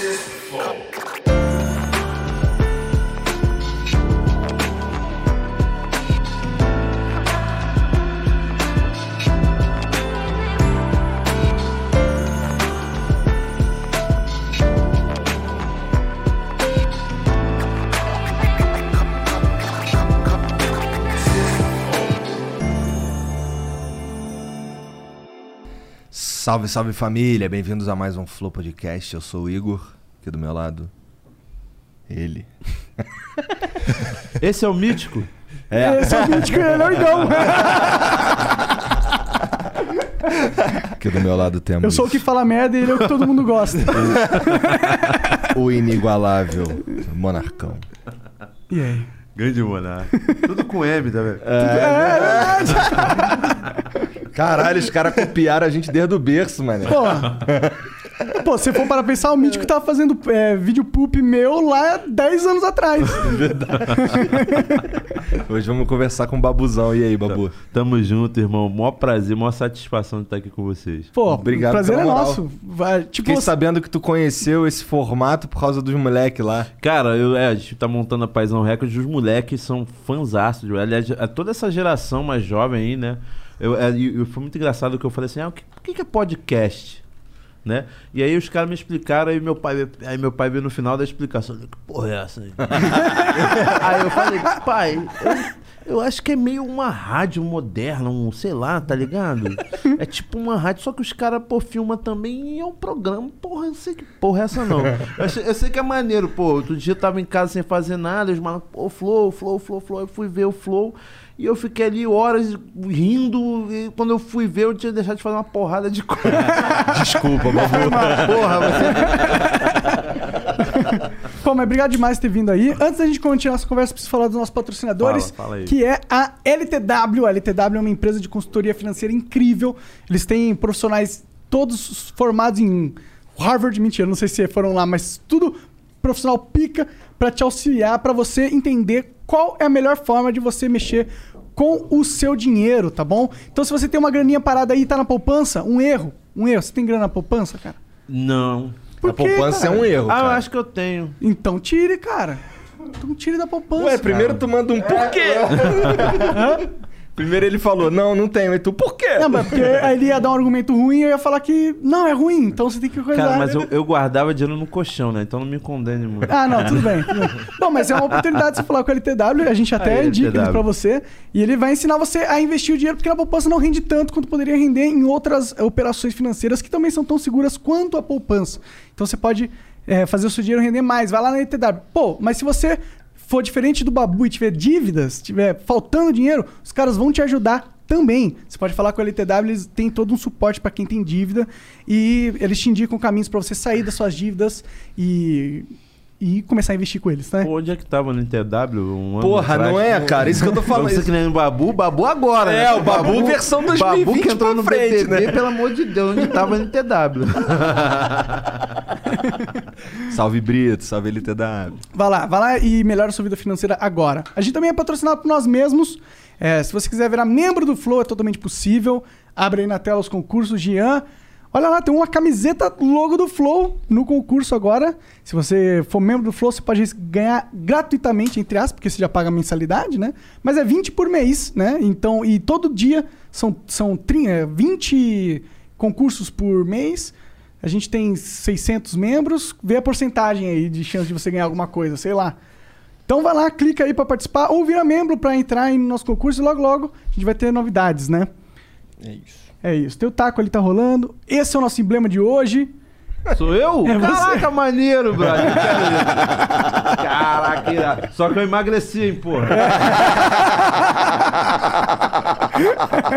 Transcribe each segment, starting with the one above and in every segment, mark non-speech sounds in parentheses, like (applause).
this before. Salve, salve família, bem-vindos a mais um Flow Podcast. Eu sou o Igor, aqui do meu lado. Ele. Esse é o mítico? É. Esse é o mítico, ele é o Igão. Aqui do meu lado temos Eu sou o que fala merda e ele é o que todo mundo gosta. o inigualável Monarcão. E aí? Grande monarca. Tudo com M, tá vendo? É, Caralho, os caras copiaram a gente desde o berço, mano. Pô, pô, se for para pensar, o Mítico tava fazendo é, vídeo poop meu lá 10 anos atrás. (laughs) Hoje vamos conversar com o Babuzão. E aí, Babu? Tamo junto, irmão. Maior prazer, maior satisfação de estar aqui com vocês. Pô, Obrigado o prazer é moral. nosso. Vai, tipo, Fiquei você- sabendo que tu conheceu esse formato por causa dos moleques lá. Cara, eu, é, a gente tá montando a Paisão Records. Os moleques são fãzaços. Aliás, a- toda essa geração mais jovem aí, né? Eu, é, e- e foi muito engraçado que eu falei assim: ah, o que, o que é podcast? Né? E aí os caras me explicaram, aí meu pai, aí meu pai veio no final da explicação, que porra é essa aí? (laughs) aí eu falei, pai, eu, eu acho que é meio uma rádio moderna, um, sei lá, tá ligado? É tipo uma rádio, só que os caras, pô, filma também e é um programa, porra, eu não sei que porra é essa não. Eu, achei- eu sei que é maneiro, pô, outro dia eu tava em casa sem fazer nada, os malucos, pô, Flow, Flow, Flow, Flow, eu fui ver o Flow, e eu fiquei ali horas rindo, e quando eu fui ver eu tinha deixado de fazer uma porrada de coisa. (laughs) Desculpa, Babu. Porra, você (laughs) Pô, mas obrigado demais por ter vindo aí. Antes da gente continuar essa conversa, preciso falar dos nossos patrocinadores, Fala, fala aí. que é a LTW. A LTW é uma empresa de consultoria financeira incrível. Eles têm profissionais todos formados em Harvard, mentira, não sei se foram lá, mas tudo profissional pica para te auxiliar, para você entender qual é a melhor forma de você mexer com o seu dinheiro, tá bom? Então, se você tem uma graninha parada aí e tá na poupança, um erro, um erro. Você tem grana na poupança, cara? Não. Por a quê, poupança cara? é um erro, Ah, eu cara. acho que eu tenho. Então tire, cara. Então tire da poupança. Ué, primeiro tu manda um por quê? (laughs) primeiro ele falou, não, não tenho. E tu, por quê? Não, mas porque aí ele ia dar um argumento ruim e eu ia falar que não, é ruim, então você tem que coisar. Cara, mas eu, eu guardava dinheiro no colchão, né? Então não me condene muito. Ah, não, tudo bem. tudo bem. Bom, mas é uma oportunidade de você falar com o LTW, a gente até Aí, indica LTW. pra você. E ele vai ensinar você a investir o dinheiro, porque na poupança não rende tanto quanto poderia render em outras eh, operações financeiras que também são tão seguras quanto a poupança. Então você pode eh, fazer o seu dinheiro render mais. Vai lá na LTW. Pô, mas se você for diferente do Babu e tiver dívidas, tiver faltando dinheiro, os caras vão te ajudar também. Você pode falar com a LTW, eles têm todo um suporte para quem tem dívida e eles te indicam caminhos para você sair das suas dívidas e, e começar a investir com eles, né? Pô, onde é que tava no NTW? Um Porra, atrás? não é, cara? Isso que eu tô falando. Você que nem o Babu, Babu agora, É, né? o Babu versão 2020 Babu que entrou pra no frente, né? pelo amor de Deus, onde tava no NTW? (laughs) Salve Brito, salve LTW. Vai lá, vai lá e melhora a sua vida financeira agora. A gente também é patrocinado por nós mesmos. É, se você quiser virar membro do Flow, é totalmente possível. Abre aí na tela os concursos, Jean. Olha lá, tem uma camiseta logo do Flow no concurso agora. Se você for membro do Flow, você pode ganhar gratuitamente, entre aspas, porque você já paga mensalidade, né? Mas é 20 por mês, né? Então, e todo dia são, são 30, é, 20 concursos por mês. A gente tem 600 membros. Vê a porcentagem aí de chance de você ganhar alguma coisa, sei lá. Então vai lá, clica aí pra participar ou vira membro pra entrar no nosso concurso e logo logo a gente vai ter novidades, né? É isso. É isso. Tem o taco ali tá rolando. Esse é o nosso emblema de hoje. Sou eu? É você. Caraca, maneiro, brother. (laughs) Caraca, irado. Só que eu emagreci, hein, porra.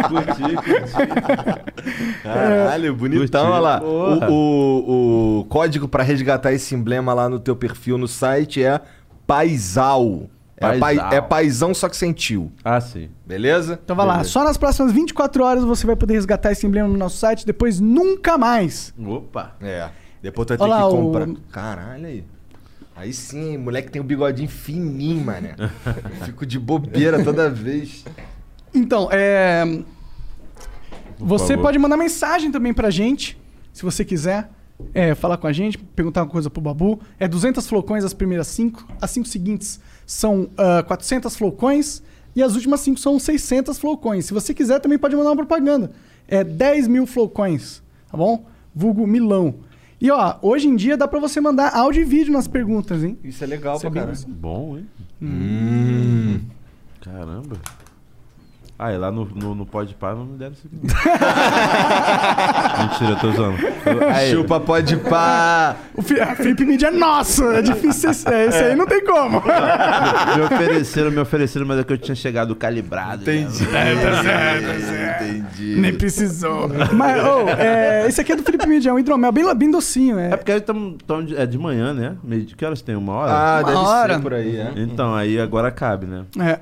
curti, curti. Caralho, bonitão, Curti. olha lá. O, o, o código pra resgatar esse emblema lá no teu perfil no site é Paisal. É, pai, Paisal. é paizão, só que sem tio. Ah, sim. Beleza? Então vai lá, só nas próximas 24 horas você vai poder resgatar esse emblema no nosso site, depois nunca mais. Opa. É. Depois tu vai ter Olha lá, que o- comprar. Caralho aí. Aí sim, moleque tem o bigodinho fininho, mané. (laughs) Fico de bobeira toda vez. Então, é. Você favor. pode mandar mensagem também pra gente, se você quiser. é, falar com a gente, perguntar uma coisa pro Babu. É 200 flocões as primeiras 5. As 5 seguintes são ah, 400 flocões. E as últimas 5 são 600 flocões. Se você quiser, também pode mandar uma propaganda. É 10 mil flocões, tá bom? Vulgo Milão. E ó, hoje em dia dá pra você mandar áudio e vídeo nas perguntas, hein? Isso é legal Isso é pra bem- caralho. Bom, hein? Hum. Caramba. Ah, e lá no, no, no Pode Par não me deram isso aqui. (laughs) Mentira, eu tô usando. Aí, Chupa pode pá. O Fi- a Felipe Media é nosso, é difícil esse, esse aí não tem como. Me ofereceram, me ofereceram, mas é que eu tinha chegado calibrado. né? Entendi. Entendi. Nem precisou. Mas, ô, é, esse aqui é do Felipe Media, é um hidromel bem, bem docinho. É. É porque aí tamo, tamo de, é de manhã, né? Meio de que horas tem? Uma hora? Ah, Uma deve hora. ser por aí, é. Então, aí agora cabe, né? É.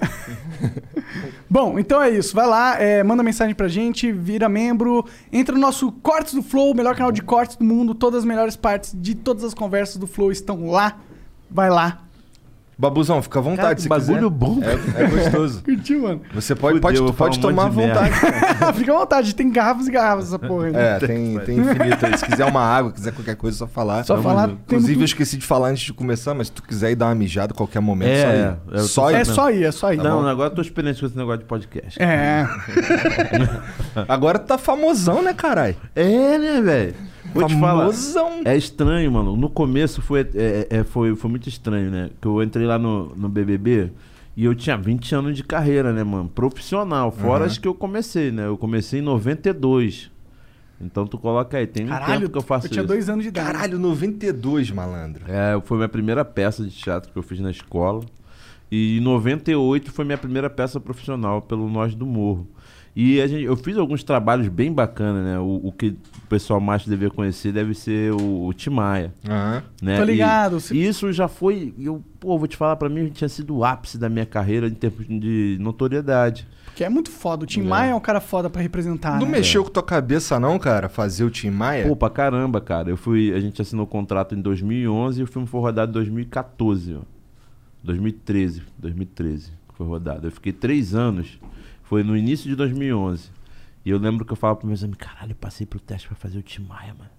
Bom, então é isso. Vai lá, é, manda mensagem pra gente, vira membro, entra no nosso Cortes do Flow, o melhor canal de cortes do mundo. Todas as melhores partes de todas as conversas do Flow estão lá. Vai lá. Babuzão, fica à vontade Cara, bagulho quiser. bom. É, é gostoso. (laughs) Curtiu, mano? Você pode, Fudeu, pode, falar pode um tomar à vontade. (laughs) Fica à vontade, tem garrafas e garrafas essa porra aí. É, tem, tem infinito aí. Se quiser uma água, quiser qualquer coisa, é só falar. Só falar, junto. temos Inclusive, tudo. eu esqueci de falar antes de começar, mas se tu quiser ir dar uma mijada a qualquer momento, É, só é, ir. eu tô Só ir. É só ir, é só ir. não, agora eu tô experiente com esse negócio de podcast. É. (laughs) Agora tu tá famosão, né, caralho? É, né, velho? Vou te falar. É estranho, mano. No começo foi, é, é, foi, foi muito estranho, né? Que eu entrei lá no, no BBB e eu tinha 20 anos de carreira, né, mano? Profissional. Fora as que eu comecei, né? Eu comecei em 92. Então tu coloca aí, tem um Caralho, tempo que eu faço eu tinha isso. dois anos de idade. Caralho, 92, malandro. É, foi minha primeira peça de teatro que eu fiz na escola. E em 98 foi minha primeira peça profissional pelo Nós do Morro. E a gente, eu fiz alguns trabalhos bem bacanas, né? O, o que o pessoal mais deve conhecer deve ser o, o Timaya. Aham. Né? Tô ligado, E, se- e isso já foi. Eu, pô, vou te falar, pra mim tinha sido o ápice da minha carreira em termos de notoriedade. Que é muito foda. O Tim Maia é um cara foda pra representar. Não né? mexeu com tua cabeça, não, cara? Fazer o Tim Maia? Pô, pra caramba, cara. Eu fui. A gente assinou o contrato em 2011 e o filme foi rodado em 2014, ó. 2013. 2013 que foi rodado. Eu fiquei três anos. Foi no início de 2011. E eu lembro que eu falava pro meus amigos: caralho, eu passei pro teste pra fazer o Tim Maia, mano.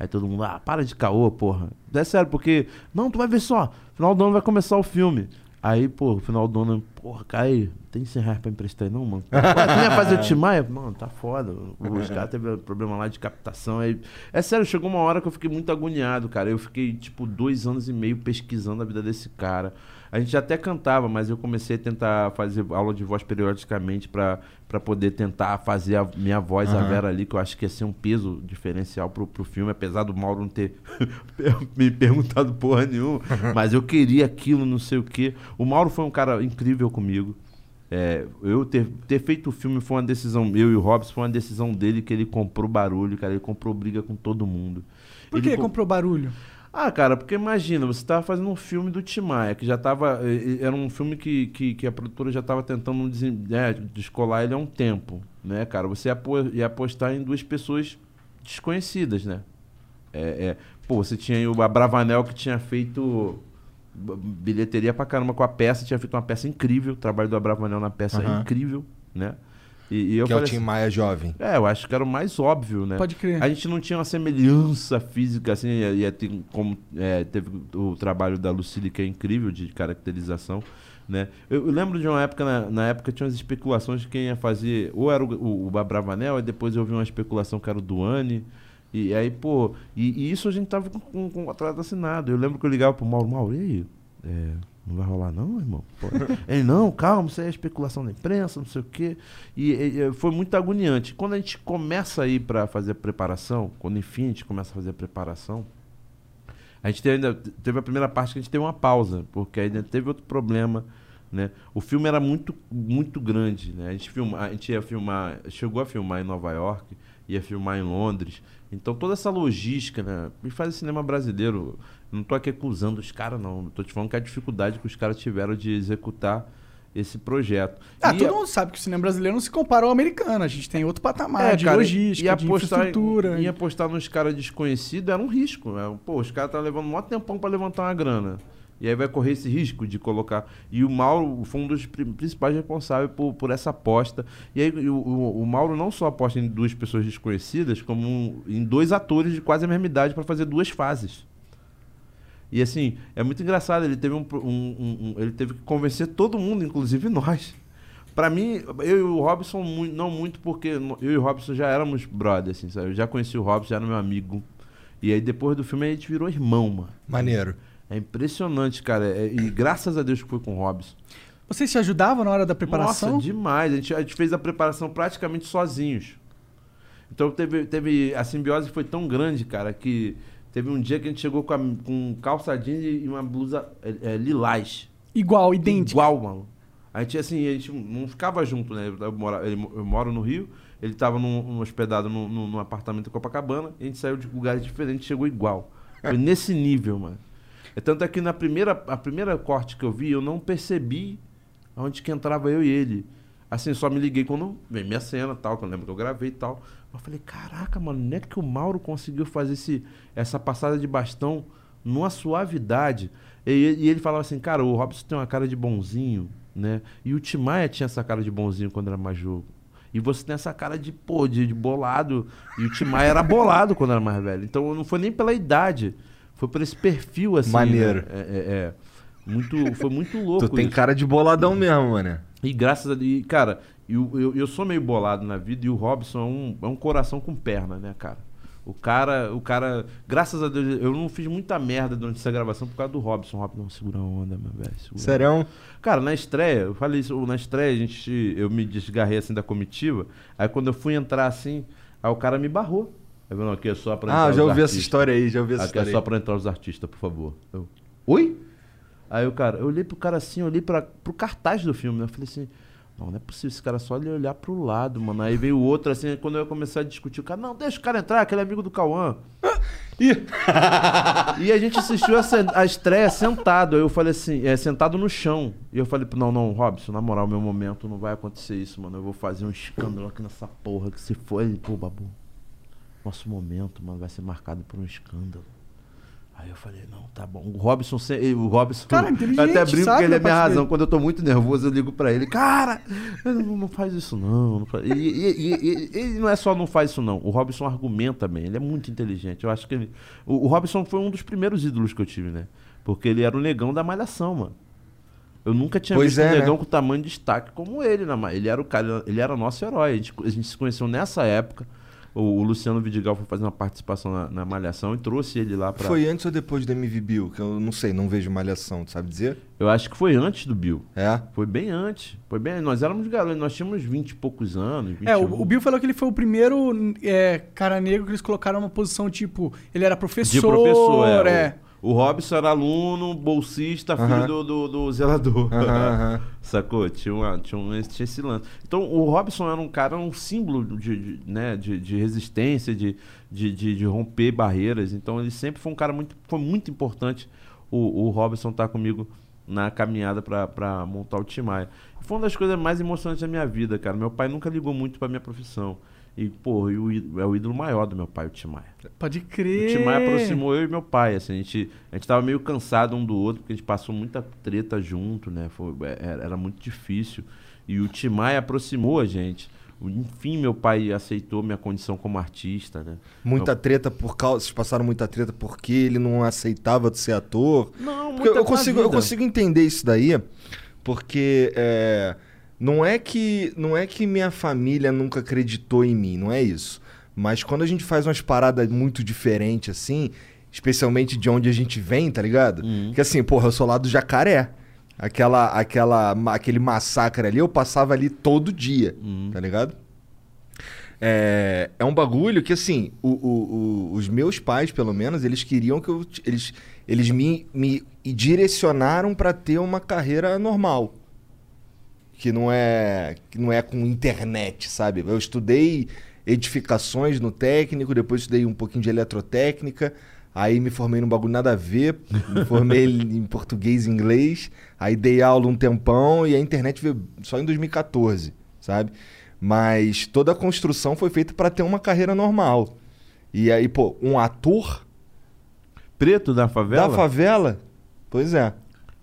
Aí todo mundo, ah, para de caô, porra. É sério, porque. Não, tu vai ver só. Final do ano vai começar o filme. Aí, pô, final do ano, porra, aí, tem 100 reais pra emprestar aí não, mano? Pô, tu ia fazer o Tim Maia? Mano, tá foda. Os caras teve problema lá de captação. Aí... É sério, chegou uma hora que eu fiquei muito agoniado, cara. Eu fiquei, tipo, dois anos e meio pesquisando a vida desse cara. A gente até cantava, mas eu comecei a tentar fazer aula de voz periodicamente pra pra poder tentar fazer a minha voz, a Vera ali, que eu acho que ia ser um peso diferencial pro, pro filme, apesar do Mauro não ter (laughs) me perguntado porra nenhuma. Mas eu queria aquilo, não sei o quê. O Mauro foi um cara incrível comigo. É, eu ter, ter feito o filme foi uma decisão, eu e o Robson, foi uma decisão dele que ele comprou barulho, cara. Ele comprou briga com todo mundo. Por Ele que co- comprou barulho? Ah, cara, porque imagina, você tava fazendo um filme do Timaya, que já tava. eh, Era um filme que, que, que a produtora já tava tentando desen- é, descolar ele há um tempo, né, cara? Você ia, apo- ia apostar em duas pessoas desconhecidas, né? É, é, pô, você tinha aí o Abravanel que tinha feito bilheteria pra caramba com a peça, tinha feito uma peça incrível, o trabalho do Abravanel na peça é Aham. incrível, né? E, e eu que é o falei Tim assim, Maia jovem. é, eu acho que era o mais óbvio, né? Pode crer. A gente não tinha uma semelhança física, assim, ia, ia ter como é, teve o trabalho da Lucille, que é incrível, de caracterização, né? Eu, eu lembro de uma época, na, na época tinha umas especulações de quem ia fazer, ou era o, o, o Babravanel, e depois eu vi uma especulação que era o Duane, e aí, pô, e, e isso a gente tava com, com, com o contrato assinado. Eu lembro que eu ligava pro Mauro, Mauro, e aí? É, não vai rolar não, irmão? Pô. Ele, não, calma, isso aí é especulação da imprensa, não sei o quê. E, e, foi muito agoniante. Quando a gente começa a ir para fazer preparação, quando enfim a gente começa a fazer a preparação, a gente teve, ainda, teve a primeira parte que a gente teve uma pausa, porque ainda teve outro problema Né? O filme era muito, muito grande. Né? A, gente filma, a gente ia filmar, chegou a filmar em Nova York, ia filmar em Londres. Então toda essa logística, né? E faz cinema brasileiro. Não estou aqui acusando os caras, não. Estou te falando que a dificuldade que os caras tiveram de executar esse projeto. Ah, E todo a- mundo sabe que o cinema brasileiro não se compara ao americano. A gente tem outro patamar de É, cara, logística, e de apostar, infraestrutura. E apostar nos caras desconhecidos era um risco. né? Pô, os caras estão levando um maior tempão para levantar uma grana. E aí vai correr esse risco de colocar. E o Mauro foi um dos pri- principais responsáveis por, por essa aposta. E aí o, o- o Mauro não só aposta em duas pessoas desconhecidas, como um- em dois atores de quase a mesma idade para fazer duas fases. E assim, é muito engraçado, ele teve um, um- um- um- ele teve que convencer todo mundo, inclusive nós. Pra mim, eu e o Robson, não muito porque eu e o Robson já éramos brothers, assim, sabe? Eu já conheci o Robson, já era meu amigo. E aí depois do filme a gente virou irmão, mano. Maneiro. É impressionante, cara. É- e graças a Deus que foi com o Robson. Vocês se ajudavam na hora da preparação? Nossa, demais. A gente, a gente fez a preparação praticamente sozinhos. Então teve, teve. A simbiose foi tão grande, cara, que teve um dia que a gente chegou com, a, com calça jeans e uma blusa é, é, lilás. Igual, idêntico. Igual, mano. A gente, assim, a gente não ficava junto, né? Eu, mora- ele- eu moro no Rio, ele tava num, num hospedado num, num- apartamento em Copacabana, a gente saiu de lugares diferentes, chegou igual. Foi (laughs) nesse nível, mano. É tanto é que na primeira, a primeira corte que eu vi, eu não percebi onde que entrava eu e ele. Assim, só me liguei quando veio minha cena tal, que eu lembro que eu gravei e tal. Eu falei, caraca, mano, não é que o Mauro conseguiu fazer esse, essa passada de bastão numa suavidade. E, e ele falava assim, cara, o Robson tem uma cara de bonzinho, né? E o Timaya tinha essa cara de bonzinho quando era mais jogo. E você tem essa cara de, pô, de, de bolado. E o Timaya era bolado quando era mais velho. Então não foi nem pela idade. Foi por esse perfil, assim. Maneiro. né? É, é, é. Muito, foi muito louco Tu tem isso. cara de boladão mesmo, mano. E graças a Deus, cara, eu, eu, eu sou meio bolado na vida e o Robson é um, é um coração com perna, né, cara? O cara, o cara, graças a Deus, eu não fiz muita merda durante essa gravação por causa do Robson. Robson, não, segura a onda, meu velho. Serão? Cara, na estreia, eu falei isso, na estreia a gente, eu me desgarrei assim da comitiva. Aí quando eu fui entrar assim, aí o cara me barrou. Aí eu, não, aqui é só pra entrar Ah, já ouvi essa artistas. história aí, já ouvi essa Aqui é história só aí. pra entrar os artistas, por favor. Eu, oi? Aí o cara, eu olhei pro cara assim, eu olhei pra, pro cartaz do filme, né? Eu falei assim, não, não é possível, esse cara só ele olhar pro lado, mano. Aí veio o outro, assim, quando eu ia começar a discutir, o cara, não, deixa o cara entrar, aquele é amigo do Cauã. (laughs) e a gente assistiu a, a estreia sentado. Aí eu falei assim, é, sentado no chão. E eu falei, não, não, Robson, na moral, meu momento não vai acontecer isso, mano. Eu vou fazer um escândalo aqui nessa porra que se for. Ele, pô, babu, nosso momento, mano, vai ser marcado por um escândalo. Aí eu falei, não, tá bom. O Robson, se- o Robson. Cara, eu inteligente, até brinco sabe que ele é minha razão. dele. Quando eu tô muito nervoso, eu ligo pra ele, cara, não, não faz isso não. não faz- E, e- e- e- ele não é só não faz isso não. O Robson argumenta bem, ele é muito inteligente. Eu acho que ele. O, o Robson foi um dos primeiros ídolos que eu tive, né? Porque ele era o negão da malhação, mano. Eu nunca tinha Pois visto é, um né? negão com tamanho de destaque como ele, né? Mas Ele era o cara, ele era nosso herói. A gente, a gente se conheceu nessa época. O, o Luciano Vidigal foi fazer uma participação na, na Malhação e trouxe ele lá pra. Foi antes ou depois do MV Bill? Que eu não sei, não vejo malhação, tu sabe dizer? Eu acho que foi antes do Bill. É? Foi bem antes. Foi bem. Nós éramos garotos, nós tínhamos 20 e poucos anos. 21. É, o, o Bill falou que ele foi o primeiro é, cara negro que eles colocaram numa posição tipo. Ele era professor. de professor, é. é. O, o Robson era aluno, bolsista, filho Aham. do, do, do zelador. Aham, aham. (laughs) Sacou? Tinha, uma, tinha, um, tinha esse lance. Então, o Robson era um cara, um símbolo de, de, né, de, de resistência, de, de, de, de romper barreiras. Então, ele sempre foi um cara muito, foi muito importante o, o Robson estar comigo na caminhada para montar o Timaya. Foi uma das coisas mais emocionantes da minha vida, cara. Meu pai nunca ligou muito para minha profissão. E, pô, e o í- é o ídolo maior do meu pai, o Timaya. Pode O crer. Timaya aproximou eu e meu pai, assim, a gente, a gente tava meio cansado um do outro, porque a gente passou muita treta junto, né? Foi, é- era, era muito difícil. E o Timaya aproximou a gente. Enfim, meu pai aceitou minha condição como artista, né? Muita treta por causa. Vocês passaram muita treta porque ele não aceitava de ser ator. Não, Porque eu, muita eu consigo, eu vida. consigo entender isso daí, porque é, não é que não é que minha família nunca acreditou em mim, não é isso. Mas quando a gente faz umas paradas muito diferentes assim, especialmente de onde a gente vem, tá ligado? Uhum. Que assim, porra, eu sou lá do Jacaré. Aquela, aquela, aquele massacre ali, eu passava ali todo dia, Uhum. tá ligado? É, é um bagulho que, assim, o- o- o- os meus pais, pelo menos, eles queriam que eu. Eles, eles me, me direcionaram pra ter uma carreira normal, que não é que não é com internet, sabe? Eu estudei edificações no técnico, depois estudei um pouquinho de eletrotécnica, aí me formei num bagulho nada a ver, me formei (laughs) em português e inglês, aí dei aula um tempão e a internet veio só em 2014, sabe? Mas toda a construção foi feita para ter uma carreira normal. E aí, pô, um ator Preto da favela? da favela, pois é.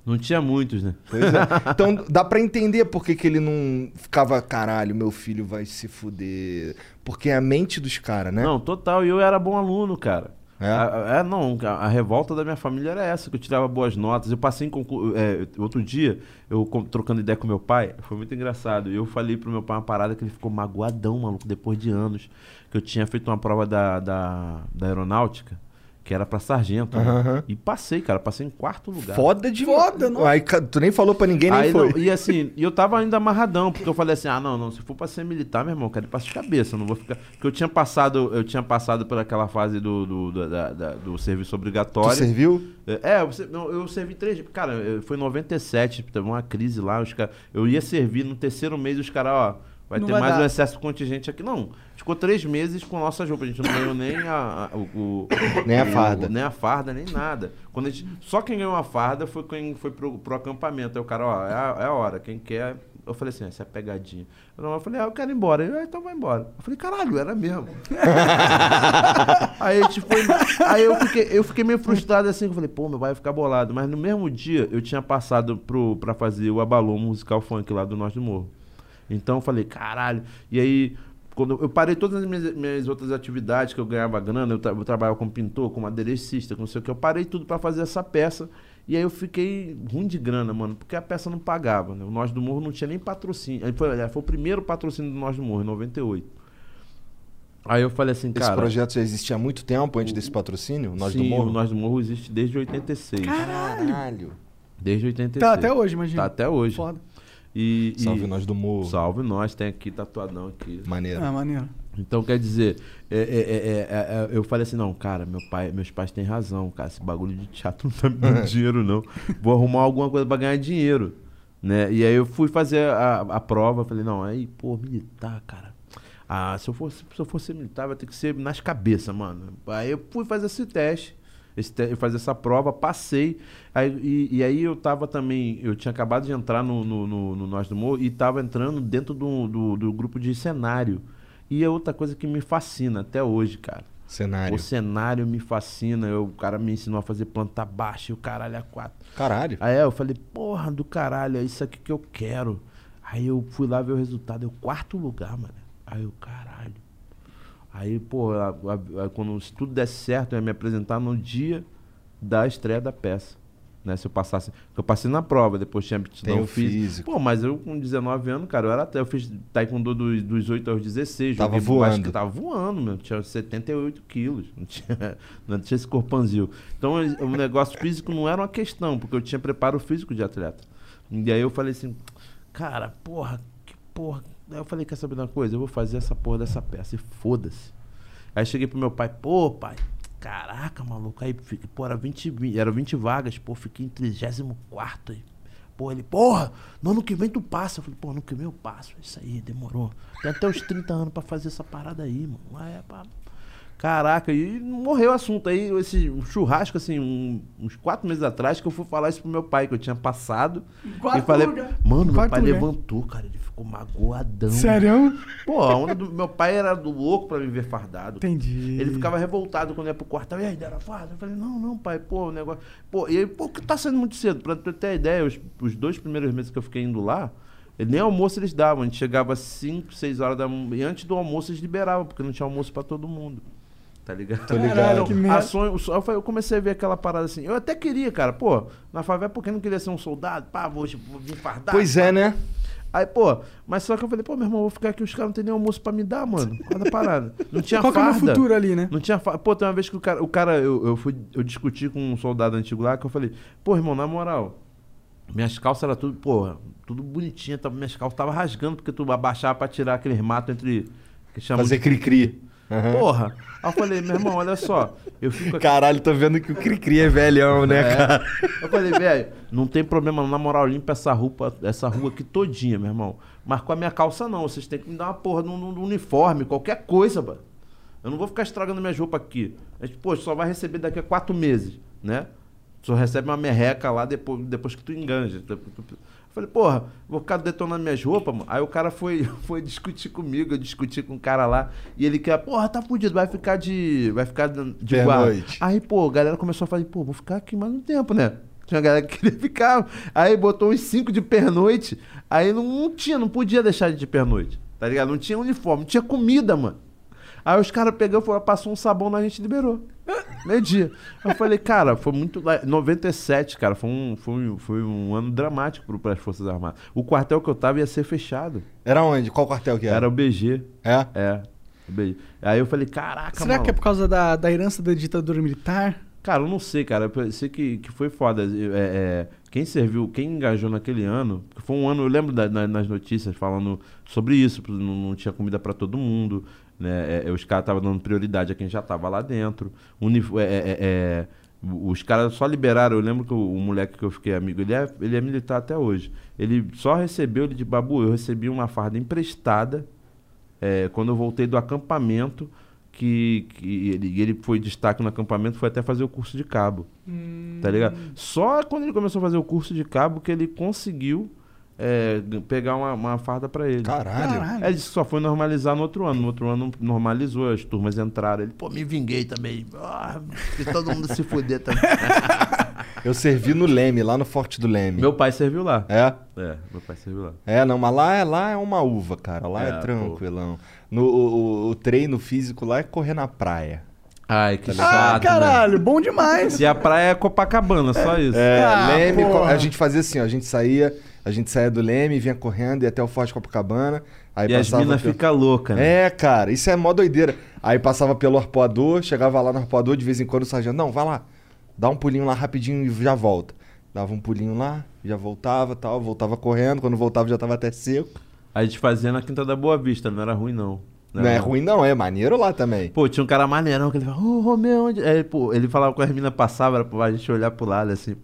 Não tinha muitos, né? Pois é. Então dá pra entender por que, que ele não ficava, caralho, meu filho vai se fuder. Porque é a mente dos caras, né? Não, total. E eu era bom aluno, cara. É? A- a- é, não, a, a revolta da minha família era essa, que eu tirava boas notas. Eu passei em concurso. outro dia, eu trocando ideia com meu pai, foi muito engraçado. Eu falei pro meu pai uma parada que ele ficou magoadão, maluco, depois de anos. Que eu tinha feito uma prova da, da, da aeronáutica, que era pra sargento. né? Aham. E passei, cara, passei em quarto lugar. Foda de Foda, nossa. Aí tu nem falou pra ninguém, nem Aí, foi. não- e assim, e eu tava ainda amarradão, porque eu falei assim, ah, não, não, se for pra ser militar, meu irmão, eu quero ir pra de cabeça, eu não vou ficar... Porque eu tinha passado, eu tinha passado por aquela fase do, do, do, da- da- do serviço Tu obrigatório. serviu? É, eu, não, eu servi três. Cara, foi em 97, teve uma crise lá. Os cara, eu ia servir no terceiro mês, os caras, ó, vai Não ter vai mais dar. um excesso de contingente aqui. Não, ficou três meses com nossas roupas. A gente não ganhou nem a, a- o, o- Nem a o- farda. nem a farda, nem nada. Quando a gente, só quem ganhou a farda foi quem foi pro, pro acampamento. Aí o cara, ó, é a, é a hora, quem quer. Eu falei assim, essa é pegadinha. Eu, não, eu falei, ah, eu quero ir embora. Ele, ah, então vai embora. Eu falei, caralho, era mesmo. (laughs) Aí a gente foi. Aí eu fiquei, eu fiquei meio frustrado assim, eu falei, pô, meu pai vai ficar bolado. Mas no mesmo dia eu tinha passado pro, pra fazer o Abalô musical funk lá do Norte do Morro. Então eu falei, caralho. E aí, quando eu parei todas as minhas, minhas outras atividades que eu ganhava grana, eu, tra eu trabalhava como pintor, como aderecista, com não sei o que, eu parei tudo pra fazer essa peça. E aí eu fiquei ruim de grana, mano, porque a peça não pagava, né? O Nós do Morro não tinha nem patrocínio. Aí foi, aliás, foi o primeiro patrocínio do Nós do Morro, em 98. Aí eu falei assim, Esse cara. projeto já existia há muito tempo antes desse patrocínio? Nós sim, do Morro? o Nós do Morro existe desde 86. Caralho. Desde 86. Tá até hoje, imagina. Tá até hoje. Foda. E, e- Salve Nós do Morro. Salve nós, tem aqui tatuadão aqui. Maneiro. Ah, maneiro. Então quer dizer, é, é, é, é, é, eu falei assim, não, cara, meu pai, meus pais têm razão, cara, esse bagulho de teatro não tá me dando (laughs) dinheiro, não. Vou arrumar alguma coisa pra ganhar dinheiro. Né? E aí eu fui fazer a, a prova, falei, não, aí, pô, militar, cara. Ah, se eu fosse, se eu fosse militar, vai ter que ser nas cabeças, mano. Aí eu fui fazer esse teste. Esse eu fazer essa prova, passei. Aí, e, e aí eu tava também. Eu tinha acabado de entrar no, no, no, no Nós do Morro e tava entrando dentro do, do, do grupo de cenário. E é outra coisa que me fascina até hoje, cara. Cenário. O cenário me fascina. Eu, o cara me ensinou a fazer planta baixa e o caralho a quatro. Caralho. Aí eu falei, porra do caralho, é isso aqui que eu quero. Aí eu fui lá ver o resultado, é o quarto lugar, mano. Aí eu, caralho. Aí, pô, a- a- a- quando se tudo desse certo, eu ia me apresentar no dia da estreia da peça. Né, se eu passasse. Eu passei na prova, depois tinha aptidão Tem o física. físico. Pô, mas eu com 19 anos, cara, eu era até. Eu fiz taekwondo dos, dos 8 aos 16. Tava voando. Tava voando, meu. Tinha 78 quilos. Não tinha, (laughs) não tinha esse corpanzil. Então, o negócio físico não era uma questão, porque eu tinha preparo físico de atleta. E aí eu falei assim, cara, porra, que porra. Aí eu falei, quer saber de uma coisa? Eu vou fazer essa porra dessa peça e foda-se. Aí cheguei pro meu pai, pô, pai, caraca, maluco, aí pô, era 20, vi- era 20 vagas, pô, fiquei em 34 aí. Pô, ele, porra, no ano que vem tu passa. Eu falei, pô, ano que vem eu passo. Isso aí, demorou. Tem até os 30 anos pra fazer essa parada aí, mano. Ah, é, pá. Caraca, e morreu o assunto. Aí, esse churrasco, assim, um- uns quatro meses atrás, que eu fui falar isso pro meu pai, que eu tinha passado. Quarto e falei, lugar. mano, meu pai lugar. levantou, cara, ele ficou magoadão. Sério? Pô, a onda do meu pai era do louco pra me ver fardado. Entendi. Ele ficava revoltado quando ia pro quarto. E aí, deram farda? Eu falei, não, não, pai, pô, o negócio. Pô, e aí, pô, que tá sendo muito cedo. Pra tu ter ideia, os, os dois primeiros meses que eu fiquei indo lá, nem almoço eles davam. A gente chegava às 5, 6 horas da manhã. E antes do almoço eles liberavam, porque não tinha almoço pra todo mundo. Tá ligado? Tô ligado. Caralho, que merda. sonho, eu comecei a ver aquela parada assim. Eu até queria, cara, pô, na favela, porque eu não queria ser um soldado? Pá, vou, vou vir fardado. Pois é, né? Aí, pô, mas só que eu falei, pô, meu irmão, vou ficar aqui, os caras não tem nem almoço pra me dar, mano. Olha a parada. Não tinha Qual que é o farda. futuro ali, né? Não tinha farda. Pô, tem uma vez que o cara, o cara eu, eu fui, eu discuti com um soldado antigo lá, que eu falei, pô, irmão, na moral, minhas calças eram tudo, porra, tudo bonitinha, minhas calças tava rasgando, porque tu abaixava pra tirar aqueles matos entre. Que chamam Fazer de- cri-cri. Porra. Aí eu falei, meu irmão, olha só. Eu fico aqui. Caralho, tô vendo que o Cri-Cri é velhão, né, É. cara? Eu falei, velho, não tem problema, na moral, limpa essa rua, essa rua aqui todinha, meu irmão. Mas com a minha calça não, vocês têm que me dar uma porra um, de um uniforme, qualquer coisa, mano. Eu não vou ficar estragando minha roupa aqui. A gente, pô, só vai receber daqui a quatro meses, né? Só recebe uma merreca lá depois, depois que tu enganja. Falei, porra, vou ficar detonando minhas roupas, mano. Aí o cara foi, (laughs) foi discutir comigo, eu discuti com o cara lá. E ele quer, porra, tá fudido, vai ficar de. Vai ficar de de guarda. Aí, pô, a galera começou a falar, pô, vou ficar aqui mais um tempo, né? Tinha galera que (laughs) queria ficar. Aí botou uns cinco de pernoite. Aí não, não tinha, não podia deixar de pernoite. Tá ligado? Não tinha uniforme, não tinha comida, mano. Aí os caras pegou, foram, passou um sabão na gente e liberou. Meio dia. Eu falei, cara, foi muito. lá- 97, cara, foi um, foi um, foi um ano dramático para as Forças Armadas. O quartel que eu tava ia ser fechado. Era onde? Qual quartel que era? Era o BG. É? É. o BG. Aí eu falei, caraca, Será que é maluco. por causa da, da herança da ditadura militar? Cara, eu não sei, cara. Eu sei que, que foi foda. É, é, quem serviu, quem engajou naquele ano, que foi um ano, eu lembro da- na- nas notícias falando sobre isso, não, não tinha comida pra todo mundo, né? É, é, os caras estavam dando prioridade a quem já tava lá dentro. Unif- é, é, é, os caras só liberaram, eu lembro que o, o moleque que eu fiquei amigo, ele é, ele é militar até hoje. Ele só recebeu, ele de babu, eu recebi uma farda emprestada é, quando eu voltei do acampamento, que, que ele, ele foi destaque no acampamento, foi até fazer o curso de cabo. Tá ligado? Só quando ele começou a fazer o curso de cabo que ele conseguiu é, pegar uma, uma farda pra ele. Caralho. Caralho. É, ele só foi normalizar no outro ano. No outro ano normalizou, as turmas entraram. Ele, pô, me vinguei também. Ah, fiz todo mundo se fuder também. (laughs) Eu servi no Leme, lá no Forte do Leme. meu pai serviu lá. É? É, meu pai serviu lá. É, não, mas lá, é- lá é uma uva, cara. Lá é, É, tranquilão. No, o, o- treino físico lá é correr na praia. Ai, que Ah, chato, né? caralho, bom demais. E a praia é Copacabana, só isso. É, Ah, Leme, porra. a gente fazia assim, ó, a gente saía, a gente saía do Leme, vinha correndo, ia até o Forte Copacabana, aí e as passava minas pelo- ficam loucas, né? É, cara, isso é mó doideira. Aí passava pelo arpoador, chegava lá no arpoador, de vez em quando o sargento, não, vai lá, dá um pulinho lá rapidinho e já volta. Dava um pulinho lá, já voltava tal, voltava correndo, quando voltava já tava até seco. A gente fazia na Quinta da Boa Vista, não era ruim não. Não, é era ruim não, é maneiro lá também. Pô, tinha um cara maneirão que ele falava, ô Romeu, onde. Aí, pô, ele falava com as minas passavam, era pra gente olhar pro lado assim.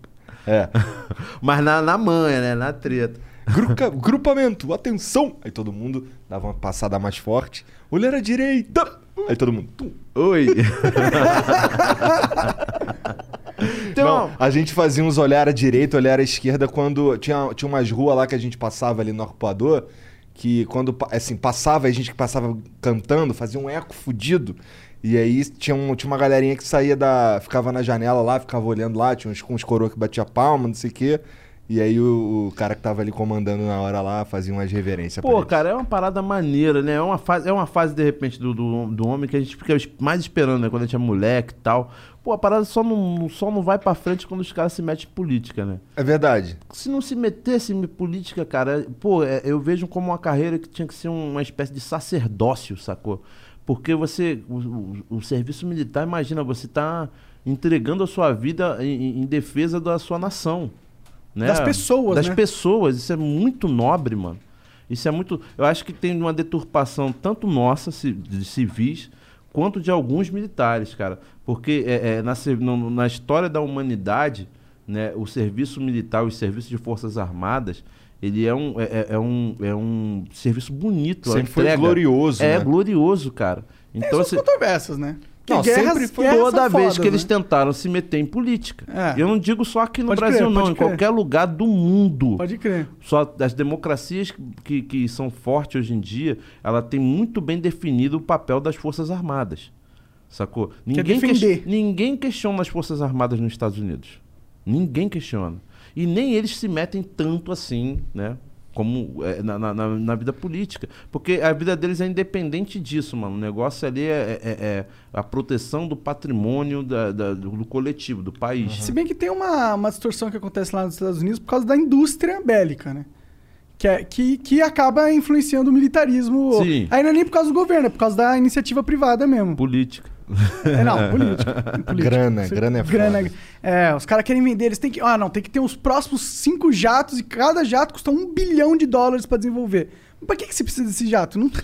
É. (laughs) Mas na, na manha, né? Na treta. Gruca- grupamento, atenção! Aí todo mundo dava uma passada mais forte. Olhar à direita! Aí todo mundo. tum. Oi! (laughs) Tem Não, a gente fazia uns olhar à direita, olhar à esquerda quando tinha, tinha umas ruas lá que a gente passava ali no arpoador, que quando assim, passava, a gente que passava cantando, fazia um eco fudido. E aí tinha, um- tinha uma galerinha que saía da. ficava na janela lá, ficava olhando lá, tinha uns, uns coroas que batia palma, não sei o quê. E aí o, o cara que tava ali comandando na hora lá fazia umas reverências pra Pô, cara, é uma parada maneira, né? É uma fase, é uma fase de repente, do, do, do homem que a gente fica mais esperando, né? Quando a gente é moleque e tal. Pô, a parada só não, só não vai pra frente quando os caras se metem em política, né? É verdade. se não se metesse em política, cara, pô, é, eu vejo como uma carreira que tinha que ser uma espécie de sacerdócio, sacou? Porque você, o, o- o serviço militar, imagina, você tá entregando a sua vida em, em defesa da sua nação. Né? Das pessoas, Das né? pessoas, isso é muito nobre, mano. Isso é muito. Eu acho que tem uma deturpação tanto nossa, de civis, quanto de alguns militares, cara. Porque é, é, na, na história da humanidade, né, o serviço militar, os serviços de forças armadas, ele é um, é, é- é um, é um serviço bonito. Sempre foi glorioso, É né? glorioso, cara. Tem Então, suas assim, controvérsias, né? Porque Não, sempre foi guerras toda vez fodas, que eles né? tentaram se meter em política. É. Eu não digo só aqui no Pode Brasil, crer, não, em crer. qualquer lugar do mundo. Pode crer. Só as democracias que, que são fortes hoje em dia, ela tem muito bem definido o papel das Forças Armadas. Sacou? Ninguém, defender. ninguém questiona as Forças Armadas nos Estados Unidos. Ninguém questiona. E nem eles se metem tanto assim, né? Como é, na, na, na- vida política. Porque a vida deles é independente disso, mano. O negócio ali é, é- é a proteção do patrimônio da- da- do, do coletivo, do país. Se bem que tem uma, uma distorção que acontece lá nos Estados Unidos por causa da indústria bélica, né? Que, é, que, que acaba influenciando o militarismo. Sim. Aí não é nem por causa do governo, é por causa da iniciativa privada mesmo. Política. É, não, política. (laughs) política. Grana, grana é foda. É, os caras querem vender, eles têm que. Ah, não, tem que ter os próximos cinco jatos e cada jato custa um bilhão de dólares pra desenvolver. Mas pra que, que você precisa desse jato? Não, (laughs)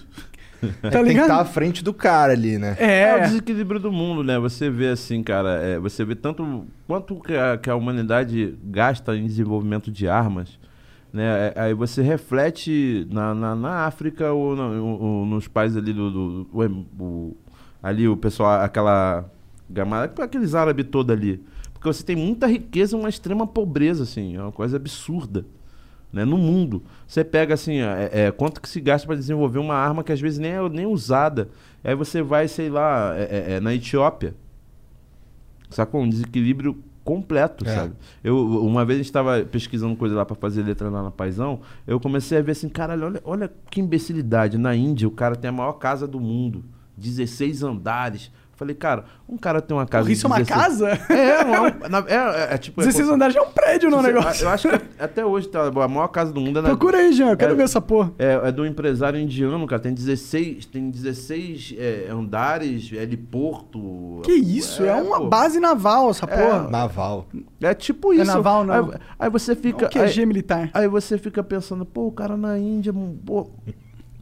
Tá Tem que ligado? estar à frente do cara ali, né? É. o É. desequilíbrio do mundo, né? Você vê assim, cara, é, você vê tanto quanto que a, que a humanidade gasta em desenvolvimento de armas, né? É, Aí você reflete na, na, na África ou, na- ou- ou nos países ali do, do- do- o- o- ali o pessoal, aquela gamada, aqueles árabes todos ali, porque você tem muita riqueza, e uma extrema pobreza, assim, é uma coisa absurda. Né, no mundo. Você pega assim, é, é, quanto que se gasta para desenvolver uma arma que às vezes nem é nem usada. Aí você vai, sei lá, é, é, é, na Etiópia. Sacou? Um desequilíbrio completo, É. sabe? Eu, uma vez a gente estava pesquisando coisa lá para fazer letra lá na Paisão, eu comecei a ver assim, caralho, olha, olha que imbecilidade. Na Índia, o cara tem a maior casa do mundo, 16 andares. Falei, cara, um cara tem uma casa Porra, isso é de uma 16 casa? É, não é, (laughs) um- na- é, é, é tipo... é 16 como- andares já é um prédio no negócio. Eu acho que até hoje tá, a maior casa do mundo é na, Procura aí, Jean. Eu quero É- ver essa porra. é, é do empresário indiano, cara. Tem 16, tem 16 é, andares, heliporto. Que isso? É, uma pô. base naval essa porra. Naval. É tipo isso. naval, não. Aí, aí você fica. Não, QG aí, militar. aí você fica pensando, pô, o cara na Índia. Pô.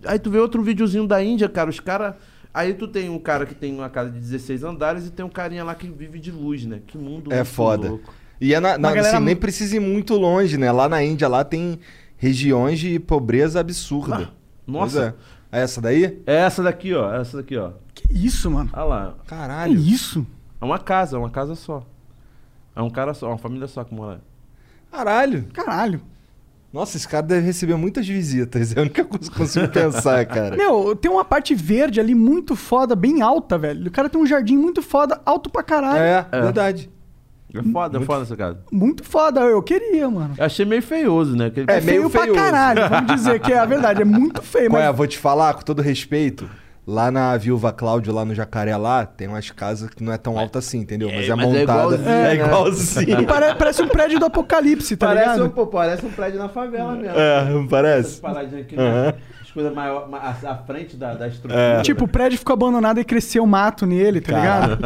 Aí tu vê outro videozinho da Índia, cara. Os caras. Aí tu tem um cara que tem uma casa de 16 andares e tem um carinha lá que vive de luz, né? Que mundo É foda. louco. E é na, na- Uma galera assim, nem precisa ir muito longe, né? Lá na Índia, lá tem regiões de pobreza absurda. nossa. Pois é. É essa daí? É essa daqui, ó. é Essa daqui, ó. Que isso, mano? Olha lá. Que Caralho. isso? É uma casa, é uma casa só. É um cara só, uma família só que mora. lá. Caralho. Caralho. Nossa, esse cara deve receber muitas visitas. (laughs) É a única coisa que eu consigo pensar, cara. Meu, tem uma parte verde ali muito foda, bem alta, velho. O cara tem um jardim muito foda, alto pra caralho. É, verdade. É foda, é foda essa casa. Muito foda. Eu queria, mano. Eu achei meio feioso, né? Aquele... É, É feio meio pra feioso. caralho. Vamos dizer que é a verdade. É muito (laughs) feio, Qual é? mas Vou te falar, com todo respeito. Lá na Viúva Cláudio, lá no Jacaré, lá, tem umas casas que não é tão alta assim, entendeu? Mas é, mas é montada. igualzinho, É, né? igualzinho. pare- parece um prédio do apocalipse, tá parece, um, ligado? pô, parece um prédio na favela mesmo. É, não parece? aqui, né? As coisas maior, à frente da, da estrutura. Tipo, o prédio ficou abandonado e cresceu mato nele, tá ligado?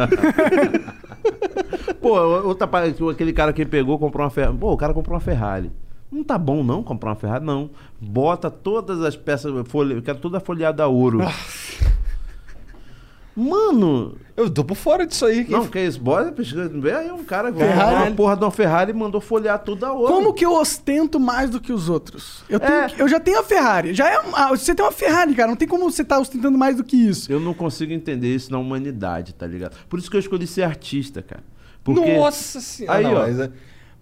(laughs) Pô, outra aquele cara que pegou, comprou uma Ferrari. Pô, o cara comprou uma Ferrari. Não tá bom não comprar uma Ferrari, não. Bota todas as peças, folha, eu quero toda folhada a ouro. Ah. Mano, Eu tô por fora disso aí. não, que isso? Bora pesquisa. Vê aí um cara que Ferrari. uma porra de uma Ferrari e mandou folhear tudo a ouro. Como que eu ostento mais do que os outros? Eu, tenho É. eu já tenho a Ferrari. Já é, ah, você tem uma Ferrari, cara. Não tem como você estar ostentando mais do que isso. Eu não consigo entender isso na humanidade, tá ligado? Por isso que eu escolhi ser artista, cara. Porque... Nossa senhora. Aí, não, ó. mas é-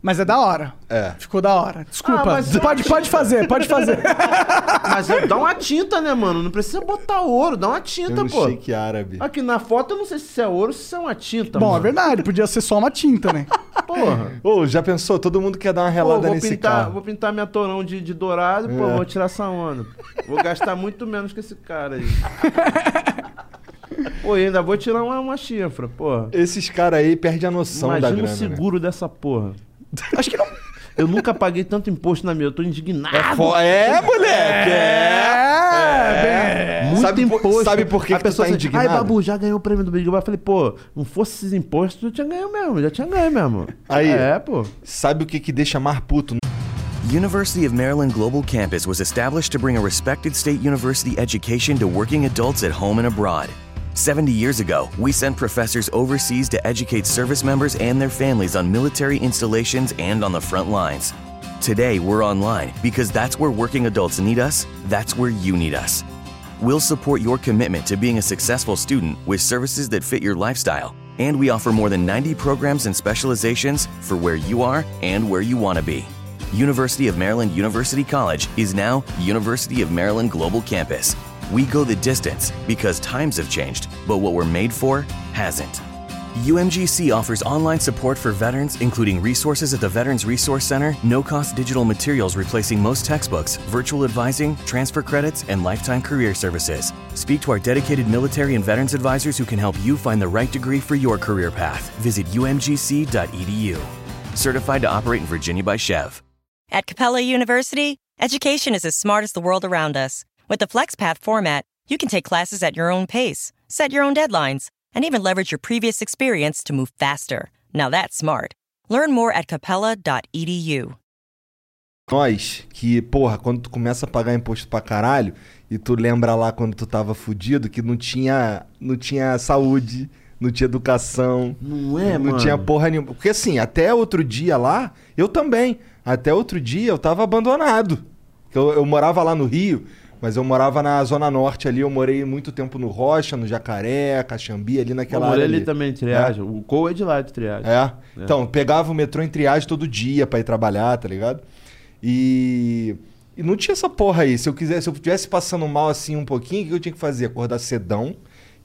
Mas é da hora. É. Ficou da hora. Desculpa. Ah, mas pode, pode fazer, pode fazer. (laughs) Mas é- dá uma tinta, né, mano? Não precisa botar ouro, dá uma tinta, um pô. shake árabe. Aqui na foto eu não sei se isso é ouro ou se isso é uma tinta, Bom, é mano. verdade. Podia ser só uma tinta, né? Porra. Ô, já pensou? Todo mundo quer dar uma Pô, relada vou nesse pintar, carro. vou pintar minha torão de, de dourado, pô, É. vou tirar essa onda. Vou gastar muito menos que esse cara aí. (laughs) Pô, e ainda vou tirar uma, uma chifra, porra. Esses caras aí perdem a noção da Imagina o grana, né? seguro dessa porra. Acho que não. Eu nunca paguei tanto imposto na minha, eu tô indignado. É, fo- é, moleque! É! É, Muito Sabe por- imposto. sabe por que A que tu pessoa tá assim, indignado? Ai, Babu, já ganhou o prêmio do Big Brother. Eu falei, pô, não fosse esses impostos, eu tinha ganho mesmo, já tinha ganho mesmo. Aí. É, pô. Sabe o que que deixa mais puto? University of Maryland Global Campus was established to bring a respected state university education to working adults at home and abroad. 70 years ago, we sent professors overseas to educate service members and their families on military installations and on the front lines. Today, we're online because that's where working adults need us, that's where you need us. We'll support your commitment to being a successful student with services that fit your lifestyle, and we offer more than 90 programs and specializations for where you are and where you want to be. University of Maryland University College is now University of Maryland Global Campus. We go the distance because times have changed, but what we're made for hasn't. UMGC offers online support for veterans, including resources at the Veterans Resource Center, no cost digital materials replacing most textbooks, virtual advising, transfer credits, and lifetime career services. Speak to our dedicated military and veterans advisors who can help you find the right degree for your career path. Visit umgc.edu. Certified to operate in Virginia by Chev. At Capella University, education is as smart as the world around us. With the FlexPath format, you can take classes at your own pace, set your own deadlines, and even leverage your previous experience to move faster. Now that's smart. Learn more at capella.edu. Nós, que, porra, quando tu começa a pagar imposto pra caralho, e tu lembra lá quando tu tava fudido que não tinha, não tinha saúde, não tinha educação. Não é, não mano? tinha porra nenhuma. Porque assim, até outro dia lá, eu também. Até outro dia eu tava abandonado. Eu, eu morava lá no Rio, mas eu morava na Zona Norte ali. Eu morei muito tempo no Rocha, no Jacaré, Caxambi, ali Eu naquela morei área. ali também, triagem. O Cole é de lá, de triagem. É. Então, pegava o metrô em triagem todo dia pra ir trabalhar, tá ligado? E. E não tinha essa porra aí. Se eu quisesse, se eu tivesse passando mal assim um pouquinho, o que eu tinha que fazer? Acordar cedão,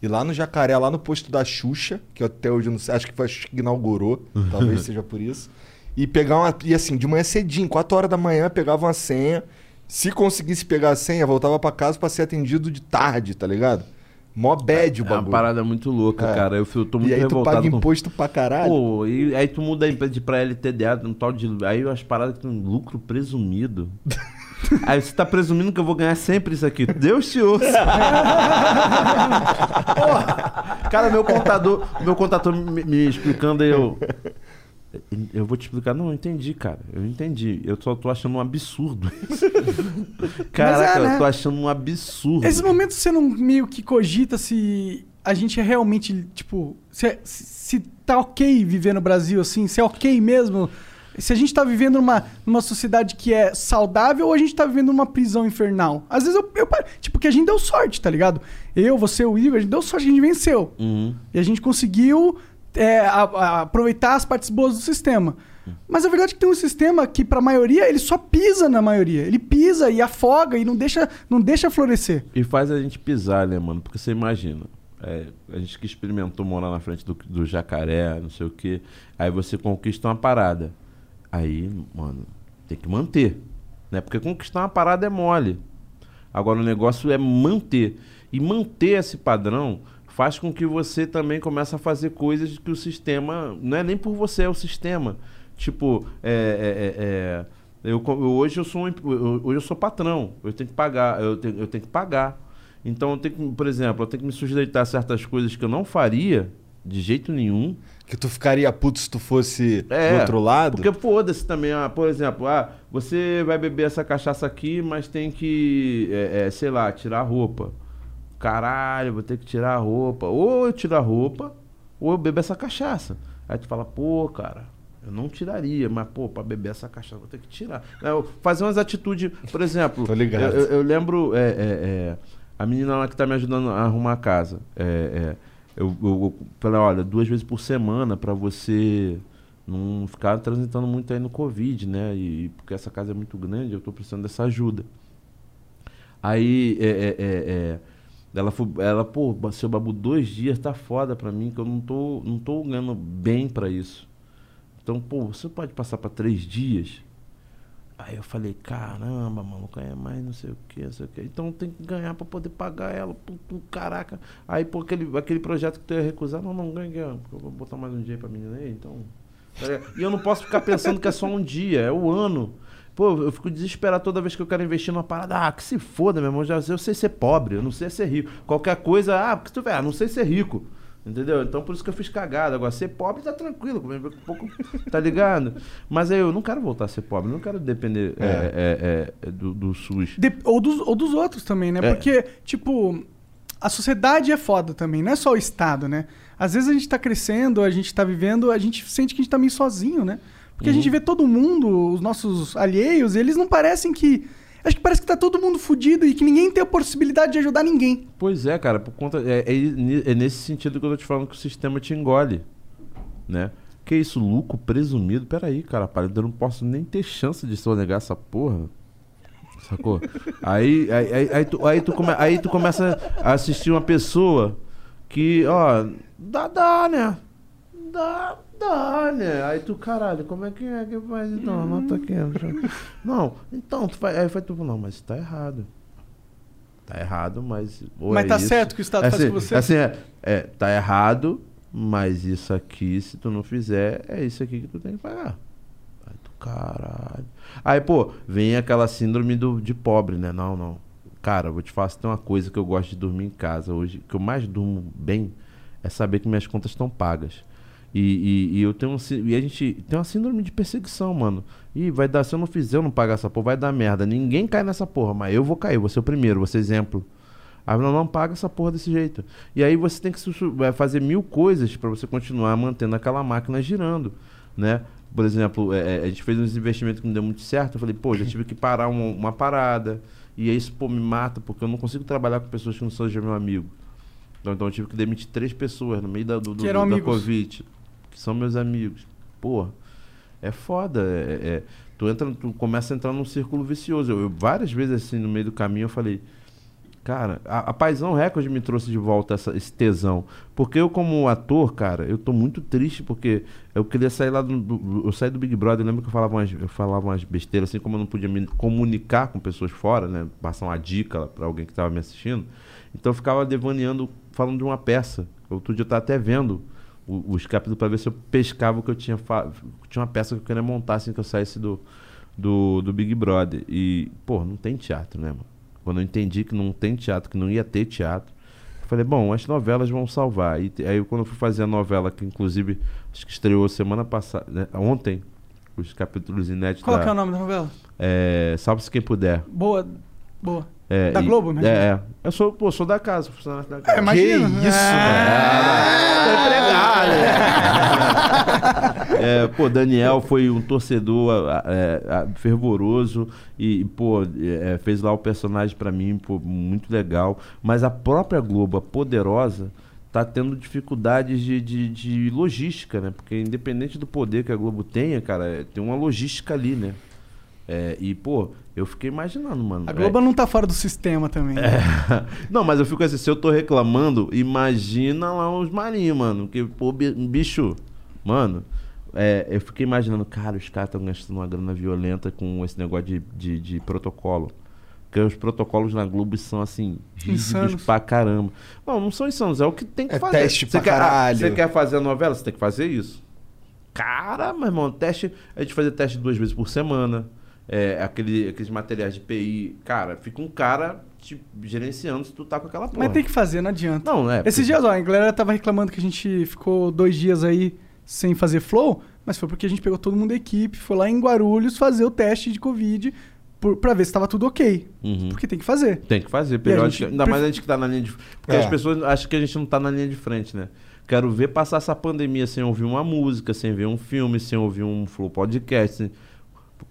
ir lá no Jacaré, lá no posto da Xuxa, que eu até hoje eu não sei, acho que foi a Xuxa que inaugurou, (laughs) talvez seja por isso. E pegar uma. E assim, de manhã cedinho, 4 horas da manhã, pegava uma senha. Se conseguisse pegar a senha, voltava pra casa pra ser atendido de tarde, tá ligado? Mó bad o É uma bagulho. parada muito louca, É. cara. Eu, eu tô muito e aí tu revoltado paga com... imposto pra caralho. Pô, e aí tu muda de pra LTDA, um tal de. Aí as paradas tem lucro presumido. (laughs) Aí você tá presumindo que eu vou ganhar sempre isso aqui. Deus te ouça. (laughs) Porra. Cara, meu contador, meu contador me, me explicando aí, eu. Eu vou te explicar. Não, eu entendi, cara. Eu entendi. Eu só tô achando um absurdo. (laughs) Caraca, né? eu tô achando um absurdo. Esses momentos você não meio que cogita se a gente é realmente, tipo, se, se tá ok viver no Brasil assim, se é ok mesmo. Se a gente tá vivendo numa, numa sociedade que é saudável ou a gente tá vivendo numa prisão infernal. Às vezes eu, eu Tipo, que a gente deu sorte, tá ligado? Eu, você, o Igor, a gente deu sorte, a gente venceu. Uhum. E a gente conseguiu é, a- a- aproveitar as partes boas do sistema. Mas a verdade é que tem um sistema que, pra maioria, ele só pisa na maioria. Ele pisa e afoga e não deixa, não deixa florescer. E faz a gente pisar, né, mano? Porque você imagina. é, a gente que experimentou morar na frente do, do jacaré, não sei o quê. Aí você conquista uma parada. Aí, mano, tem que manter. Né? Porque conquistar uma parada é mole. Agora o negócio é manter. E manter esse padrão faz com que você também comece a fazer coisas que o sistema. Não é nem por você, é o sistema. Tipo, é, é, é, é, eu, hoje eu sou um, hoje eu sou patrão. Eu tenho que pagar. Eu tenho, eu tenho que pagar. Então eu tenho que, por exemplo, eu tenho que me sujeitar a certas coisas que eu não faria de jeito nenhum. Que tu ficaria puto se tu fosse É, do outro lado? Porque foda-se também, ah, por exemplo, ah, você vai beber essa cachaça aqui, mas tem que, é, é, sei lá, tirar a roupa. Caralho, vou ter que tirar a roupa. Ou eu tiro a roupa, ou eu bebo essa cachaça. Aí tu fala, pô, cara, eu não tiraria, mas, pô, pra beber essa cachaça, vou ter que tirar. É, eu fazer umas atitudes, por exemplo, (laughs) Tô ligado. Eu, eu- lembro, é, é, é, a menina lá que tá me ajudando a arrumar a casa. É, é, eu, eu, eu falei, olha, duas vezes por semana pra você não ficar transitando muito aí no Covid, né? E, porque essa casa é muito grande, eu tô precisando dessa ajuda. Aí, é, é, é, é, ela, foi, ela, pô, seu babu, dois dias tá foda pra mim, que eu não tô, não tô ganhando bem pra isso. Então, pô, você pode passar pra três dias? Aí eu falei, caramba, maluco, é mais não sei o que, não sei o que. Então tem que ganhar pra poder pagar ela. Pô, caraca. Aí, pô, aquele, aquele projeto que tu ia recusar, não, não ganha, porque eu vou botar mais um dia pra menina aí, então. tá? E eu não posso ficar pensando que é só um dia, é o ano. Pô, eu fico desesperado toda vez que eu quero investir numa parada. Ah, que se foda, meu irmão. Já, eu sei ser pobre, eu não sei ser rico. Qualquer coisa, ah, porque tu vê, ah, não sei ser rico. Entendeu? Então por isso que eu fiz cagada. Agora, ser pobre tá tranquilo, um pouco, tá ligado? Mas aí eu não quero voltar a ser pobre, não quero depender é, é, é, do, do SUS. De- ou, dos, ou dos outros também, né? É. Porque, tipo, a sociedade é foda também, não é só o Estado, né? Às vezes a gente tá crescendo, a gente tá vivendo, a gente sente que a gente tá meio sozinho, né? Porque a gente vê todo mundo, os nossos alheios, e eles não parecem que. Acho que parece que tá todo mundo fudido e que ninguém tem a possibilidade de ajudar ninguém. Pois é, cara, por conta. É, é, é nesse sentido que eu tô te falando que o sistema te engole. Né? Que isso, lucro presumido? Peraí, cara, para, eu não posso nem ter chance de sonegar essa porra. Sacou? (laughs) Aí, aí, aí, aí tu, aí, tu come, aí tu começa a assistir uma pessoa que, ó, dá, dá, né? Dá, dá, né? Aí tu, caralho, como é que é que faz então? Não tá aqui. (laughs) Não, então, tu faz, aí foi tu, não, mas tá errado. Tá errado, mas. Mas é tá isso- certo que o Estado faz assim, com você? Assim, é, é, tá errado, mas isso aqui, se tu não fizer, é isso aqui que tu tem que pagar. Aí tu, caralho. Aí, pô, vem aquela síndrome do, de pobre, né? Não, não. Cara, vou te falar, tem uma coisa que eu gosto de dormir em casa hoje, que eu mais durmo bem, é saber que minhas contas estão pagas. E, e- e eu tenho um, e a gente tem uma síndrome de perseguição, mano. E vai dar, se eu não fizer, eu não pagar essa porra, vai dar merda. Ninguém cai nessa porra, mas eu vou cair, vou ser o primeiro, vou ser exemplo. Aí não, não paga essa porra desse jeito. E aí você tem que fazer mil coisas pra você continuar mantendo aquela máquina girando, né? Por exemplo, é, é, a gente fez uns investimentos que não deu muito certo. Eu falei, pô, já tive que parar uma, uma parada. E aí isso, pô, me mata, porque eu não consigo trabalhar com pessoas que não sejam meu amigo. Então, então eu tive que demitir três pessoas no meio da, do, do- eram da. Covid, que são meus amigos. Porra, é foda. É, é- tu, entra, tu começa a entrar num círculo vicioso. Eu, eu várias vezes assim, no meio do caminho, eu falei, Cara, a, a Paisão Record me trouxe de volta essa- esse tesão. Porque eu, como ator, cara, eu tô muito triste porque eu queria sair lá do. do- eu saí do Big Brother, lembra que eu falava umas, eu falava umas besteiras, assim como eu não podia me comunicar com pessoas fora, né? Passar uma dica pra alguém que tava me assistindo. Então eu ficava devaneando, falando de uma peça. Outro dia eu tava até vendo o- os capítulos pra ver se eu pescava o que eu tinha. Tinha uma peça que eu queria montar assim que eu saísse do, do, do Big Brother. E, pô, não tem teatro, né, mano? Quando eu entendi que não tem teatro, que não ia ter teatro, eu falei, bom, as novelas vão salvar. E aí quando eu fui fazer a novela, que inclusive acho que estreou semana passada, né, ontem, os capítulos inéditos Qual da, que é o nome da novela? é, Salve-se quem puder. Boa. Boa. É, Da e- Globo, É, imagina. é. Eu sou, pô, sou da casa, funcionário da casa. É, imagina. Que isso, É, (laughs) pô, Daniel foi um torcedor é, fervoroso e, pô, é, fez lá o personagem pra mim, pô, muito legal. Mas a própria Globo, a poderosa, tá tendo dificuldades de, de, de logística, né? Porque independente do poder que a Globo tenha, cara, é, tem uma logística ali, né? É, e, pô, eu fiquei imaginando, mano. A é, Globo não tá fora do sistema também. né? (laughs) não, mas eu fico assim, se eu tô reclamando, imagina lá os marinhos, mano. Que, pô, bi- bicho, mano, é, eu fiquei imaginando, cara, os caras estão gastando uma grana violenta com esse negócio de, de, de protocolo. Porque os protocolos na Globo são, assim, rígidos Insanos. pra caramba. Não, não são insanos, é o que tem que É fazer. teste Você pra quer, ah, caralho. Você quer fazer a novela? Você tem que fazer isso. Cara, meu irmão, teste. A gente fazia teste duas vezes por semana. É, aquele, aqueles materiais de PI. Cara, fica um cara te gerenciando se tu tá com aquela porra. Mas tem que fazer, não adianta. Não, é. Esses porque- dias, ó, a galera tava reclamando que a gente ficou dois dias aí sem fazer flow, mas foi porque a gente pegou todo mundo da equipe, foi lá em Guarulhos fazer o teste de Covid por, pra ver se tava tudo ok. Uhum. Porque tem que fazer. Tem que fazer, periódico. Ainda mais a gente que tá na linha de. Porque É. as pessoas acham que a gente não tá na linha de frente, né? Quero ver passar essa pandemia sem ouvir uma música, sem ver um filme, sem ouvir um flow podcast. sem-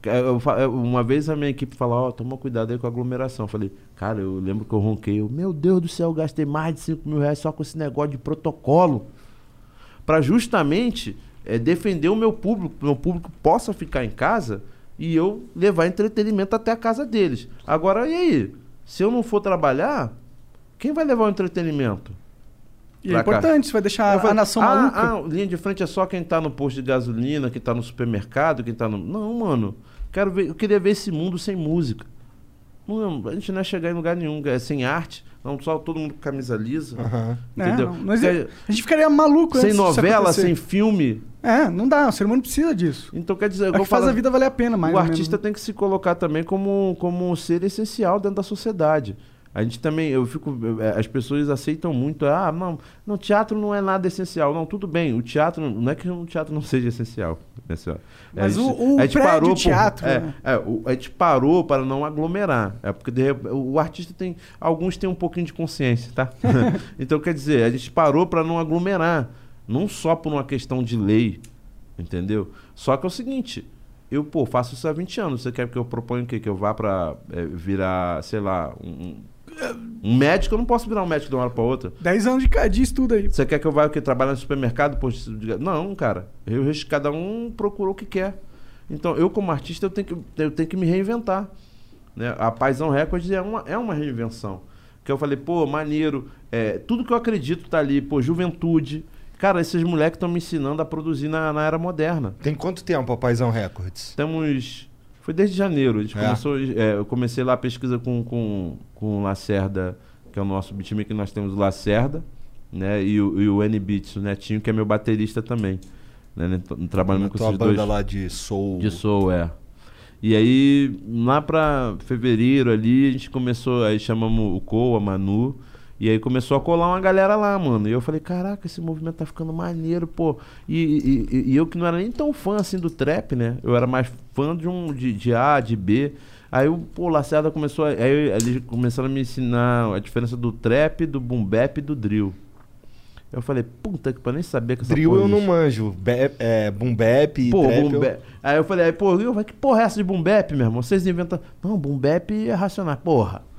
eu fa- eu- uma vez a minha equipe falou, ó, toma cuidado aí com a aglomeração. Eu falei, cara, eu lembro que eu ronquei. Eu, Meu Deus do céu, eu gastei mais de 5 mil reais só com esse negócio de protocolo. Pra justamente eh, defender o meu público, que o meu público possa ficar em casa e eu levar entretenimento até a casa deles. Agora, e aí? Se eu não for trabalhar, quem vai levar o entretenimento? E é importante, você vai deixar a falei, nação ah, maluca. Ah, linha de frente é só quem tá no posto de gasolina, quem tá no supermercado, quem tá no. Não, mano. Quero ver, eu queria ver esse mundo sem música. Não, a gente não é chegar em lugar nenhum, é sem arte. Não, só todo mundo com camisa lisa. É, Entendeu? não, não a gente ficaria maluco sem novela, sem filme. É, não dá, o ser humano precisa disso. Então quer dizer, É que faz a vida valer a pena, mais o ou menos, artista né? tem que se colocar também como, como um ser essencial dentro da sociedade. A gente também, eu fico, é, as pessoas aceitam muito, ah, não, não, teatro não é nada essencial. Não, tudo bem, o teatro, não é que o teatro não (laughs) seja essencial. né, senhor? Mas gente- o- o a gente parou por- teatro, é, né? é, o- a gente parou para não aglomerar. É porque de rep- o artista tem, alguns têm um pouquinho de consciência, tá? (laughs) então quer dizer, a gente parou para não aglomerar, não só por uma questão de lei, entendeu? Só que é o seguinte, eu, pô, faço isso há 20 anos. Você quer que eu proponha o quê? Que eu vá pra é, virar, sei lá, um, um médico? Eu não posso virar um médico de uma hora pra outra. 10 anos de, de estudo aí. Você quer que eu vá o quê? trabalhar no supermercado? posto de ga- Não, cara. Eu, eu- cada um procurou o que quer. Então, eu como artista, eu tenho que, eu tenho que me reinventar. Né? A Paisão Records é uma, é uma reinvenção. Que eu falei, pô, maneiro. É, tudo que eu acredito tá ali. Pô, juventude. Cara, esses moleques estão me ensinando a produzir na, na era moderna. Tem quanto tempo a Paisão Records? Temos. Foi desde janeiro. A gente É. começou. é, eu comecei lá a pesquisa com, com, com o Lacerda, que é o nosso beatmaker, que nós temos o Lacerda, né? E o, e o N-Beats, o Netinho, que é meu baterista também. Né? né, t- Trabalhando com esses banda dois. lá de soul. De soul, é. E aí, lá pra fevereiro ali, a gente começou, aí chamamos o Cole, a Manu, E aí começou a colar uma galera lá, mano. E eu falei, caraca, esse movimento tá ficando maneiro, pô. E, e, e eu que não era nem tão fã assim do trap, né? Eu era mais fã de um de, de A, de B. Aí o pô, Lacerda começou a, aí eles começaram a me ensinar a diferença do trap, do boom bap e do drill. Eu falei, puta que pariu, nem sabia que essa Drill eu não manjo. Be é, boom bap e Pô, trap boom eu- bap. Aí eu falei, aí, pô, eu que porra é essa de boom bap, meu irmão? Vocês inventam. Não, boom bap é racional. Porra.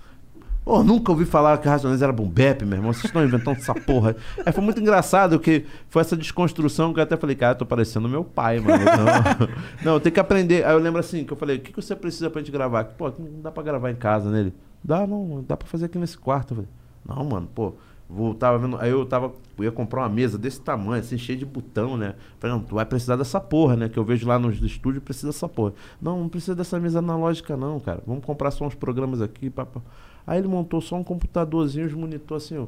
Pô, nunca ouvi falar que Racionais era boom bap, meu irmão. Vocês estão inventando essa porra. Aí foi muito engraçado que foi essa desconstrução que eu até falei, cara, eu tô parecendo meu pai, mano. (laughs) Não, não tem que aprender. Aí eu lembro assim, que eu falei, o que, que você precisa pra gente gravar? Pô, não dá pra gravar em casa nele. Dá, não, dá pra fazer aqui nesse quarto. Eu falei, não, mano, pô. Vou, tava vendo, aí eu tava, eu ia comprar uma mesa desse tamanho, assim, cheia de botão, né? Falei, não, tu vai precisar dessa porra, né? Que eu vejo lá nos estúdios, precisa dessa porra. Não, não precisa dessa mesa analógica, não, cara. Vamos comprar só uns programas aqui, papá. Aí ele montou só um computadorzinho, os monitor assim, ó.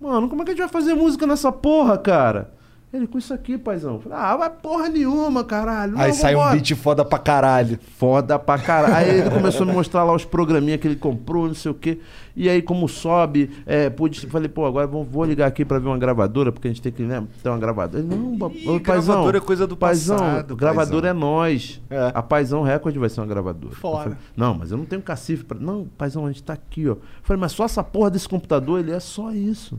Mano, como é que a gente vai fazer música nessa porra, cara? Ele, com isso aqui, paizão. Falei, ah, vai porra nenhuma, caralho. Aí sai um beat foda pra caralho. Foda pra caralho. Aí ele começou a me mostrar lá os programinhas que ele comprou, não sei o quê. E aí, como sobe, é, pude, falei, pô, agora vou, vou ligar aqui pra ver uma gravadora, porque a gente tem que né, ter uma gravadora. Ele, não, ba- ô, paizão, gravadora é coisa do paizão, passado, Gravadora paizão. é nós. É. A Paizão Record vai ser uma gravadora. Fora. falei, não, mas eu não tenho cacife pra. Não, paizão, a gente tá aqui, ó. Eu falei, mas só essa porra desse computador, ele é só isso.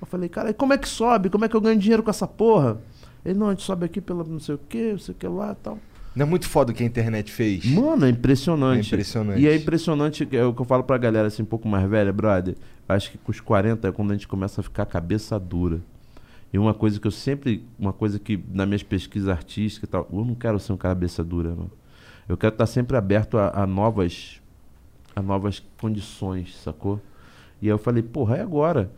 Eu falei, cara, e como é que sobe? Como é que eu ganho dinheiro com essa porra? Ele, não, a gente sobe aqui pela não sei o que, não sei o que lá e tal. Não é muito foda o que a internet fez? Mano, é impressionante. É impressionante. E é impressionante, é o que eu falo pra galera assim, um pouco mais velha, brother. Acho que com os 40 é quando a gente começa a ficar cabeça dura. E uma coisa que eu sempre, uma coisa que nas minhas pesquisas artísticas e tal, eu não quero ser um cabeça dura, não. Eu quero estar sempre aberto a, a novas a novas condições, sacou? E aí eu falei, porra, é agora.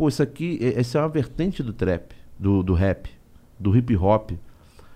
Pô, isso aqui, essa é uma vertente do trap, do, do rap, do hip hop.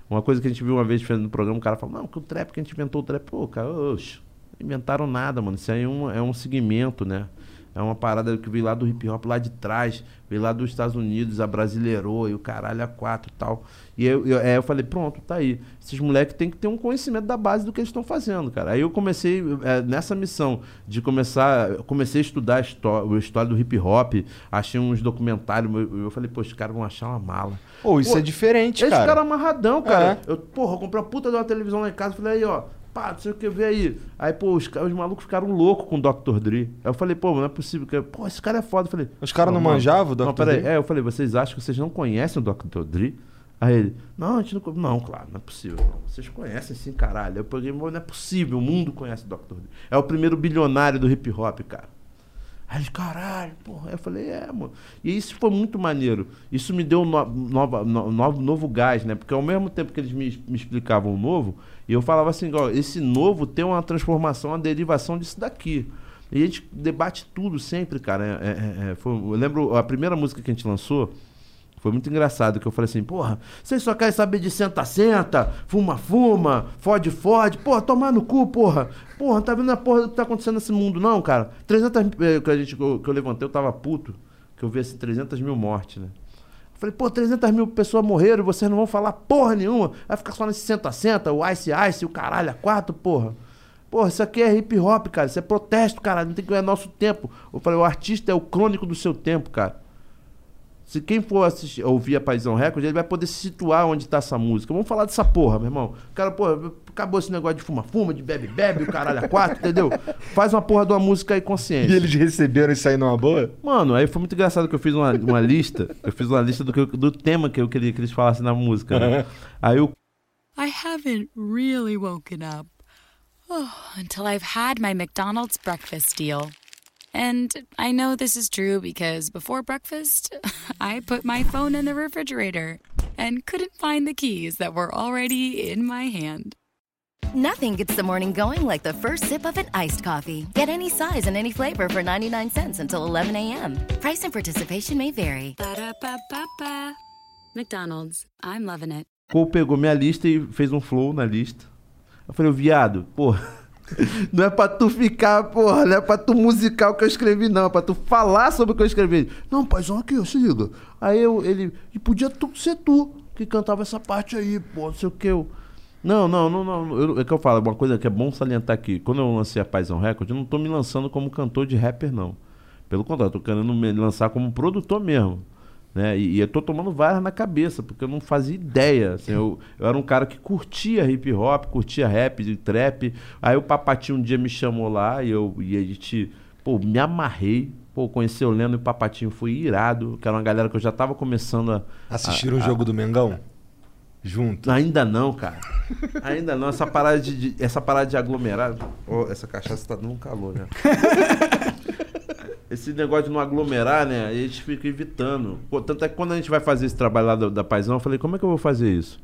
Uma coisa que a gente viu uma vez no programa, o cara falou, não, que o trap, que a gente inventou o trap. Pô, cara, oxe, inventaram nada, mano. Isso aí é um, é um segmento, né? É uma parada que veio lá do hip hop lá de trás, veio lá dos Estados Unidos, a brasileirou e o caralho a quatro e tal. E eu, eu, aí eu falei, pronto, tá aí. Esses moleques têm que ter um conhecimento da base do que eles estão fazendo, cara. Aí eu comecei, é, nessa missão de começar, eu comecei a estudar a histó- a história do hip hop, achei uns documentários, eu, eu falei, pô, os caras vão achar uma mala. Pô, isso Pô, é diferente, Esse cara. cara amarradão, cara. É. Eu, porra, eu comprei uma puta de uma televisão lá em casa. Falei, aí, ó, pá, não sei o que, vê aí. Aí, pô, os, os malucos ficaram loucos com o Dr. Dre. Aí eu falei, pô, não é possível. Que... Pô, esse cara é foda. Eu falei, Os caras não manjavam o Não, Dr. peraí. Dre? É, eu falei, vocês acham que vocês não conhecem o Dr. Dre? Aí ele, não, a gente não. Não, claro, não é possível. não. Vocês conhecem sim, caralho. Eu peguei, "Mas não é possível, o mundo conhece o Dr. Dre. É o primeiro bilionário do hip hop, cara. Aí ele, caralho, porra. Aí eu falei, é, mano. E isso foi muito maneiro. Isso me deu no, nova, no- novo, novo gás, né? Porque ao mesmo tempo que eles me, me explicavam o novo, e eu falava assim, ó, esse novo tem uma transformação, uma derivação disso daqui. E a gente debate tudo sempre, cara. É- é- é, foi- eu lembro a primeira música que a gente lançou. Foi muito engraçado que eu falei assim, porra, vocês só querem saber de senta, senta, fuma, fuma, fode, fode, porra, tomar no cu, porra. Porra, tá vendo a porra do que tá acontecendo nesse mundo, não, cara? 300 eh, que, a gente, que eu levantei, eu tava puto, que eu vi assim, 300 mil mortes, né? Falei, pô, 300 mil pessoas morreram e vocês não vão falar porra nenhuma. Vai ficar só nesse senta, senta, o ice, ice, o caralho, a quatro, porra. Porra, isso aqui é hip hop, cara. Isso é protesto, cara. Não tem que ganhar nosso tempo. Eu falei, o artista é o crônico do seu tempo, cara. Se quem for assistir, ouvir a Paisão Record, ele vai poder se situar onde tá essa música. Vamos falar dessa porra, meu irmão. Cara, porra, acabou esse negócio de fuma-fuma, de bebe-bebe, o caralho a quatro, entendeu? Faz uma porra de uma música aí consciente. E eles receberam isso aí numa boa? Mano, aí foi muito engraçado que eu fiz uma, uma lista. Eu fiz uma lista do, que eu- do tema que eu queria que eles falassem na música. Né? Aí o I haven't really woken up. Oh, until I've had my McDonald's breakfast deal. And I know this is true because before breakfast, (laughs) I put my phone in the refrigerator and couldn't find the keys that were already in my hand. Nothing gets the morning going like the first sip of an iced coffee. Get any size and any flavor for 99 cents until 11 a.m. Price and participation may vary. Ba-da-ba-ba-ba. McDonald's. I'm loving it. Cole pegou minha lista e fez um flow na lista. Eu falei, viado, porra, (laughs) não é pra tu ficar, porra, não é pra tu musicar o que eu escrevi, não, é pra tu falar sobre o que eu escrevi. Não, paizão, aqui, ó, se liga. Aí eu, ele, e podia tu, ser tu que cantava essa parte aí, pô, não sei o que. Eu, não, não, não, não. eu- é que eu falo, uma coisa que é bom salientar aqui. Quando eu lancei a Paizão Record, eu não tô me lançando como cantor de rapper, não. Pelo contrário, eu tô querendo me lançar como produtor mesmo. Né? E, e eu tô tomando várias na cabeça, porque eu não fazia ideia. assim, eu, eu era um cara que curtia hip hop, curtia rap, trap. Aí o Papatinho um dia me chamou lá e, eu, e a gente, pô, me amarrei. Pô, conhecer o Leno e o Papatinho foi irado, que era uma galera que eu já tava começando a. Assistiram a- o a- jogo do Mengão? Junto. Ainda não, cara. Ainda não. Essa parada de, de- essa parada de aglomerar. Ô, essa cachaça tá dando um calor, né? (laughs) Esse negócio de não aglomerar, né? A gente fica evitando. Pô, tanto é que quando a gente vai fazer esse trabalho lá da, da Paisão, eu falei, como é que eu vou fazer isso?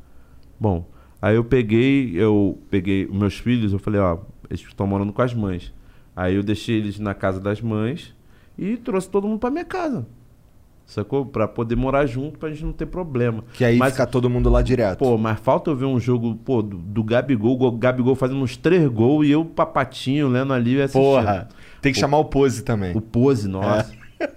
Bom, aí eu peguei, eu peguei meus filhos, eu falei, ó, eles estão morando com as mães. Aí eu deixei eles na casa das mães e trouxe todo mundo pra minha casa. Sacou? Pra poder morar junto, pra gente não ter problema. Que aí Mas- fica todo mundo lá direto. Pô, mas falta eu ver um jogo, pô, do, do Gabigol, o Gabigol fazendo uns três gols e eu, papatinho, lendo ali assistindo. Porra. Tem que Pô, chamar o Pose também. O Pose, nossa. (laughs)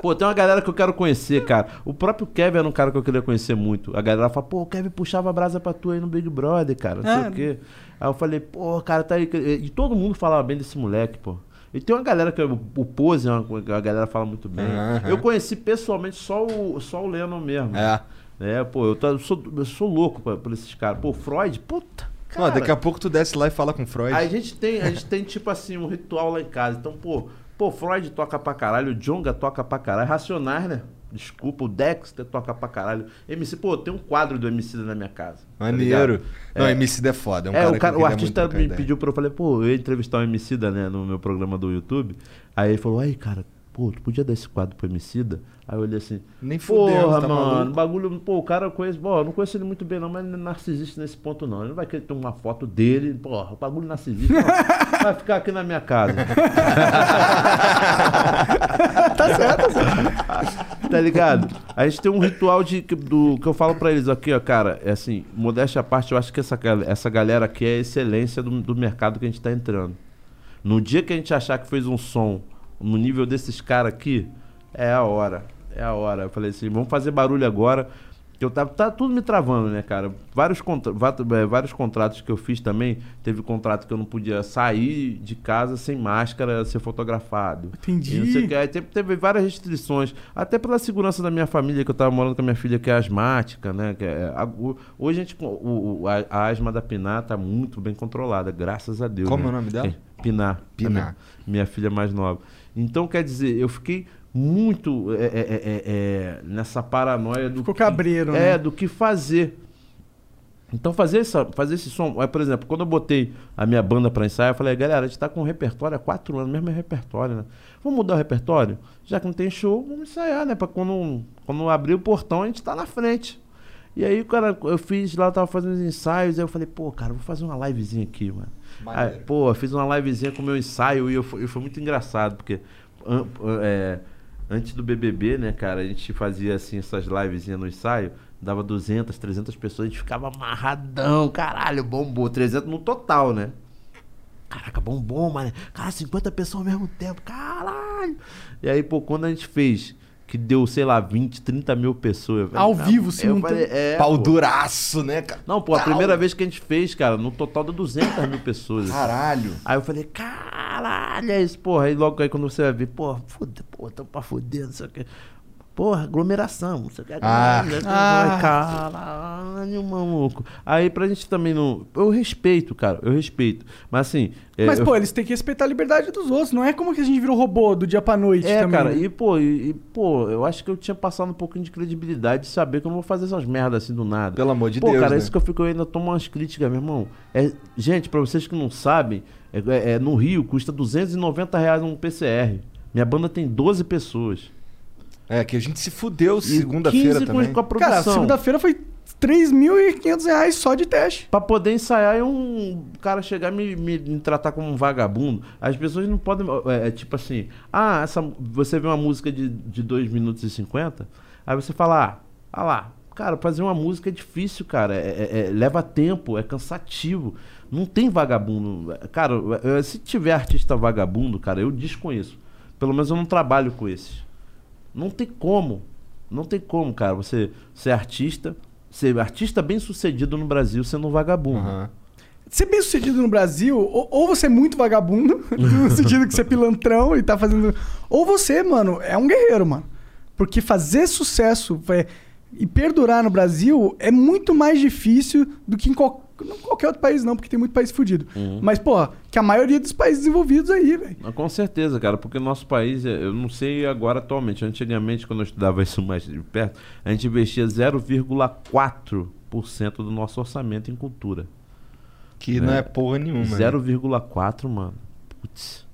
Pô, tem uma galera que eu quero conhecer, cara. O próprio Kevin era um cara que eu queria conhecer muito. A galera fala, pô, o Kevin puxava a brasa pra tu aí no Big Brother, cara. Não sei É. o quê. Aí eu falei, pô, cara, tá aí. E todo mundo falava bem desse moleque, pô. E tem uma galera que. O Pose, é uma, a galera fala muito bem. Aham. Eu conheci pessoalmente só o, só o Lennon mesmo. É. É, pô, eu, tô- eu sou, eu sou louco pra- por esses caras. Pô, Freud, puta. Cara, daqui a pouco tu desce lá e fala com o Freud. a gente tem, a gente tem tipo assim um ritual lá em casa. Então, pô, pô, Freud toca pra caralho, o Jonga toca pra caralho, Racionais, né? Desculpa, o Dexter toca pra caralho. MC, pô, tem um quadro do MC na minha casa. tá Maneiro. ligado? não, É. MC é foda. É, um É, cara o, cara, o artista me ideia. pediu pra eu falei, pô, eu ia entrevistar o Emicida, né, no meu programa do YouTube. Aí ele falou, aí, cara, pô, tu podia dar esse quadro pro Emicida? Aí eu olhei assim, Nem fudeu, porra, tá mano, maluco? bagulho, pô, o cara eu conheço, pô, eu não conheço ele muito bem não, mas ele não é narcisista nesse ponto não. Ele não vai querer ter uma foto dele, porra, o bagulho narcisista, não. vai ficar aqui na minha casa. (laughs) Tá certo, tá certo. tá ligado? A gente tem um ritual de, que- do, que eu falo pra eles aqui, ó, cara, é assim, modéstia à parte, eu acho que essa, essa galera aqui é a excelência do, do mercado que a gente tá entrando. No dia que a gente achar que fez um som no nível desses caras aqui, é a hora. É a hora. Eu falei assim, vamos fazer barulho agora. Que eu tava, tá tudo me travando, né, cara? Vários, contra, eh, vários contratos que eu fiz também. Teve contrato que eu não podia sair de casa sem máscara, ser fotografado. Entendi. E não sei o que. Aí teve, teve várias restrições. Até pela segurança da minha família, que eu tava morando com a minha filha que é asmática, né? Que é, a- hoje a gente. O, a, a asma da Pinar tá muito bem controlada, graças a Deus. Como né? é o nome dela? É, Pinar. Pinar. Minha, minha filha mais nova. Então, quer dizer, eu fiquei muito é, é, é, é, é, nessa paranoia do. Ficou que- cabreiro, É, né? do que fazer. Então fazer, essa, fazer esse som, é, por exemplo, quando eu botei a minha banda pra ensaiar, eu falei, galera, a gente tá com um repertório há quatro anos, mesmo repertório, né? Vamos mudar o repertório? Já que não tem show, vamos ensaiar, né? Pra quando, quando abrir o portão, a gente tá na frente. E aí, cara, eu fiz lá, eu tava fazendo os ensaios, aí eu falei, pô, cara, vou fazer uma livezinha aqui, mano. Aí, pô, fiz uma livezinha com o meu ensaio e eu, foi muito engraçado, porque an- é, antes do BBB, né, cara, a gente fazia assim essas livezinhas no ensaio, dava 200, 300 pessoas, a gente ficava amarradão, caralho, bombou, 300 no total, né? Caraca, bombom, mano. Cara, 50 pessoas ao mesmo tempo, caralho. E aí, pô, quando a gente fez, que deu, sei lá, 20, 30 mil pessoas. falei, Ao "Ah, vivo, eu simultâneo. falei, é, Pau pô. duraço, né, cara? Não, pô, a primeira vez que a gente fez, cara, no total deu 200 mil pessoas. assim. Caralho. Aí eu falei, caralho, é isso, porra. Aí logo aí quando você vai ver, porra, foda, porra, tamo pra foder, não sei o que. Porra, aglomeração, não sei o que. Ah. Ah. Caralho, maluco. Aí pra gente também não. Eu respeito, cara, eu respeito. Mas assim. é, Mas, eu- pô, eles têm que respeitar a liberdade dos outros. Não é como que a gente virou robô do dia pra noite É, também. cara, né? e pô, e, e, pô, eu acho que eu tinha passado um pouquinho de credibilidade de saber que eu não vou fazer essas merdas assim do nada. Pelo amor de pô, Deus, cara, né? isso que eu fico, eu ainda tomo umas críticas, meu irmão. É, gente, pra vocês que não sabem, é, é- é, no Rio custa 290 reais um PCR. Minha banda tem 12 pessoas. É, que a gente se fudeu segunda-feira 15 com- também. Com a produção. Cara, segunda-feira foi 3.500 reais só de teste. Pra poder ensaiar e um cara chegar e me, me, me tratar como um vagabundo. As pessoas não podem. É, é tipo assim, ah, essa, você vê uma música de, de 2 minutos e 50, aí você fala, ah, ah lá, cara, fazer uma música é difícil, cara. é- é- é- leva tempo, é cansativo. Não tem vagabundo. Cara, é, se tiver artista vagabundo, cara, eu desconheço. Pelo menos eu não trabalho com esses. Não tem como. Não tem como, cara, você ser artista, ser artista bem sucedido no Brasil sendo um vagabundo. Aham. ser bem sucedido no Brasil, ou, ou você é muito vagabundo, (laughs) no sentido que você é pilantrão e tá fazendo. Ou você, mano, é um guerreiro, mano. Porque fazer sucesso é, e perdurar no Brasil é muito mais difícil do que em qual- não qualquer outro país, não, porque tem muito país fudido. Mas, pô, que a maioria dos países desenvolvidos aí, velho. Com certeza, cara, porque o nosso país, é- eu não sei agora atualmente, antigamente, quando eu estudava isso mais de perto, a gente investia 0,4% do nosso orçamento em cultura. Que não é porra nenhuma. né? 0,4, mano. Putz.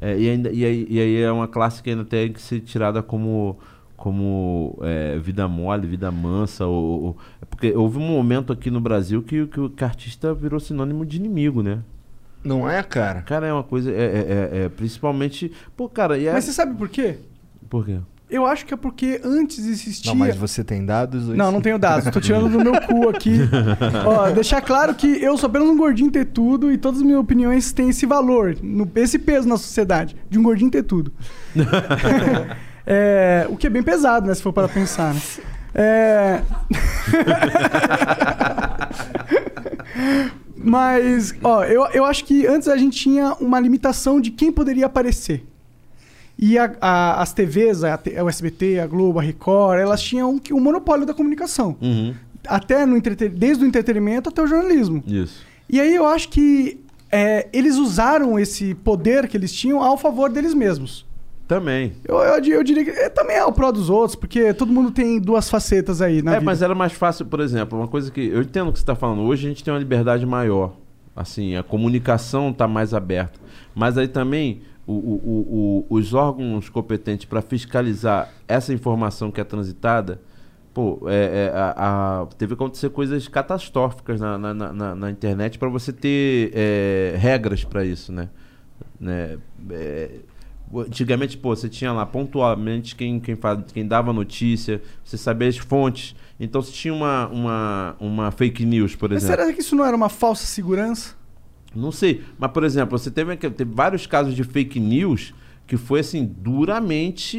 É, e, ainda, e, aí, e aí é uma classe que ainda tem que ser tirada como, como é, vida mole, vida mansa. Ou, ou- é porque houve um momento aqui no Brasil que, que o que artista virou sinônimo de inimigo, né? Não é, cara? Cara, é uma coisa. É, é- é- é principalmente. Pô, cara, e é. Mas você sabe por quê? Por quê? Eu acho que é porque antes existia. Não, mas você tem dados? ou Não, isso? não tenho dados. Tô tirando do meu cu aqui. (laughs) Ó, deixar claro que eu sou apenas um gordinho ter tudo e todas as minhas opiniões têm esse valor, no- esse peso na sociedade, de um gordinho ter tudo. (laughs) É, o que é bem pesado, né? Se for para pensar, né? É... (laughs) Mas, ó, eu, eu acho que antes a gente tinha uma limitação de quem poderia aparecer. E a- a- as TVs, a, o SBT, a Globo, a Record, elas tinham o monopólio da comunicação. Uhum. Até no entrete- desde o entretenimento até o jornalismo. Isso. E aí eu acho que é, eles usaram esse poder que eles tinham ao favor deles mesmos. Também. Eu, eu, eu diria que é, também é o pró dos outros, porque todo mundo tem duas facetas aí na é, vida. mas era mais fácil, por exemplo, uma coisa que. Eu entendo o que você está falando. Hoje a gente tem uma liberdade maior. Assim, a comunicação está mais aberta. Mas aí também o- o- o- os órgãos competentes para fiscalizar essa informação que é transitada. Pô, é, é, a- a- teve que acontecer coisas catastróficas na, na- na- na- na internet para você ter é, regras para isso, né? né? É, Antigamente, pô, você tinha lá pontualmente quem, quem, quem dava notícia, você sabia as fontes. Então, se tinha uma, uma, uma fake news, por Mas exemplo. será que isso não era uma falsa segurança? Não sei. Mas, por exemplo, você teve, teve vários casos de fake news que foi, assim, duramente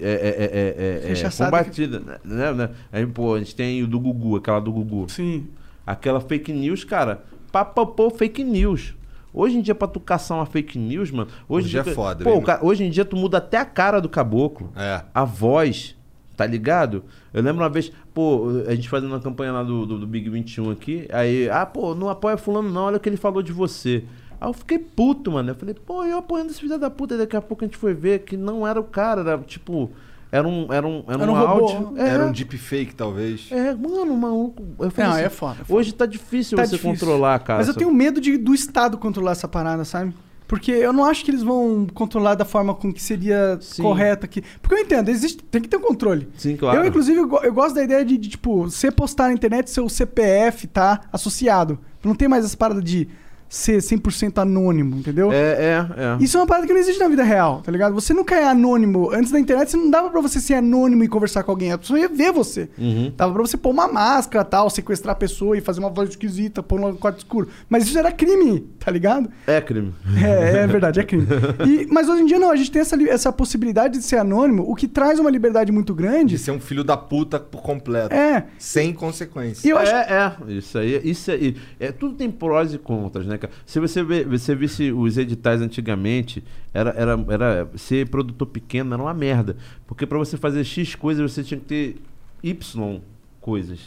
é, é, é, é, é, combatida. Né, né? Aí, pô, a gente tem o do Gugu, aquela do Gugu. Sim. Aquela fake news, cara, papapô fake news. Hoje em dia, pra tu caçar uma fake news, mano. Hoje, Hoje em é dia, foda, Pô, hoje em dia tu muda até a cara do caboclo. É. A voz, tá ligado? Eu lembro uma vez, pô, a gente fazendo uma campanha lá do, do, do Big 21 aqui. Aí, ah, pô, não apoia fulano, não, olha o que ele falou de você. Aí eu fiquei puto, mano. Eu falei, pô, eu apoiando esse filho da puta. E daqui a pouco a gente foi ver que não era o cara, era tipo. Era um, era um, era Era um, um robô. áudio. É, Era um deepfake, talvez. é, mano, maluco. Eu falei Não, assim, é foda, é foda. Hoje tá difícil Tá você difícil. controlar, cara. Mas eu tenho medo de, do Estado controlar essa parada, sabe? Porque eu não acho que eles vão controlar da forma com que seria Sim. correta aqui. Porque eu entendo, existe, tem que ter um controle. Sim, claro. Eu, inclusive, eu, eu gosto da ideia de, de, tipo, você postar na internet, seu CPF tá associado. Não tem mais essa parada de ser 100% anônimo, entendeu? É, é, é. Isso é uma parada que não existe na vida real, tá ligado? Você nunca é anônimo. Antes da internet, você não dava pra você ser anônimo e conversar com alguém. A pessoa ia ver você. Uhum. Dava pra você pôr uma máscara tal, sequestrar a pessoa e fazer uma voz esquisita, pôr no quarto escuro. Mas isso era crime, tá ligado? É crime. É, é (laughs) verdade, é crime. E- mas hoje em dia não, a gente tem essa, essa possibilidade de ser anônimo, o que traz uma liberdade muito grande. De ser um filho da puta por completo. É. Sem consequência. Eu acho. É, é, isso aí, isso aí, é, tudo tem prós e contras, né, cara? Se você vê, você visse os editais antigamente, era, era, era ser produtor pequeno era uma merda, porque pra você fazer X coisas você tinha que ter Y coisas.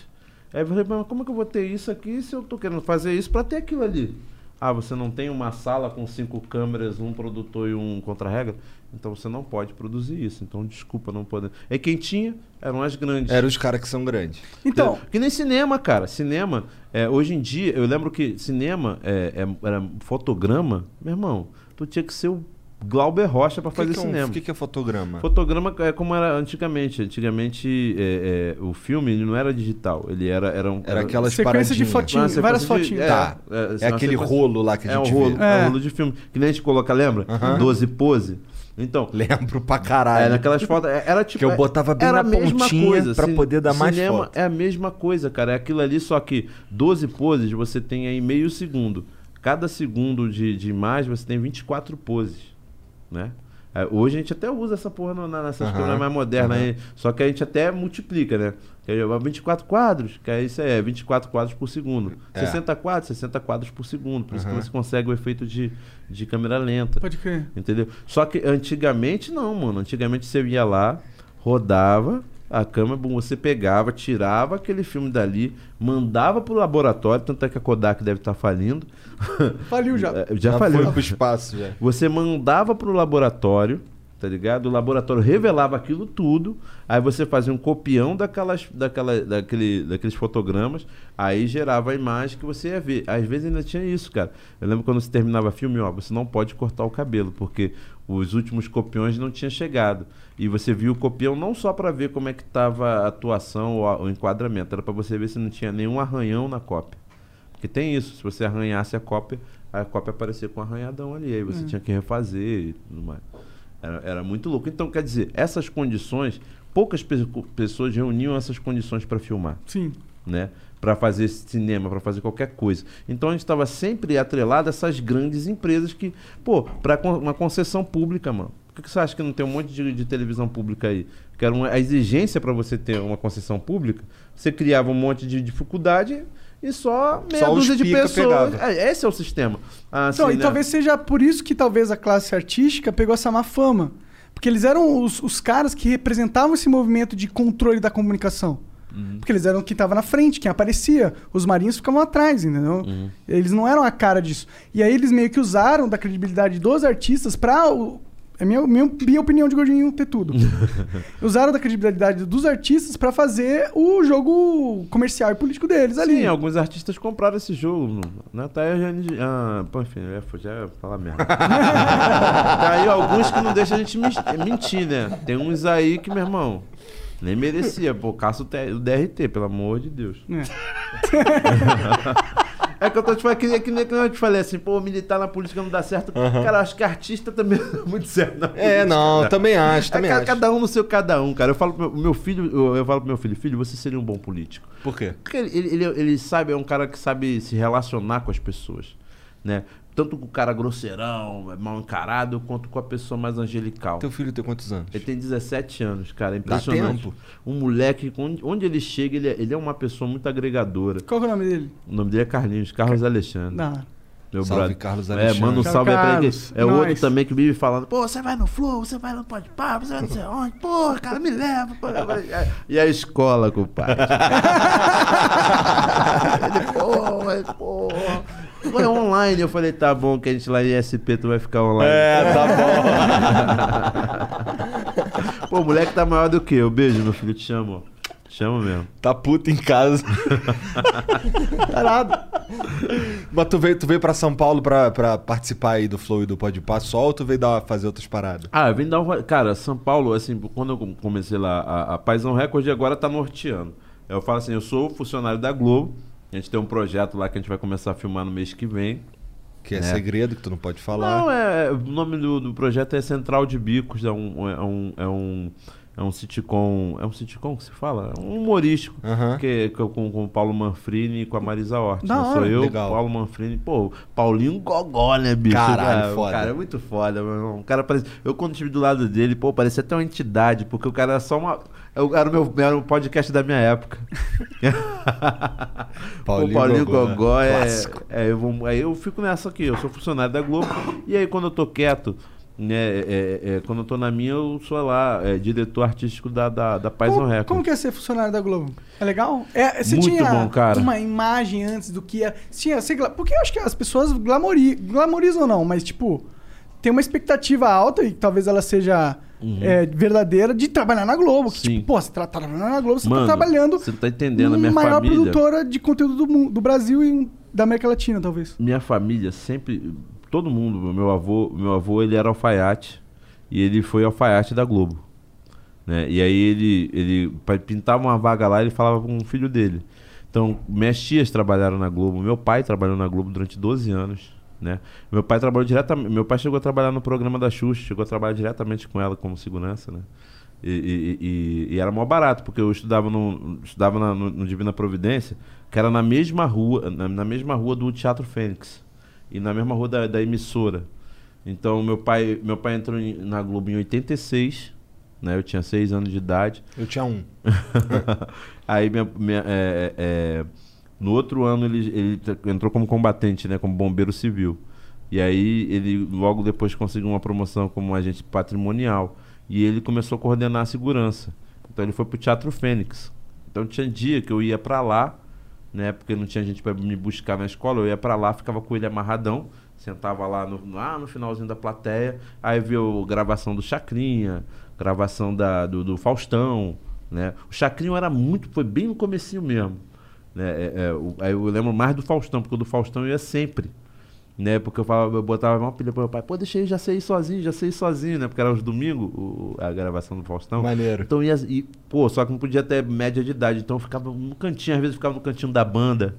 Aí falei, mas como é que eu vou ter isso aqui se eu tô querendo fazer isso pra ter aquilo ali? Ah, você não tem uma sala com cinco câmeras, um produtor e um contra-regra? Então você não pode produzir isso. Então, desculpa, não pode. É quem tinha eram as grandes. Eram os caras que são grandes. Então, Que nem cinema, cara. Cinema, é, hoje em dia, eu lembro que cinema é, é- era fotograma. Meu irmão, tu tinha que ser o Glauber Rocha pra O que fazer que é um- cinema. O que, que é fotograma? Fotograma é como era antigamente. Antigamente, é, é, o filme ele não era digital. Ele era. Era, um, Era aquelas sequência de paradinhas. fotinho, uma sequência várias de- fotinhas. Tá. É, É uma aquele sequência- rolo lá que a É o gente rolo, vê. é. É. o rolo de filme. Que nem a gente coloca, lembra? Aham. 12 pose. Então, (laughs) Lembro pra caralho. é, naquelas fotos. é- Era tipo. Que eu botava bem era na pontinha pra Cin- poder dar mais foto. É a mesma coisa, cara. É aquilo ali, só que 12 poses você tem aí meio segundo. Cada segundo de, de imagem você tem 24 poses. Né? É, hoje a gente até usa essa porra na- nessas câmeras mais modernas aham. aí. Só que a gente até multiplica, né? Que é 24 quadros, que é isso aí, é 24 quadros por segundo. É. 60 quadros, 60 quadros por segundo. Por isso Aham. que você consegue o efeito de, de câmera lenta. Pode crer. Entendeu? Só que antigamente não, mano. Antigamente você ia lá, rodava a câmera, você pegava, tirava aquele filme dali, mandava pro laboratório, tanto é que a Kodak deve estar falindo. Faliu já. (laughs) É, já, faliu. foi pro espaço já. Você mandava pro laboratório, tá ligado? O laboratório revelava aquilo tudo, aí você fazia um copião daquelas, daquela, daquele, daqueles fotogramas, aí gerava a imagem que você ia ver. Às vezes ainda tinha isso, cara. Eu lembro quando você terminava filme, ó, você não pode cortar o cabelo, porque os últimos copiões não tinham chegado. E você viu o copião não só para ver como é que tava a atuação ou o enquadramento, era para você ver se não tinha nenhum arranhão na cópia. Porque tem isso, se você arranhasse a cópia, a cópia aparecia com um arranhadão ali, aí você tinha que refazer e tudo mais. Era, era muito louco. Então, quer dizer, essas condições, poucas pe- pessoas reuniam essas condições para filmar, Sim. né? Para fazer cinema, para fazer qualquer coisa. Então a gente estava sempre atrelado a essas grandes empresas que, pô, para uma concessão pública, mano. Por que que você acha que não tem um monte de, de televisão pública aí? Que era uma, a exigência para você ter uma concessão pública, você criava um monte de dificuldade e só meia Só dúzia de pessoas. É, esse é o sistema. Ah, Então, assim, e né? talvez seja por isso que talvez a classe artística pegou essa má fama. Porque eles eram os, os caras que representavam esse movimento de controle da comunicação. Uhum. Porque eles eram quem estava na frente, quem aparecia. Os marinhos ficavam atrás, entendeu? Uhum. Eles não eram a cara disso. E aí eles meio que usaram da credibilidade dos artistas pra. É minha, minha, minha opinião de Gordinho ter tudo. (laughs) usaram da credibilidade dos artistas pra fazer o jogo comercial e político deles ali. Sim, alguns artistas compraram esse jogo. Né? Tá aí a gente. Ah, pô, enfim, eu ia, já ia falar merda. (laughs) tá aí alguns que não deixam a gente mentir, né? Tem uns aí que, meu irmão, nem merecia. Pô, caça o, o DRT, pelo amor de Deus. É (laughs) que eu tô te falando, que, nem- que nem que eu te falei assim, pô, militar na política não dá certo. Cara, eu acho que artista também não dá muito certo. na É, política, não, cara. também acho, É também ca- acho. cada um no seu cada um, cara. Eu falo pro meu, meu filho, eu, eu falo pro meu filho, filho, você seria um bom político. Por quê? Porque ele, ele, ele, ele sabe, é um cara que sabe se relacionar com as pessoas, né? Tanto com o cara grosseirão, mal encarado, quanto com a pessoa mais angelical. Teu filho tem quantos anos? Ele tem 17 anos, cara, é impressionante. tempo. Um moleque, onde, ele chega, ele é, ele é uma pessoa muito agregadora. Qual que é o nome dele? O nome dele é Carlinhos, Carlos Alexandre. Não. Meu Salve, brother. Carlos É, Alexandre. manda um salve aí pra ele. É Nós. outro também que vive falando, pô, você vai no Flow, você vai no Pode Pá, você vai não sei onde, porra, cara, me leva. pô. E a escola, compadre? (laughs) ele, porra, porra. Foi online, eu falei, tá bom, que a gente lá em SP, tu vai ficar online. É, tá bom. (laughs) Pô, o moleque tá maior do que eu. Beijo, meu filho, te chamo. Chamo mesmo. tá puto em casa. (laughs) Parado. Mas tu veio, tu veio pra São Paulo pra, pra participar aí do Flow e do Pode Pá só ou tu veio dar, fazer outras paradas? Ah, eu vim dar um. Cara, São Paulo, assim, quando eu comecei lá, a, a Paisão Record agora tá norteando. Eu falo assim, eu sou funcionário da Globo. A gente tem um projeto lá que a gente vai começar a filmar no mês que vem. Que é, É. segredo que tu não pode falar. Não, é. O nome do, do projeto é Central de Bicos, é um. É um, é um é um sitcom. É um sitcom que se fala? É um humorístico. Que, que é com, com o Paulo Manfrini e com a Marisa Hort. Da né? Sou eu, Legal. Paulo Manfrini. Pô, Paulinho Gogó, né, bicho? Caralho, Cara, foda. O cara é muito foda, meu irmão. O cara parece. Eu quando estive do lado dele, pô, parecia até uma entidade, porque o cara era só uma. eu- Era o meu era o podcast da minha época. (laughs) Paulinho Pô, Paulinho Gogó, né? Gogó, é, Clássico. é, eu vou, aí eu fico nessa aqui, eu sou funcionário da Globo, e aí quando eu tô quieto, né, é, é, quando eu tô na minha, eu sou lá, é, diretor artístico da, da, da Paz on Como, Record. como que é ser funcionário da Globo? É legal? É, você Muito tinha bom, cara. uma imagem antes do que é. Tinha, lá, porque eu acho que as pessoas glamori, glamorizam não, mas tipo, tem uma expectativa alta e talvez ela seja é, verdadeira de trabalhar na Globo. Que, Uhum. Tipo, pô, você tá trabalhando na Globo, você Mano, tá trabalhando você tá entendendo, a minha maior família... produtora de conteúdo do, mundo, do Brasil e da América Latina, talvez. minha família sempre, todo mundo, meu avô, meu avô ele era alfaiate e ele foi alfaiate da Globo, né? E aí ele ele pintava uma vaga lá, ele falava com o filho dele. Então, minhas tias trabalharam na Globo, meu pai trabalhou na Globo durante 12 anos, né? Meu pai trabalhou diretamente, meu pai chegou a trabalhar no programa da Xuxa, chegou a trabalhar diretamente com ela como segurança, né? E, e- e- e era mó barato, porque eu estudava no, estudava na- no, no Divina Providência, que era na mesma rua, na, na mesma rua do Teatro Fênix. E na mesma rua da, da emissora. Então, meu pai, meu pai entrou em- na Globo em 86, né? Eu tinha seis anos de idade. Eu tinha um. (laughs) Aí, minha, minha- é, é, no outro ano, ele, ele entrou como combatente, né? Como bombeiro civil. E aí, ele logo depois conseguiu uma promoção como agente patrimonial. E ele começou a coordenar a segurança. Então, ele foi pro Teatro Fênix. Então, tinha dia que eu ia pra lá, né? Porque não tinha gente para me buscar na escola. Eu ia pra lá, ficava com ele amarradão, sentava lá no, lá no finalzinho da plateia, aí viu gravação do Chacrinha, gravação da, do, do Faustão, né? O Chacrinha era muito, foi bem no comecinho mesmo, né? É, é, o- aí eu lembro mais do Faustão, porque o do Faustão eu ia sempre. Né, porque eu falava, eu botava uma pilha pro meu pai, pô, deixa aí, já sei ir sozinho, já sei ir sozinho, né? Porque era os domingos, o- a gravação do Faustão. Maneiro. Então ia. E, pô, só que não podia ter média de idade. Então eu ficava no cantinho, às vezes eu ficava no cantinho da banda,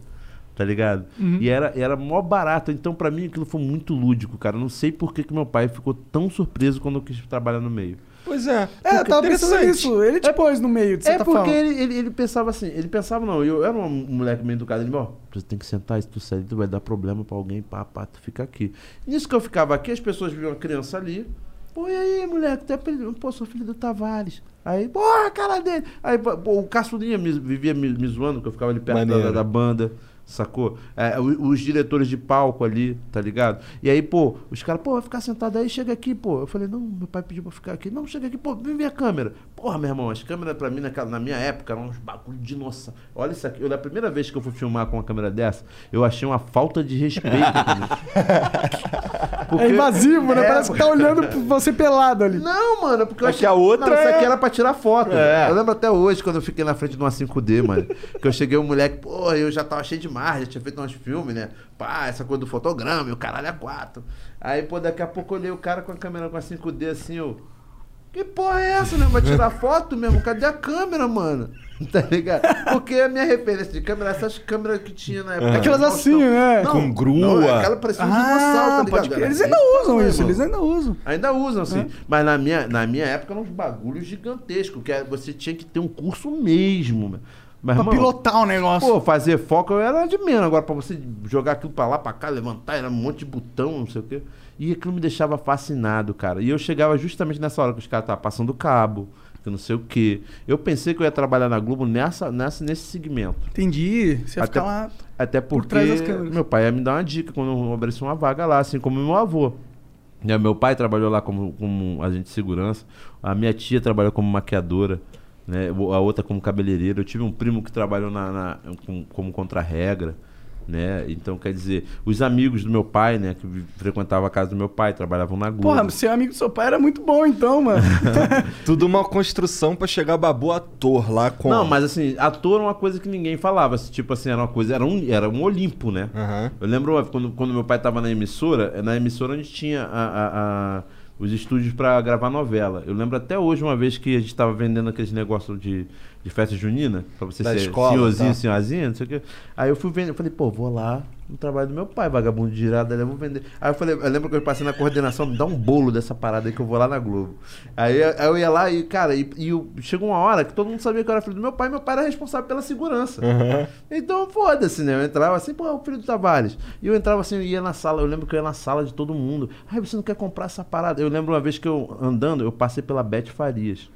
tá ligado? E era, era mó barato. Então pra mim aquilo foi muito lúdico, cara. Eu Não sei por que, que meu pai ficou tão surpreso quando eu quis trabalhar no meio. Pois é. É, eu tava pensando nisso. Ele te pôs no meio, de É certa porque forma. ele, ele, ele pensava assim, ele pensava, não, eu era um moleque meio educado, ele, ó, você tem que sentar, se tu sair, tu vai dar problema pra alguém, pá, pá, tu fica aqui. Nisso que eu ficava aqui, as pessoas viam a criança ali, pô, e aí, moleque, tu é apelido? Pô, sou filho do Tavares. Aí, pô, a cara dele. Aí, pô, o Caçulinha me- vivia me, me zoando, porque eu ficava ali perto da, da banda. Sacou? É, os diretores de palco ali, tá ligado? E aí, pô, os caras, pô, vai ficar sentado aí, chega aqui, pô. Eu falei, não, meu pai pediu pra ficar aqui. Não, chega aqui, pô, vem ver a câmera. Porra, meu irmão, as câmeras pra mim, naquela, na minha época, eram uns bagulho de nossa. Olha isso aqui. Eu, da primeira vez que eu fui filmar com uma câmera dessa, eu achei uma falta de respeito. (laughs) comigo. Porque- É invasivo, né? É, Parece que tá olhando pra você pelado ali. não, mano, porque eu É achei... que a outra Não, isso aqui é- era pra tirar foto. É. Eu lembro até hoje, quando eu fiquei na frente de uma 5D, mano. que eu cheguei, o moleque, pô, eu já tava cheio de já tinha feito uns filmes, né? Pá, essa coisa do fotograma, e o caralho é quatro. Aí, pô, daqui a pouco eu olhei o cara com a câmera com a 5D assim, eu... Que porra é essa, né? Vai tirar foto mesmo? Cadê a câmera, mano? (laughs) Tá ligado? Porque a minha referência de câmera é essas câmeras que tinha na época. Aquelas do assim, Faustão. né? Não, Com grua. Não, aquela parecia um dinossauro, tá Ah, ligado? pode crer. Era Eles bem ainda usam isso, eles ainda usam. Ainda usam, sim. Mas na minha, na minha época eram uns bagulhos gigantescos, que é- você tinha que ter um curso mesmo. meu. Mas, Pra pilotar o negócio. Pô, fazer foco era de menos. Agora, pra você jogar aquilo pra lá, pra cá, levantar, era um monte de botão, não sei o quê. E aquilo me deixava fascinado, cara. E eu chegava justamente nessa hora que os caras estavam passando cabo, que não sei o quê. Eu pensei que eu ia trabalhar na Globo nessa, nessa, nesse segmento. Entendi. Você ia Até- ficar lá. Até Por porque câmeras. meu pai ia me dar uma dica quando eu abrisse uma vaga lá, assim como meu avô. Né, Meu pai trabalhou lá como, como agente de segurança, a minha tia trabalhou como maquiadora, né, a outra como cabeleireira. Eu tive um primo que trabalhou na, na- com- como contra-regra. Né? Então, quer dizer, os amigos do meu pai, né, que frequentavam a casa do meu pai, trabalhavam na Globo. Porra, ser amigo do seu pai era muito bom, então, mano. (laughs) Tudo uma construção pra chegar babu ator lá com. Não, mas assim, ator era uma coisa que ninguém falava. assim, Tipo assim, era uma coisa, era um, era um Olimpo, né? Aham. Eu lembro quando, quando meu pai tava na emissora, na emissora a gente tinha a- a- a- os estúdios pra gravar novela. Eu lembro até hoje uma vez que a gente tava vendendo aqueles negócios de, de festa junina, pra você Da ser escola, senhorzinho, tá. senhorzinha, não sei o quê. Aí eu fui vender, eu falei, pô, vou lá no trabalho do meu pai, vagabundo de girada, eu vou vender. Aí eu falei, eu lembro que eu passei na coordenação, me dá um bolo dessa parada aí que eu vou lá na Globo. Aí, aí eu ia lá e, cara, e, e eu- chegou uma hora que todo mundo sabia que eu era filho do meu pai, meu pai era responsável pela segurança. Então, foda-se, né? Eu entrava assim, pô, é o filho do Tavares. E eu entrava assim, eu ia na sala, eu lembro que eu ia na sala de todo mundo. Ai, você não quer comprar essa parada? Eu lembro uma vez que eu, andando, eu passei pela Beth Farias.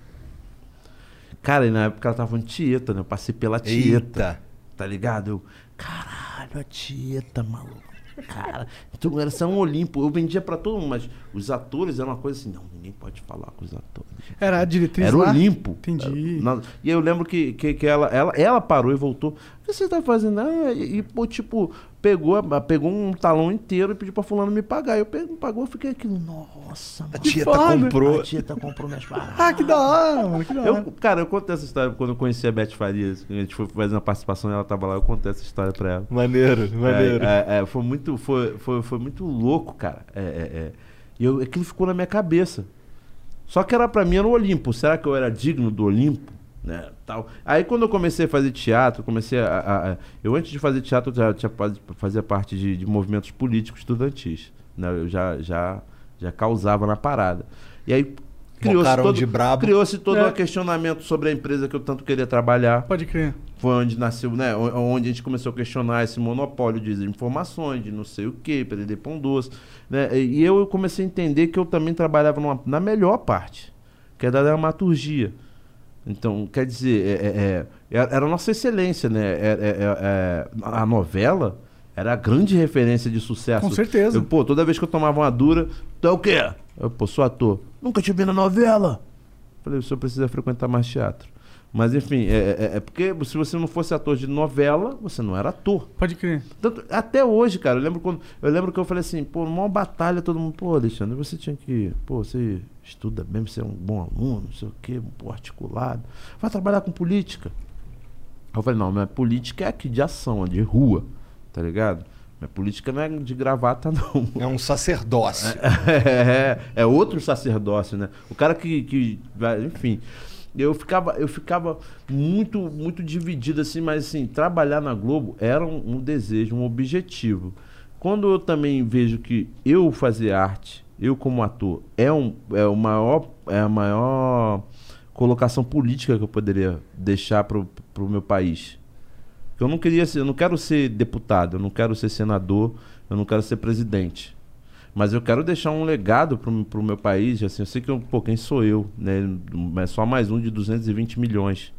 Cara, e na época ela tava falando Tieta, né? Eu passei pela Tieta. Eita. Tá ligado? Eu, caralho, a Tieta, maluco. Cara, então era só um Olimpo. Eu vendia pra todo mundo, mas os atores eram uma coisa assim, não, ninguém pode falar com os atores. Era a diretriz Era o lá? Olimpo. Entendi. Era- na- E eu lembro que, que, que ela, ela, ela parou e voltou. O que você tá fazendo? Ah, e, e, pô, tipo, pegou, a- pegou um talão inteiro e pediu pra fulano me pagar. Eu peguei, me pagou, eu fiquei aquilo, nossa, mano. A Tieta foda. comprou. A Tieta comprou minhas paradas. Ah, que da hora, mano. Que da hora. Eu, cara, eu contei essa história quando eu conheci a Beth Farias. A gente foi fazer uma participação e ela tava lá, eu contei essa história pra ela. Maneiro, maneiro. É, é, é, foi muito, foi, foi, foi muito louco, cara. É, é, é. E eu, aquilo ficou na minha cabeça. Só que era pra mim era o Olimpo. Será que eu era digno do Olimpo? Né, tal. Aí quando eu comecei a fazer teatro, comecei a, a- a- eu antes de fazer teatro eu já tinha faz- fazia parte de, de movimentos políticos estudantis, né? Eu já já já causava na parada. E aí Bocarão de brabo. Criou-se todo É. um questionamento sobre a empresa que eu tanto queria trabalhar. Pode crer. Foi onde nasceu, né? Onde a gente começou a questionar esse monopólio de informações, de não sei o que, perder pão doce. Né? E eu comecei a entender que eu também trabalhava numa- na melhor parte, que é da dramaturgia. Então, quer dizer, é- é- é- era a nossa excelência, né? É- é- é- é- a novela era a grande referência de sucesso. Com certeza. Eu, pô, toda vez que eu tomava uma dura, tu é o quê? Eu, pô, sou ator. Nunca te vi na novela. Falei, o senhor precisa frequentar mais teatro. Mas enfim, é, é- é porque se você não fosse ator de novela, você não era ator. Pode crer. Tanto- até hoje, cara, eu lembro quando. Eu lembro que eu falei assim, pô, numa batalha, todo mundo, pô, Alexandre, você tinha que. Pô, você estuda mesmo, você é um bom aluno, não sei o quê, pô, articulado. Vai trabalhar com política. Aí eu falei, não, minha política é aqui de ação, é de rua, tá ligado? Minha política não é de gravata, (laughs) não. É um sacerdócio. É, é outro sacerdócio, né? O cara que, que vai- enfim, eu ficava, eu ficava muito, muito dividido assim, mas assim, trabalhar na Globo era um, um desejo, um objetivo. Quando eu também vejo que eu fazer arte, eu como ator, é um, é o maior, é a maior colocação política que eu poderia deixar pro, pro meu país. Eu não queria ser, eu não quero ser deputado, eu não quero ser senador, eu não quero ser presidente. Mas eu quero deixar um legado pro, pro meu país, assim, eu sei que, eu, pô, quem sou eu, né? É só mais um de 220 milhões.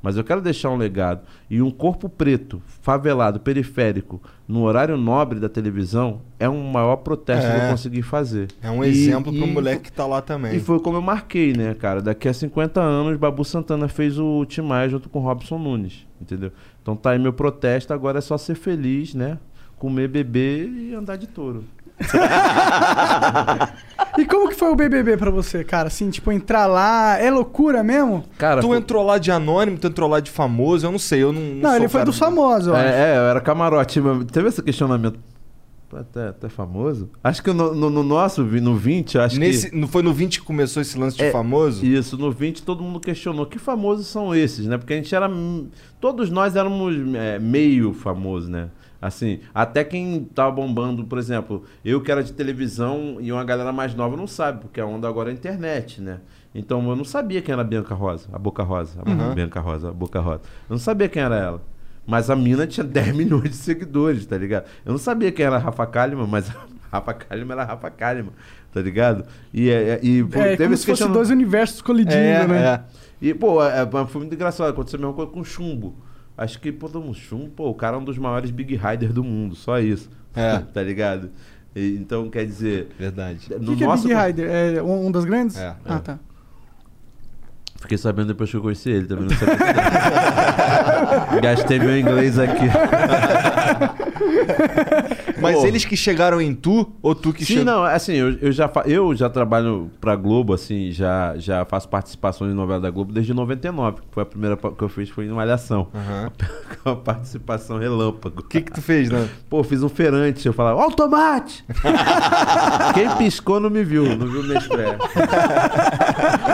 Mas eu quero deixar um legado. E um corpo preto, favelado, periférico, no horário nobre da televisão, é um maior protesto que É. eu consegui fazer. É um E- exemplo pro e- moleque que tá lá também. e foi como eu marquei, né, cara? Daqui a 50 anos, Babu Santana fez o Timaya junto com Robson Nunes, entendeu? Então tá aí meu protesto, agora é só ser feliz, né? Comer, beber e andar de touro. (laughs) E como que foi o BBB pra você, cara? Assim, tipo, entrar lá, é loucura mesmo? Cara, Tu foi- entrou lá de anônimo, tu entrou lá de famoso, eu não sei, eu não. Não, sou ele foi cara dos famosos, eu acho. É, é, eu era camarote. mas Teve esse questionamento. Até, até famoso? Acho que no, no- no nosso, no 20, acho Nesse, que. não foi no 20 que começou esse lance de É, famoso? Isso, no 20 todo mundo questionou que famosos são esses, né? Porque a gente era. hum, Todos nós éramos é, meio famosos, né? Assim, até quem tava bombando, por exemplo, eu que era de televisão e uma galera mais nova não sabe, porque a onda agora é a internet, né? Então eu não sabia quem era a Bianca Rosa, a Boca Rosa. A Bianca Rosa, a Boca Rosa. Eu não sabia quem era ela. Mas a mina tinha (laughs) 10 milhões de seguidores, tá ligado? Eu não sabia quem era a Rafa Kalimann, mas a (laughs) Rafa Kalimann era a Rafa Kalimann, tá ligado? E, é, e pô, É, como esse se fossem dois universos colidindo, É, né? é. e, pô, é, é, foi muito engraçado. Aconteceu a mesma coisa com o Chumbo. Acho que, pô, um Chumbo, pô, o cara é um dos maiores Big Riders do mundo, só isso. É. (laughs) tá ligado? E, então, quer dizer. Verdade. O que, que é Big Rider? É um, um das grandes? É. Ah, tá. Fiquei sabendo depois que eu conheci ele, também não sabia. (laughs) Gastei meu inglês aqui. (laughs) Mas Pô. eles que chegaram em tu, ou tu que Sim, chegou? não, assim, eu, eu já, eu já trabalho pra Globo, assim, já, já faço participação em novela da Globo desde 99, que foi a primeira que eu fiz, foi em Malhação. Aham. (laughs) Uma participação relâmpago. O que que tu fez, né? Pô, fiz um feirante, eu falava, ó o tomate! (laughs) Quem piscou não me viu, não viu minha estreia.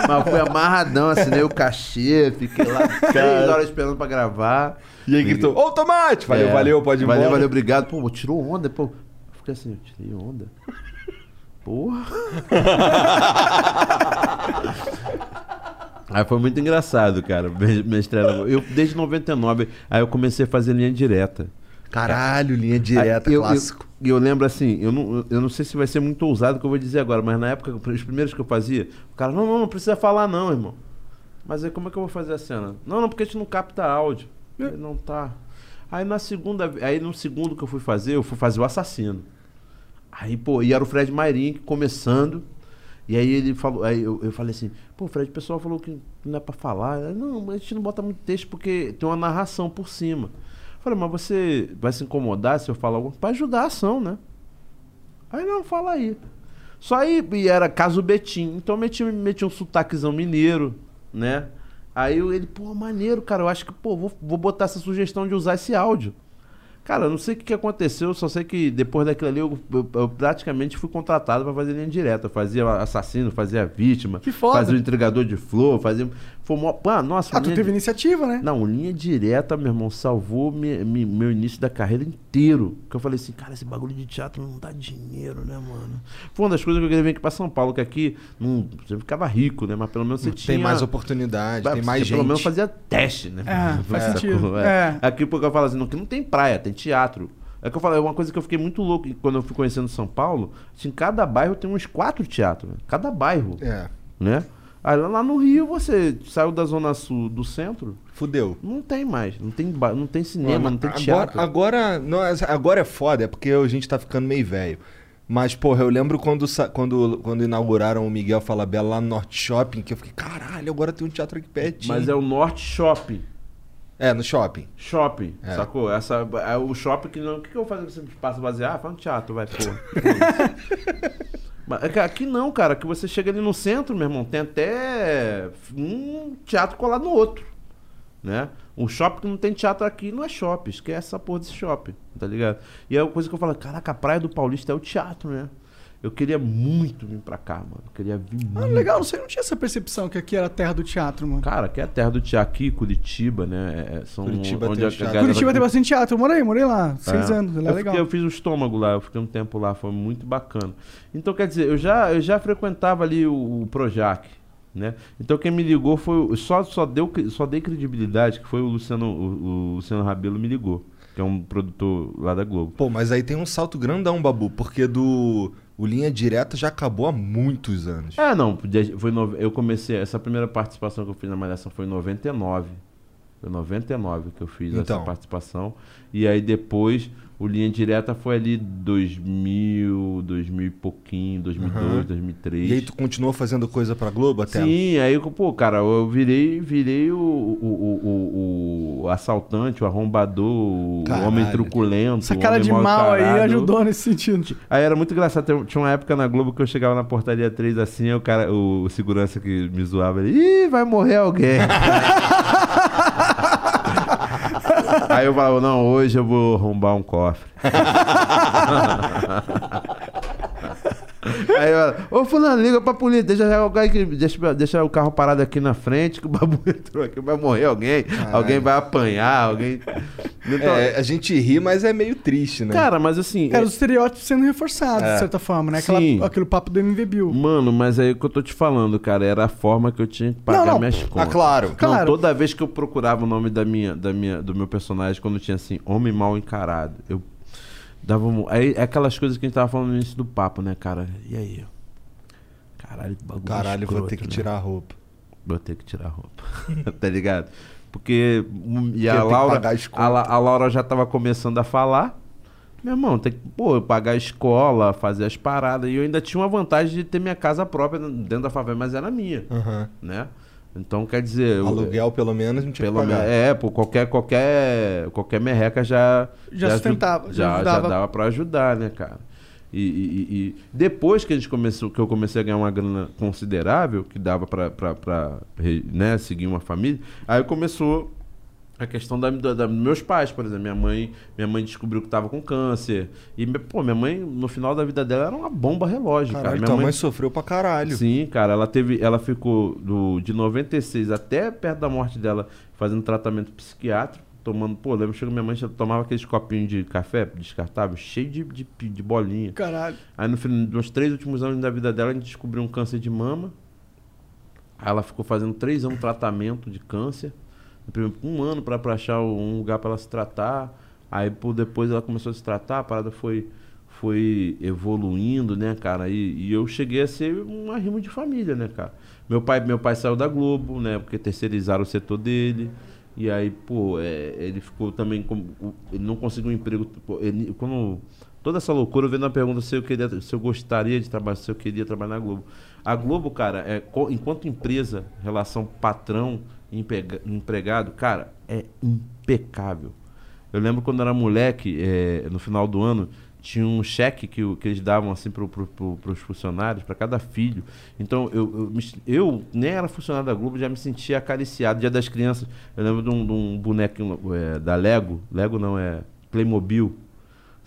Mas foi amarradão, assinei o cachê, fiquei lá três horas esperando pra gravar. E aí gritou, ô tomate! Valeu, É, valeu, pode ir Valeu, embora. valeu, obrigado. Pô, tirou onda, pô. Eu fiquei assim, eu tirei onda. Porra. (laughs) Aí foi muito engraçado, cara, minha minha estreia. na Globo. Eu, desde 99, aí eu comecei a fazer linha direta. Caralho, linha direta, Aí eu, clássico. E eu, lembro assim, eu não, eu não sei se vai ser muito ousado o que eu vou dizer agora, mas na época, os primeiros que eu fazia, o cara, não, não, não precisa falar não, irmão. Mas aí como é que eu vou fazer a cena? Não, não, porque a gente não capta áudio. Ele não tá. Aí na segunda, aí no segundo que eu fui fazer, eu fui fazer o assassino. Aí, pô, e era o Fred Mairim começando. E aí ele falou, aí eu, eu falei assim, pô, Fred, o pessoal falou que não é pra falar. Não, a gente não bota muito texto porque tem uma narração por cima. Eu falei, mas você vai se incomodar se eu falar alguma coisa? Pra ajudar a ação, né? Aí não, fala aí. Só aí, e era caso Betim. Então eu meti, meti um sotaquezão mineiro, né? Aí ele, pô, maneiro, cara. Eu acho que, pô, vou, vou botar essa sugestão de usar esse áudio. Cara, eu não sei o que, aconteceu, só sei que depois daquilo ali eu, eu- eu praticamente fui contratado pra fazer linha direta. Eu fazia assassino, fazia vítima, Que foda. fazia o entregador de flor, fazia. Foi mó- ah, nossa, Ah, tu teve di- iniciativa, né? Não, linha direta, meu irmão, salvou me- me- meu início da carreira inteiro. Que eu falei assim, cara, esse bagulho de teatro não dá dinheiro, né, mano? Foi uma das coisas que eu queria vir aqui pra São Paulo, que aqui não, você ficava rico, né? Mas pelo menos você tinha. Tem mais oportunidade, Vai, tem mais gente. Pelo menos fazia teste, né? É, faz (laughs) Sacou? sentido. É. É. Aqui porque eu falo assim, não, que não tem praia, tem teatro. É que eu falei, é uma coisa que eu fiquei muito louco quando eu fui conhecendo São Paulo. Assim, cada bairro tem uns quatro teatros, né? cada bairro, É, né? Aí lá no Rio você saiu da zona sul do centro, fudeu. não tem mais, não tem, não tem cinema, não tem agora, teatro. agora, não, agora é foda, é porque a gente tá ficando meio velho. Mas, porra, eu lembro quando, quando, quando inauguraram o Miguel Falabella lá no Norte Shopping, que eu fiquei, caralho, agora tem um teatro aqui pertinho. Mas é o Norte Shopping. É, no shopping. Shopping, É. sacou? Essa, é o shopping que não. O que, que eu vou fazer com esse espaço vazio? Ah, faz um teatro, vai, pô. (laughs) É aqui não, cara. Que você chega ali no centro, meu irmão, tem até um teatro colado no outro. Né? Um shopping que não tem teatro aqui não é shopping. Esquece essa porra desse shopping, tá ligado? E é uma coisa que eu falo, caraca, a Praia do Paulista é o teatro, né? Eu queria muito vir pra cá, mano. Eu queria vir muito. Ah, legal, não sei, não tinha essa percepção que aqui era a terra do teatro, mano. Cara, que é a terra do teatro aqui, Curitiba, né? É, são Curitiba onde tem a teatro. galera- Curitiba tem bastante teatro. Eu morei, morei lá, seis É. anos. Lá é eu, legal. fiquei- eu fiz o estômago lá, eu fiquei um tempo lá, foi muito bacana. Então, quer dizer, eu já, eu já frequentava ali o, o Projac, né? Então quem me ligou foi. o- Só, só, deu, só dei credibilidade, que foi o Luciano, o, o Luciano Rabelo me ligou, que é um produtor lá da Globo. Pô, mas aí tem um salto grandão, Babu, porque do. O Linha Direta já acabou há muitos anos. É, não, foi no- eu comecei, essa primeira participação que eu fiz na Malhação foi em 99. Foi em 99 que eu fiz Então. essa participação. E aí depois, o Linha Direta foi ali 2000, 2000 e pouquinho, 2002, Aham. 2003. E aí tu continuou fazendo coisa pra Globo até? Sim, aí, eu, pô, cara, eu virei, virei o, o, o, o- o assaltante, o arrombador, o Caralho. homem truculento. Essa o cara de mau mal aí ajudou nesse sentido. Aí era muito engraçado. Tinha uma época na Globo que eu chegava na portaria 3 assim, aí o cara, o, o segurança que me zoava ele, ih, vai morrer alguém. (laughs) aí eu falava, não, hoje eu vou arrombar um cofre. (laughs) Aí eu, ô fulano, liga pra polícia, deixa, cara deixa, deixa o carro parado aqui na frente, que o babu (laughs) entrou aqui, vai morrer alguém, alguém vai apanhar, alguém. Então, É, a gente ri, mas é meio triste, né? cara, mas assim. Era os estereótipos sendo reforçados, de certa forma, né? Aquela, Sim. aquele papo do MV Bill. Mano, mas aí o que eu tô te falando, cara, era a forma que eu tinha que pagar Não, não. minhas ah, contas. claro. Não, Claro. toda vez que eu procurava o nome da minha, da minha, do meu personagem, quando tinha assim, homem mal encarado, eu dava um... Aí é aquelas coisas que a gente tava falando no início do papo, né, cara? E aí? Caralho, que bagulho Caralho, vou escroto, ter que né? tirar a roupa. Vou ter que tirar a roupa. (laughs) tá ligado? Porque. hum, E a Laura. A, a Laura já tava começando a falar. Meu irmão, tem que pô, pagar a escola, fazer as paradas. E eu ainda tinha uma vantagem de ter minha casa própria dentro da favela, mas era minha. Aham. Né? Então, quer dizer. eu- Aluguel, pelo menos, não tinha pelo que pagar. é, pô, qualquer, qualquer, qualquer merreca já. Já aju- sustentava, já Já, já dava pra ajudar, né, cara? E, e- e- depois que a gente começou, que eu comecei a ganhar uma grana considerável, que dava re- né, seguir uma família, aí começou a questão da, da- da- dos meus pais, por exemplo. Minha mãe, minha mãe descobriu que tava com câncer. E, pô, minha mãe, no final da vida dela, era uma bomba relógio, cara. Caralho, Minha tua mãe mãe sofreu pra caralho. Sim, cara, ela teve, ela ficou do, de 96 até perto da morte dela fazendo tratamento psiquiátrico, tomando, pô, lembro que minha mãe já tomava aqueles copinhos de café descartável, cheio de, de, de bolinha. Caralho. Aí no fim, nos três últimos anos da vida dela, a gente descobriu um câncer de mama. Aí ela ficou fazendo três anos de tratamento de câncer. Um ano para achar um lugar para ela se tratar. Aí por depois ela começou a se tratar, a parada foi, foi evoluindo, né, cara? E, e eu cheguei a ser um arrimo de família, né, cara? Meu pai, meu pai saiu da Globo, né? Porque terceirizaram o setor dele. E aí, pô, é, ele ficou também. Ele não conseguiu um emprego. pô, ele- quando, toda essa loucura, vendo a pergunta se eu, queria, se eu gostaria de trabalhar, se eu queria trabalhar na Globo. A Globo, cara, é, enquanto empresa, relação patrão empregado, cara, é impecável. Eu lembro quando era moleque, é, no final do ano, tinha um cheque que, que eles davam assim para pro, os funcionários, para cada filho. Então, eu, eu, eu nem era funcionário da Globo, já me sentia acariciado. Dia das crianças, eu lembro de um, de um bonequinho é, da Lego, Lego não, é Playmobil,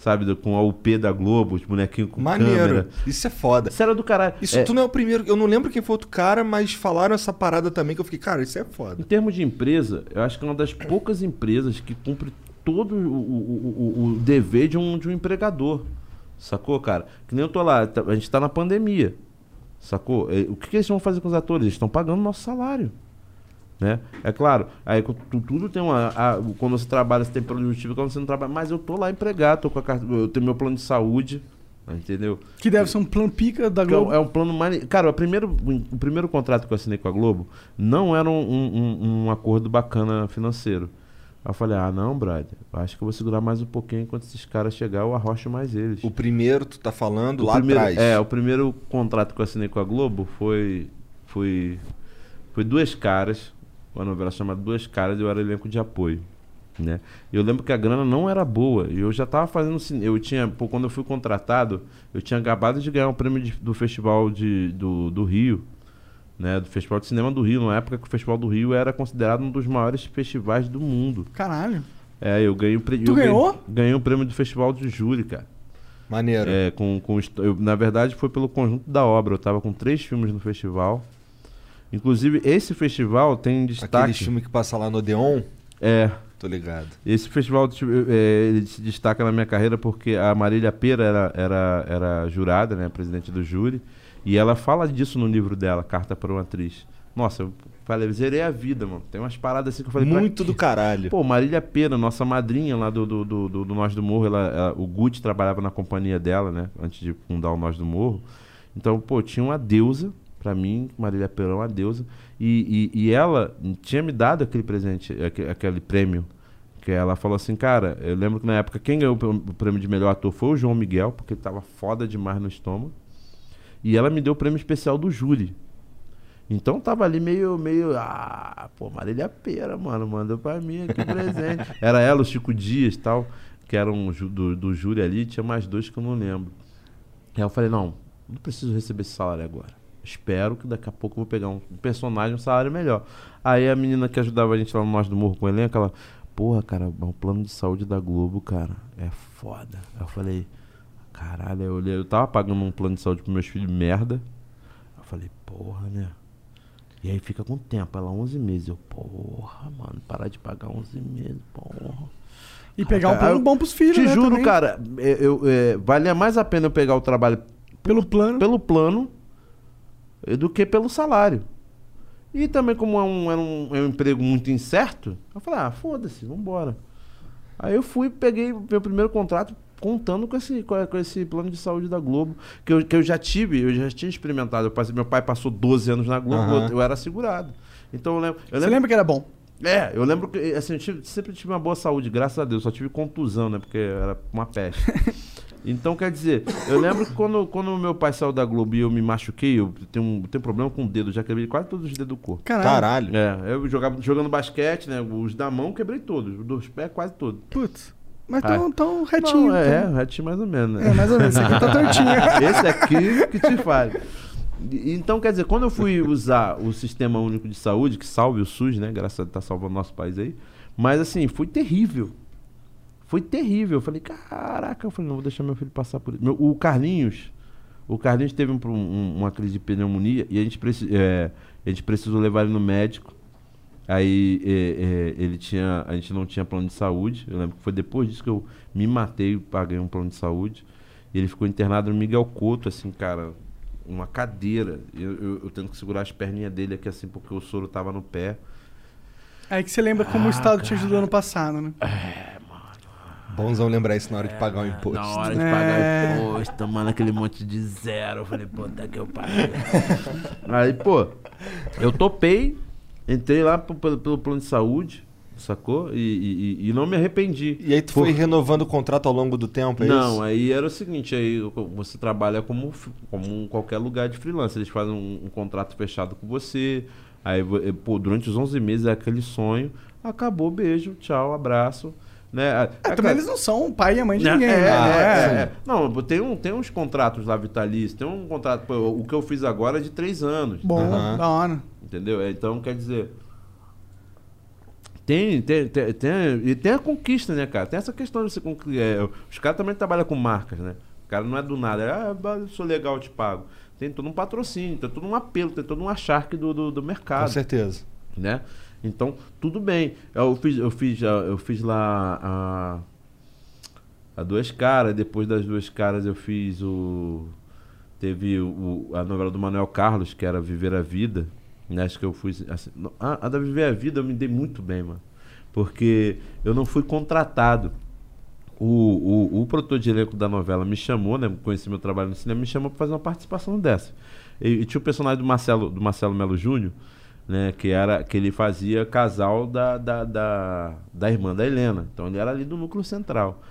sabe? Com a UP da Globo, os bonequinhos com Maneiro. câmera. Isso é foda. Isso era do caralho. Isso É, tu não é o primeiro. Eu não lembro quem foi outro cara, mas falaram essa parada também que eu fiquei, cara, isso é Em foda. termos de empresa, eu acho que é uma das poucas empresas que cumpre todo o, o- o- o dever de um, de um empregador. Sacou, cara? Que nem eu tô lá, tá- a gente tá na pandemia. Sacou? É, O que, que eles vão fazer com os atores? Eles estão pagando nosso salário. Né? É claro, aí tudo tem uma. a- quando você trabalha, você tem plano justificação, quando você não trabalha. Mas eu tô lá empregado, tô com a carta, eu tenho meu plano de saúde. Entendeu? Que deve ser um plano pica da é Globo. é um plano mais. Cara, o primeiro, o primeiro contrato que eu assinei com a Globo não era um, um- um- acordo bacana financeiro. Aí eu falei, ah, não, brother, acho que eu vou segurar mais um pouquinho enquanto esses caras chegar, eu arrocho mais eles. O primeiro, tu tá falando O lá primeiro- atrás. É, o primeiro contrato que eu assinei com a Globo foi. Foi. Foi duas caras. Uma novela chamada Duas Caras e eu era elenco de apoio. Né? E eu lembro que a grana não era boa. E eu já tava fazendo Eu tinha. Pô, quando eu fui contratado, eu tinha acabado de ganhar um prêmio de- do Festival de, do, do Rio. Né? Do Festival de Cinema do Rio, na época que o Festival do Rio era considerado um dos maiores festivais do mundo. Caralho. É, eu ganhei o prêmio. Tu ganhou? Ganhei o prêmio do Festival de Júri, cara. Maneiro. É, com, com, eu, na verdade, foi pelo conjunto da obra. Eu tava com três filmes no festival. Inclusive, esse festival tem destaque. Aquele filme que passa lá no Odeon, É. tô ligado. Esse festival tipo, é, ele se destaca na minha carreira porque a Marília Pera era, era, era jurada, né? Presidente do júri. E ela fala disso no livro dela, Carta para uma Atriz. Nossa, eu falei, zerei a vida, mano. Tem umas paradas assim que eu falei. Muito do caralho. Pô, Marília Pera, nossa madrinha lá do, do, do, do- do Nós do Morro, ela, ela- o Gucci trabalhava na companhia dela, né? Antes de fundar o Nós do Morro. Então, pô, tinha uma deusa, pra mim, Marília Pera é uma deusa. E, e, e ela tinha me dado aquele presente, aque- aquele prêmio. Que ela falou assim, cara, eu lembro que na época quem ganhou o prê- o prêmio de melhor ator foi o João Miguel, porque ele tava foda demais no estômago. E ela me deu o prêmio especial do júri. Então tava ali meio, meio, ah, pô, Marília Pera, mano, mandou pra mim aqui presente. (laughs) Era ela, o Chico Dias e tal, que eram do, do júri ali, tinha mais dois que eu não lembro. Aí eu falei, não, não preciso receber esse salário agora. Espero que daqui a pouco eu vou pegar um personagem, um salário melhor. Aí a menina que ajudava a gente lá no Nós do Morro com o elenco, ela, porra, cara, o plano de saúde da Globo, cara, é foda. Aí eu falei, caralho, eu olhei, eu tava pagando um plano de saúde pros meus filhos, merda. Eu falei, porra, né? E aí fica com tempo, ela 11 meses. Eu, porra, mano, parar de pagar 11 meses, porra. E pegar um plano eu bom pros filhos, Te né, juro, também. cara, é, eu, é, valia mais a pena eu pegar o trabalho Pelo plano. pelo plano do que pelo salário. E também, como é um, era um, é um emprego muito incerto, eu falei, ah, foda-se, vambora. Aí eu fui, peguei meu primeiro contrato contando com esse, com, esse plano de saúde da Globo, que eu, que eu já tive, eu já tinha experimentado. Passei- meu pai passou 12 anos na Globo, Aham. eu, eu era segurado. Então eu lembro. Eu Você lembro lembra que era bom? é, eu lembro que assim, eu tive- sempre tive uma boa saúde, graças a Deus. Só tive contusão, né? Porque era uma peste. (laughs) Então, quer dizer, eu lembro que quando, quando meu pai saiu da Globo e eu me machuquei, eu tenho, um, tenho problema com o dedo, já quebrei quase todos os dedos do corpo. Caralho. Caralho. É, eu jogava jogando basquete, né? Os da mão quebrei todos, os dos pés quase todos. Putz. Mas Ah. tão, tão retinho. Não, é, tão- é, retinho mais ou menos, né? É, mais ou menos. Esse aqui tá tortinho. (laughs) Esse aqui que te faz. Então, quer dizer, quando eu fui usar o Sistema Único de Saúde, que salve o SUS, né? Graças a Deus tá salvando nosso país aí. Mas assim, foi terrível. Foi terrível. Eu falei, caraca, eu falei, não vou deixar meu filho passar por isso. Meu- o Carlinhos, o Carlinhos teve um- um- uma crise de pneumonia e a gente, preci- é, a gente precisou levar ele no médico. Aí é, é, ele tinha, a gente não tinha plano de saúde. Eu lembro que foi depois disso que eu me matei e paguei um plano de saúde. E ele ficou internado no Miguel Couto, assim, cara, uma cadeira. Eu, eu, eu tendo que segurar as perninhas dele aqui, assim, porque o soro tava no pé. Aí que você lembra como o Estado te ajudou ano passado, né? Bonzão lembrar isso na hora de pagar o imposto. Na hora de É. pagar imposto, tomando aquele monte de zero. Eu falei, pô, tá que eu paguei. (laughs) Aí, pô, eu topei, entrei lá pelo, pelo plano de saúde, sacou? E, e- e- não me arrependi. E aí tu Por- foi renovando o contrato ao longo do tempo, é Não, isso? aí era o seguinte, aí você trabalha como, como em qualquer lugar de freelance. Eles fazem um, um contrato fechado com você. Aí, eh, pô, durante os 11 meses é aquele sonho. Acabou, beijo, tchau, abraço. Né? É, também eles não são o pai e a mãe de Né? ninguém, É, né? é, É. é. Não, tem, um, tem uns contratos lá vitalícios. Tem um contrato. pô, o que eu fiz agora é de três anos. Bom, Aham. da hora. Entendeu? É, Então, quer dizer. Tem, tem, tem, tem, e tem a conquista, né, cara? Tem essa questão de você conclu- é, Os caras também trabalham com marcas, né? O cara não é do nada, é, ah, eu sou legal, eu te pago. Tem todo um patrocínio, tem todo um apelo, tem todo um acharque do, do, do mercado Com certeza. né? Então, tudo bem. Eu fiz, eu fiz, ah, eu fiz lá a, a Duas Caras, depois das Duas Caras eu fiz o... Teve o, a novela do Manuel Carlos, que era Viver a Vida. Né? Acho que eu fui... assim, a, a da Viver a Vida eu me dei muito bem, mano. Porque eu não fui contratado. O, o, o produtor de elenco da novela me chamou, né? Conheci meu trabalho no cinema, me chamou para fazer uma participação dessa. E, e tinha o personagem do Marcelo, do Marcelo Melo Júnior, né? Que era que ele fazia casal da, da, da, da irmã da Helena. Então ele era ali do núcleo central.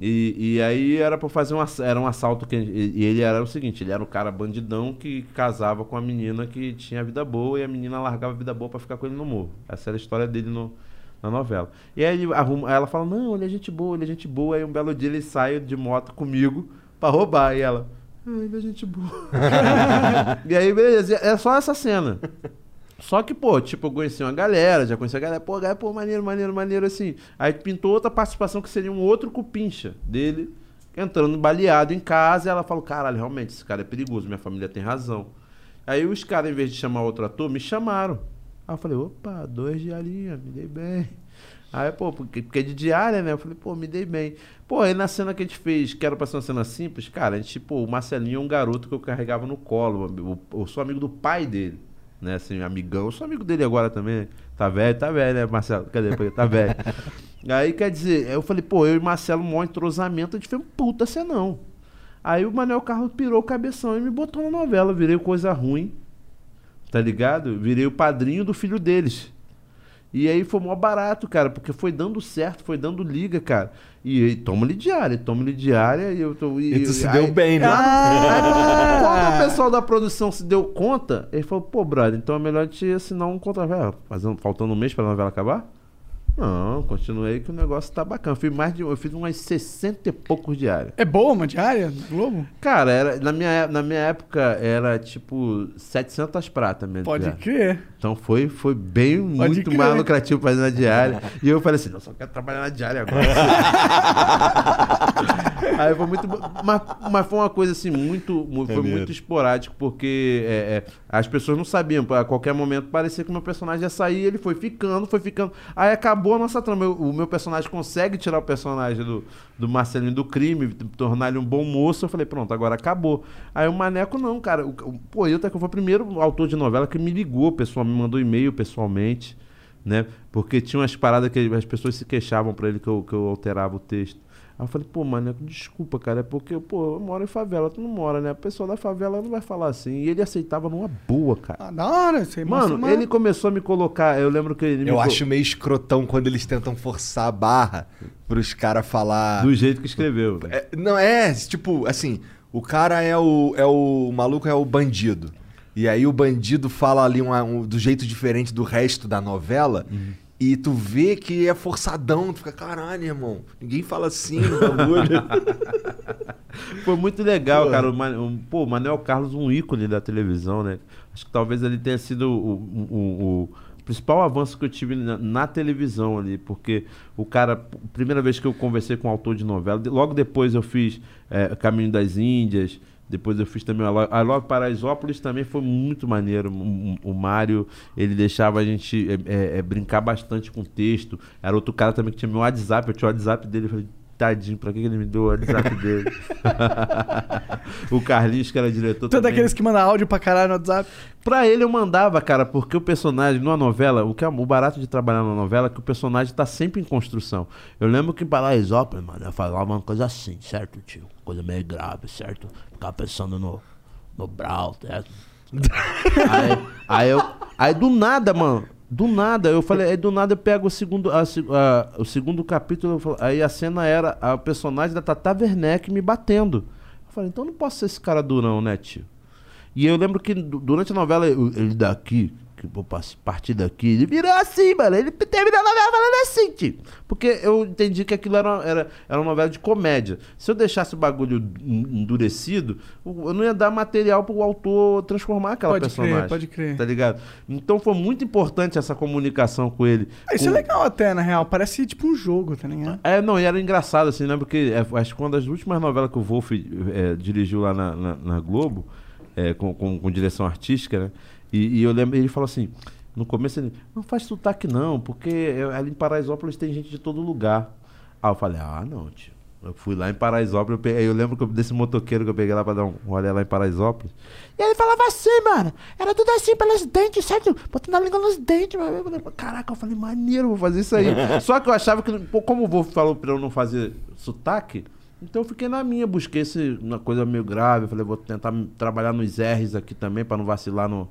E, e aí era para fazer um, era um assalto que e, ele era o seguinte, ele era o cara bandidão que casava com a menina que tinha vida boa e a menina largava a vida boa para ficar com ele no morro. Essa era a história dele no, na novela. E aí ele arruma, ela fala: "Não, ele é gente boa, ele é gente boa". Aí um belo dia ele sai de moto comigo para roubar e ela: "Ah, ele é gente boa". (laughs) e aí beleza, é só essa cena. Só que, pô, tipo, eu conheci uma galera, já conheci a galera, pô, galera, pô, maneiro, maneiro, maneiro, assim. Aí pintou outra participação que seria um outro cupincha dele, entrando baleado em casa, e ela falou, caralho, realmente, esse cara é perigoso, minha família tem razão. Aí os caras, em vez de chamar outro ator, me chamaram. Aí eu falei, opa, dois diarinhos, me dei bem. Aí, pô, porque, porque é de diária, né? Eu falei, pô, me dei bem. Pô, aí na cena que a gente fez, que era pra ser uma cena simples, cara, a gente, pô, o Marcelinho é um garoto que eu carregava no colo. Eu sou amigo do pai dele, né? Assim, amigão. Eu sou amigo dele agora também. Tá velho, tá velho, né, Marcelo? Cadê? Tá velho. (laughs) aí, quer dizer, eu falei, pô, eu e Marcelo, maior entrosamento, a gente fez um puta cenão. Aí o Manuel Carlos pirou o cabeção e me botou na novela. Virei coisa ruim, tá ligado? Virei o padrinho do filho deles. E aí foi mó barato, cara, porque foi dando certo, foi dando liga, cara. E, e toma-lhe diária, toma-lhe diária e eu tô. E tu se aí- deu bem, né? Aí, (laughs) quando o pessoal da produção se deu conta, ele falou, pô, brother, então é melhor gente assinar um contrato. Ah, Fazendo, faltando um mês pra novela acabar? Não, continuei que o negócio tá bacana. Eu fiz mais de. Eu fiz umas 60 e poucos diárias. É boa uma diária? Globo? Cara, era, na, minha, na minha época era tipo 700 pratas mesmo. Pode diária. crer. Então foi, foi bem, muito crer. mais lucrativo fazer na diária. e eu falei assim, não, só quero trabalhar na diária agora. (laughs) Aí foi muito. Mas, mas foi uma coisa assim, muito. mu- Foi Maneiro. muito esporádico, porque é, é, as pessoas não sabiam. A qualquer momento parecia que o meu personagem ia sair, ele foi ficando, foi ficando. Aí acabou a nossa trama. Eu- o meu personagem consegue tirar o personagem do, do Marcelinho do crime, tornar ele um bom moço. Eu falei, pronto, agora acabou. Aí o Maneco não, cara. O, o- pô, eu até que fui o primeiro autor de novela que me ligou, pessoal, me mandou e-mail pessoalmente, né? Porque tinha umas paradas que as pessoas se queixavam pra ele que eu, que eu alterava o texto. Aí eu falei, pô, Maneco, desculpa, cara, é porque, pô, eu moro em favela, tu não mora, né? A pessoa da favela não vai falar assim. E ele aceitava numa boa, cara. Ah, da hora. Você Mano, uma- ele começou a me colocar. Eu lembro que ele me Eu co- acho meio escrotão quando eles tentam forçar a barra pros caras falar. Do jeito que escreveu. velho. É, não, é, tipo, assim, o cara é o. É o, o maluco é o bandido. E aí o bandido fala ali uma- um- do jeito diferente do resto da novela. E tu vê que é forçadão, tu fica, caralho, irmão. Ninguém fala assim no bagulho. (laughs) Foi muito legal, Pô. cara. O, Man- pô, o Manuel Carlos, um ícone da televisão, né? Acho que talvez ele tenha sido o, o- o- principal avanço que eu tive na, na televisão ali, porque o cara, primeira vez que eu conversei com um autor de novela, logo depois eu fiz é, Caminho das Índias. Depois eu fiz também Lo- a Love Paraisópolis também foi muito maneiro. O, o- o Mário, ele deixava a gente é, é, é, brincar bastante com o texto. Era outro cara também que tinha meu WhatsApp, eu tinha o WhatsApp dele, eu falei, tadinho, pra que ele me deu o WhatsApp dele? (laughs) o Carlinhos, que era diretor Tu é daqueles que manda áudio pra caralho no WhatsApp. Pra ele eu mandava, cara, porque o personagem, numa novela, o que é o barato de trabalhar numa novela é que o personagem tá sempre em construção. Eu lembro que em Paraisópolis, mano, eu falava uma coisa assim, certo, tio? Coisa meio grave, certo? Ficava pensando no, no Brau, certo? (laughs) aí, aí eu. Aí do nada, mano. Do nada, eu falei, aí do nada eu pego o segundo, a a- o segundo capítulo, falo- aí a cena era a personagem da Tata Werneck me batendo. Eu falei, então não posso ser esse cara durão, né, tio? E eu lembro que du- durante a novela, ele daqui, que vou partir daqui. Ele virou assim, mano. Ele terminou a novela falando assim, tio. Porque eu entendi que aquilo era, era, era uma novela de comédia. Se eu deixasse o bagulho en- endurecido, eu não ia dar material pro autor transformar aquela Pode crer, personagem. pode crer. Tá ligado? Então foi muito importante essa comunicação com ele. Ah, Isso Com- é legal até, na real. Parece tipo um jogo, tá ligado? é, não, e era engraçado, assim, né? Porque é, acho que uma das últimas novelas que o Wolf é, dirigiu lá na, na- na Globo, é, com, com- com direção artística, né? E, e eu lembro, ele falou assim, no começo ele, não faz sotaque não, porque é, ali em Paraisópolis tem gente de todo lugar. Aí eu falei, ah, não, tio. Eu fui lá em Paraisópolis, eu, peguei, eu lembro desse motoqueiro que eu peguei lá pra dar um rolê lá em Paraisópolis. E ele falava assim, mano, era tudo assim pelos dentes, certo? Botando a língua nos dentes, mano. Eu falei, caraca, eu falei, maneiro, vou fazer isso aí. (laughs) Só que eu achava que, pô, como o Wolf falou pra eu não fazer sotaque, então eu fiquei na minha, busquei esse, uma coisa meio grave. Eu falei, vou tentar trabalhar nos R's aqui também, pra não vacilar no,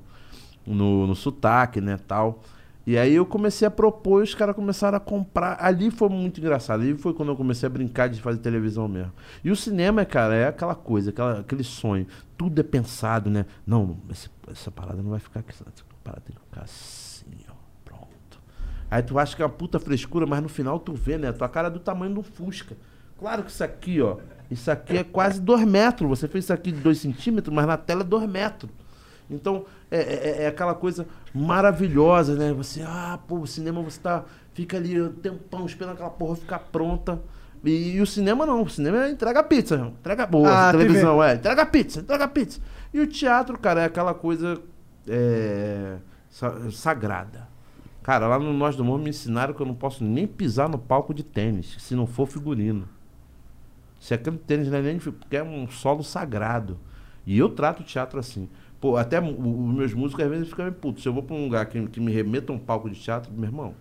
no, no sotaque, né, tal. E aí eu comecei a propor os caras começaram a comprar. Ali foi muito engraçado. Ali foi quando eu comecei a brincar de fazer televisão mesmo. E o cinema, cara, é aquela coisa, aquela, aquele sonho. Tudo é pensado, né? Não, esse- essa parada não vai ficar aqui. Essa parada tem que ficar assim, ó. Pronto. Aí tu acha que é uma puta frescura, mas no final tu vê, né? Tua cara é do tamanho um Fusca. Claro que isso aqui, ó. Isso aqui é quase 2 metros. Você fez isso aqui de 2 centímetros, mas na tela é 2 metros. Então, é, é- é aquela coisa maravilhosa, né? Você, ah, pô, o cinema você tá, fica ali um tempão esperando aquela porra ficar pronta. E, e o cinema não, o cinema é entrega pizza, irmão. entrega boa, Ah, televisão, TV. é, entrega pizza, entrega pizza. E o teatro, cara, é aquela coisa é, sa- sagrada. Cara, lá no Nós do Mundo me ensinaram que eu não posso nem pisar no palco de tênis, se não for figurino. Se aquele tênis não é nem. Porque é um solo sagrado. E eu trato o teatro assim. Pô, até os meus músicos às vezes ficam putos. Se eu vou pra um lugar que, que me remeta um palco de teatro, meu irmão,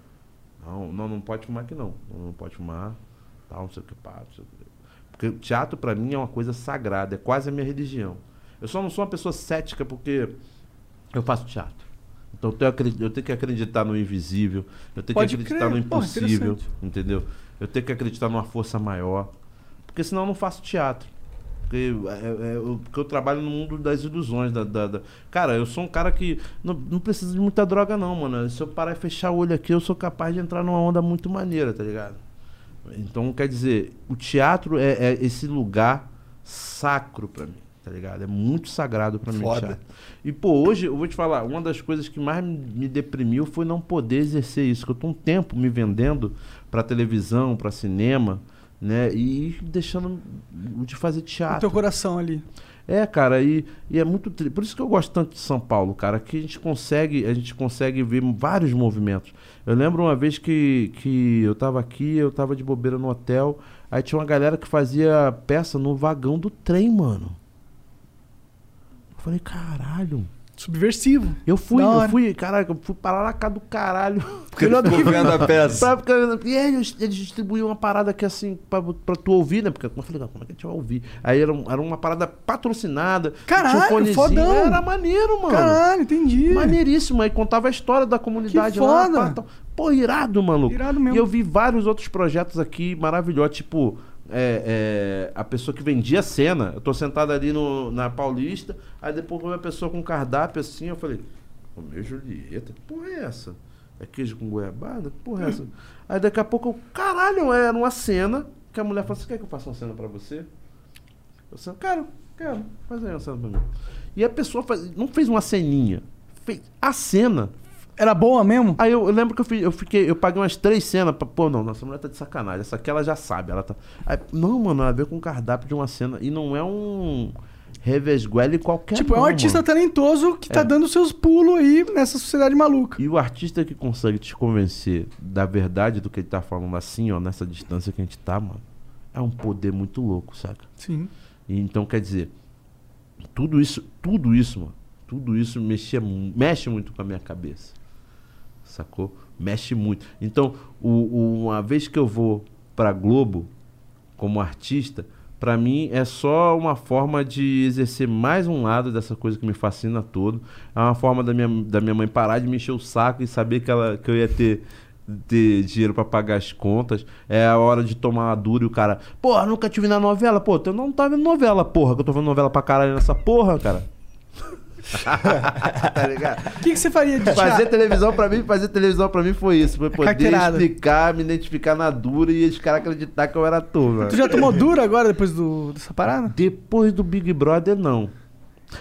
não, não, não pode fumar aqui não. Não, não pode fumar, tal, não sei o que, pá, não sei o que. Porque o teatro pra mim é uma coisa sagrada, é quase a minha religião. Eu só não sou uma pessoa cética porque eu faço teatro. Então eu tenho, eu tenho que acreditar no invisível, eu tenho Pode que acreditar crer, no pô, impossível, interessante. entendeu? Eu tenho que acreditar numa força maior. Porque senão eu não faço teatro. Porque, é- é- eu, porque eu trabalho no mundo das ilusões. Da, da- da- Cara, eu sou um cara que não, não precisa de muita droga, não, mano. Se eu parar e fechar o olho aqui, eu sou capaz de entrar numa onda muito maneira, tá ligado? Então, quer dizer, o teatro é, é esse lugar sacro pra mim, tá ligado? É muito sagrado pra mim. o teatro. E, pô, hoje, eu vou te falar, uma das coisas que mais me deprimiu foi não poder exercer isso. Que eu tô um tempo me vendendo pra televisão, pra cinema, né? E deixando de fazer O teatro. teu coração ali. É, cara, e, e é muito tri... por isso que eu gosto tanto de São Paulo, cara, que a gente consegue, a gente consegue ver vários movimentos. Eu lembro uma vez que, que eu tava aqui, eu tava de bobeira no hotel, aí tinha uma galera que fazia peça no vagão do trem, mano. Eu falei, caralho. Subversivo. Eu fui, Da eu fui, caralho, eu fui parar na casa do caralho. (laughs) Porque ele ficou vendo a peça. E aí eles, eles distribuíam uma parada que assim, pra, pra tu ouvir, né? Porque como eu falei, "Não, como é que a gente vai ouvir? Aí era, era uma parada patrocinada. Caralho, um fodão. Era maneiro, mano. Caralho, entendi. Maneiríssimo. Aí contava a história da comunidade Que lá. foda. tal. Pô, irado, maluco. Irado mesmo. E eu vi vários outros projetos aqui maravilhosos, tipo. É, é, a pessoa que vendia cena, eu tô sentado ali no, na Paulista, aí depois veio a pessoa com cardápio assim, eu falei, ô meu Julieta, que porra é essa? É queijo com goiabada? Que porra é essa? Aí daqui a pouco, eu, caralho, era uma cena que a mulher falou, você quer que eu faça uma cena pra você? Eu falei, quero, quero, faz aí uma cena pra mim. E a pessoa faz- não fez uma ceninha, fez a cena. Era boa mesmo? Aí eu, eu lembro que eu, fiz, eu fiquei, eu paguei umas três cenas pra, pô, não, nossa mulher tá de sacanagem. Essa aqui ela já sabe, ela tá. Aí, não, mano, ela veio com um cardápio de uma cena e não é um revesguele qualquer tipo, é um não, artista mano. talentoso que tá É. dando seus pulos aí nessa sociedade maluca. E o artista que consegue te convencer da verdade do que ele tá falando assim, ó, nessa distância que a gente tá, mano, é um poder muito louco, saca? Sim. E então, quer dizer, tudo isso, tudo isso, mano, tudo isso mexia, mexe muito com a minha cabeça. Sacou? Mexe muito. Então, o, o- uma vez que eu vou pra Globo como artista, pra mim é só uma forma de exercer mais um lado dessa coisa que me fascina todo. É uma forma da minha, da minha mãe parar de me encher o saco e saber que, ela, que eu ia ter, ter dinheiro pra pagar as contas. É a hora de tomar uma dura e o cara, porra, nunca te vi na novela. Pô, tu não tá vendo novela, porra, que eu tô vendo novela pra caralho nessa porra, cara. (laughs) tá ligado? O que, que você faria de Fazer televisão pra mim, fazer televisão pra mim foi isso. Foi poder Carteirada. explicar, me identificar na dura e os caras acreditar que eu era turma. Tu já tomou dura agora depois do, dessa parada? Depois do Big Brother, não.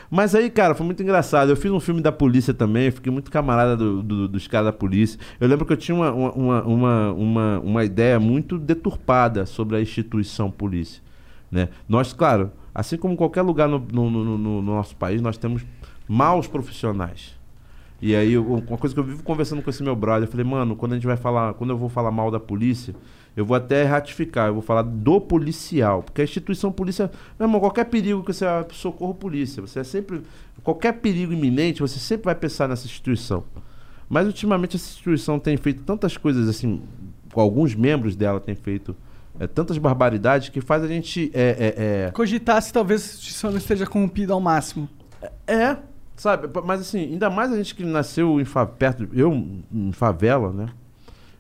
Mas aí, cara, foi muito engraçado. Eu fiz um filme da polícia também, fiquei muito camarada do- do- dos caras da polícia. Eu lembro que eu tinha uma, uma, uma, uma, uma, ideia muito deturpada sobre a instituição polícia. Né? Nós, claro, assim como qualquer lugar no- no- no- no nosso país, nós temos maus profissionais. E aí, eu- uma coisa que eu vivo conversando com esse meu brother, eu falei, mano, quando a gente vai falar, quando eu vou falar mal da polícia, eu vou até ratificar, eu vou falar do policial, porque a instituição polícia, meu irmão, qualquer perigo que você vai socorro polícia, você é sempre, qualquer perigo iminente, você sempre vai pensar nessa instituição. Mas ultimamente essa instituição tem feito tantas coisas assim, alguns membros dela têm feito é, tantas barbaridades que faz a gente é, é, é, Cogitar se talvez a instituição não esteja corrompida ao máximo. é, sabe? Mas assim, ainda mais a gente que nasceu em fa- perto, eu em favela, né?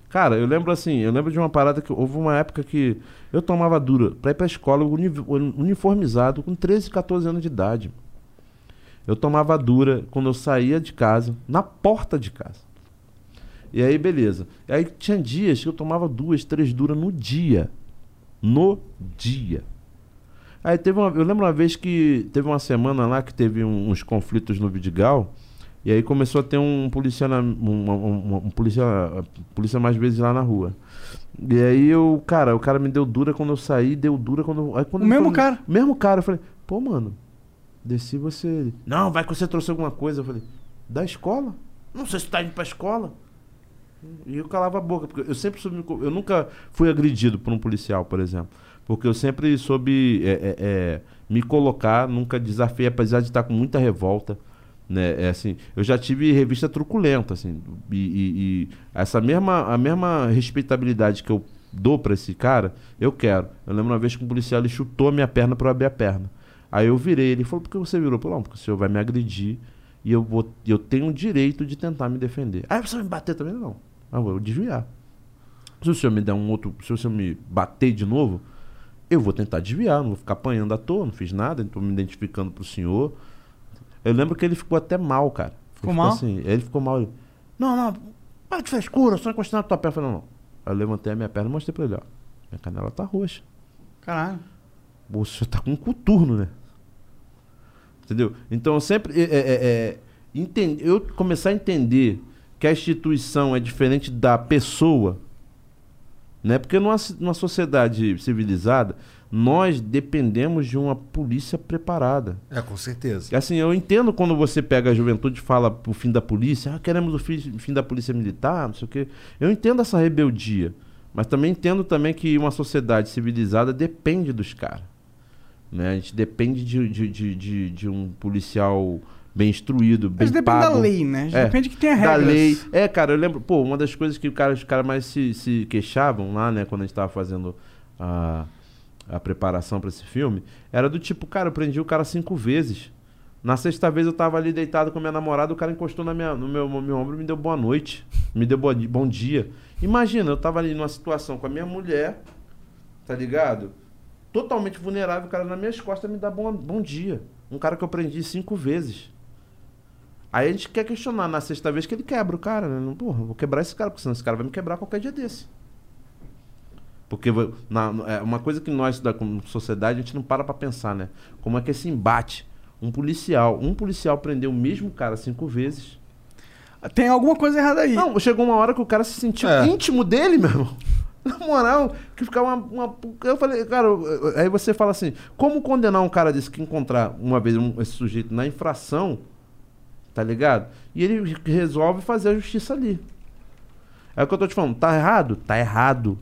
Cara, eu lembro assim, eu lembro de uma parada que houve uma época que eu tomava dura pra ir pra escola uni- uniformizado com 13, 14 anos de idade. Eu tomava dura quando eu saía de casa, na porta de casa. E aí, beleza. E aí tinha dias que eu tomava duas, três duras no dia. No dia. Aí teve uma, eu lembro uma vez que teve uma semana lá que teve um- uns conflitos no Vidigal. E aí começou a ter um polícia, na- um, um polícia, polícia mais vezes lá na rua. E aí eu, cara, o cara me deu dura quando eu saí, deu dura quando eu, aí quando O mesmo falou- cara? Mesmo cara, eu falei, pô, mano, desci você. Não, vai que você trouxe alguma coisa. Eu falei, da escola? Não sei se tá indo pra escola. E eu calava a boca, porque eu sempre co- Eu nunca fui agredido por um policial, por exemplo. Porque eu sempre soube é, é, é, me colocar, nunca desafiei, apesar de estar com muita revolta. Né? É assim, eu já tive revista truculenta, assim, e, e- e essa mesma, a mesma respeitabilidade que eu dou pra esse cara, eu quero. Eu lembro uma vez que um policial ele chutou a minha perna eu abrir a perna. Aí eu virei, ele falou, por que você virou? Não, porque o senhor vai me agredir e eu, vou, eu tenho o direito de tentar me defender. Aí você vai me bater também? Não. Ah, eu vou desviar. Se o senhor me der um outro. Se o senhor me bater de novo, eu vou tentar desviar, não vou ficar apanhando à toa, não fiz nada, estou me identificando pro senhor. Eu lembro que ele ficou até mal, cara. Ficou Ele mal? Assim, ele ficou mal. Ele, não, não, para de frescura, só encostar na tua perna. Eu falei, não, não. Aí eu levantei a minha perna e mostrei pra ele, ó. Minha canela tá roxa. Caralho. Senhor tá com um coturno, né? Entendeu? Então eu sempre. É, é, é, enten- eu começar a entender que a instituição é diferente da pessoa, né? Porque numa, numa sociedade civilizada, nós dependemos de uma polícia preparada. É, com certeza. Assim, eu entendo quando você pega a juventude e fala pro fim da polícia, ah, queremos o fim, fim da polícia militar, não sei o quê. Eu entendo essa rebeldia, mas também entendo também que uma sociedade civilizada depende dos caras. Né? A gente depende de, de, de, de, de um policial bem instruído, bem Mas depende pago. da lei, né? É, Depende que tenha da regras. lei. É, cara, eu lembro, pô, uma das coisas que o cara, os caras mais se, se queixavam lá, né, quando a gente tava fazendo a, a preparação pra esse filme, era do tipo, cara, eu prendi o cara cinco vezes. Na sexta vez eu tava ali deitado com a minha namorada, o cara encostou na minha, no meu, meu ombro e me deu boa noite. Me deu boa bom dia. Imagina, eu tava ali numa situação com a minha mulher, tá ligado? Totalmente vulnerável, o cara nas minhas costas me dá bom, bom dia. Um cara que eu prendi cinco vezes. Aí a gente quer questionar na sexta vez que ele quebra o cara, né? Porra, vou quebrar esse cara, porque senão esse cara vai me quebrar qualquer dia desse. Porque na, é uma coisa que nós, da sociedade, a gente não para pra pensar, né? Como é que esse embate? Um policial, um policial prendeu o mesmo cara cinco vezes. Tem alguma coisa errada aí. Não, chegou uma hora que o cara se sentiu É. íntimo dele, meu irmão. (laughs) Na moral, que ficava uma, uma- Eu falei, cara, aí você fala assim: como condenar um cara desse que encontrar uma vez um- esse sujeito na infração, tá ligado? E ele resolve fazer a justiça ali. É o que eu tô te falando, tá errado? Tá errado.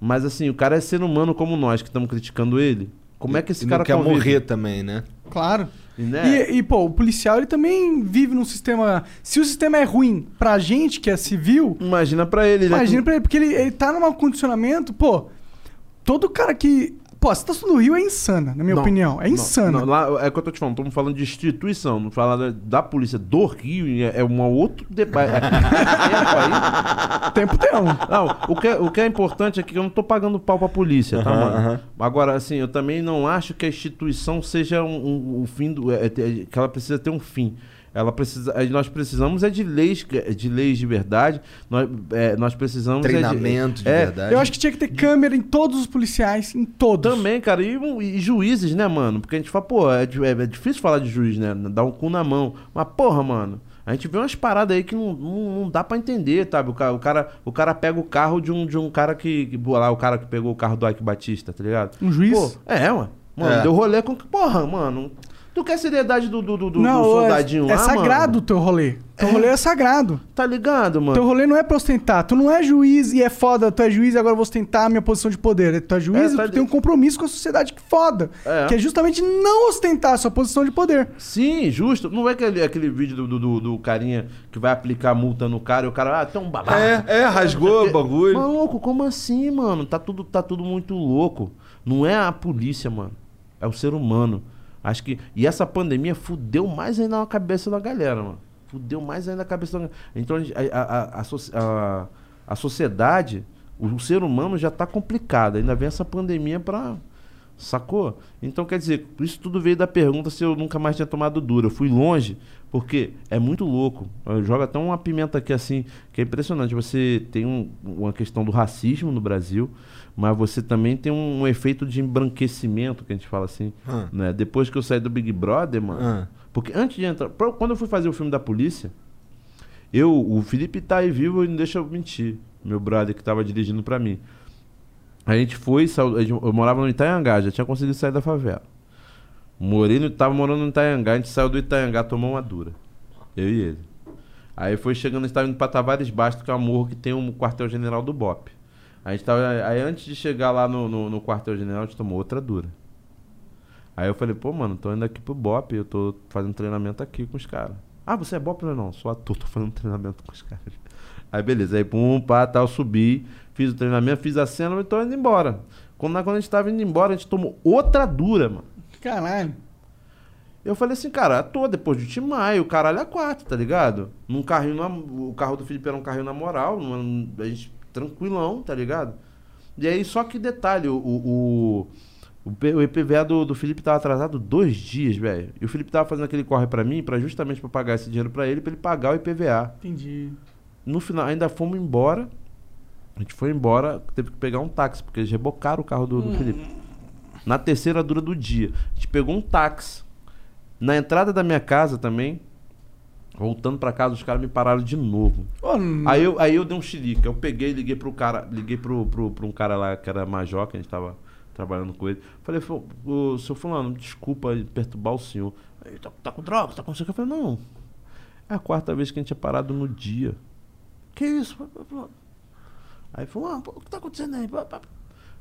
Mas assim, o cara é ser humano como nós que estamos criticando ele. Como é que esse E cara não quer convive? morrer também, né? Claro. E, né? E, e, pô, o policial ele também vive num sistema. Se o sistema é ruim pra gente, que é civil, Imagina pra ele, né? imagina pra ele, porque ele, ele tá num condicionamento, pô. Todo cara que Pô, a situação do Rio é insana, na minha Não, opinião. É não, insana. não, lá, é o que eu tô te falando, estamos falando de instituição, não falar da, polícia do Rio, é, é um outro debate. É, tempo (laughs) aí. Tempo tem um. Não, o que, é- o que é importante é que eu não tô pagando pau pra polícia, tá, mano? Agora, assim, eu também não acho que a instituição seja um, um- o fim do. é- que ela precisa ter um fim. Ela precisa, nós precisamos é de leis, de leis de verdade. Nós, é, nós precisamos é Treinamento de é, verdade. Eu acho que tinha que ter câmera em todos os policiais, em todos. Também, cara, e, e juízes, né, mano? Porque a gente fala, pô, é, é- é difícil falar de juiz, né? Dar um cu na mão. Mas, porra, mano, a gente vê umas paradas aí que não, não, não dá pra entender, sabe? O cara, o, cara, o cara pega o carro de um, de um cara que, que. Lá, o cara que pegou o carro do Ike Batista, tá ligado? Um juiz? Pô, é, mano. Mano, É. deu rolê com. Porra, mano. Tu quer a seriedade do, do, do, Não, do é- soldadinho é, lá, sagrado o teu rolê. Teu rolê é sagrado. Tá ligado, mano? Teu rolê não é pra ostentar. Tu não é juiz e é foda. Tu é juiz e agora eu vou ostentar a minha posição de poder. Tu é juiz É, e tá tu de- tem um compromisso com a sociedade que foda. É. Que é justamente não ostentar a sua posição de poder. Sim, justo. Não é aquele, aquele vídeo do, do, do- carinha que vai aplicar multa no cara e o cara, ah, tem um babaca. É, é, rasgou o bagulho. Maluco, como assim, mano? Tá tudo, tá tudo muito louco. Não é a polícia, mano. É o ser humano. Acho que. E essa pandemia fudeu mais ainda na cabeça da galera, mano. Fudeu mais ainda a cabeça da. Então a, a, a, a, a- a sociedade, o, o ser humano já tá complicado. Ainda vem essa pandemia pra. Sacou? Então quer dizer, isso tudo veio da pergunta se eu nunca mais tinha tomado dura. Eu fui longe, porque é muito louco. Eu jogo até uma pimenta aqui assim, que é impressionante. Você tem um- uma questão do racismo no Brasil, mas você também tem um, um efeito de embranquecimento, que a gente fala assim. Ah. Né? Depois que eu saí do Big Brother, mano. Ah. Porque antes de entrar. Quando eu fui fazer o filme da polícia, eu, o Felipe tá aí vivo e não deixa eu mentir. Meu brother que tava dirigindo pra mim. A gente foi, saiu- eu morava no Itaiangá, já tinha conseguido sair da favela. Morei no, tava morando no Itaiangá, a gente saiu do Itaiangá, tomou uma dura. Eu e ele. Aí foi chegando, a gente tava indo pra Tavares Bastos, que é o morro que tem um quartel-general do BOP. A gente tava, aí antes de chegar lá no, no, no quartel-general, a gente tomou outra dura. Aí eu falei, pô, mano, tô indo aqui pro BOP, eu tô fazendo treinamento aqui com os caras. Ah, você é BOP? Não, não, sou ator, tô fazendo (laughs) treinamento com os caras. Aí beleza, aí pum, pá, tal, subi, fiz o treinamento, fiz a cena e tô indo embora. Quando, quando a gente tava indo embora, a gente tomou outra dura, mano. Caralho. Eu falei assim, cara, tô depois de Timai, o caralho é quatro, tá ligado? Num carrinho, na- o carro do Felipe era um carrinho na moral, numa- a gente tranquilão, tá ligado? E aí, só que detalhe, o, o, o, IPVA do, do Felipe tava atrasado dois dias, velho. E o Felipe tava fazendo aquele corre pra mim, pra justamente pra pagar esse dinheiro pra ele, pra ele pagar o IPVA. Entendi. No final, ainda fomos embora. A gente foi embora, teve que pegar um táxi, porque eles rebocaram o carro do, do Felipe. Na terceira dura do dia. A gente pegou um táxi. Na entrada da minha casa também, voltando pra casa, os caras me pararam de novo. N- Aí eu, aí eu dei um chilique. Eu peguei, liguei pro cara, liguei pro, pro, pro um cara lá que era major, que a gente tava trabalhando com ele. Falei, "Fu- ô, seu fulano, desculpa perturbar o senhor. Aí, tá, tá com droga, tá com isso? Eu falei, não. É a quarta vez que a gente é parado no dia. Que isso? Aí falou, ah, o que tá acontecendo aí?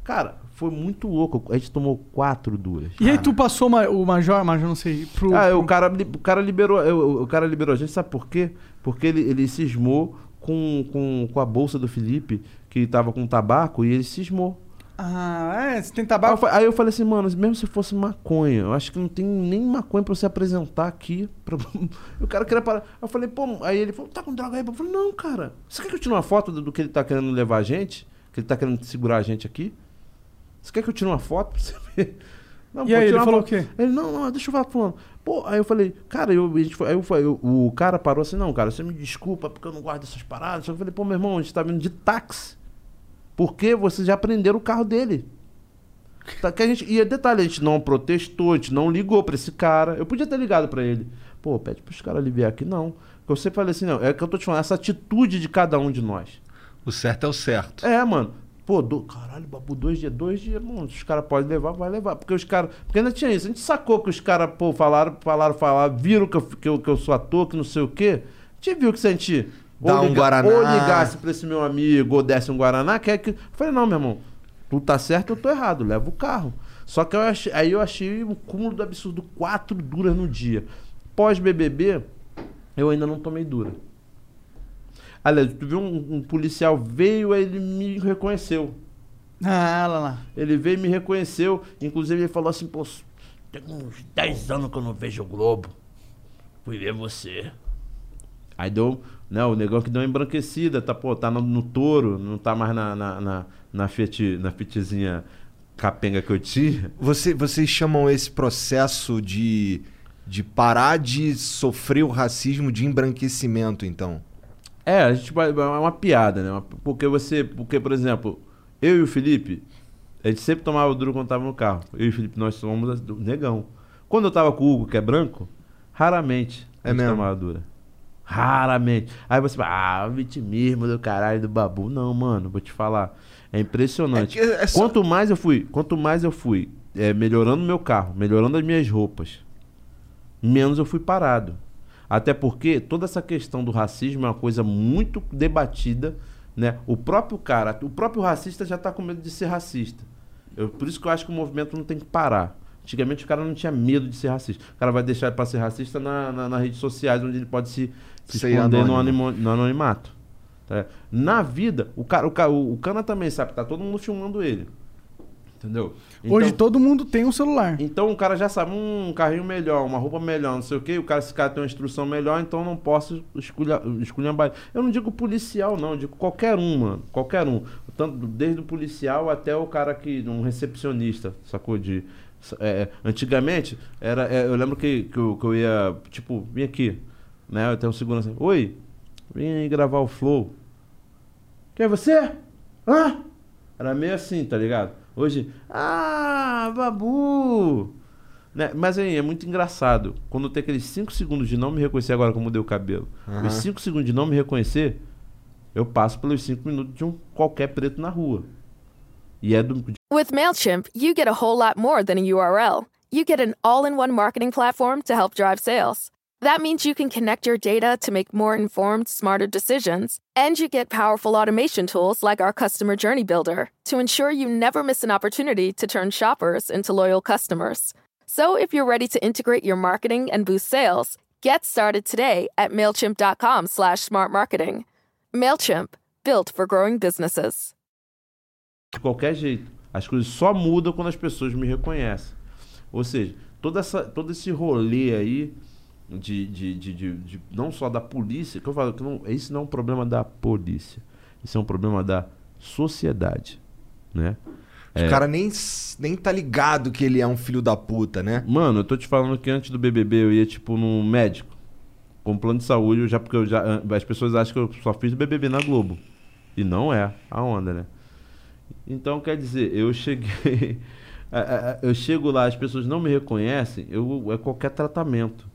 Cara, foi muito louco. A gente tomou quatro duras. E aí tu passou o major, major não sei, pro... Ah, pro- o cara, o cara liberou. eu- O cara liberou a gente, sabe por quê? Porque ele, ele cismou com, com, com a bolsa do Felipe, que tava com tabaco, e ele cismou. Ah, é, você tem Aí eu, tabaco... aí eu falei assim, mano, mesmo se fosse maconha, eu acho que não tem nem maconha pra você apresentar aqui. Pra... (laughs) o cara queria parar. Eu falei, pô, aí ele falou, tá com droga aí? Eu falei, não, cara. Você quer que eu tire uma foto do, do que ele tá querendo levar a gente? Que ele tá querendo segurar a gente aqui? Você quer que eu tire uma foto pra você (laughs) ver? Não, E pô, aí, ele falou o quê? Ele, não, não, deixa eu falar fulano. Pô, aí eu falei, cara, eu, a gente foi, aí eu, falei, eu- o cara parou assim, não, cara, você me desculpa porque eu não gosto dessas paradas. Eu falei, pô, meu irmão, a gente tá vindo de táxi. Porque vocês já prenderam o carro dele. Tá, que a gente, e detalhe, a gente não protestou, a gente não ligou pra esse cara. Eu podia ter ligado pra ele. Pô, pede pros caras aliviar aqui, não. Porque eu sempre falei assim, não, é que eu tô te falando, essa atitude de cada um de nós. O certo é o certo. É, mano. Pô, do, caralho, babu, dois dias, dois dias, mano. Os caras podem levar, vai levar. Porque os caras. Porque ainda tinha isso. A gente sacou que os caras, pô, falaram, falaram, falaram, viram que eu, que, eu, que eu sou ator, que não sei o quê. A gente viu que se a gente. Dá um Guaraná. Ou ligasse pra esse meu amigo, ou desse um Guaraná, quer que. Eu falei, não, meu irmão. Tu tá certo, eu tô errado. Leva o carro. Só que eu achei, aí eu achei um cúmulo do absurdo. Quatro duras no dia. Pós-BBB, eu ainda não tomei dura. Aliás, tu viu um, um policial veio, aí ele me reconheceu. Ah, lá lá. Ele veio e me reconheceu. Inclusive, ele falou assim: pô, tem uns 10 anos que eu não vejo o Globo. Fui ver você. Aí deu, né, o negão que deu uma embranquecida, tá, pô, tá no, no touro, não tá mais na, na, na, na, Fiat, na Fiatzinha capenga que eu tinha. Você, vocês chamam esse processo de, de parar de sofrer o racismo de embranquecimento, então? É, a gente vai- é uma piada, né? Porque você, porque, por exemplo, eu e o Felipe, a gente sempre tomava duro quando tava no carro. Eu e o Felipe, nós somos negão. Quando eu tava com o Hugo, que é branco, raramente a É gente mesmo? tomava dura. Raramente. Aí você fala, ah, vitimismo do caralho do babu. Não, mano, vou te falar. É impressionante. É é só- Quanto mais eu fui, quanto mais eu fui é, melhorando meu carro, melhorando as minhas roupas, menos eu fui parado. Até porque toda essa questão do racismo é uma coisa muito debatida, né? O próprio cara, o próprio racista já tá com medo de ser racista. Eu- por isso que eu acho que o movimento não tem que parar. Antigamente o cara não tinha medo de ser racista. O cara vai deixar para ser racista na, na- nas redes sociais, onde ele pode se, se esconder no, anônimo. animo- no anonimato. tá? Na vida, o cara, o, o, o Cana também sabe, tá todo mundo filmando ele. Entendeu? Hoje Então- todo mundo tem um celular. então o cara já sabe, um carrinho melhor, uma roupa melhor, não sei o quê. O cara, esse cara tem uma instrução melhor, então não posso escolher esculhambar. Eu não digo policial, não, eu digo qualquer um, mano. Qualquer um. Tanto, desde o policial até o cara que. um recepcionista, sacou? De, é, antigamente, era, é, eu lembro que, que, eu, que eu ia, tipo, vim aqui, né? Eu tenho um segurança. Oi, vim aí gravar o Flow. Quem é você? Hã? Era meio assim, tá ligado? Hoje, ah, babu! Né? Mas aí, é muito engraçado. Quando tem aqueles 5 segundos de não me reconhecer, agora que eu mudei o cabelo, Aham. os 5 segundos de não me reconhecer, eu passo pelos 5 minutos de um qualquer preto na rua. E é do. With MailChimp, you get a whole lot more than a URL. You get an all in one marketing platform to help drive sales. That means you can connect your data to make more informed, smarter decisions. And you get powerful automation tools like our Customer Journey Builder to ensure you never miss an opportunity to turn shoppers into loyal customers. So if you're ready to integrate your marketing and boost sales, get started today at MailChimp.com slash smart marketing. MailChimp, built for growing businesses. de qualquer jeito. As coisas só mudam quando as pessoas me reconhecem. Ou seja, toda essa, todo esse rolê aí de, de, de, de- não só da polícia, que eu falo que não, isso não é um problema da polícia. Isso é um problema da sociedade, né? O cara nem, nem tá ligado que ele é um filho da puta, né? Mano, eu tô te falando que antes do BBB eu ia, tipo, no médico. Com plano de saúde, eu já, porque eu já, as pessoas acham que eu só fiz o BBB na Globo. E não é a onda, né? Então, quer dizer, eu cheguei. (laughs) eu chego lá, as pessoas não me reconhecem, eu, é qualquer tratamento.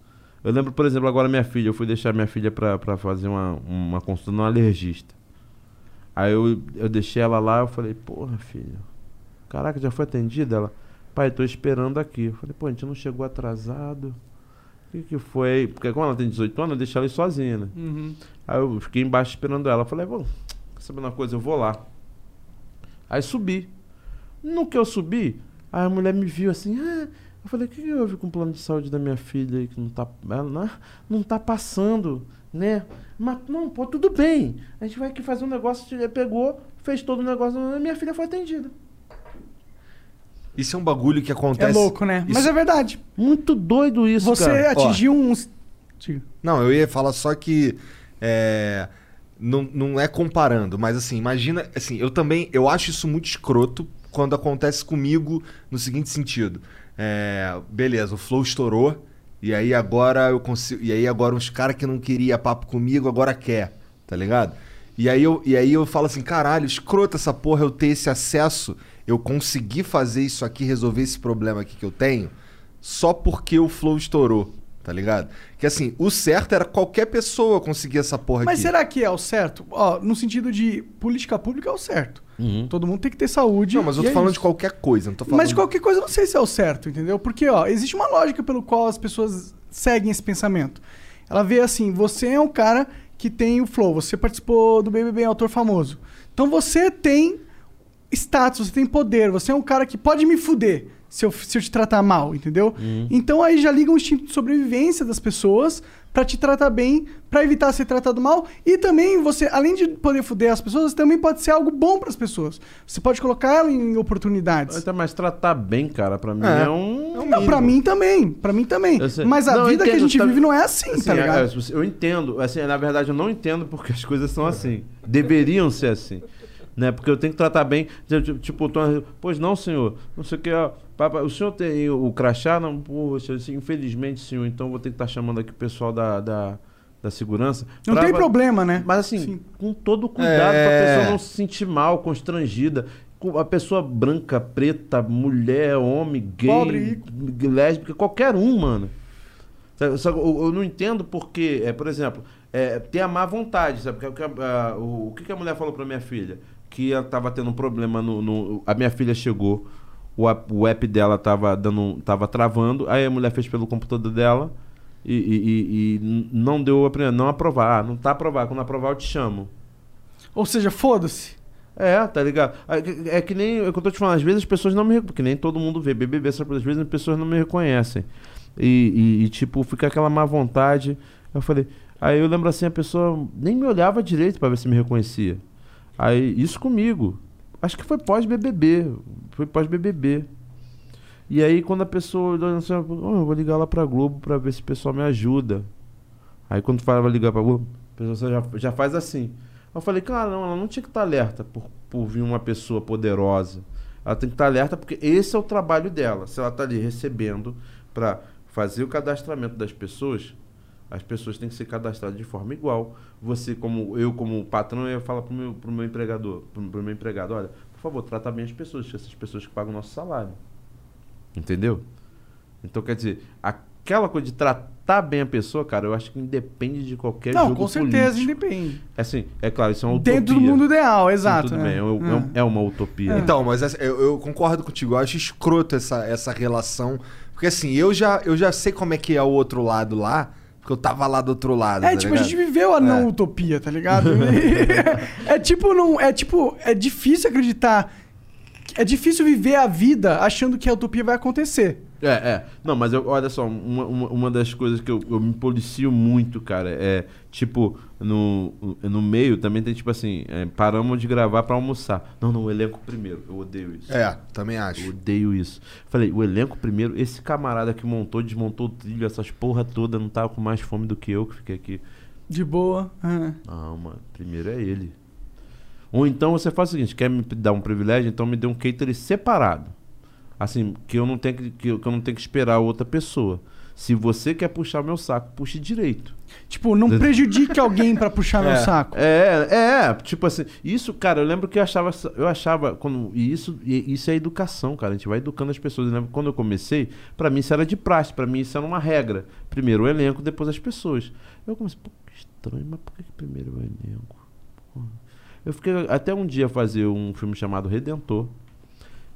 Eu lembro, por exemplo, agora minha filha, eu fui deixar minha filha pra, pra fazer uma, uma consulta no alergista. Aí eu, eu deixei ela lá, eu falei, porra, filha, caraca, já foi atendida? Ela, pai, tô esperando aqui. Eu falei, pô, a gente não chegou atrasado. O que, que foi? Porque como ela tem 18 anos, eu deixei ela ir sozinha, né? Uhum. Aí eu fiquei embaixo esperando ela. Eu falei, bom, quer saber uma coisa? Eu vou lá. Aí subi. No que eu subi, aí a mulher me viu assim, ah, eu falei, o que, que houve com o plano de saúde da minha filha aí que não tá. Ela, não, não tá passando, né? Mas não, pô, tudo bem. A gente vai aqui fazer um negócio, ele pegou, fez todo o negócio, e minha filha foi atendida. Isso é um bagulho que É acontece. louco, né? Mas Isso- é verdade. Muito doido isso, Você cara. atingiu uns. Diga. Não, eu ia falar só que. é, não, não é comparando, mas assim, imagina. Assim, eu também. Eu acho isso muito escroto quando acontece comigo no seguinte sentido. É, beleza, o Flow estourou. E aí agora eu consigo. E aí agora uns caras que não queria papo comigo agora quer, tá ligado? E aí, eu, e aí eu falo assim, caralho, escroto essa porra eu ter esse acesso, eu conseguir fazer isso aqui, resolver esse problema aqui que eu tenho, só porque o Flow estourou, tá ligado? Que assim, o certo era qualquer pessoa conseguir essa porra Mas aqui. será que é o certo? Ó, no sentido de política pública é o certo. Uhum. Todo mundo tem que ter saúde. Não, mas eu tô é falando isso. de qualquer coisa, não tô falando... Mas de qualquer coisa, eu não sei se é o certo, entendeu? Porque, ó, existe uma lógica pelo qual as pessoas seguem esse pensamento. Ela vê assim, você é um cara que tem o flow, você participou do BBB, é autor famoso. Então você tem status, você tem poder, você é um cara que pode me fuder. se eu, se eu te tratar mal, entendeu? Uhum. Então aí já liga um instinto de sobrevivência das pessoas pra te tratar bem, pra evitar ser tratado mal. E também você, além de poder fuder as pessoas, também pode ser algo bom pras pessoas. Você pode colocar ela em oportunidades. Até mais tratar bem, cara, pra mim É. é, um. Não, pra mim também, pra mim também. Eu sei. Mas a Não, eu vida que a gente tá- vive não é assim, Assim, tá ligado? é, é, eu entendo, assim, na verdade eu não entendo porque as coisas são assim. Deveriam ser assim. Né? Porque eu tenho que tratar bem. Tipo, Tipo, tô- pois não, senhor. Não sei o que. Papai, o senhor tem o crachá? Não, poxa, assim, infelizmente, senhor. Então eu vou ter que estar chamando aqui o pessoal da, da, da segurança. Não pra- tem problema, né? Mas assim, Sim. com todo o cuidado É. pra pessoa não se sentir mal, constrangida. Com A pessoa branca, preta, mulher, homem, gay, Pobre, lésbica, qualquer um, mano. Eu, não entendo porque, é, por exemplo, é, ter a má vontade, sabe? Porque, a- a- o, o que, que a mulher falou pra minha filha? Que ela tava tendo um problema no. no- a minha filha chegou, o, app- o app dela tava, dando, tava travando, aí a mulher fez pelo computador dela e, e- e- e não deu a primeira, não aprovar. Ah, não tá aprovado. Quando aprovar, eu te chamo. Ou seja, foda-se. É, tá ligado? É que- É que nem. É o que eu tô te falando, às vezes as pessoas não me reconhecem. Porque nem todo mundo vê BBB, que às vezes as pessoas não me reconhecem. E, e- e, tipo, fica aquela má vontade. Eu falei. Aí eu lembro assim, a pessoa nem me olhava direito pra ver se me reconhecia. Aí, isso comigo. Acho que foi pós-BBB. Foi pós-BBB. E aí, quando a pessoa assim, eu vou ligar lá pra Globo pra ver se o pessoal me ajuda. Aí, quando fala, vai ligar pra Globo, a pessoa já, já faz assim. Eu falei, cara, não, ela não tinha que estar alerta por, por vir uma pessoa poderosa. Ela tem que estar alerta porque esse é o trabalho dela. Se ela está ali recebendo para fazer o cadastramento das pessoas, as pessoas têm que ser cadastradas de forma igual. Você, como eu, como patrão, eu falo pro meu, pro meu empregador, pro, pro meu empregado, olha, por favor, trata bem as pessoas, essas pessoas que pagam o nosso salário. Entendeu? Então, quer dizer, aquela coisa de tratar bem a pessoa, cara, eu acho que independe de qualquer Não, jogo com certeza, político. independe. Assim, é claro, isso é uma utopia. Dentro do mundo ideal, Sim, exato. tudo é. bem, é, é um- é uma utopia. Então, mas essa- eu, eu concordo contigo. Eu acho escroto essa, essa relação. Porque assim, eu já, eu já sei como é que é o outro lado lá, porque eu tava lá do outro lado. É, tá tipo, a ligado? gente viveu a não É. utopia, tá ligado? (laughs) (laughs) é tipo, não, é tipo, é difícil acreditar. É difícil viver a vida achando que a utopia vai acontecer. É, é. Não, mas eu, olha só, uma, uma, uma das coisas que eu, eu me policio muito, cara, é tipo, no, no meio também tem tipo assim, é, paramos de gravar pra almoçar. Não, não, o elenco primeiro. Eu odeio isso. É, também Eu acho. odeio isso. Falei, o elenco primeiro, esse camarada que montou, desmontou o trilho, essas porra toda, não tava com mais fome do que eu que fiquei aqui. De boa. é. Não, mano, primeiro é ele. Ou então você faz o seguinte, quer me dar um privilégio, então me dê um catering separado. Assim, que eu não tenho que, que eu que eu não tenho que esperar outra pessoa. Se você quer puxar meu saco, puxe direito. Tipo, não prejudique alguém pra (laughs) puxar meu saco. É, é, tipo assim, isso, cara, eu lembro que eu achava, eu achava, quando, e isso, e isso é educação, cara, a gente vai educando as pessoas. Eu lembro quando eu comecei, pra mim isso era de praxe, pra mim isso era uma regra. Primeiro o elenco, depois as pessoas. Eu comecei, pô, que estranho, mas por que que primeiro o elenco? Porra. Eu fiquei até um dia fazer um filme chamado Redentor,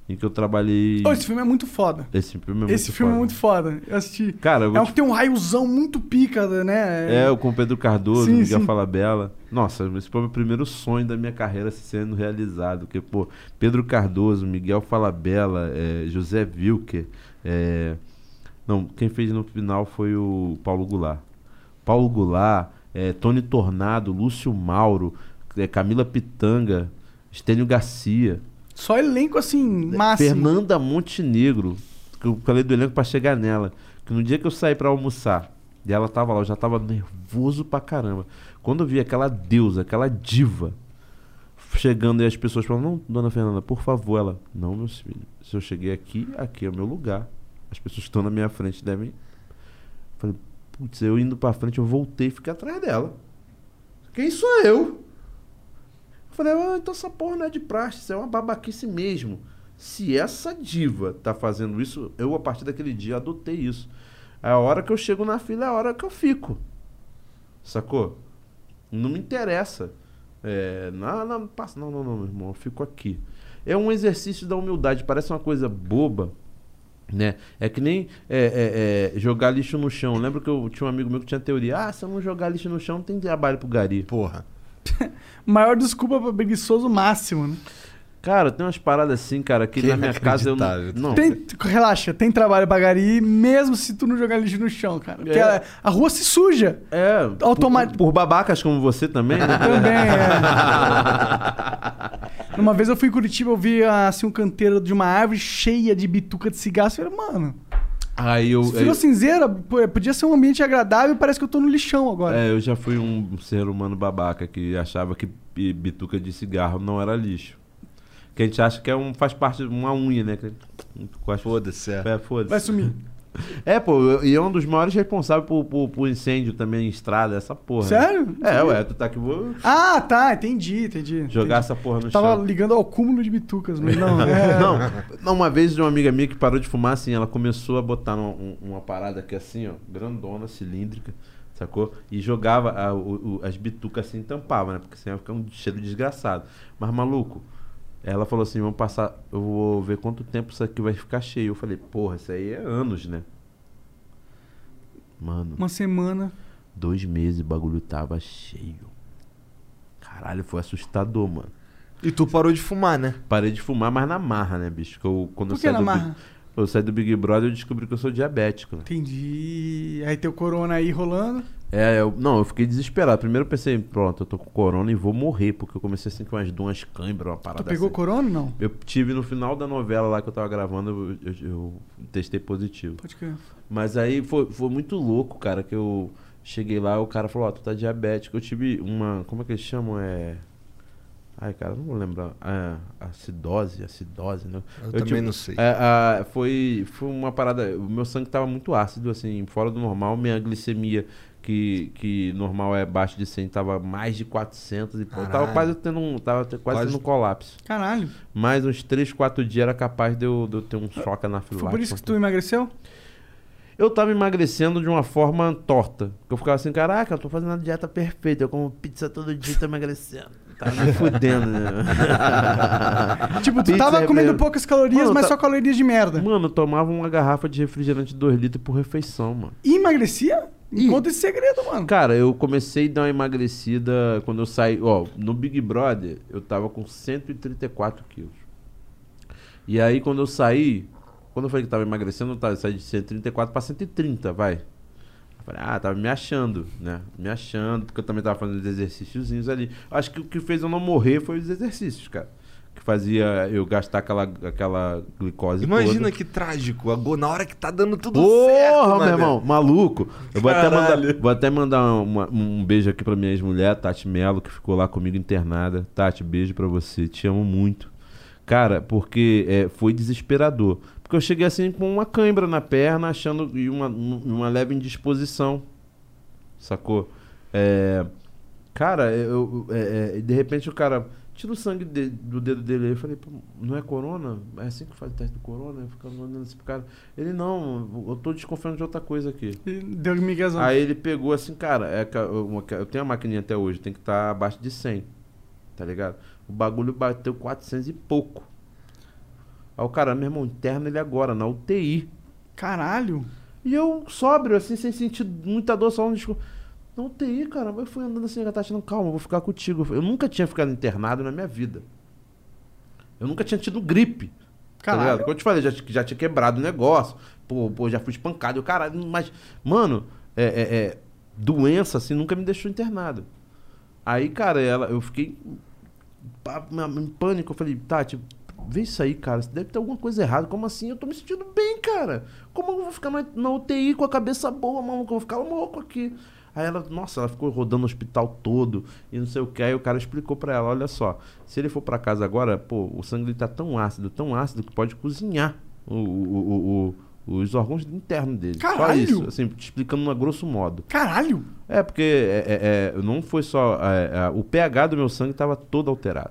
em que eu trabalhei... Ô, esse filme é muito foda. Esse filme é muito Esse filme foda. é muito foda. Eu assisti. Cara, eu É um te que tem um raiozão muito pica, né? É, o com o Pedro Cardoso, Sim, Miguel sim. Falabella. Nossa, esse foi o meu primeiro sonho da minha carreira sendo realizado. Porque, pô, Pedro Cardoso, Miguel Falabella, é, José Wilker. é, Não, quem fez no final foi o Paulo Goulart. Paulo Goulart, é, Tony Tornado, Lúcio Mauro, é, Camila Pitanga, Estênio Garcia. Só elenco assim, máximo. Fernanda Montenegro, que eu falei do elenco pra chegar nela. Que no dia que eu saí pra almoçar, e ela tava lá, eu já tava nervoso pra caramba. Quando eu vi aquela deusa, aquela diva, chegando e as pessoas falando, não, dona Fernanda, por favor, ela, não, meus filhos, se eu cheguei aqui, aqui é o meu lugar. As pessoas que estão na minha frente devem. Falei, putz, eu indo pra frente, eu voltei e fiquei atrás dela. Quem sou eu? Falei, ah, então essa porra não é de praxe, isso é uma babaquice mesmo. Se essa diva tá fazendo isso, eu a partir daquele dia adotei isso. A hora que eu chego na fila é a hora que eu fico. Sacou? Não me interessa. É, não, não, passa, não, não, não, meu irmão, eu fico aqui. É um exercício da humildade, parece uma coisa boba, né? É que nem é, é, é, jogar lixo no chão. Lembra que eu tinha um amigo meu que tinha teoria: ah, se eu não jogar lixo no chão, tem trabalho pro gari. Porra. (laughs) Maior desculpa pra preguiçoso máximo, né? Cara, tem umas paradas assim, cara, que, Que na minha casa eu não. Tem, relaxa, tem trabalho pra gari, mesmo se tu não jogar lixo no chão, cara. Porque É. a, a rua se suja. É, Automa- por, por babacas como você também, né? Também, é. (laughs) Uma vez eu fui em Curitiba, eu vi assim um canteiro de uma árvore cheia de bituca de cigarro. Eu falei, mano, Aí eu. se virou eu- cinzeira, pô, podia ser um ambiente agradável e parece que eu tô no lixão agora. É, eu já fui um ser humano babaca que achava que bi- bituca de cigarro não era lixo. Que a gente acha que é um, faz parte de uma unha, né? Foda-se, é. É, foda-se. Vai sumir. (laughs) É, pô, e é um dos maiores responsáveis por, por, por incêndio também em estrada, essa porra. né? Sério? Não É, ué, tu tá aqui, vou Ah, tá, entendi, entendi. jogar entendi. essa porra no Tava chão. ligando ao cúmulo de bitucas, mas não. é. (laughs) Não, não, uma vez de uma amiga minha que parou de fumar, assim, ela começou a botar numa- um- uma parada aqui assim, ó, grandona, cilíndrica, sacou? E jogava a- o- as bitucas assim, tampava, né? Porque senão ia ficar um cheiro desgraçado. Mas, maluco, ela falou assim, vamos passar, eu vou ver quanto tempo isso aqui vai ficar cheio. Eu falei, porra, isso aí é anos, né? Mano, Uma semana. dois meses o bagulho tava cheio. Caralho, foi assustador, mano. E tu parou de fumar, né? Parei de fumar, mas na marra, né, bicho? Que eu, quando Por eu que saí na do marra? Big, eu saí do Big Brother, eu descobri que eu sou diabético. né? Entendi. Aí tem o corona aí rolando. É, eu, não, eu fiquei desesperado. Primeiro eu pensei, pronto, eu tô com corona e vou morrer, porque eu comecei assim com umas duas câimbras, uma parada Tu pegou assim. corona não? Eu tive no final da novela lá que eu tava gravando, eu, eu- eu testei positivo. Pode crer. Mas aí foi, foi muito louco, cara, que eu cheguei lá, o cara falou, ó, tu tá diabético. Eu tive uma, como é que eles chamam? É... Ai, cara, não vou lembrar. É, acidose, acidose, né? Eu também não sei. é, a- foi, foi uma parada. O meu sangue tava muito ácido, assim, fora do normal. Minha glicemia, que, que normal é abaixo de 100, tava mais de 400. E, pô, eu tava quase tendo um, tava quase Quase- tendo um colapso. Caralho. Mais uns 3, 4 dias era capaz de eu, de eu ter um choque anafilático. Foi por isso que tu emagreceu? Eu tava emagrecendo de uma forma torta. Porque eu ficava assim, caraca, eu tô fazendo a dieta perfeita. Eu como pizza todo dia e tô emagrecendo. Tava me (laughs) fudendo, né? (laughs) Tipo, tu tava é comendo mesmo. poucas calorias, Mano, mas tá- só calorias de merda. Mano, eu tomava uma garrafa de refrigerante de 2 litros por refeição, mano. E emagrecia? Me Conta esse segredo, mano. Cara, eu comecei a dar uma emagrecida quando eu saí. Ó, no Big Brother, eu tava com 134 quilos. E aí, quando eu saí, quando eu falei que tava emagrecendo, eu, tava, eu saí de 134 pra 130, vai. Eu falei, ah, tava me achando, né? Me achando, porque eu também tava fazendo os exercíciozinhos ali. Acho que o que fez eu não morrer foi os exercícios, cara. Que fazia eu gastar aquela, aquela glicose Imagina toda. que trágico. agora, Na hora que tá dando tudo Porra, certo, meu mané. irmão, maluco. Eu vou até mandar, vou até mandar uma- um beijo aqui pra minha ex-mulher, Tati Melo, que ficou lá comigo internada. Tati, beijo pra você, te amo muito. Cara, porque é, foi desesperador. Porque eu cheguei assim com uma cãibra na perna, achando e uma, um- uma leve indisposição. Sacou? É, cara, eu, é, é, de repente o cara tira o sangue de- do dedo dele. Eu falei, não é corona? É assim que faz o teste do corona? Eu ficava olhando esse cara. Ele, não, eu tô desconfiando de outra coisa aqui. Deu miguezão. Aí ele pegou assim, cara, é, ca- eu tenho a maquininha até hoje, tem que estar abaixo de 100, tá ligado? O bagulho bateu 400 e pouco. Aí o cara, meu irmão, interna ele agora, na UTI. Caralho. E eu, sóbrio, assim, sem sentir muita dor, só um disco. Na UTI, cara, eu fui andando assim, a Tati, não, calma, eu vou ficar contigo. Eu nunca tinha ficado internado na minha vida. Eu nunca tinha tido gripe. Tá Caralho. ligado? Como eu te falei, já, já tinha quebrado o negócio. Pô, pô, já fui espancado. caralho, mas, mano, é, é- é, doença assim nunca me deixou internado. Aí, cara, ela, eu fiquei em pânico. Eu falei, Tati, vê isso aí, cara. Deve ter alguma coisa errada. Como assim? Eu tô me sentindo bem, cara. Como eu vou ficar na, na UTI com a cabeça boa, maluco? Eu vou ficar louco aqui. Aí ela, nossa, ela ficou rodando o hospital todo e não sei o que. Aí o cara explicou pra ela: olha só, se ele for pra casa agora, pô, o sangue dele tá tão ácido, tão ácido que pode cozinhar o, o- o- os órgãos internos dele. Só Caralho! isso, assim, te explicando a grosso modo. Caralho. É, porque é, é, é, não foi só. é, é, o pH do meu sangue tava todo alterado.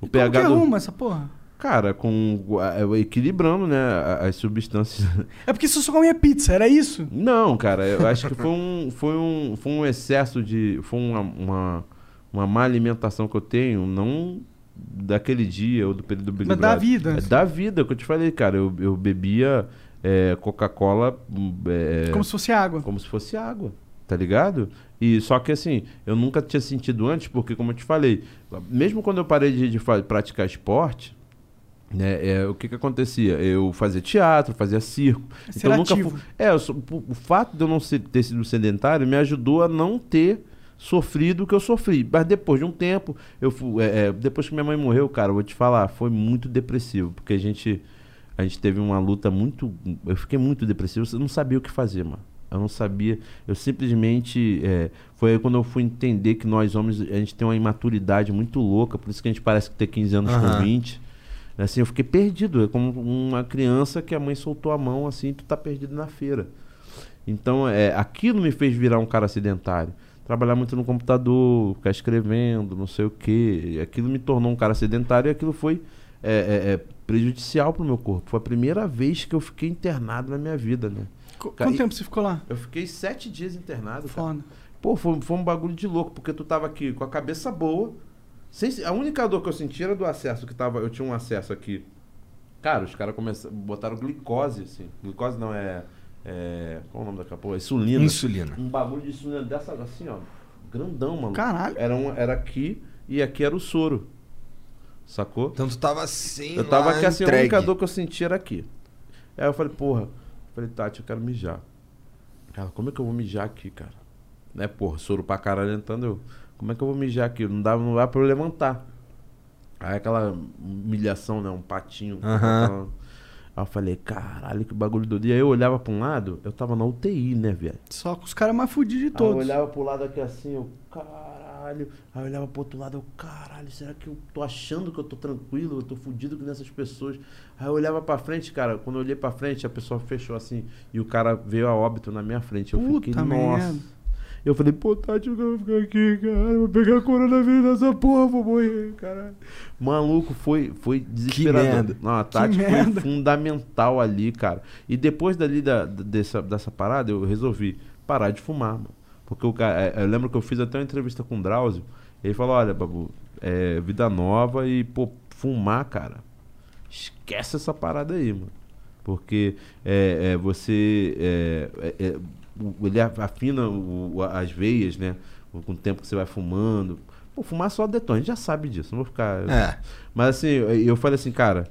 O Como que pH do. arruma essa porra? Cara, com. é, equilibrando, né? As substâncias. É porque você só comia pizza, era isso? Não, cara, eu acho que foi um, foi um, foi um excesso de. Foi uma, uma, uma má alimentação que eu tenho, não daquele dia ou do período Mas da vida. É da vida, que eu te falei, cara. Eu, eu bebia é, Coca-Cola. é, Como se fosse água. como se fosse água. Tá ligado? E só que assim, eu nunca tinha sentido antes, porque como eu te falei, mesmo quando eu parei de, de praticar esporte, né, é, o que que acontecia? Eu fazia teatro, fazia circo. Você então nunca ativo. fu- é, eu o, fato de eu não ser- ter sido sedentário me ajudou a não ter sofrido o que eu sofri. Mas depois de um tempo, eu fu- é, é, depois que minha mãe morreu, cara, eu vou te falar, foi muito depressivo, porque a gente a gente teve uma luta muito, eu fiquei muito depressivo, eu não sabia o que fazer, mano. Eu não sabia, eu simplesmente é, foi aí quando eu fui entender que nós homens a gente tem uma imaturidade muito louca, por isso que a gente parece que tem 15 anos Aham. com 20. Assim, eu fiquei perdido, é como uma criança que a mãe soltou a mão assim, e tu tá perdido na feira. Então, é, aquilo me fez virar um cara sedentário. Trabalhar muito no computador, ficar escrevendo, não sei o quê. Aquilo me tornou um cara sedentário e aquilo foi é, é, é, prejudicial pro meu corpo. Foi a primeira vez que eu fiquei internado na minha vida, né? Qu- Cara, Quanto e- tempo você ficou lá? Eu fiquei sete dias internado, cara. Foda. Pô, foi, foi um bagulho de louco, porque tu tava aqui com a cabeça boa. Sem se- a única dor que eu senti era do acesso, que tava. Eu tinha um acesso aqui. Cara, os caras começaram. botaram glicose, assim. Glicose não é. é qual é o nome daquela porra? Insulina. Insulina. Um bagulho de insulina dessa, assim, ó. Grandão, mano. Caralho. Era, um, era aqui e aqui era o soro. Sacou? Então tu tava assim, Eu tava aqui assim, a entregue. única dor que eu sentia era aqui. Aí eu falei, porra, eu falei, Tati, eu quero mijar. Cara, como é que eu vou mijar aqui, cara? Né, porra, soro pra caralho entrando eu. Como é que eu vou mijar aqui? Não dá, não dá pra eu levantar. Aí aquela humilhação, né? Um patinho. Aquela- Aí eu falei, caralho, que bagulho doido. E aí eu olhava pra um lado, eu tava na UTI, né, velho? Só com os caras mais fudidos de Aí eu todos. olhava pro lado aqui assim, eu, caralho. Aí eu olhava pro outro lado, eu, caralho, será que eu tô achando que eu tô tranquilo? Eu tô fudido com essas pessoas. Aí eu olhava pra frente, cara, quando eu olhei pra frente, a pessoa fechou assim, e o cara veio a óbito na minha frente. Eu Puta fiquei, nossa. merda. Eu falei, pô, Tati, eu quero ficar aqui, cara. Eu vou pegar coronavírus nessa porra, vou morrer, caralho. Maluco, foi, foi desesperador. merda. Não, a Tati foi merda. fundamental ali, cara. E depois dali da, dessa, dessa parada, eu resolvi parar de fumar, mano. Porque o cara, é, eu lembro que eu fiz até uma entrevista com o Drauzio. Ele falou: olha, Babu, é vida nova e, pô, fumar, cara. Esquece essa parada aí, mano. Porque é, é, você. É, é, é, ele afina o- as veias, né? Com o tempo que você vai fumando. Pô, fumar só detona, a gente já sabe disso, não vou ficar. É. Mas assim, eu eu falei assim, cara,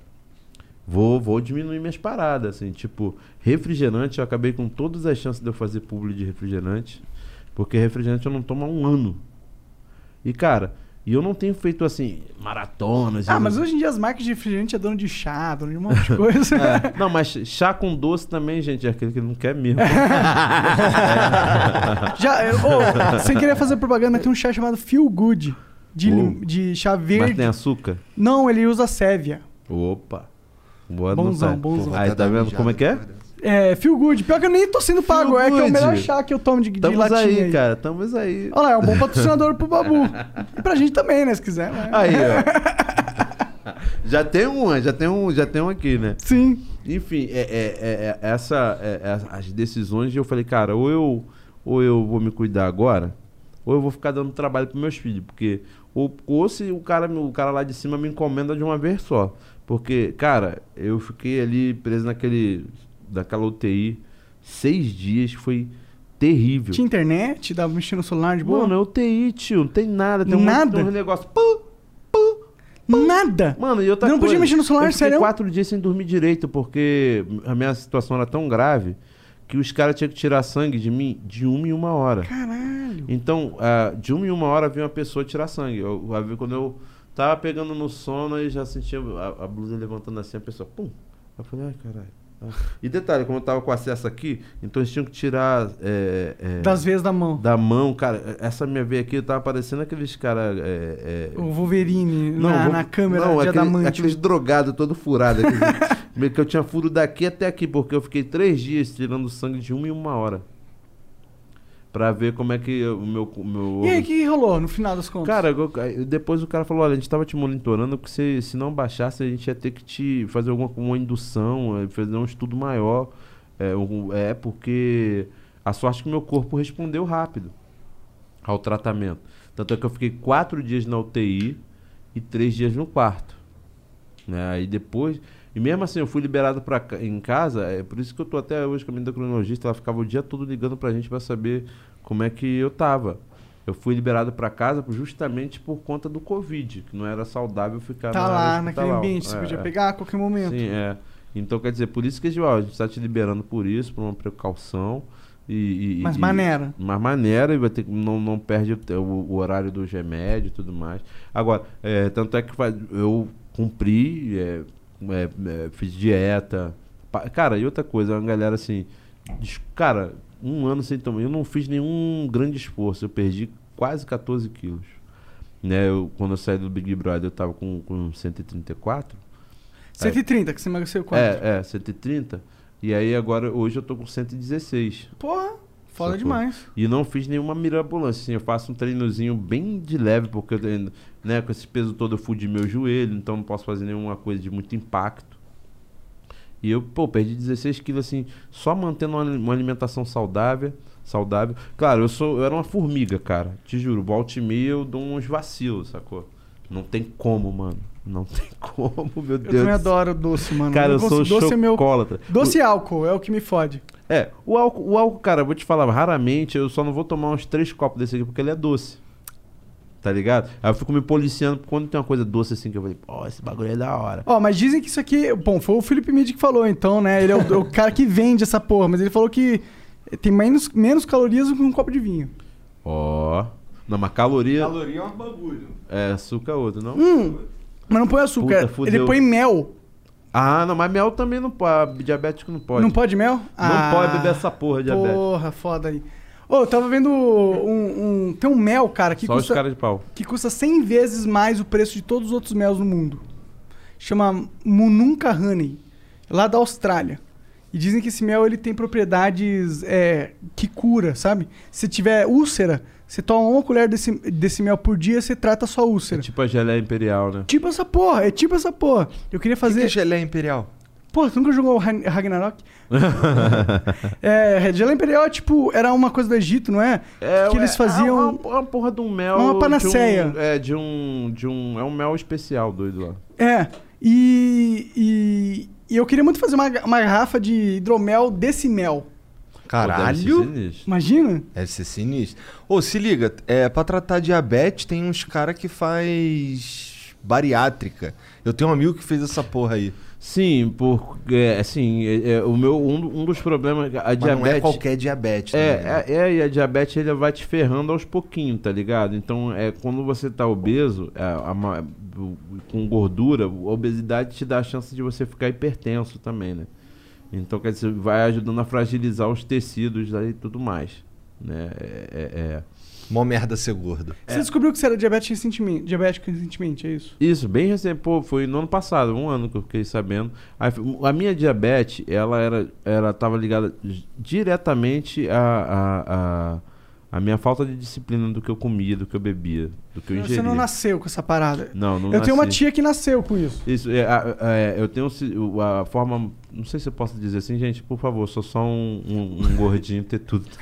vou, vou diminuir minhas paradas, assim, tipo, refrigerante, eu acabei com todas as chances de eu fazer publi de refrigerante, porque refrigerante eu não tomo há um ano. E, cara, e eu não tenho feito, assim, maratonas. Ah, mas não- hoje em dia as marcas de refrigerante é dono de chá, dono de um monte de coisa. (laughs) É. Não, mas chá com doce também, gente, é aquele que não quer mesmo. (laughs) Já, ô, sem querer fazer propaganda, tem um chá chamado Feel Good. De, lim- Oh. de chá mas verde. tem açúcar? Não, ele usa sévia. Opa. Boa Bonzão, bonzão. Aí, tá vendo como é que é? É, Feel Good. Pior que eu nem tô sendo pago, é que é o melhor chá que eu tomo de, de Tamo latinha aí, aí. cara, tamo aí. Olha lá, é um bom patrocinador pro Babu. E pra gente também, né, se quiser. né? Aí, ó. (laughs) já tem um, já tem um, já tem um aqui, né? Sim. Enfim, é, é- é- é- essa, é- é- as decisões eu falei, cara, ou eu, ou eu vou me cuidar agora, ou eu vou ficar dando trabalho pros meus filhos, porque ou, ou se o cara, o cara lá de cima me encomenda de uma vez só, porque, cara, eu fiquei ali preso naquele, daquela UTI seis dias, foi terrível. Tinha internet, dava mexer no celular de boa? Mano, é UTI, tio, não tem nada, tem um, Nada? tem um negócio, pum, Nada! Mano, e outra Não podia coisa, mexer no celular, eu sério? quatro dias sem dormir direito, porque a minha situação era tão grave que os caras tinham que tirar sangue de mim de uma em uma hora. Caralho. Então, ah, de uma em uma hora vinha uma pessoa tirar sangue. Eu, eu- quando eu tava pegando no sono e já sentia a, a blusa levantando assim, a pessoa, pum. Eu falei, ai, caralho. E detalhe, como eu tava com acesso aqui, então eles tinham que tirar. é, é, Das veias da mão. da mão, cara. Essa minha veia aqui, tava parecendo aqueles caras. É, é, O Wolverine na, vou- na câmera não, de aquele- adamante. aqueles drogados todo furado. aqueles- (laughs) meio que eu tinha furo daqui até aqui, porque eu fiquei três dias tirando sangue de uma em uma hora. Pra ver como é que o meu. o meu E aí, o que rolou no final das contas? Cara, eu- depois o cara falou, olha, a gente tava te monitorando, porque se, se não baixasse, a gente ia ter que te fazer alguma uma indução, eh, fazer um estudo maior. É, é porque a sorte que meu corpo respondeu rápido ao tratamento. Tanto é que eu fiquei quatro dias na UTI e três dias no quarto. Né? Aí depois, E mesmo assim, eu fui liberado pra, ca- em casa, é por isso que eu tô até hoje com a minha endocrinologista, ela ficava o dia todo ligando pra gente pra saber como é que eu tava. Eu fui liberado pra casa justamente por conta do Covid, que não era saudável ficar Tá na lá, naquele ambiente, você É, podia é. pegar a qualquer momento. Sim, é. Então, quer dizer, por isso que ó, a gente está te liberando por isso, por uma precaução. E, e- Mas e- maneira. Mas maneira e vai ter, não, não perde o, o- horário dos remédios e tudo mais. Agora, é, tanto é que eu cumpri, é, é, é, fiz dieta. Cara, e outra coisa, uma galera assim. des- Cara, um ano sem tomar. Eu não fiz nenhum grande esforço. Eu perdi quase 14 quilos. Né, eu, quando eu saí do Big Brother, eu tava com, com 134. 130, que você emagreceu quanto? É, é, 130. E aí agora, hoje eu tô com 116. Porra, foda Sacou? demais. E não fiz nenhuma mirabolância. Assim, eu faço um treinozinho bem de leve, porque eu tenho, né, com esse peso todo eu fudi meu joelho, então não posso fazer nenhuma coisa de muito impacto. E eu, pô, perdi 16 quilos assim, só mantendo uma, uma alimentação saudável. Saudável. Claro, eu sou, eu era uma formiga, cara. Te juro, volta e meia eu dou uns vacilos, sacou? Não tem como, mano. Não tem (laughs) como, meu Eu Deus. também do céu. adoro doce, mano. Cara, eu não sou doce é meu. Doce e álcool é o que me fode. É, o álcool, o álcool, cara, eu vou te falar, raramente eu só não vou tomar uns três copos desse aqui porque ele é doce. Tá ligado? Aí eu fico me policiando quando tem uma coisa doce assim que eu falei, pô, esse bagulho é da hora. Ó, mas dizem que isso aqui. Bom, foi o Felipe Midi que falou, então, né? Ele é o, (laughs) o cara que vende essa porra, mas ele falou que tem menos, menos calorias do que um copo de vinho. Ó. Não, mas caloria. Caloria é um bagulho. É, açúcar é outro, não? Hum, mas não põe açúcar. Puta, ele põe mel. Ah, não, mas mel também não pode. Diabético não pode. Não pode mel? Não pode beber essa porra, diabético. Porra, foda aí. Ô, eu tava vendo um, um- Tem um mel, cara, que Só os custa, caras de pau. que custa 100 vezes mais o preço de todos os outros mel no mundo. Chama Mununca Honey, lá da Austrália. E dizem que esse mel ele tem propriedades é, que cura, sabe? Se tiver úlcera, você toma uma colher desse, desse mel por dia, você trata a sua úlcera. Tipo a geleia imperial, né? Tipo essa porra, é tipo essa porra. Eu queria O que, fazer. que é geleia imperial? Pô, tu nunca jogou Ragnarok? (laughs) é, Geleia Imperial, tipo, era uma coisa do Egito, não é? É, que eles é- faziam. É uma, uma porra de um mel. Uma panaceia. De um, é, de um, de um. É um mel especial, doido lá. É. E, e, e eu queria muito fazer uma, uma garrafa de hidromel desse mel. Pô, deve ser Caralho! sinistro. Imagina? Deve ser sinistro. Ô, se liga, é, pra tratar diabetes tem uns cara que faz bariátrica. Eu tenho um amigo que fez essa porra aí. Sim, porque assim, é, é, o meu um, um dos problemas a Mas diabetes não é qualquer diabetes. é, também, né? é, é, e a diabetes ele vai te ferrando aos pouquinhos, tá ligado? Então, é quando você tá obeso, é, a o- com gordura, a obesidade te dá a chance de você ficar hipertenso também, né? Então, quer dizer, vai ajudando a fragilizar os tecidos aí e tudo mais, né? É, é- é. Mó merda ser gordo. Você descobriu que você era diabético recentemente, diabético recentemente, é isso? Isso, bem recente, pô, foi no ano passado, um ano que eu fiquei sabendo. Aí, a minha diabetes, ela era, ela tava ligada diretamente à a, a, a minha falta de disciplina do que eu comia, do que eu bebia, do que eu ingeria. Você não nasceu com essa parada. Não, não eu tenho uma nasci. tia que nasceu com isso. Isso, é, a- é, eu tenho o- a forma, não sei se eu posso dizer assim, gente, por favor, sou só um, um, um gordinho ter tudo. (laughs)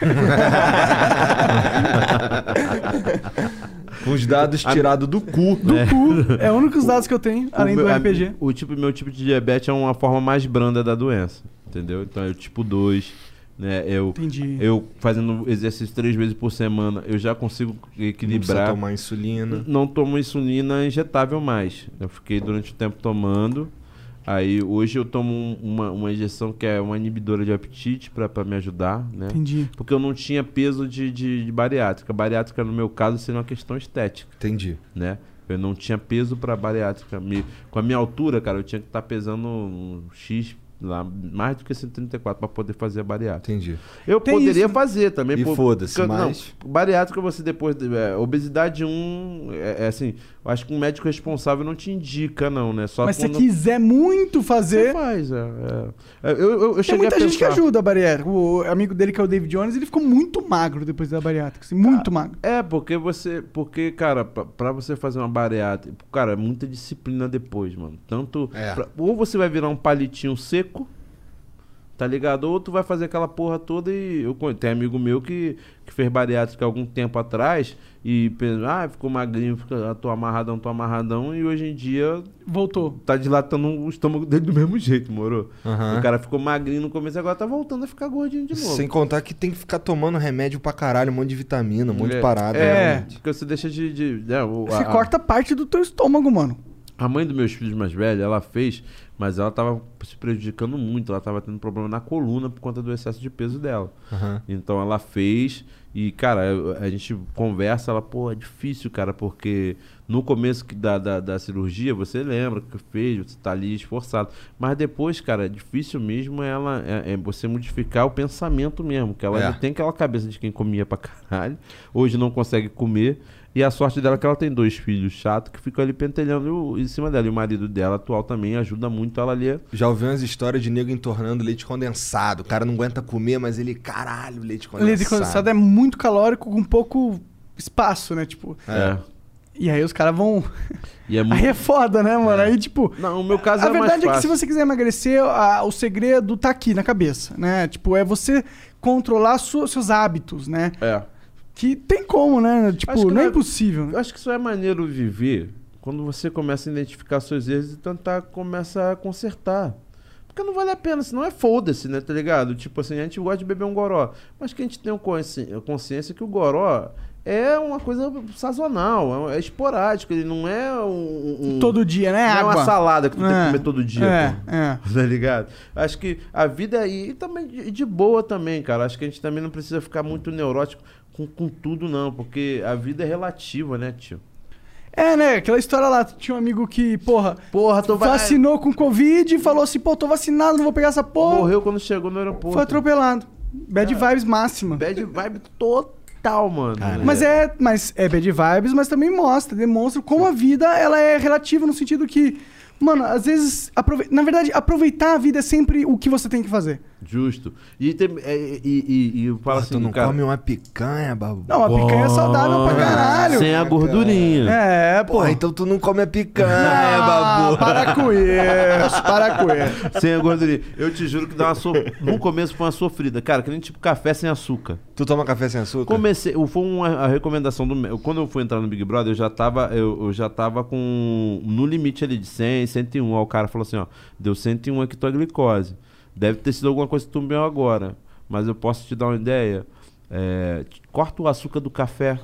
Os dados tirados do cu. Do cu. É um dos dados que eu tenho, além o do meu, RPG. O tipo, meu tipo de diabetes é uma forma mais branda da doença, entendeu? Então é o tipo 2, né? Eu, Entendi. eu fazendo exercício três vezes por semana, eu já consigo Não equilibrar. tomar insulina. Não tomo insulina injetável mais. Eu fiquei durante o tempo tomando. Aí hoje eu tomo um- uma, uma injeção que é uma inibidora de apetite para me ajudar, né? Entendi. Porque eu não tinha peso de, de, de bariátrica. Bariátrica, no meu caso, seria uma questão estética, Entendi. né? Eu não tinha peso para bariátrica. Me- com a minha altura, cara, eu tinha que estar pesando um X lá, mais do que 134 para poder fazer a bariátrica. Entendi. Eu Tem poderia isso. fazer também. E pô, foda-se, mas- Não, bariátrica você depois... é, obesidade 1, é, é assim, eu acho que um médico responsável não te indica não, né? Só Mas se você quando... quiser muito Você fazer. faz, é, é. Eu, eu, eu Tem muita gente que ajuda a bariátrica. O amigo dele, que é o David Jones, ele ficou muito magro depois da bariátrica. assim, muito magro. É, porque você. Porque, cara, pra, pra você fazer uma bariátrica, cara, é muita disciplina depois, mano. Tanto. É. pra- ou você vai virar um palitinho seco, Tá ligado? Ou tu vai fazer aquela porra toda e eu tem amigo meu que, que fez bariátrica algum tempo atrás e pensa, ah, ficou magrinho, fica, tô amarradão, tô amarradão, e hoje em dia Voltou. tá dilatando o estômago dele do mesmo jeito, moro? Aham. O cara ficou magrinho no começo e agora tá voltando a ficar gordinho de novo. Sem contar que tem que ficar tomando remédio pra caralho, um monte de vitamina, um monte de É, parada. é. realmente. Porque você deixa de. de né, o- Você a- corta parte do teu estômago, mano. A mãe dos meus filhos mais velhos, ela fez, mas ela tava se prejudicando muito. Ela tava tendo problema na coluna por conta do excesso de peso dela. Aham. Então ela fez e, cara, a gente conversa, ela, pô, é difícil, cara, porque no começo da, da, da cirurgia, você lembra que fez, você tá ali esforçado. Mas depois, cara, é difícil mesmo ela, é, é você modificar o pensamento mesmo, que ela É. tem aquela cabeça de quem comia pra caralho, hoje não consegue comer. E a sorte dela é que ela tem dois filhos chatos que ficam ali pentelhando em cima dela. E o marido dela atual também ajuda muito ela ali. a- Já ouvi umas histórias de nego entornando leite condensado. O cara não aguenta comer, mas ele, caralho, leite condensado. Leite condensado é muito calórico com pouco espaço, né? Tipo. É. E aí os caras vão. E é (laughs) Aí muito... é foda, né, mano? Aí, tipo. Não, o meu caso A é mais verdade é que se você quiser emagrecer, a- o segredo tá aqui na cabeça, né? Tipo, é você controlar su- seus hábitos, né? É. Que tem como, né? Tipo, que não é é- impossível. né? Eu acho que isso é maneiro viver quando você começa a identificar seus erros e tentar começa a consertar. Porque não vale a pena, senão é foda-se, né? Tá ligado? Tipo assim, a gente gosta de beber um goró. Mas que a gente tem consci- consciência que o goró é uma coisa sazonal, é, é esporádico, ele não é um. um- Todo dia, né? Não é Água. uma salada que tu tem que É, comer todo dia, é, pô. é. (laughs) Tá ligado? Acho que a vida é aí. E também de, de boa também, cara. Acho que a gente também não precisa ficar muito neurótico com, com tudo, não. Porque a vida é relativa, né, tio? É, né? Aquela história lá, tinha um amigo que, porra, Porra, tô va- vacinou com Covid e falou assim, pô, tô vacinado, não vou pegar essa porra. Morreu quando chegou no aeroporto. Foi atropelado. Bad vibes máxima. Bad vibe total, mano. Mas é, mas é bad vibes, mas também mostra, demonstra como a vida ela é relativa no sentido que, mano, às vezes, aprove... na verdade, aproveitar a vida é sempre o que você tem que fazer. Justo. E, tem, é, e, e, e eu falo Porra, assim, tu não cara, come uma picanha, babu. Não, a picanha é saudável pra caralho. Sem a gordurinha. É, pô. Porra, então tu não come a picanha, Ah, babu. para com isso, para com isso. Sem a gordurinha. Eu te juro que dá uma so... no começo foi uma sofrida. Cara, que nem tipo café sem açúcar. Tu toma café sem açúcar? Comecei, o- foi uma a recomendação do quando eu fui entrar no Big Brother, eu já tava eu, eu já tava com no limite ali de 100, 101. Aí o cara falou assim, ó, deu 101 aqui tua glicose. Deve ter sido alguma coisa que tu comeu agora, mas eu posso te dar uma ideia. É, corta o açúcar do café,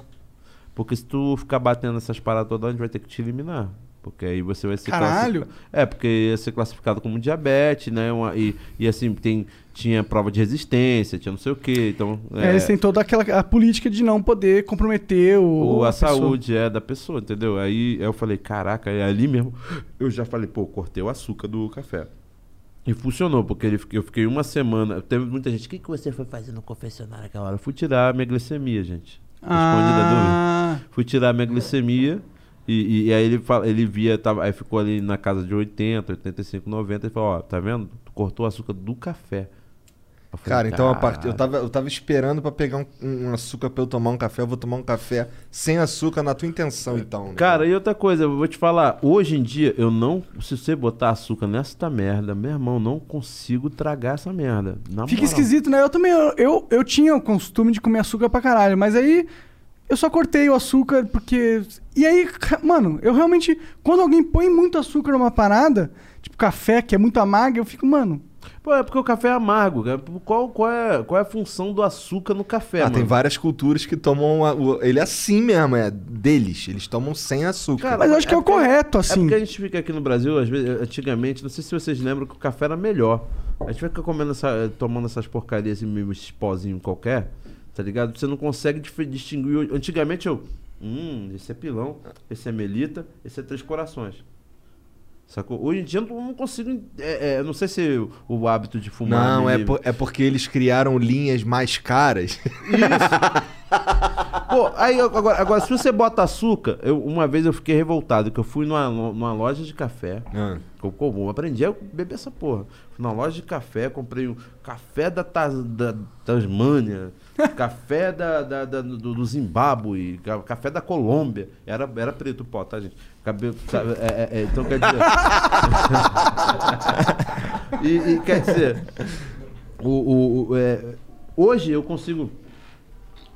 porque se tu ficar batendo essas paradas todas, a gente vai ter que te eliminar. Porque aí você vai ser Caralho. É, porque ia ser classificado como diabetes, né? Uma- e, e assim, tem, tinha prova de resistência, tinha não sei o quê. Então, É, eles têm toda aquela a política de não poder comprometer o, a, pessoa. saúde é da pessoa, entendeu? Aí eu falei, caraca, aí ali mesmo eu já falei, pô, cortei o açúcar do café. E funcionou, porque ele, eu fiquei uma semana. Teve muita gente, o que, que você foi fazer no confessionário aquela hora? Eu fui tirar a minha glicemia, gente. Ah, Fui tirar a minha glicemia. E, e- e aí ele, fala, ele via, tava, aí ficou ali na casa de 80, 85, 90. Ele falou, ó, tá vendo? Tu cortou o açúcar do café. Eu falei, Cara, então a part... eu, tava, eu tava esperando pra pegar um, um açúcar pra eu tomar um café. Eu vou tomar um café sem açúcar na tua intenção, então. Né? Cara, e outra coisa, eu vou te falar, hoje em dia eu não, se você botar açúcar nessa merda, meu irmão, não consigo tragar essa merda. Na fica moral. esquisito, né? Eu também, eu, eu, eu tinha o costume de comer açúcar pra caralho, mas aí eu só cortei o açúcar porque... E aí, mano, eu realmente... Quando alguém põe muito açúcar numa parada, tipo café, que é muito amargo, eu fico, mano... Pô, é porque o café é amargo. cara. Qual, qual, é, qual é a função do açúcar no café, ah, mano? tem várias culturas que tomam a- o- ele assim mesmo, é deles. Eles tomam sem açúcar. Cara, Mas eu acho que é o porque- correto, É assim. porque a gente fica aqui no Brasil, às vezes, antigamente, não sei se vocês lembram que o café era melhor. A gente fica comendo essa, tomando essas porcarias e meio esses pozinhos qualquer, tá ligado? Você não consegue distinguir. Antigamente eu. Hum, esse é pilão, esse é melita, esse é três corações. Sacou? Hoje em dia eu não consigo. É, é, não sei se o, o hábito de fumar. Não, é, por- é porque eles criaram linhas mais caras. (laughs) Pô, aí agora, agora, se você bota açúcar, eu, uma vez eu fiquei revoltado, que eu fui numa, numa loja de café. Ah. Eu, aprendi a beber essa porra. Fui na loja de café, comprei um café da, da Tasmânia, (laughs) café da, da- da- do, do Zimbábue, ca- café da Colômbia. Era, era preto o pó, tá, gente? Cabelo, sabe, é- é- é, então quer dizer. (laughs) e, e quer dizer. o, o- o- é, hoje eu consigo.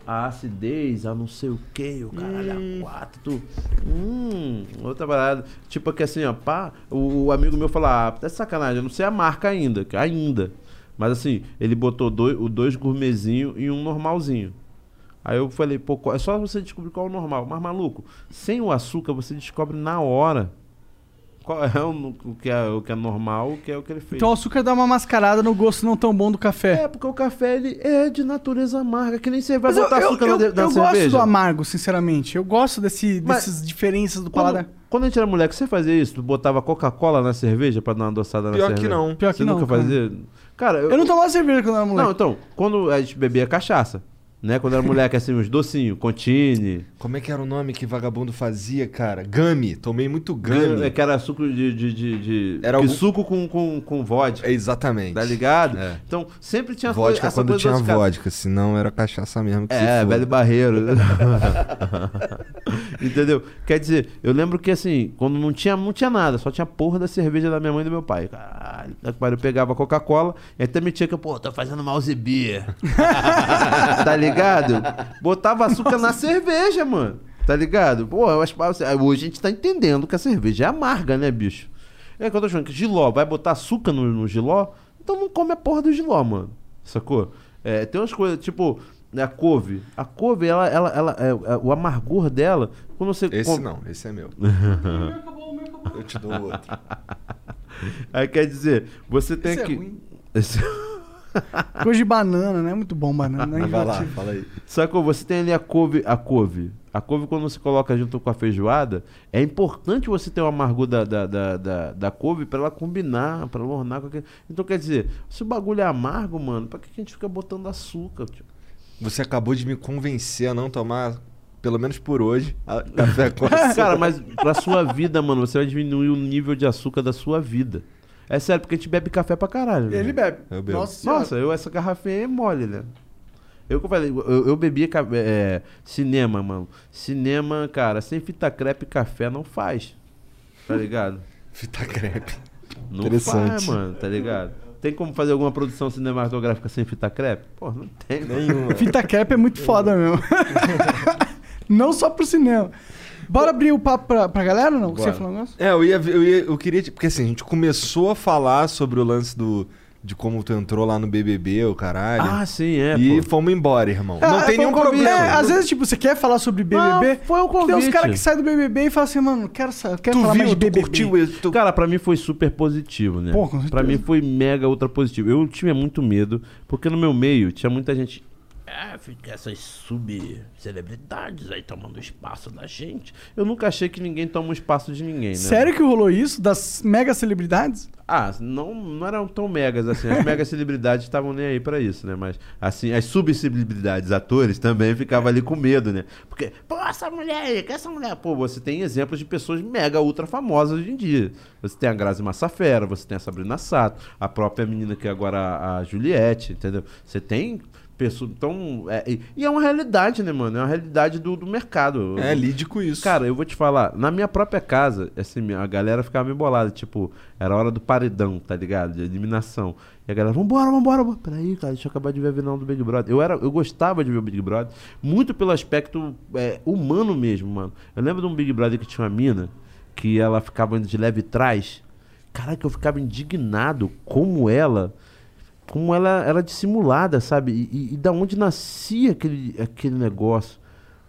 A acidez, a não sei o que, o caralho, a quatro, tu. Hum, outra parada. Tipo que assim, ó, pá, o, o amigo meu falou, ah, tá sacanagem, eu não sei a marca ainda, ainda. Mas assim, ele botou dois, o dois gourmetzinho e um normalzinho. Aí eu falei, pô, é só você descobrir qual é o normal. Mas, maluco, sem o açúcar você descobre na hora qual é o, o que, é, o que é normal, o que é o que ele fez. Então o açúcar dá uma mascarada no gosto não tão bom do café. É, porque o café ele é de natureza amarga, que nem você vai Mas eu, botar eu, açúcar eu, na, de- na eu cerveja. gosto do amargo, sinceramente. Eu gosto desse, Mas- dessas diferenças do Quando, paladar. quando a gente era moleque, você fazia isso? Tu botava Coca-Cola na cerveja pra dar uma adoçada na Pior que cerveja? não. Pior Você que não, nunca cara. fazia? Cara, eu, Eu não tomava cerveja quando eu era moleque. Não, então, quando a gente bebia cachaça, né? Quando era moleque, assim, uns docinhos, contine. Como é que era o nome que vagabundo fazia, cara? Gummy. Tomei muito gummy. É que era suco de. de, de, de- Era algum- suco com, com, com vodka. É, Exatamente. Tá ligado? É. Então, sempre tinha Vodka essa quando tinha adocicada. vodka, senão era cachaça mesmo É, velho barreiro. (laughs) Entendeu? Quer dizer, eu lembro que assim, quando não tinha, não tinha nada, só tinha porra da cerveja da minha mãe e do meu pai. Caralho, eu pegava Coca-Cola e até metia que, pô, tô fazendo mouse beer. (laughs) tá ligado? Botava açúcar na cerveja, mano. Tá ligado? Pô, eu acho que hoje a gente tá entendendo que a cerveja é amarga, né, bicho? É que eu tô achando que giló, vai botar açúcar no, no giló? Então não come a porra do giló, mano. Sacou? É, tem umas coisas, tipo, a couve. A couve, ela, ela, ela, é, é, o amargor dela, quando você... Esse come- não, esse é meu. (laughs) Eu te dou outro. Aí quer dizer, você tem Esse é que... ruim. Esse- (laughs) Gosto de banana, né? Muito bom banana. né? Vai lá, fala aí. Sacou? Você tem ali a couve, a couve. A couve, quando você coloca junto com a feijoada, é importante você ter o amargor da, da, da, da, da couve pra ela combinar, pra ela ornar com aquele... Então, quer dizer, se o bagulho é amargo, mano, pra que a gente fica botando açúcar, tio? Você acabou de me convencer a não tomar, pelo menos por hoje, a- café com (laughs) açúcar. Cara, mas pra sua vida, mano, você vai diminuir o nível de açúcar da sua vida. É sério, porque a gente bebe café pra caralho. Ele né? bebe. Eu bebo. Nossa. Nossa, eu essa garrafinha é mole, né? Eu que eu falei, eu, eu bebia ca- é, cinema, mano. Cinema, cara, sem fita crepe e café não faz. Tá ligado? (laughs) Fita crepe. Não Interessante. faz, mano, tá ligado? Tem como fazer alguma produção cinematográfica sem fita crepe? Pô, não tem. Nenhuma. Fita cap é muito foda mesmo. (laughs) não só pro cinema. Bora abrir o papo pra, pra galera ou não? Você Bora. falou um negócio? É, eu ia, eu ia, eu queria, porque assim, a gente começou a falar sobre o lance do, de como tu entrou lá no BBB, o caralho. Ah, sim, é, e pô. fomos embora, irmão. Ah, não tem nenhum um convite. problema. É, às vezes, tipo, você quer falar sobre BBB. Não, foi um Tem uns convite. caras que saem do BBB e falam assim, mano, quero, quero tu falar mais viu, de tu BBB. curtiu isso? Tu... Cara, pra mim foi super positivo, né? Pô, com certeza. pra mim foi mega ultra positivo. Eu tinha muito medo, porque no meu meio tinha muita gente. Ah, fica essas sub-celebridades aí tomando espaço da gente. Eu nunca achei que ninguém toma o espaço de ninguém, né? Sério que rolou isso? Das mega celebridades? Ah, não, não eram tão megas assim. As mega celebridades estavam nem aí pra isso, né? Mas, assim, as subcelebridades, atores, também ficavam ali com medo, né? Porque, pô, essa mulher aí, que essa mulher? Pô, você tem exemplos de pessoas mega ultra famosas hoje em dia. Você tem a Grazi Massafera, você tem a Sabrina Sato, a própria menina que é agora a, a Juliette, entendeu? Você tem pessoas. Então. é- e, é uma realidade, né, mano? É uma realidade do, do mercado. É, lide com isso. Cara, eu vou te falar, na minha própria casa, assim, a galera ficava meio bolada, tipo, era hora do paredão, tá ligado? De eliminação. E a galera, vambora, vambora, vambora. Peraí, cara, deixa eu acabar de ver a final do Big Brother. Eu, era, eu gostava de ver o Big Brother, muito pelo aspecto é, humano mesmo, mano. Eu lembro de um Big Brother que tinha uma mina, que ela ficava indo de leve trás. Caraca, eu ficava indignado como ela como ela era dissimulada, sabe? E, e- e da onde nascia aquele, aquele negócio.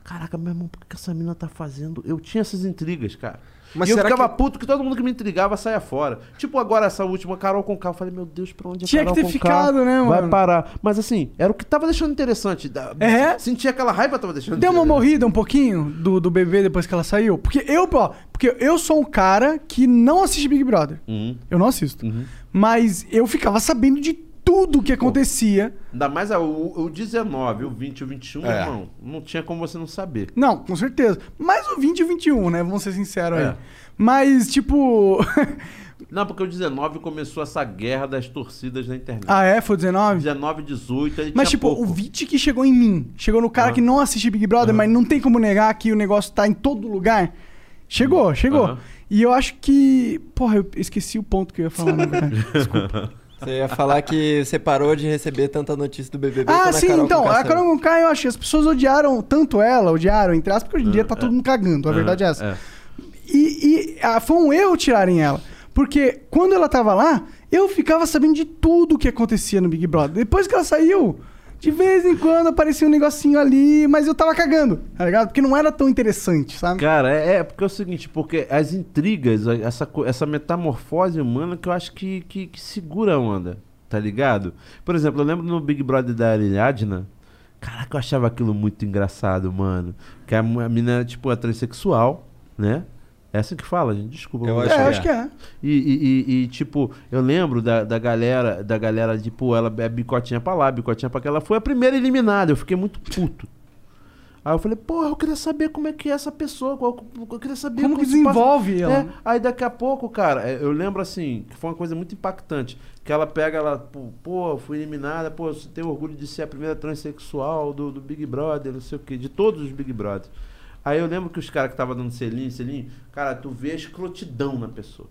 Caraca, meu irmão, por que essa mina tá fazendo? Eu tinha essas intrigas, cara. Mas e eu ficava que- puto que todo mundo que me intrigava saia fora. Tipo agora essa última Carol com Eu falei, meu Deus, pra onde a Tinha que Carol ter Conká ficado, né, Vai mano? parar. Mas assim, era o que tava deixando interessante. É? Sentia aquela raiva tava deixando Deu uma morrida um pouquinho do, do BBB depois que ela saiu? Porque eu, ó, porque eu sou um cara que não assiste Big Brother. Uhum. Eu não assisto. Uhum. Mas eu ficava sabendo de tudo que acontecia. Ainda mais o, o 19, o 20 e o 21, É. irmão. Não tinha como você não saber. Não, com certeza. Mais o 20 e o 21, né? Vamos ser sinceros É. aí. Mas, tipo. (laughs) Não, porque o 19 começou essa guerra das torcidas na internet. ah, é? Foi 19? 19, 18, ele Mas, tipo, pouco. o 20 que chegou em mim. Chegou no cara que não assiste Big Brother, mas não tem como negar que o negócio tá em todo lugar. Chegou, chegou. Aham. E eu acho que. Porra, eu esqueci o ponto que eu ia falar, na verdade. (laughs) Desculpa. Você ia falar que você parou de receber tanta notícia do BBB Ah, sim, Carol então, Conká a. Carol Conká, eu acho que as pessoas odiaram tanto ela, odiaram, entre aspas, porque hoje em dia tá todo mundo cagando, a verdade é essa. É. E, e, ah, foi um erro tirarem ela. Porque quando ela tava lá, eu ficava sabendo de tudo que acontecia no Big Brother. Depois que ela saiu, de vez em quando aparecia um negocinho ali, mas eu tava cagando, tá ligado? Porque não era tão interessante, sabe? Cara, é, é porque é o seguinte, porque as intrigas, essa, essa metamorfose humana que eu acho que, que, que segura a onda, tá ligado? Por exemplo, eu lembro no Big Brother da Ariadna, caraca, eu achava aquilo muito engraçado, mano. Que a, a era, tipo, a transexual, né? É assim que fala, gente? Desculpa. Eu acho é, que acho que é. E, e- e- e, tipo, eu lembro da, da galera, da galera, tipo, ela é bicotinha pra lá, bicotinha pra cá. Ela foi a primeira eliminada, eu fiquei muito puto. Aí eu falei, porra, eu queria saber como é que é essa pessoa, qual- eu queria saber Como que se passa- desenvolve ela? É, aí daqui a pouco, cara, é, eu lembro assim, que foi uma coisa muito impactante, que ela pega, ela, pô, pô fui eliminada, pô, eu tenho orgulho de ser a primeira transexual do, do Big Brother, não sei o quê, de todos os Big Brothers. Aí eu lembro que os caras que estavam dando selinho, selinho, cara, tu vê a escrotidão na pessoa.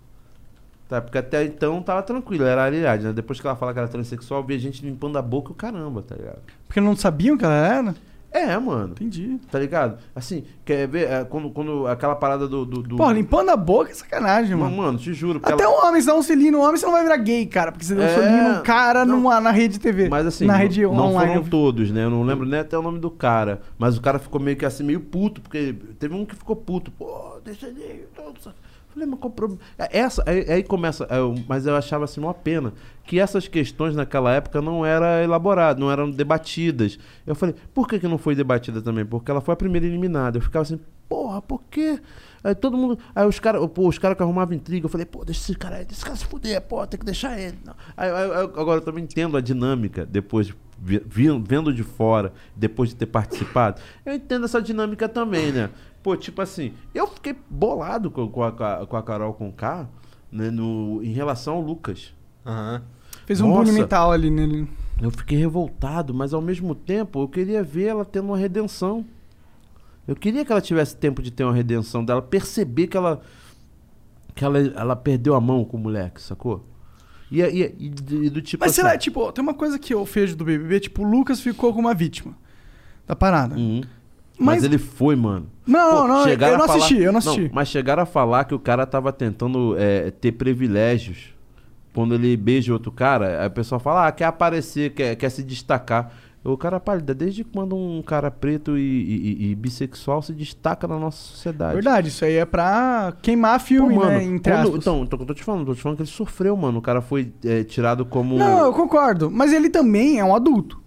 Tá, porque até então tava tranquilo, era a realidade, né? Depois que ela fala que era transexual, via gente limpando a boca o caramba, tá ligado? Porque não sabiam que ela era? É, mano. Entendi. Tá ligado? Assim, quer ver? é, quando, quando aquela parada do. do, do... Pô, limpando a boca é sacanagem, Mano, mano. te juro. Até ela- um homem, se dá um selinho no homem, você não vai virar gay, cara. Porque você deu um É, selinho no cara não. numa, na rede TV. Mas assim, na não- rede não, online. foram todos, né? Eu não lembro nem até o nome do cara. Mas o cara ficou meio que assim, meio puto, porque teve um que ficou puto. Pô, deixa ele. isso. Falei, mas qual problema? É, Essa, aí, aí começa. é, eu- mas eu achava assim uma pena que essas questões naquela época não eram elaboradas, não eram debatidas. Eu falei, por que, que não foi debatida também? Porque ela foi a primeira eliminada. Eu ficava assim, porra, por quê? Aí todo mundo. Aí os caras, os que arrumavam intriga, eu falei, pô, deixa esse cara deixa esse cara se fuder, pô, tem que deixar ele. Aí, aí- agora eu também entendo a dinâmica, depois vi- vendo de fora, depois de ter participado. Eu entendo essa dinâmica também, né? Pô, tipo assim, eu fiquei bolado com, com a, com a- Carol com K, né, no, em relação ao Lucas. Aham. Fez um Nossa. bullying mental ali nele. Eu fiquei revoltado, mas ao mesmo tempo eu queria ver ela tendo uma redenção. Eu queria que ela tivesse tempo de ter uma redenção dela, perceber que ela que ela, ela perdeu a mão com o moleque, sacou? E, e, e, e do tipo Mas sei assim, lá, tipo, tem uma coisa que eu vejo do BBB, tipo, o Lucas ficou como uma vítima da parada. Uhum. Mas, Mas- ele foi, mano. Não, não, chegaram eu não a falar- assisti, eu não assisti. mas chegaram a falar que o cara tava tentando é, ter privilégios. Quando ele beija outro cara, aí o pessoal fala, ah, quer aparecer, quer, quer se destacar. O cara pálida, desde quando um cara preto e, e- e- bissexual se destaca na nossa sociedade? Verdade, isso aí é pra queimar filme, Pô, mano, né? Entre quando- então, então, eu tô te falando, tô te falando que ele sofreu, mano. O cara foi é, tirado como. Não, eu concordo. Mas ele também é um adulto.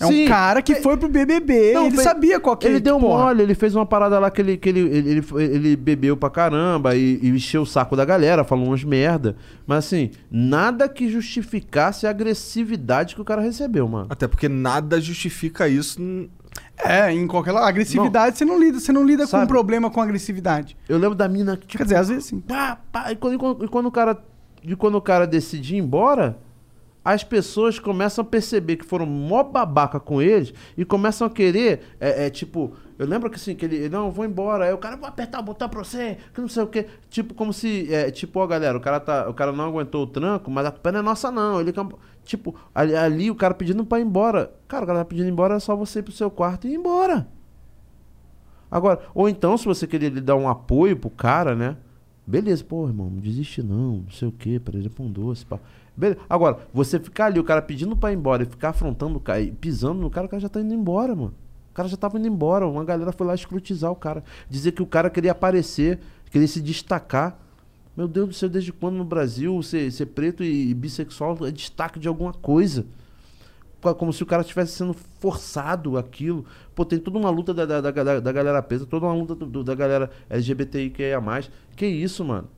É Sim. um cara que foi pro BBB, Não, ele fe- sabia qual que Ele deu porra. mole, ele fez uma parada lá que ele, que ele, ele, ele, ele bebeu pra caramba e, e encheu o saco da galera, falou umas merda. Mas assim, nada que justificasse a agressividade que o cara recebeu, mano. Até porque nada justifica isso. É, em qualquer lado. Agressividade, você não lida, você não lida com Sabe? um problema com agressividade. Eu lembro da mina que, tipo, Quer dizer, às vezes sim. pá, pá, e quando, e quando- e quando o cara e quando o cara decide ir embora, as pessoas começam a perceber que foram mó babaca com eles e começam a querer, é, é, tipo, eu lembro que assim, que ele, não, eu vou embora, aí o cara, vou apertar o botão pra você, que não sei o que, tipo, como se, é, tipo, ó galera, o cara, tá, o cara não aguentou o tranco, mas a culpa não é nossa não, ele, tipo, ali, ali o cara pedindo pra ir embora, cara, o cara tá pedindo ir embora, é só você ir pro seu quarto e ir embora. Agora, ou então, se você querer lhe dar um apoio pro cara, né? Beleza, pô, irmão, não desiste não, não sei o que, por exemplo, um doce, pá. Beleza. Agora, você ficar ali, o cara pedindo pra ir embora e ficar afrontando o cara, e pisando no cara, o cara já tá indo embora, mano. O cara já tava indo embora. Uma galera foi lá escrutizar o cara. Dizer que o cara queria aparecer, queria se destacar. Meu Deus do céu, desde quando no Brasil ser, ser preto e, bissexual é destaque de alguma coisa? Co- Como se o cara estivesse sendo forçado aquilo. Pô, tem toda uma luta da, da, da, da- galera preta, toda uma luta do- da galera LGBTIQIA. Que isso, mano?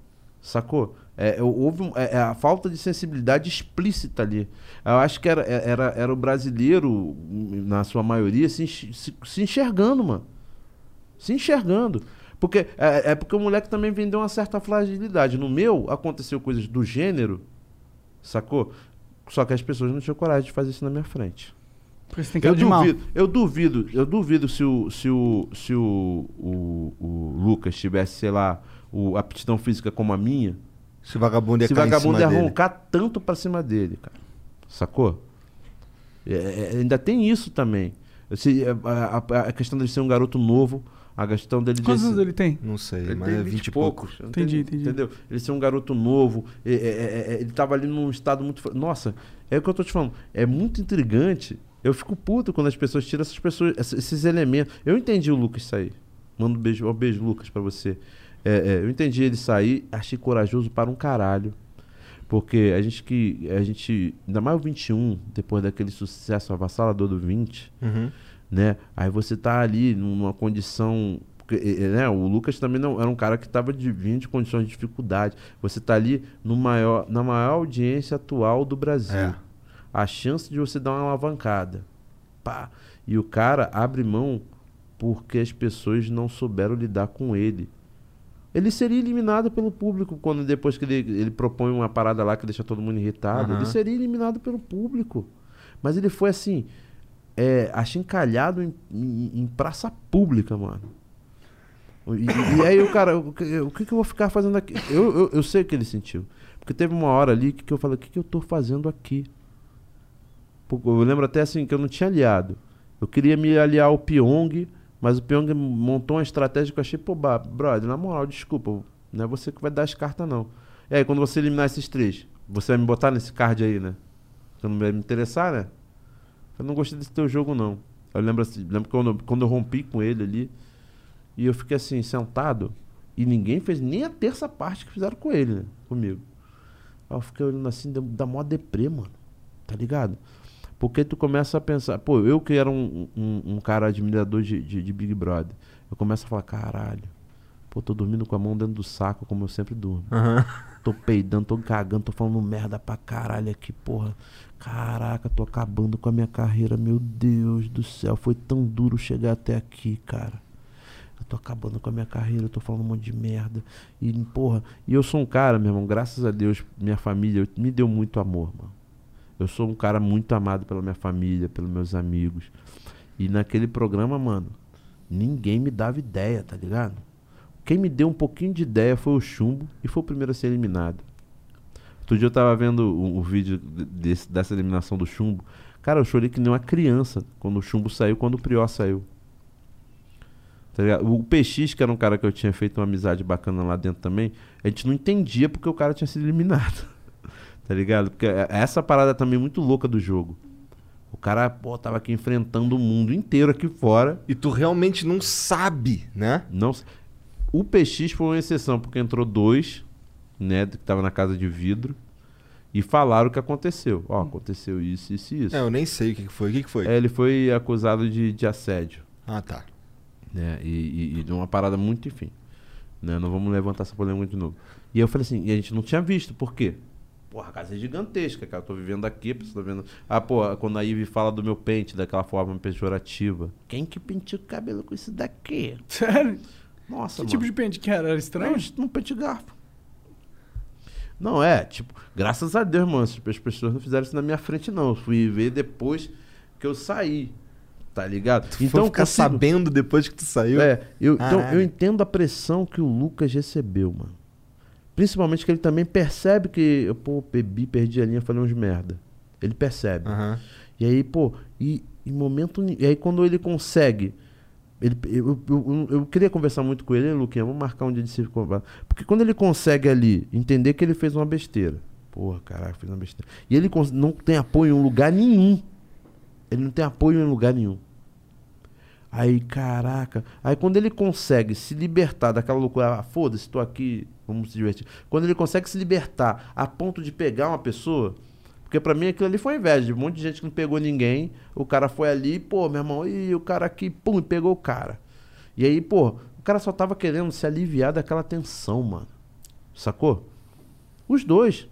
Sacou? É, houve um- é, é a falta de sensibilidade explícita ali. Eu acho que era, é- era, era o brasileiro, hum, na sua maioria, se, se, se enxergando, mano. Se enxergando. Porque é, é porque o moleque também vendeu uma certa fragilidade. No meu, aconteceu coisas do gênero, sacou? Só que as pessoas não tinham coragem de fazer isso na minha frente. Porque você tem cara Eu duvido, eu duvido, eu duvido se o, se o, se o, o, o Lucas tivesse, sei lá, o, a aptidão física como a minha, Esse vagabundo ia em vagabundo cima ia dele. roncar tanto pra cima dele, cara. Sacou? É, é, ainda tem isso também. Esse- a, a- a questão dele ser um garoto novo, a questão dele... Quantos anos ele tem? Não sei, ele mas tem é 20 20 e poucos. poucos. Entendi, entendi. Entendeu? Ele ser um garoto novo, é- é- é- é- ele tava ali num estado muito. Nossa, é o que eu tô te falando. É muito intrigante. Eu fico puto quando as pessoas tiram essas pessoas, esses elementos. Eu entendi o Lucas sair. Mando um beijo, um beijo, Lucas, pra você. É, é, eu entendi ele sair, achei corajoso para um caralho. Porque a gente que. A gente. Ainda mais o 21, depois daquele sucesso avassalador do 20 Uhum. né? Aí você tá ali numa condição. Né? O Lucas também não era um cara que estava de, vindo de condições de dificuldade. Você tá ali no maior, na maior audiência atual do Brasil. É. A chance de você dar uma alavancada. Pá. E o cara abre mão porque as pessoas não souberam lidar com ele. Ele seria eliminado pelo público quando depois que ele, ele propõe uma parada lá que deixa todo mundo irritado. Aham. Ele seria eliminado pelo público. Mas ele foi assim, é, achincalhado em, em- em praça pública, mano. E, e aí o cara, o, que- o que, que eu vou ficar fazendo aqui? Eu, eu, eu sei o que ele sentiu. Porque teve uma hora ali que, que eu falei, o que, que eu tô fazendo aqui? Eu lembro até assim que eu não tinha aliado. Eu queria me aliar ao Pyong, mas o Pyong montou uma estratégia que eu achei, pô, brother, na moral, desculpa, não é você que vai dar as cartas, não. E aí, quando você eliminar esses três, você vai me botar nesse card aí, né? Você não vai me interessar, né? Eu não gostei desse teu jogo, não. Eu lembro assim, lembro quando, quando eu rompi com ele ali, e eu fiquei assim, sentado, e ninguém fez nem a terça parte que fizeram com ele, né? Comigo. Aí eu fiquei olhando assim, dá mó deprê, mano. Tá ligado? Porque tu começa a pensar, pô, eu que era um, um, um cara admirador de, de, de Big Brother, eu começo a falar, caralho, pô, tô dormindo com a mão dentro do saco, como eu sempre durmo. Aham. Tô peidando, tô cagando, tô falando merda pra caralho aqui, porra. Caraca, tô acabando com a minha carreira, meu Deus do céu, foi tão duro chegar até aqui, cara. Eu tô acabando com a minha carreira, eu tô falando um monte de merda. E, porra, e eu sou um cara, meu irmão, graças a Deus, minha família me deu muito amor, mano. Eu sou um cara muito amado pela minha família, pelos meus amigos. E naquele programa, mano, ninguém me dava ideia, tá ligado? Quem me deu um pouquinho de ideia foi o Chumbo e foi o primeiro a ser eliminado. Outro dia eu tava vendo o, vídeo de- desse- dessa eliminação do Chumbo. Cara, eu chorei que nem uma criança quando o Chumbo saiu, quando o Prior saiu. Tá? O PX, que era um cara que eu tinha feito uma amizade bacana lá dentro também, a gente não entendia porque o cara tinha sido eliminado. (laughs) tá ligado? Porque é- essa parada também é muito louca do jogo. O cara, pô, tava aqui enfrentando o mundo inteiro aqui fora. E tu realmente não sabe, né? Não, o PX foi uma exceção, porque entrou dois, né, que tava na casa de vidro, e falaram o que aconteceu. Ó, aconteceu isso, isso e isso. É, eu nem sei o que foi. O que que foi? É, ele foi acusado de, de assédio. Ah, tá. Né? E, e- e de uma parada muito, enfim. Né? Não vamos levantar essa polêmica de novo. E eu falei assim, e a gente não tinha visto, por quê? Porra, a casa é gigantesca, cara. Eu tô vivendo aqui, a pessoa tá vendo. Ah, pô, quando a Ivy fala do meu pente daquela forma pejorativa. Quem que penteou o cabelo com isso daqui? (laughs) Sério? Nossa, Que mano. tipo de pente que era? Era estranho? Não, um pente garfo. Não, é, tipo, graças a Deus, mano, as as pessoas não fizeram isso na minha frente, não. Eu fui ver depois que eu saí. Tá ligado? Tu foi ficar consigo- sabendo depois que tu saiu? É, eu, então Caralho. eu entendo a pressão que o Lucas recebeu, mano. Principalmente que ele também percebe que, eu, pô, bebi, perdi a linha, falei uns merda. Ele percebe. Aham. E aí, pô, e em momento. E aí quando ele consegue. Ele, eu, eu, eu- queria conversar muito com ele, "Ei, Luquinha, vamos marcar um dia de se conversar. Porque quando ele consegue ali entender que ele fez uma besteira. Porra, caraca, fez uma besteira. E ele não tem apoio em lugar nenhum. Ele não tem apoio em lugar nenhum. Aí, caraca. Aí quando ele consegue se libertar daquela loucura, ah, foda-se, tô aqui, vamos se divertir. Quando ele consegue se libertar a ponto de pegar uma pessoa, porque pra mim aquilo ali foi inveja, de um monte de gente que não pegou ninguém, o cara foi ali, pô, meu irmão, e o cara aqui, pum, e pegou o cara. E aí, pô, o cara só tava querendo se aliviar daquela tensão, mano. Sacou? Os dois.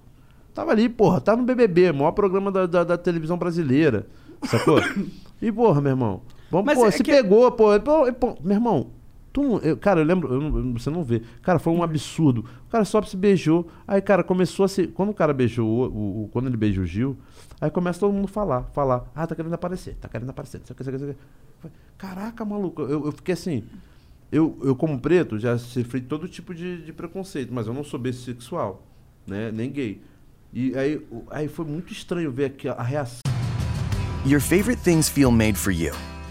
Tava ali, porra, tá no BBB, maior programa da, da, da televisão brasileira. Sacou? (coughs) e, porra, meu irmão. Vamos, Mas pô, é se que- pegou, pô, pô, pô, Meu irmão, tu não- eu- cara, eu lembro, eu não- você não vê. Cara, foi um absurdo. O cara só se beijou. Aí, cara, começou a se. Quando o cara beijou, o, o- o- quando ele beijou o Gil, aí começa todo mundo a falar, falar. Ah, tá querendo aparecer, tá querendo aparecer. não sei o que, não sei o que, não sei o que. Caraca, maluco, eu, eu fiquei assim. Eu, eu, como preto, já sofri todo tipo de, de preconceito, mas eu não sou bissexual, né? Nem gay. E aí, aí foi muito estranho ver aqui a reação. Your favorite things feel made for you.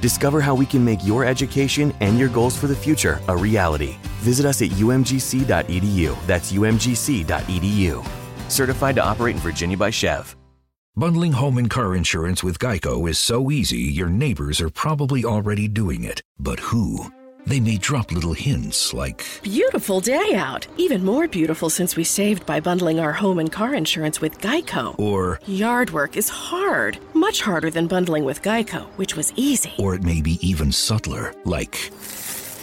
Discover how we can make your education and your goals for the future a reality. Visit us at umgc.edu. That's umgc.edu. Certified to operate in Virginia by Chev. Bundling home and car insurance with Geico is so easy, your neighbors are probably already doing it. But who? They may drop little hints like, Beautiful day out. Even more beautiful since we saved by bundling our home and car insurance with Geico. or, Yard work is hard, much harder than bundling with Geico, which was easy. or it may be even subtler, like,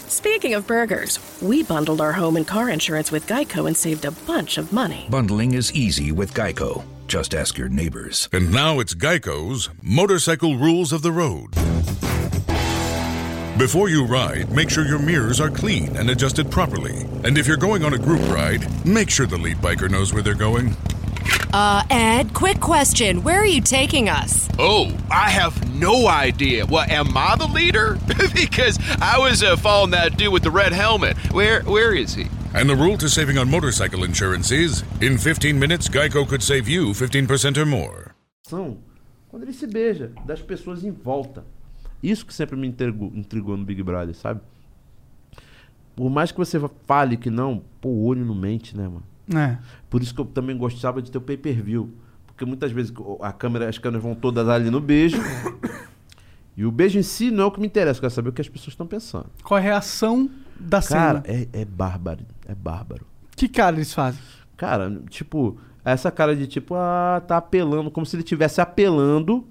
Speaking of burgers, we bundled our home and car insurance with Geico and saved a bunch of money. bundling is easy with Geico. Just ask your neighbors. And now it's Geico's Motorcycle Rules of the Road. Before you ride, make sure your mirrors are clean and adjusted properly. And if you're going on a group ride, make sure the lead biker knows where they're going. Uh, Ed, quick question. Where are you taking us? Oh, I have no idea. Well, am I the leader? (laughs) because I was uh, following that dude with the red helmet. Where, where is he? And the rule to saving on motorcycle insurance is in 15 minutes, Geico could save you 15% or more. São quando ele se beija, das pessoas em volta. Isso que sempre me intrigou, intrigou no Big Brother, sabe? Por mais que você fale que não, pô, o olho não mente, né, mano? É. Por isso que eu também gostava de ter o pay-per-view. Porque muitas vezes a câmera, as câmeras vão todas ali no beijo. e o beijo em si não é o que me interessa, eu quero saber o que as pessoas estão pensando. Qual a reação da Cara, cena? é, é bárbaro. É bárbaro. Que cara eles fazem? Cara, tipo, essa cara de tipo, ah, tá apelando, como se ele estivesse apelando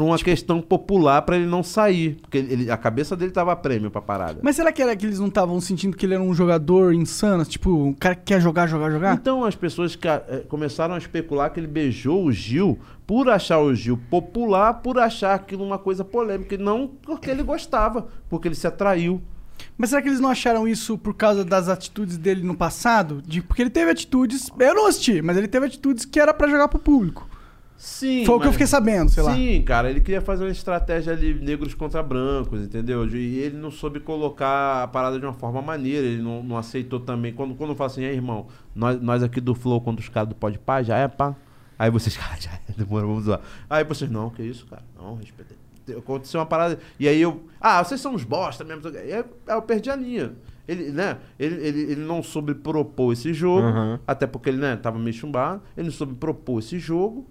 pra uma questão popular pra ele não sair. Porque ele, a cabeça dele tava prêmio pra parada. Mas será que era que eles não estavam sentindo que ele era um jogador insano? Tipo, um cara que quer jogar, jogar, jogar? Então as pessoas eh, começaram a especular que ele beijou o Gil por achar o Gil popular, por achar aquilo uma coisa polêmica, e não porque ele gostava, porque ele se atraiu. Mas será que eles não acharam isso por causa das atitudes dele no passado? De, porque ele teve atitudes. Eu não assisti, mas ele teve atitudes que era pra jogar pro público. Sim. Foi o que eu mas- fiquei sabendo, sei lá. Sim, cara, ele queria fazer uma estratégia ali, negros contra brancos, entendeu? E ele não soube colocar a parada de uma forma maneira, ele não, não aceitou também. Quando, quando eu falo assim, "Ei, irmão, nós, nós aqui do Flow, quando os caras do Pode Pá, já é pá. Aí vocês, cara, (laughs) já é, demora, vamos lá. Aí vocês, não, que isso, cara, não, respeita. Aconteceu uma parada. E aí eu, ah, vocês são uns bosta mesmo. E aí eu perdi a linha. Ele, né, ele, ele, ele não soube propor esse jogo, Uhum. até porque ele, né, tava meio chumbado, ele não soube propor esse jogo.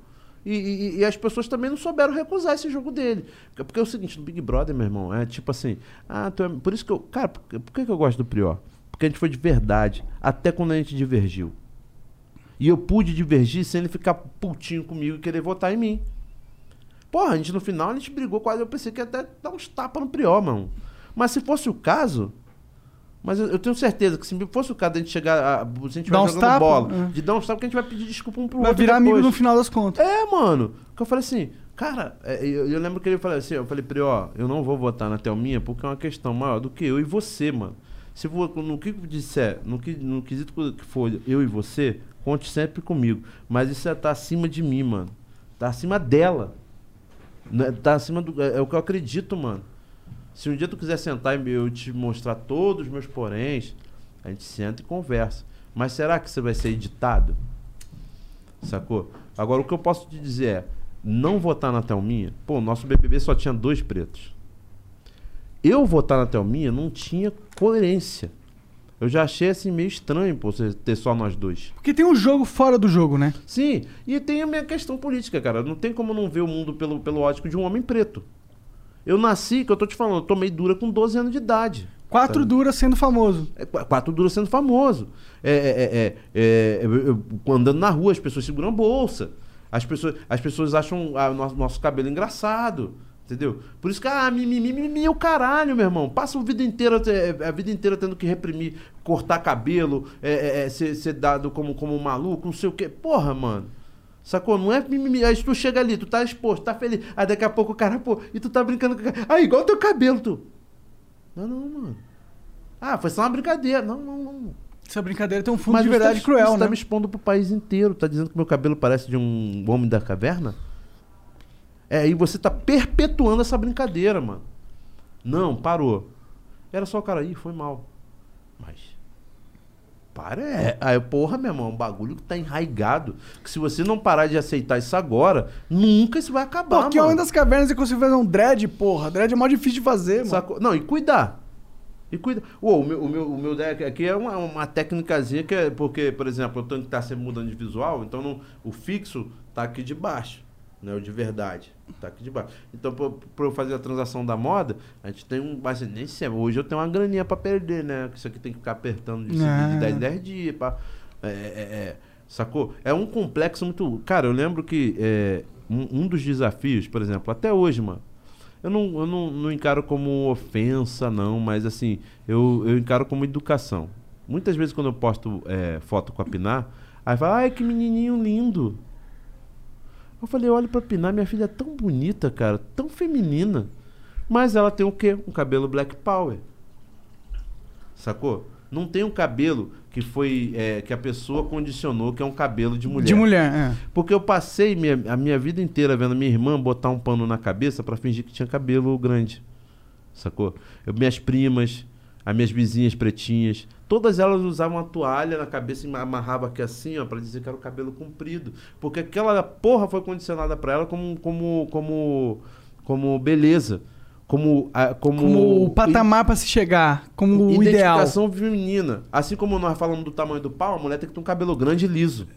E, e- e as pessoas também não souberam recusar esse jogo dele. Porque, é o seguinte, no Big Brother, meu irmão, é tipo assim. Ah, tu é- por isso que eu. Cara, por, por que que eu gosto do Prior? Porque a gente foi de verdade, até quando a gente divergiu. E eu pude divergir sem ele ficar putinho comigo e querer votar em mim. Porra, a gente no final a gente brigou quase. Eu pensei que ia até dar uns tapas no Prior, mano. Mas se fosse o caso. Mas eu, eu tenho certeza que se fosse o caso de a gente chegar. A, se a gente vai jogando tapa, bola, é. de dar uns tapas, que a gente vai pedir desculpa um pro Vai outro. virar amigo depois. no final das contas. É, mano. Que eu falei assim, cara, é, eu, eu lembro que ele falou assim, eu falei pra ele, ó, eu não vou votar na Thelminha porque é uma questão maior do que eu e você, mano. Se for, no que disser, no, que, no quesito que for eu e você, conte sempre comigo. Mas isso é, tá acima de mim, mano. Tá acima dela. Né? Tá acima do. É, é o que eu acredito, mano. Se um dia tu quiser sentar e eu te mostrar todos os meus poréns, a gente senta e conversa. Mas será que você vai ser editado? Sacou? Agora o que eu posso te dizer é, não votar na Thelminha, pô, o nosso BBB só tinha dois pretos. Eu votar na Thelminha não tinha coerência. Eu já achei assim meio estranho, pô, você ter só nós dois. Porque tem um jogo fora do jogo, né? Sim, e tem a minha questão política, cara. Não tem como não ver o mundo pelo, pelo ótico de um homem preto. Eu nasci, que eu tô te falando, eu tomei dura com 12 anos de idade. Quatro duras sendo famoso. É, qu- quatro duras sendo famoso. É, é, é, é, é, eu- eu- andando na rua, as pessoas seguram bolsa. As pessoas, as pessoas acham ah, nosso, nosso cabelo engraçado. Entendeu? Por isso que, ah, mimimi, mimimi é o caralho, meu irmão. Passa a vida inteira, é, a vida inteira tendo que reprimir, cortar cabelo, é, ser, ser dado como, como um maluco, não sei o quê. Porra, mano. Sacou? Não é mimimi. Aí tu chega ali, tu tá exposto, tá feliz. Aí daqui a pouco o cara, pô, e tu tá brincando com o cara. Ah, igual teu cabelo, tu. Não, não, mano. Ah, foi só uma brincadeira. Não, não, não. Essa brincadeira tem um fundo de você verdade tá, cruel, você né? tá me expondo pro país inteiro. Tá dizendo que meu cabelo parece de um homem da caverna? É, e você tá perpetuando essa brincadeira, mano. Não, parou. Era só o cara aí, foi mal. Mas. Para, é. Aí, porra, meu irmão, é um bagulho que tá enraigado. Que se você não parar de aceitar isso agora, nunca isso vai acabar, Pô, que homem das cavernas e conseguiu fazer um dread, porra. Dread é mó difícil de fazer, mano. Sacou? Não, e cuidar. E cuida. Uou, o meu, o meu, o meu deck aqui é uma, uma técnicazinha que é. Porque, por exemplo, eu tenho que estar sempre mudando de visual, então não- o fixo tá aqui de baixo. Né, o de verdade. Tá aqui de baixo. Então, pra, pra eu fazer a transação da moda, a gente tem um. Mas nem sei, hoje eu tenho uma graninha pra perder, né? Isso aqui tem que ficar apertando de, Ah. de 10 em 10 dias. Pá. É, é, é, sacou? É um complexo muito. Cara, eu lembro que é, um, um dos desafios, por exemplo, até hoje, mano. Eu não, eu não, não encaro como ofensa, não, mas assim, eu, eu encaro como educação. Muitas vezes quando eu posto é, foto com a Pinar, aí fala, ai que menininho lindo. Eu falei, olha pra Pinar, minha filha é tão bonita, cara, tão feminina. Mas ela tem o quê? Um cabelo black power. Sacou? Não tem um cabelo que foi. é, que a pessoa condicionou que é um cabelo de mulher. De mulher, é. Porque eu passei minha- a minha vida inteira vendo minha irmã botar um pano na cabeça pra fingir que tinha cabelo grande. Sacou? Eu- minhas primas, as minhas vizinhas pretinhas, todas elas usavam uma toalha na cabeça e amarrava aqui assim, ó, para dizer que era o cabelo comprido. Porque aquela porra foi condicionada pra ela como como como como beleza, como como, Como o patamar pra se chegar, como o ideal. identificação feminina. Assim como nós falamos do tamanho do pau, a mulher tem que ter um cabelo grande e liso.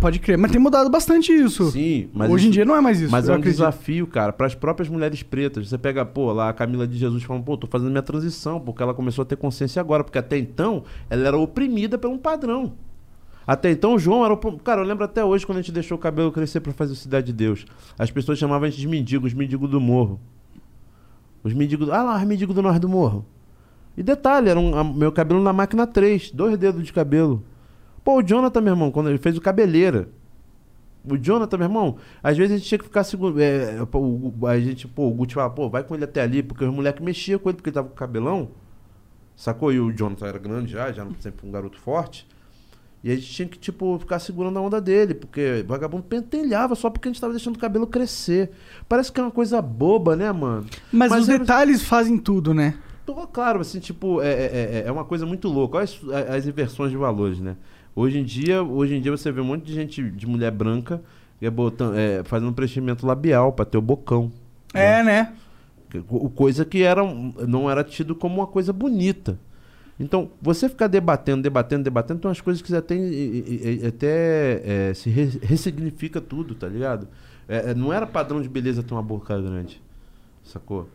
Pode crer, mas tem mudado bastante isso. Sim, mas Hoje em isso- dia não é mais isso. Mas é um acredito. desafio, cara, para as próprias mulheres pretas. Você pega, pô, lá a Camila de Jesus falando, pô, tô fazendo minha transição, porque ela começou a ter consciência agora, porque até então ela era oprimida por um padrão. Até então o João era. o- Cara, eu lembro até hoje quando a gente deixou o cabelo crescer pra fazer Cidade de Deus. As pessoas chamavam a gente de mendigo, os mendigos do morro. Os mendigos. Ah lá, os mendigos do norte do morro. E detalhe, era um, meu cabelo na máquina 3, dois dedos de cabelo. Pô, o Jonathan, meu irmão, quando ele fez o cabeleira. O Jonathan, meu irmão, às vezes a gente tinha que ficar seguro. É, o- a gente, pô, o Guti fala, pô, vai com ele até ali, porque os moleques mexiam com ele porque ele tava com cabelão. Sacou? E o Jonathan era grande já, já sempre um garoto forte. E a gente tinha que, tipo, ficar segurando a onda dele, porque o vagabundo pentelhava só porque a gente tava deixando o cabelo crescer. Parece que é uma coisa boba, né, mano? Mas, os é- detalhes fazem tudo, né? Tô, claro, assim, tipo, é, é, é- é uma coisa muito louca. Olha as, as inversões de valores, né? Hoje em dia, hoje em dia você vê um monte de gente de mulher branca é botando, é, fazendo preenchimento labial pra ter o bocão. É, né? Co- Coisa que era, não era tido como uma coisa bonita. Então, você ficar debatendo, debatendo, debatendo, tem umas coisas que até, até é, se re- ressignifica tudo, tá ligado? É, é, não era padrão de beleza ter uma boca grande, sacou?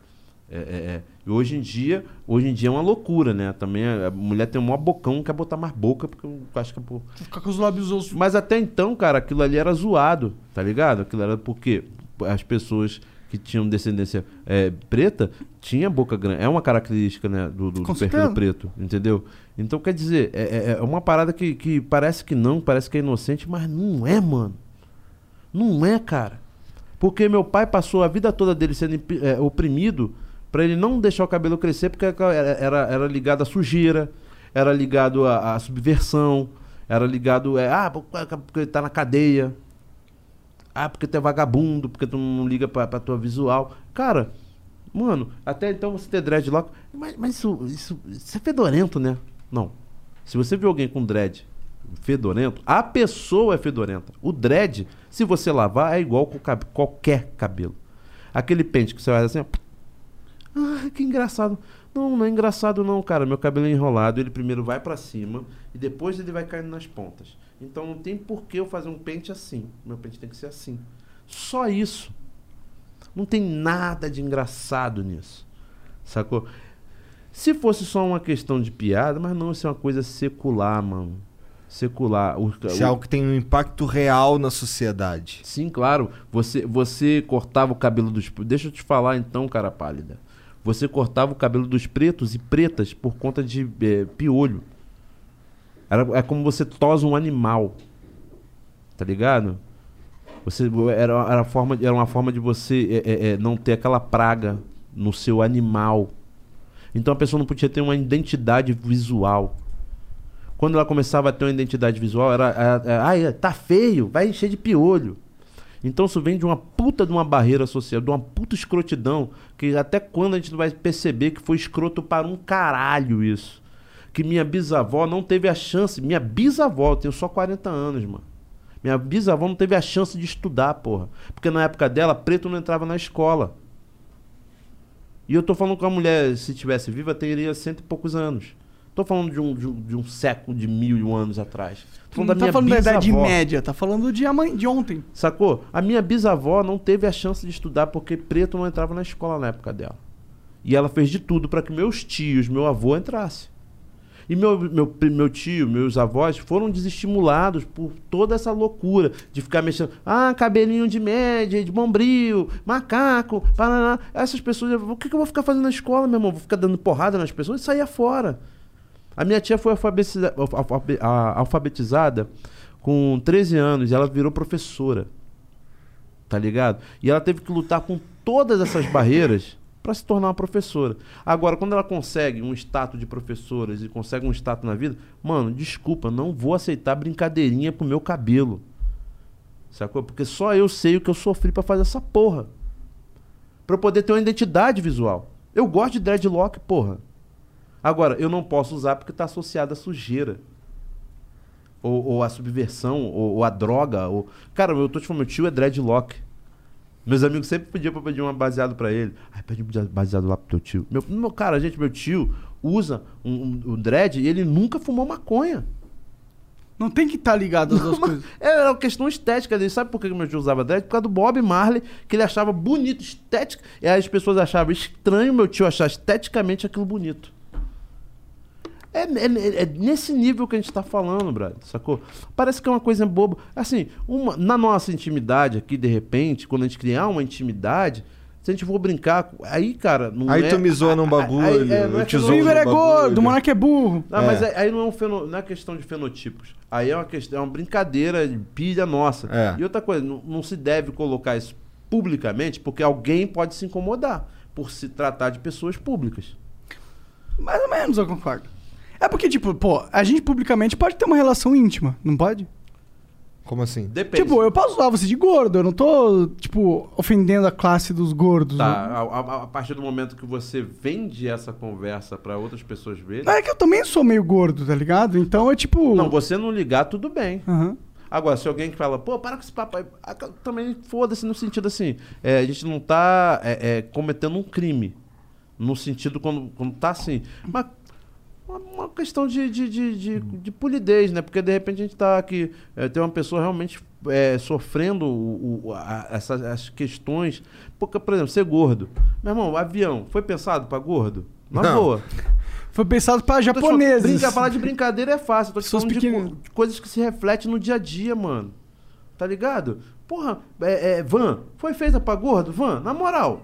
É, é, é. Hoje em dia, hoje em dia é uma loucura, né? Também a mulher tem um maior bocão, quer botar mais boca, porque eu acho que é por... Ficar com os lábios ossos. Mas até então, cara, aquilo ali era zoado, tá ligado? Aquilo era porque as pessoas que tinham descendência é, preta tinha boca grande. É uma característica, né, do, do Com perfil preto, entendeu? Então, quer dizer, é, é- é uma parada que, que parece que não, parece que é inocente, mas não é, mano. Não é, cara. Porque meu pai passou a vida toda dele sendo é, oprimido pra ele não deixar o cabelo crescer, porque era, era, ligado à sujeira, era ligado à, à subversão, era ligado. É, ah, porque ele tá na cadeia. Ah, porque tu é vagabundo, porque tu não liga pra, pra tua visual. Cara, mano, até então você ter dreadlock. Mas, mas isso, isso, isso é fedorento, né? Não. Se você vê alguém com dread fedorento, a pessoa é fedorenta. O dread, se você lavar, é igual com cab- qualquer cabelo. Aquele pente que você vai assim, ó. Ah, que engraçado. Não, não é engraçado não, cara. Meu cabelo é enrolado, ele primeiro vai pra cima e depois ele vai caindo nas pontas. Então não tem por que eu fazer um pente assim. Meu pente tem que ser assim. Só isso. Não tem nada de engraçado nisso. Sacou? Se fosse só uma questão de piada, mas não, isso é uma coisa secular, mano. Secular. O, Isso é algo que tem um impacto real na sociedade. Sim, claro. Você, você cortava o cabelo dos. Deixa eu te falar então, cara pálida. Você cortava o cabelo dos pretos e pretas por conta de eh, piolho. Era, é como você tosa um animal. Tá ligado? Você, era, era, forma, era uma forma de você eh, eh, não ter aquela praga no seu animal. Então a pessoa não podia ter uma identidade visual. Quando ela começava a ter uma identidade visual, era, era, era tá feio, vai encher de piolho. Então isso vem de uma puta de uma barreira social, de uma puta escrotidão, que até quando a gente vai perceber que foi escroto para um caralho isso. Que minha bisavó não teve a chance, minha bisavó, eu tenho só 40 anos, mano. Minha bisavó não teve a chance de estudar, porra. Porque na época dela, preto não entrava na escola. E eu tô falando que a mulher, se tivesse viva, teria cento e poucos anos. Tô falando de um, de um, de um século, de mil e um anos atrás. Tô Não tá minha falando da idade bisavó. média, tá falando de, amanhã, de ontem. Sacou? A minha bisavó não teve a chance de estudar porque preto não entrava na escola na época dela. E ela fez de tudo para que meus tios, meu avô entrasse. E meu, meu, meu tio, meus avós foram desestimulados por toda essa loucura de ficar mexendo. Ah, cabelinho de média, de bombril, macaco, paraná. Essas pessoas, o que, que eu vou ficar fazendo na escola, meu irmão? Vou ficar dando porrada nas pessoas e sair fora. A minha tia foi alfabetiza- alfabetizada com 13 anos ela virou professora. Tá ligado? E ela teve que lutar com todas essas barreiras para se tornar uma professora. Agora, quando ela consegue um status de professoras e consegue um status na vida, mano, desculpa, não vou aceitar brincadeirinha pro meu cabelo. Sacou? Porque só eu sei o que eu sofri para fazer essa porra. Pra eu poder ter uma identidade visual. Eu gosto de dreadlock, porra. Agora, eu não posso usar porque tá associado à sujeira. Ou, ou à subversão, ou, ou à droga. Ou... Cara, eu tô te falando, meu tio é dreadlock. Meus amigos sempre pediam pra pedir uma baseado pra ele. Ai, pede um baseado lá pro teu tio. Meu, meu cara, gente, meu tio usa um, um, um dread e ele nunca fumou maconha. Não tem que estar ligado às duas coisas. Era uma questão estética dele. Sabe por que que meu tio usava dread? Por causa do Bob Marley, que ele achava bonito, estético. E aí as pessoas achavam estranho meu tio achar esteticamente aquilo bonito. É, é- é nesse nível que a gente tá falando, brother, sacou? Parece que é uma coisa boba. Assim, uma, na nossa intimidade aqui, de repente, quando a gente criar uma intimidade, se a gente for brincar, aí, cara, não Aí é... tu me zoa num aí- bagulho, aí- é, não eu é O Igor é gordo, o Monark é burro. não, mas É. aí aí não é, um feno- não é questão de fenotipos. Aí é uma questão, é uma brincadeira de pilha nossa. É. E outra coisa, não, não se deve colocar isso publicamente, porque alguém pode se incomodar por se tratar de pessoas públicas. Mais ou menos, eu concordo. É porque, tipo, pô, a gente publicamente pode ter uma relação íntima, não pode? Como assim? Depende. Tipo, eu posso usar você de gordo, eu não tô, tipo, ofendendo a classe dos gordos. Tá, a, a- a partir do momento que você vende essa conversa pra outras pessoas verem. É que eu também sou meio gordo, tá ligado? Então é tipo. Não, você não ligar, tudo bem. Aham. Agora, se alguém que fala, pô, para com esse papo aí, ah, também foda-se no sentido assim, é, a gente não tá é, é, cometendo um crime. No sentido quando, quando tá assim. Mas uma, questão de, de, de, de, de polidez, né? Porque de repente a gente tá aqui, é, tem uma pessoa realmente é, sofrendo o, o- a- essas as questões. Porque, por exemplo, ser gordo. Meu irmão, o avião foi pensado pra gordo? Na Não. boa. Foi pensado falando, japoneses. Brinca, falar de brincadeira é fácil. Tô te Pessoas falando de, pequenas. de coisas que se refletem no dia a dia, mano. Tá ligado? Porra, é, é, van, foi feita pra gordo? Van, na moral.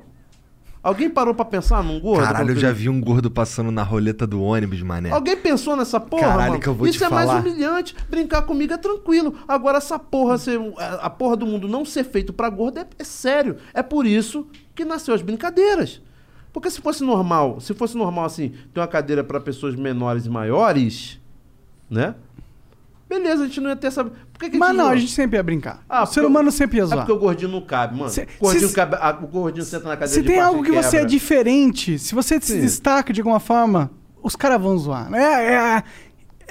Alguém parou pra pensar num gordo? Caralho, eu já vi um gordo passando na roleta do ônibus, mané. Alguém pensou nessa porra, Caralho, mano? que eu vou Isso te é mais falar. humilhante. Brincar comigo é tranquilo. Agora, essa porra ser. A porra do mundo não ser feito pra gordo é, é sério. É por isso que nasceu as brincadeiras. Porque se fosse normal, se fosse normal assim, ter uma cadeira pra pessoas menores e maiores, né? Beleza, a gente não ia ter essa. Por que que Mas não, zoa? a gente sempre ia brincar. Ah, o ser humano sempre ia É zoar. porque o gordinho não cabe, mano. Cê- o, gordinho cê- cabe- a- o gordinho senta na cadeira Se de tem baixo algo que você é diferente, se você se Sim. destaca de alguma forma, os caras vão zoar. É, é,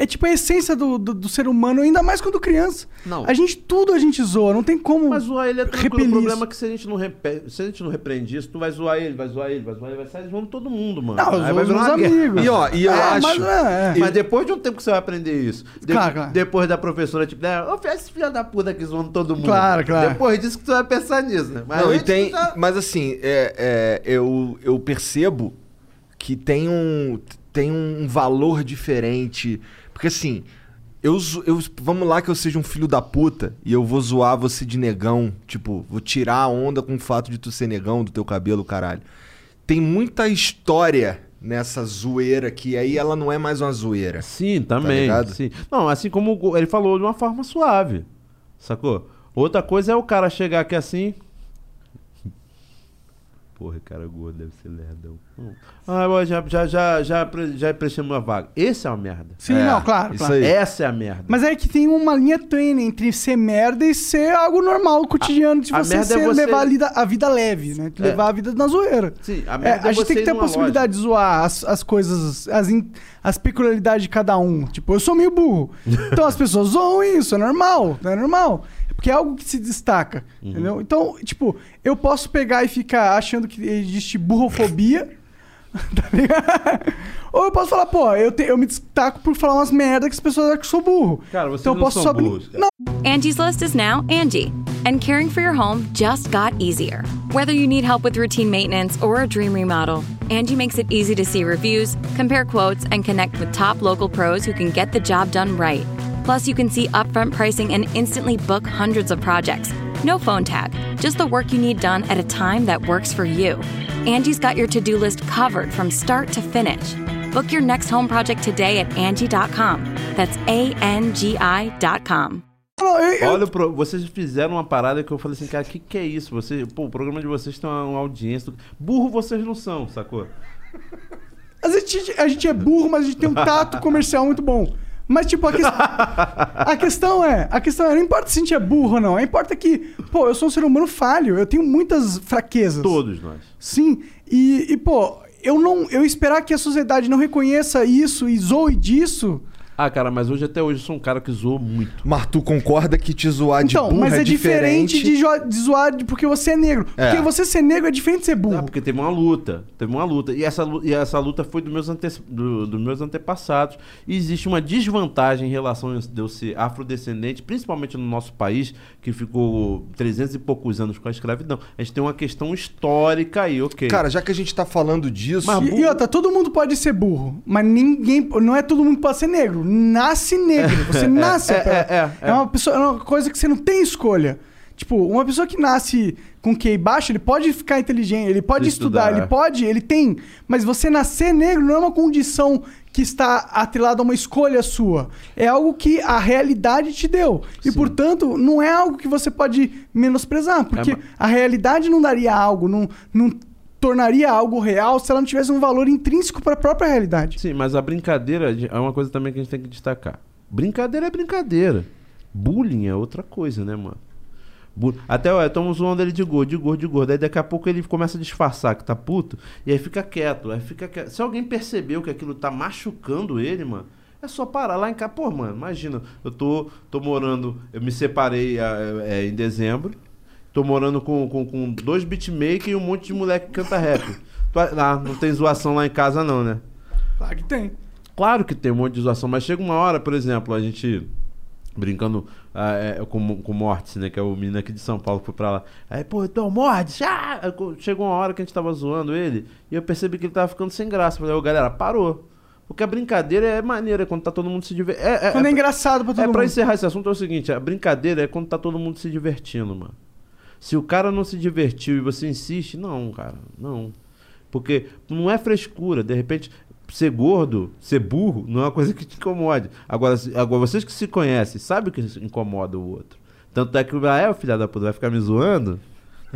é tipo a essência do, do, do ser humano, ainda mais quando criança. Não. A gente, tudo a gente zoa, não tem como. Mas zoar ele é tranquilo. O problema é que se a gente não, repe... se a gente não repreende isso, tu vai zoar ele, vai zoar ele, vai zoar ele, vai sair zoando todo mundo, mano. Não, Aí vai os amigos. E ó, e eu É, acho. mas é, é. Mas depois de um tempo que você vai aprender isso. De- Claro, claro. Depois da professora, tipo, né, ô, filho, esse filho da puta aqui zoando todo mundo. Claro, claro. Depois disso que tu vai pensar nisso, né? Mas não, e tem. já- Mas assim, é, é, eu, eu percebo que tem um, tem um valor diferente. Porque assim, eu, eu. Vamos lá que eu seja um filho da puta e eu vou zoar você de negão. Tipo, vou tirar a onda com o fato de tu ser negão, do teu cabelo, caralho. Tem muita história nessa zoeira que aí ela não é mais uma zoeira. Sim, também. ligado? sim. Não, assim como ele falou de uma forma suave. Sacou? Outra coisa é o cara chegar aqui assim. Porra, cara gordo deve ser lerdão. Hum. Ah, já, já, já, já, já preenchemos uma vaga. Esse é uma merda. Sim, não, claro, claro. Essa é a merda. Mas é que tem uma linha tênue entre ser merda e ser algo normal, cotidiano, de a você, merda é ser- você- levar a vida, a vida leve, né? É. Levar a vida na zoeira. Sim, a É, merda é a gente tem que ter a possibilidade de zoar as, as coisas, as, in- as peculiaridades de cada um. Tipo, eu sou meio burro. (laughs) Então as pessoas zoam isso, é normal, não é normal. Porque é algo que se destaca, Uhum. entendeu? Então, tipo, eu posso pegar e ficar achando que existe burrofobia, (laughs) tá ligado? Ou eu posso falar, pô, eu, te- eu me destaco por falar umas merda que as pessoas acham que eu sou burro. Cara, vocês então eu posso são só brin- cara. Não, Angie's List is now Angie, and caring for your home just got easier. Whether you need help with routine maintenance or a dream remodel, Angie makes it easy to see reviews, compare quotes, and connect with top local pros who can get the job done right. Plus, you can see upfront pricing and instantly book hundreds of projects. No phone tag, just the work you need done at a time that works for you. Angie's got your to do list covered from start to finish. Book your next home project today at Angie.com. That's A N G I.com. Olha, pro- vocês fizeram uma parada que eu falei assim, cara, o que, que é isso? Você, pô, o programa de vocês tem uma, uma audiência. Burro vocês não são, sacou? a gente, a gente é burro, mas a gente tem um tato comercial muito bom. Mas, tipo, a, ques- a questão é... A questão é, não importa se a gente é burro ou não. A importa que, pô, eu sou um ser humano falho. Eu tenho muitas fraquezas. Todos nós. Sim. E, e, pô, eu não... Eu esperar que a sociedade não reconheça isso e zoe disso... Ah, cara, mas hoje até hoje eu sou um cara que zoou muito. Mas tu concorda que te zoar de Então, burro mas é, é diferente, de, jo- de zoar de- porque você é negro. É. Porque você ser negro é diferente de ser burro. Ah, porque teve uma luta, teve uma luta. E essa, e essa luta foi dos meus, ante, do- dos meus antepassados. E existe uma desvantagem em relação a de eu ser afrodescendente, principalmente no nosso país, que ficou 300 e poucos anos com a escravidão. A gente tem uma questão histórica aí, ok. Cara, já que a gente tá falando disso. E, e outra, todo mundo pode ser burro, mas ninguém. Não é todo mundo que pode ser negro. Nasce negro. Você (laughs) É, nasce. é, é, é, é, é uma pessoa, é uma coisa que você não tem escolha. Tipo, uma pessoa que nasce com QI baixo, ele pode ficar inteligente, ele pode estudar, Estudar, ele é. pode, ele tem. Mas você nascer negro não é uma condição que está atrelada a uma escolha sua. É algo que a realidade te deu. E, portanto, não é algo que você pode menosprezar. Porque É, ma- a realidade não daria algo, não, não tornaria algo real se ela não tivesse um valor intrínseco para a própria realidade. Sim, mas a brincadeira é uma coisa também que a gente tem que destacar. Brincadeira é brincadeira. Bullying é outra coisa, né, mano? Até, ó, estamos zoando ele de gordo, de gordo, de gordo. Aí daqui a pouco ele começa a disfarçar que tá puto. E aí fica quieto. Aí fica quieto. Se alguém percebeu que aquilo tá machucando ele, mano, é só parar lá em casa. Pô, mano, imagina. Eu tô, tô morando. Eu me separei ah, é, em dezembro. Tô morando com, com, com dois beatmakers e um monte de moleque que canta rap. Ah, não tem zoação lá em casa, não, né? Claro que tem. Claro que tem um monte de zoação, mas chega uma hora, por exemplo, a gente brincando ah, é, com, com o Mortis, né? Que é o menino aqui de São Paulo que foi pra lá. Aí, pô, então, Mortis, ah! Chegou uma hora que a gente tava zoando ele e eu percebi que ele tava ficando sem graça. Falei, ô, galera, parou. Porque a brincadeira é maneira, quando tá todo mundo se divertindo. É, Quando é engraçado pra todo é, pra mundo. encerrar esse assunto é o seguinte: a brincadeira é quando tá todo mundo se divertindo, mano. Se o cara não se divertiu e você insiste, não, cara, não. Porque não é frescura, de repente, ser gordo, ser burro, não é uma coisa que te incomode. Agora, agora vocês que se conhecem, sabem o que incomoda o outro. Tanto é que o Gael, filha da puta, vai ficar me zoando.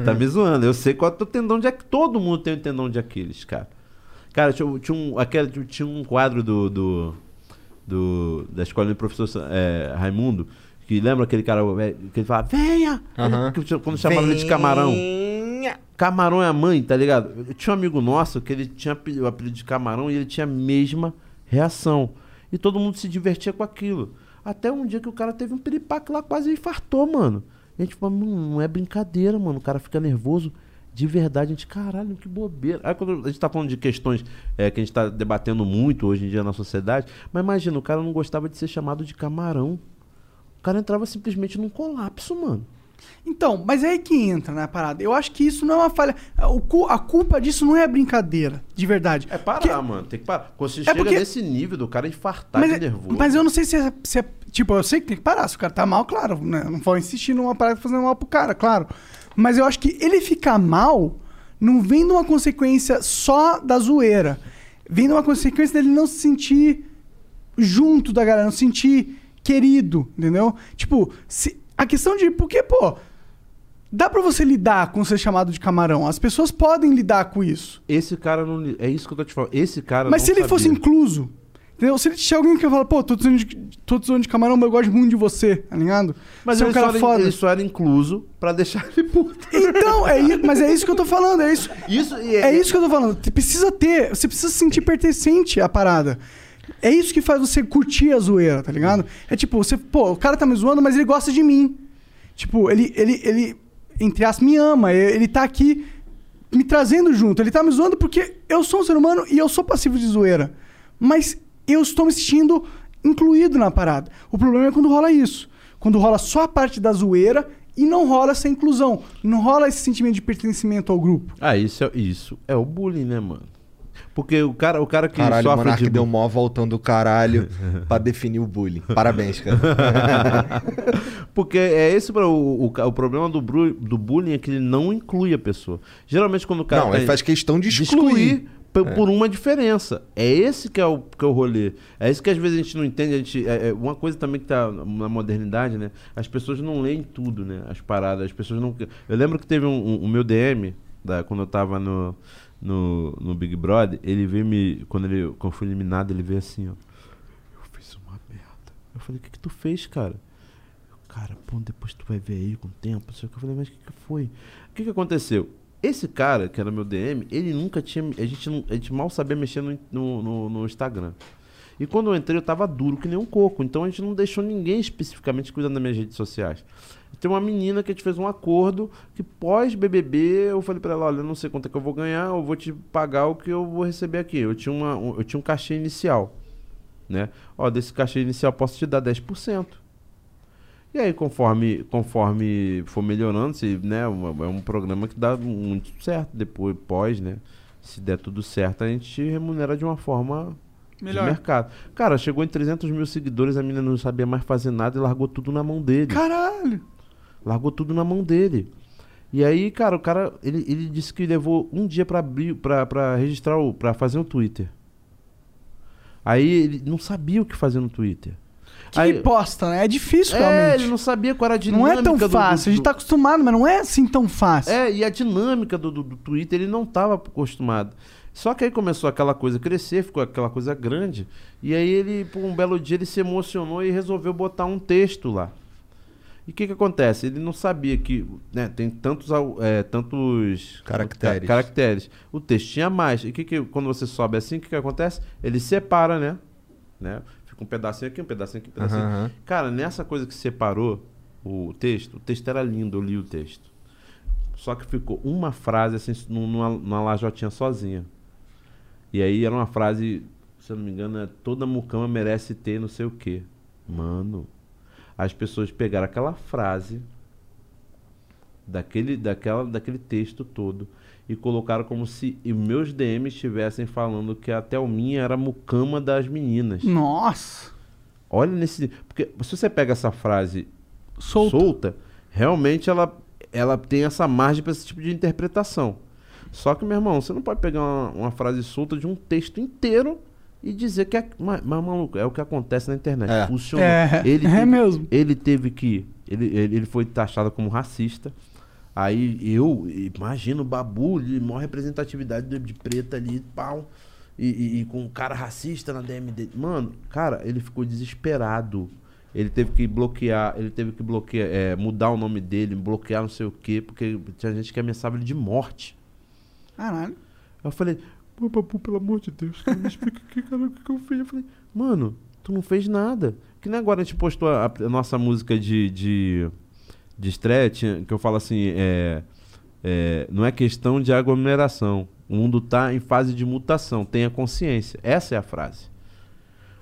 Tá Hum. me zoando. Eu sei qual é o tendão de Aquiles. Todo mundo tem um tendão de Aquiles, cara. Cara, tinha, tinha um, aquele, tinha um quadro do, do, do- da escola do professor é, Raimundo, que lembra aquele cara é, que ele falava, venha! Tinha- quando chamava ele de camarão. Camarão é a mãe, tá ligado? Eu tinha um amigo nosso que ele tinha o apelido de camarão e ele tinha a mesma reação. E todo mundo se divertia com aquilo. Até um dia que o cara teve um piripaque lá, quase infartou, mano. E a gente falou, "Mano, não é brincadeira, mano. O cara fica nervoso de verdade. A gente, caralho, que bobeira. Aí quando a gente tá falando de questões é, que a gente tá debatendo muito hoje em dia na sociedade, mas imagina, o cara não gostava de ser chamado de camarão. O cara entrava simplesmente num colapso, mano. Então, mas é aí que entra na parada. Eu acho que isso não é uma falha. O cu- a culpa disso não é brincadeira, de verdade. É parar, mano. Tem que parar. Quando você chega porque- nesse nível do cara infartar Mas, de é- nervoso. mas eu não sei se é, se é- Tipo, eu sei que tem que parar. Se o cara tá mal, claro. Né? Não vou insistir numa parada fazendo mal pro cara, claro. Mas eu acho que ele ficar mal não vem de uma consequência só da zoeira. Vem de uma consequência dele não se sentir junto da galera, não se sentir querido, entendeu? Tipo, se, a questão de. Porque, pô. Dá pra você lidar com ser chamado de camarão. As pessoas podem lidar com isso. Esse cara não. É isso que eu tô te falando. Esse cara. Mas se ele sabia. fosse incluso, entendeu? Se ele tinha alguém que fala, pô, tô precisando de, tô de camarão, mas eu gosto muito de você, tá ligado? Mas você é um cara foda. ele só era incluso pra deixar ele puto. Então, é, i- mas é isso que eu tô falando, é isso. Isso, é, isso que eu tô falando. Você precisa ter, você precisa se sentir pertencente à parada. É isso que faz você curtir a zoeira, tá ligado? É tipo, você, pô, o cara tá me zoando, mas ele gosta de mim. Tipo, ele, ele, ele entre aspas, me ama. Ele tá aqui me trazendo junto. Ele tá me zoando porque eu sou um ser humano e eu sou passivo de zoeira. Mas eu estou me sentindo incluído na parada. O problema é quando rola isso. Quando rola só a parte da zoeira e não rola essa inclusão. Não rola esse sentimento de pertencimento ao grupo. Ah, isso é, isso é o bullying, né, mano? Porque o cara, o cara que Caralho, o sofre Monark de deu mó voltão do caralho (laughs) pra definir o bullying. Parabéns, cara. (laughs) Porque é esse o, o, o problema do, do bullying é que ele não inclui a pessoa. Geralmente quando o cara Não, tá ele faz questão de excluir. p- É. por uma diferença. É esse que é, o, que é o rolê. É isso que às vezes a gente não entende. A gente, é, é uma coisa também que tá na modernidade, né? As pessoas não leem tudo, né? As paradas. As pessoas não. Eu lembro que teve um, um- o meu DM, da, quando eu tava no, no, no Big Brother, ele veio me. Quando, ele, quando eu fui eliminado, ele veio assim, ó. Eu fiz uma merda. Eu falei, o que, que tu fez, cara? Cara, pô, depois tu vai ver aí com o tempo. o que. Eu falei, mas o que, que foi? O que, que aconteceu? Esse cara, que era meu DM, ele nunca tinha. A gente, não- a gente mal sabia mexer no, no, no- no Instagram. E quando eu entrei, eu tava duro que nem um coco. Então a gente não deixou ninguém especificamente cuidando das minhas redes sociais. Tem uma menina que a gente fez um acordo que pós-BBB eu falei pra ela: olha, eu não sei quanto é que eu vou ganhar, eu vou te pagar o que eu vou receber aqui. Eu tinha, uma, um- eu tinha um cachê inicial. Né? Ó, desse cachê inicial eu posso te dar 10%. E aí, conforme, conforme for melhorando, se, né, é um programa que dá muito certo depois, pós, né? Se der tudo certo, a gente te remunera de uma forma Melhor. de mercado. Cara, chegou em 300 mil seguidores, a menina não sabia mais fazer nada e largou tudo na mão dele. Caralho! Largou tudo na mão dele. E aí, cara, o cara, ele, ele disse que levou um dia pra abrir, pra, pra registrar, o, pra fazer o Twitter. Aí ele não sabia o que fazer no Twitter. Que que posta, né? É difícil, É, realmente. ele não sabia qual era a Não dinâmica é tão do- do- fácil. A gente do- tá acostumado, mas não é assim tão fácil. É, e a dinâmica do, do, do Twitter ele não estava acostumado. Só que aí começou aquela coisa a crescer, ficou aquela coisa grande. E aí ele, por um belo dia, ele se emocionou e resolveu botar um texto lá. E o que, que acontece? Ele não sabia que né, tem tantos, é, tantos Caracteres. ca- caracteres. O texto tinha mais. E que que, quando você sobe assim, o que, que acontece? Ele separa, né? né? Fica um pedacinho aqui, um pedacinho aqui, um pedacinho. Aham. Cara, nessa coisa que separou o texto, o texto era lindo, eu li o texto. Só que ficou uma frase assim, num- numa, numa lajotinha sozinha. E aí era uma frase, se eu não me engano, é toda mucama merece ter não sei o quê. Mano, as pessoas pegaram aquela frase daquele, daquela, daquele texto todo e colocaram como se meus DMs estivessem falando que a Thelminha era a mucama das meninas. Nossa! Olha nesse. Porque se você pega essa frase solta, realmente ela, ela tem essa margem para esse tipo de interpretação. Só que, meu irmão, você não pode pegar uma, uma frase solta de um texto inteiro e dizer que é. Mas, mas, maluco, é o que acontece na internet. É. Funcionou. É, ele (laughs) é teve, mesmo. Ele teve que. Ele, ele, ele foi taxado como racista. Aí eu, imagino o Babu, de maior representatividade de, de preta ali, pau. E, e- e com um cara racista na DM dele. Mano, cara, ele ficou desesperado. Ele teve que bloquear, ele teve que bloquear, é, mudar o nome dele, bloquear não sei o quê, porque tinha gente que ameaçava ele de morte. Caralho. Eu falei, Babu, pelo amor de Deus, cara, me explica que, cara, o que, eu fiz. Eu falei, mano, tu não fez nada. Que nem agora a gente postou a, a nossa música de, de, de estreia, que eu falo assim, é, é, não é questão de aglomeração. O mundo tá em fase de mutação, tenha consciência. Essa é a frase.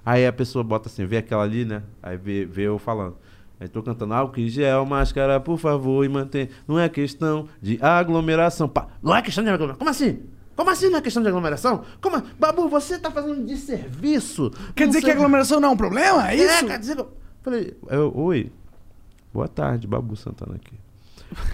Aí a pessoa bota assim, vê aquela ali, né? Aí vê, vê eu falando. Aí tô cantando álcool em gel, máscara, por favor, e mantém. Não é questão de aglomeração. Pá, não é questão de aglomeração. Como assim? Como assim não é questão de aglomeração? Como? a- Babu, você tá fazendo um desserviço. Quer Não dizer sei- que a aglomeração não é um problema? É isso? quer dizer que eu... Falei, eu, oi. Boa tarde, Babu Santana aqui.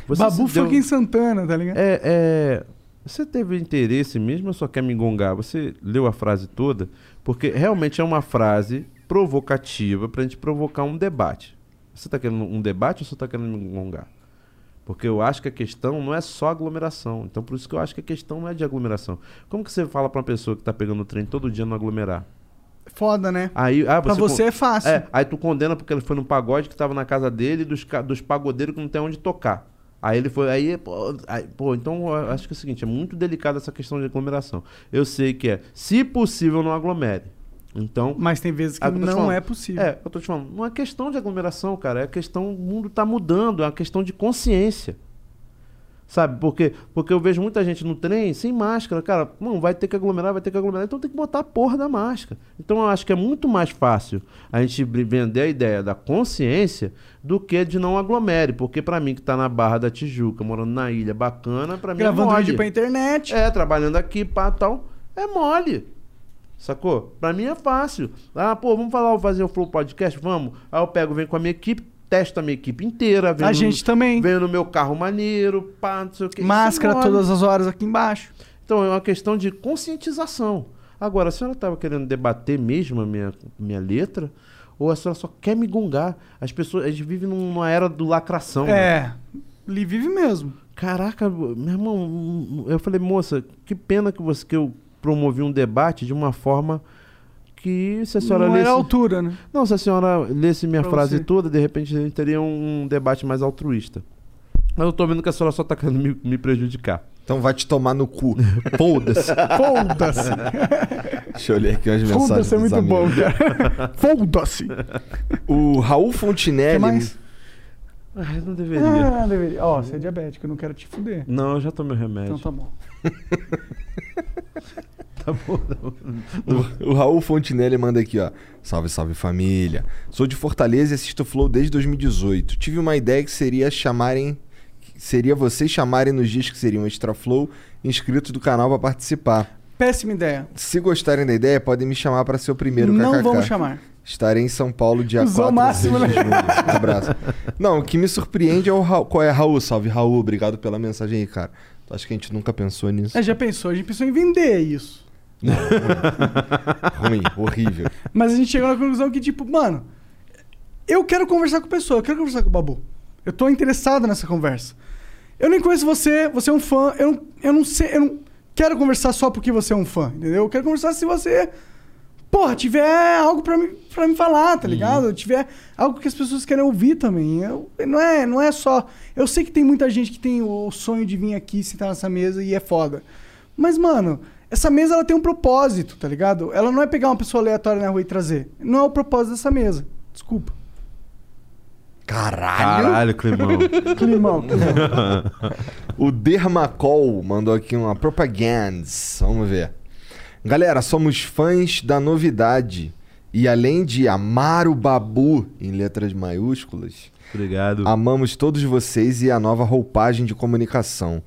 Você Babu deu- fucking Santana, tá ligado? É, é. Você teve interesse mesmo ou só quer me engongar? Você leu a frase toda? Porque realmente é uma frase provocativa pra gente provocar um debate. Você tá querendo um debate ou você tá querendo me engongar? Porque eu acho que a questão não é só aglomeração. Então por isso que eu acho que a questão não é de aglomeração. Como que você fala pra uma pessoa que tá pegando o trem todo dia não aglomerar? Foda, né? Aí, ah, Pra você con- é fácil. É, aí tu condena porque ele foi no pagode que tava na casa dele dos, dos pagodeiros que não tem onde tocar. Aí ele foi, aí, pô, aí, pô, então eu acho que é o seguinte, é muito delicado essa questão de aglomeração. Eu sei que é, se possível, não aglomere. Então, Mas tem vezes que Ah, não falando. é possível. É, eu tô te falando, não é questão de aglomeração, cara, é questão, o mundo tá mudando, é uma questão de consciência. Sabe, porque, porque eu vejo muita gente no trem sem máscara, cara, não, vai ter que aglomerar, vai ter que aglomerar, então tem que botar a porra da máscara. Então eu acho que é muito mais fácil a gente vender a ideia da consciência do que de não aglomere, porque pra mim que tá na Barra da Tijuca, morando na ilha, bacana, pra mim Gravando é mole. vídeo pra internet. É, trabalhando aqui, pá, tal, é mole. Sacou? Pra mim é fácil. Ah, pô, vamos falar, fazer o Flow Podcast? Vamos. Aí eu pego, venho com a minha equipe, testo a minha equipe inteira. venho A no- gente também. Venho no meu carro maneiro, pá, não sei o que. Máscara todas as horas aqui embaixo. Então é uma questão de conscientização. Agora, a senhora estava querendo debater mesmo a minha, minha letra? Ou a senhora só quer me gongar? As pessoas, a gente vive num- numa era do lacração. né? É. Ele vive mesmo. Caraca, meu irmão, eu falei, moça, que pena que você que eu promovi um debate de uma forma que se a senhora Não lesse... era altura, né? Não, se a senhora lesse minha Pra frase você. toda, de repente a gente teria um debate mais altruísta. Mas eu tô vendo que a senhora só tá querendo me, me prejudicar. Então vai te tomar no cu. (laughs) Foda-se. Foda-se. (laughs) Deixa eu ler aqui umas mensagens. Foda-se é muito bom, amigos. cara. (laughs) Foda-se. O Raul Fontinelli. Ah, não deveria. Ah, deveria. Ó, você é diabético, eu não quero te fuder. Não, eu já tomei o remédio. Então tá bom. Tá bom, tá bom. O, o Raul Fontinelli manda aqui, ó. Salve, salve família. Sou de Fortaleza e assisto Flow desde 2018. Tive uma ideia que seria chamarem. Seria vocês chamarem nos dias que seriam Extra Flow inscritos do canal pra participar. Péssima ideia. Se gostarem da ideia, podem me chamar para ser o primeiro. Não kkk. vamos chamar. Estarei em São Paulo dia Usou 4 o máximo, de né? junho. Abraço. Não, o que me surpreende é o Raul. Qual é, Raul? Salve, Raul. Obrigado pela mensagem aí, cara. Acho que a gente nunca pensou nisso. É, já pensou? A gente pensou em vender isso. Ruim, horrível. Mas a gente chegou na conclusão que, tipo, mano, eu quero conversar com a pessoa, eu quero conversar com o Babu. Eu tô interessado nessa conversa. Eu nem conheço você, você é um fã, eu não, eu não sei, eu não quero conversar só porque você é um fã, entendeu? Eu quero conversar se você, porra, tiver algo pra me, pra me falar, tá ligado? Tiver algo que as pessoas querem ouvir também. Eu, não, é, não é só. Eu sei que tem muita gente que tem o sonho de vir aqui sentar nessa mesa e é foda. Mas, mano, essa mesa ela tem um propósito, tá ligado? Ela não é pegar uma pessoa aleatória na rua e trazer. Não é o propósito dessa mesa. Desculpa. Caralho. Caralho, Climão. (laughs) Climão, (laughs) o Dermacol mandou aqui uma propaganda. Vamos ver. Galera, somos fãs da novidade. E além de amar o Babu em letras maiúsculas, Obrigado. amamos todos vocês e a nova roupagem de comunicação.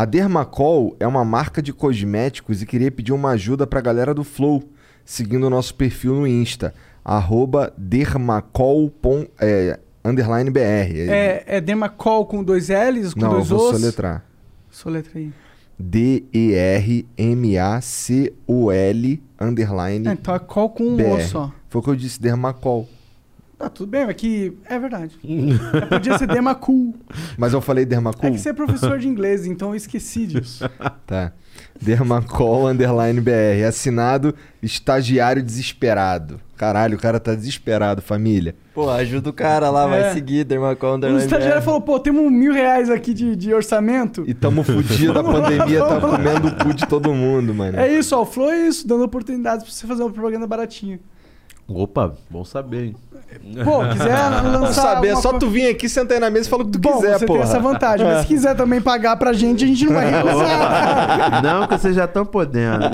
A Dermacol é uma marca de cosméticos e queria pedir uma ajuda pra galera do Flow, seguindo o nosso perfil no Insta, arroba dermacol, é, underline BR. É, é Dermacol com dois L's, com Não, dois vou Os? soletrar. Soletra aí. D-E-R-M-A-C-O-L underline É, então é col com um. O só. Foi o que eu disse, Dermacol. Tá, tudo bem, é que é verdade. (laughs) Podia ser Dermacul. Mas eu falei Dermacol? É que você é professor de inglês, então eu esqueci disso. (laughs) Tá. Dermacol underline BR. Assinado estagiário desesperado. Caralho, o cara tá desesperado, família. Pô, ajuda o cara lá, É. vai seguir, Dermacol O Underline estagiário BR. falou, pô, temos mil reais aqui de, de orçamento. E tamo fudido, a (laughs) pandemia tá comendo o cu de todo mundo, mano. É isso, ó, o Flow é isso, dando oportunidades pra você fazer uma propaganda baratinha. Opa, bom saber, hein? Pô, (laughs) quiser lançar. Não saber, é só co- tu vir aqui, sentar aí na mesa e falar o que tu Bom, quiser, você pô. tem essa vantagem, mas se quiser também pagar pra gente, a gente não vai (laughs) recusar. Não, que vocês já estão podendo.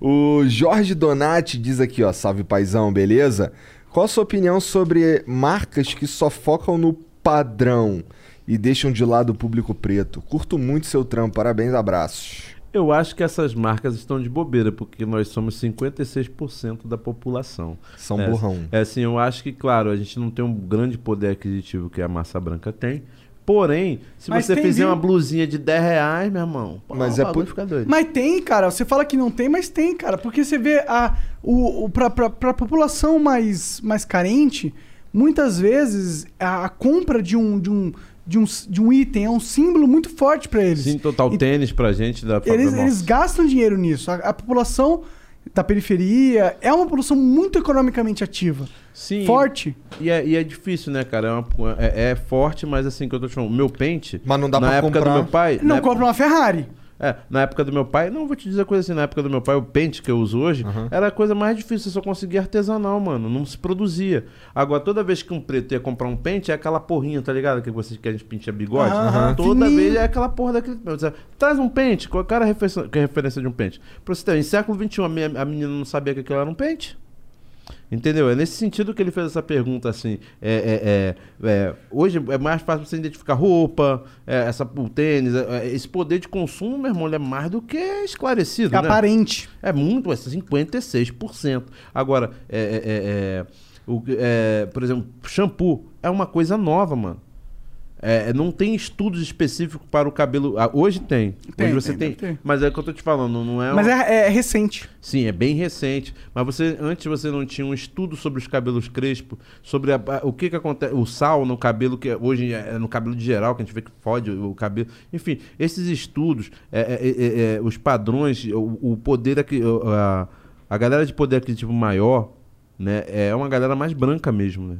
O Jorge Donati diz aqui, ó, salve paizão, beleza? Qual a sua opinião sobre marcas que só focam no padrão e deixam de lado o público preto? Curto muito seu trampo, parabéns, abraços. Eu acho que essas marcas estão de bobeira, porque nós somos 56% da população. São é, burrão. É assim, eu acho que, claro, a gente não tem um grande poder aquisitivo que a massa branca tem. Porém, se Mas você tem, fizer viu? uma blusinha de 10 reais, meu irmão, pô, Mas é por- fica doido. Mas tem, cara. Você fala que não tem, mas tem, cara. Porque você vê a, o, o, pra, pra, pra população mais, mais carente, muitas vezes a, a compra de um, de, um, de, um, de um item é um símbolo muito forte pra eles. Sim, total tênis pra gente da Eles, Nossa. eles gastam dinheiro nisso. A, a população da periferia é uma população muito economicamente ativa. Sim. Forte. E é, e é difícil, né, cara? É, uma- é- é forte, mas assim, que eu tô te falando, o meu pente. Mas não dá na pra época comprar. do meu pai. Não na compra uma Ferrari. É, na época do meu pai, não vou te dizer coisa assim, na época do meu pai, o pente que eu uso hoje, era a coisa mais difícil, você só conseguia artesanal, mano, não se produzia. Agora, toda vez que um preto ia comprar um pente, é aquela porrinha, tá ligado? Que vocês querem pintar bigode? Aham. Toda Fininho. vez é aquela porra daquele. Traz um pente, qual cara é a referência, que é a referência de um pente? Pra você ter, em século XXI, a, minha- a menina não sabia que aquilo era um pente. Entendeu? É nesse sentido que ele fez essa pergunta assim. É, é, é, é, hoje é mais fácil você identificar roupa, é, essa, o tênis. é, esse poder de consumo, meu irmão, ele é mais do que esclarecido. É né? aparente. É muito, é 56%. Agora, é, o, por exemplo, shampoo é uma coisa nova, mano. É, não tem estudos específicos para o cabelo. Ah, hoje tem. Tem, hoje você tem, tem. ter. Mas é o que eu tô te falando, não é. Mas uma- é, é recente. Sim, é bem recente. Mas você antes você não tinha um estudo sobre os cabelos crespos, sobre a- o que que acontece, o sal no cabelo que é- hoje é no cabelo de geral que a gente vê que fode o cabelo. Enfim, esses estudos, é, é, é, é, os padrões, o, o poder aqui, a, a galera de poder aquisitivo maior, né, é uma galera mais branca mesmo, né?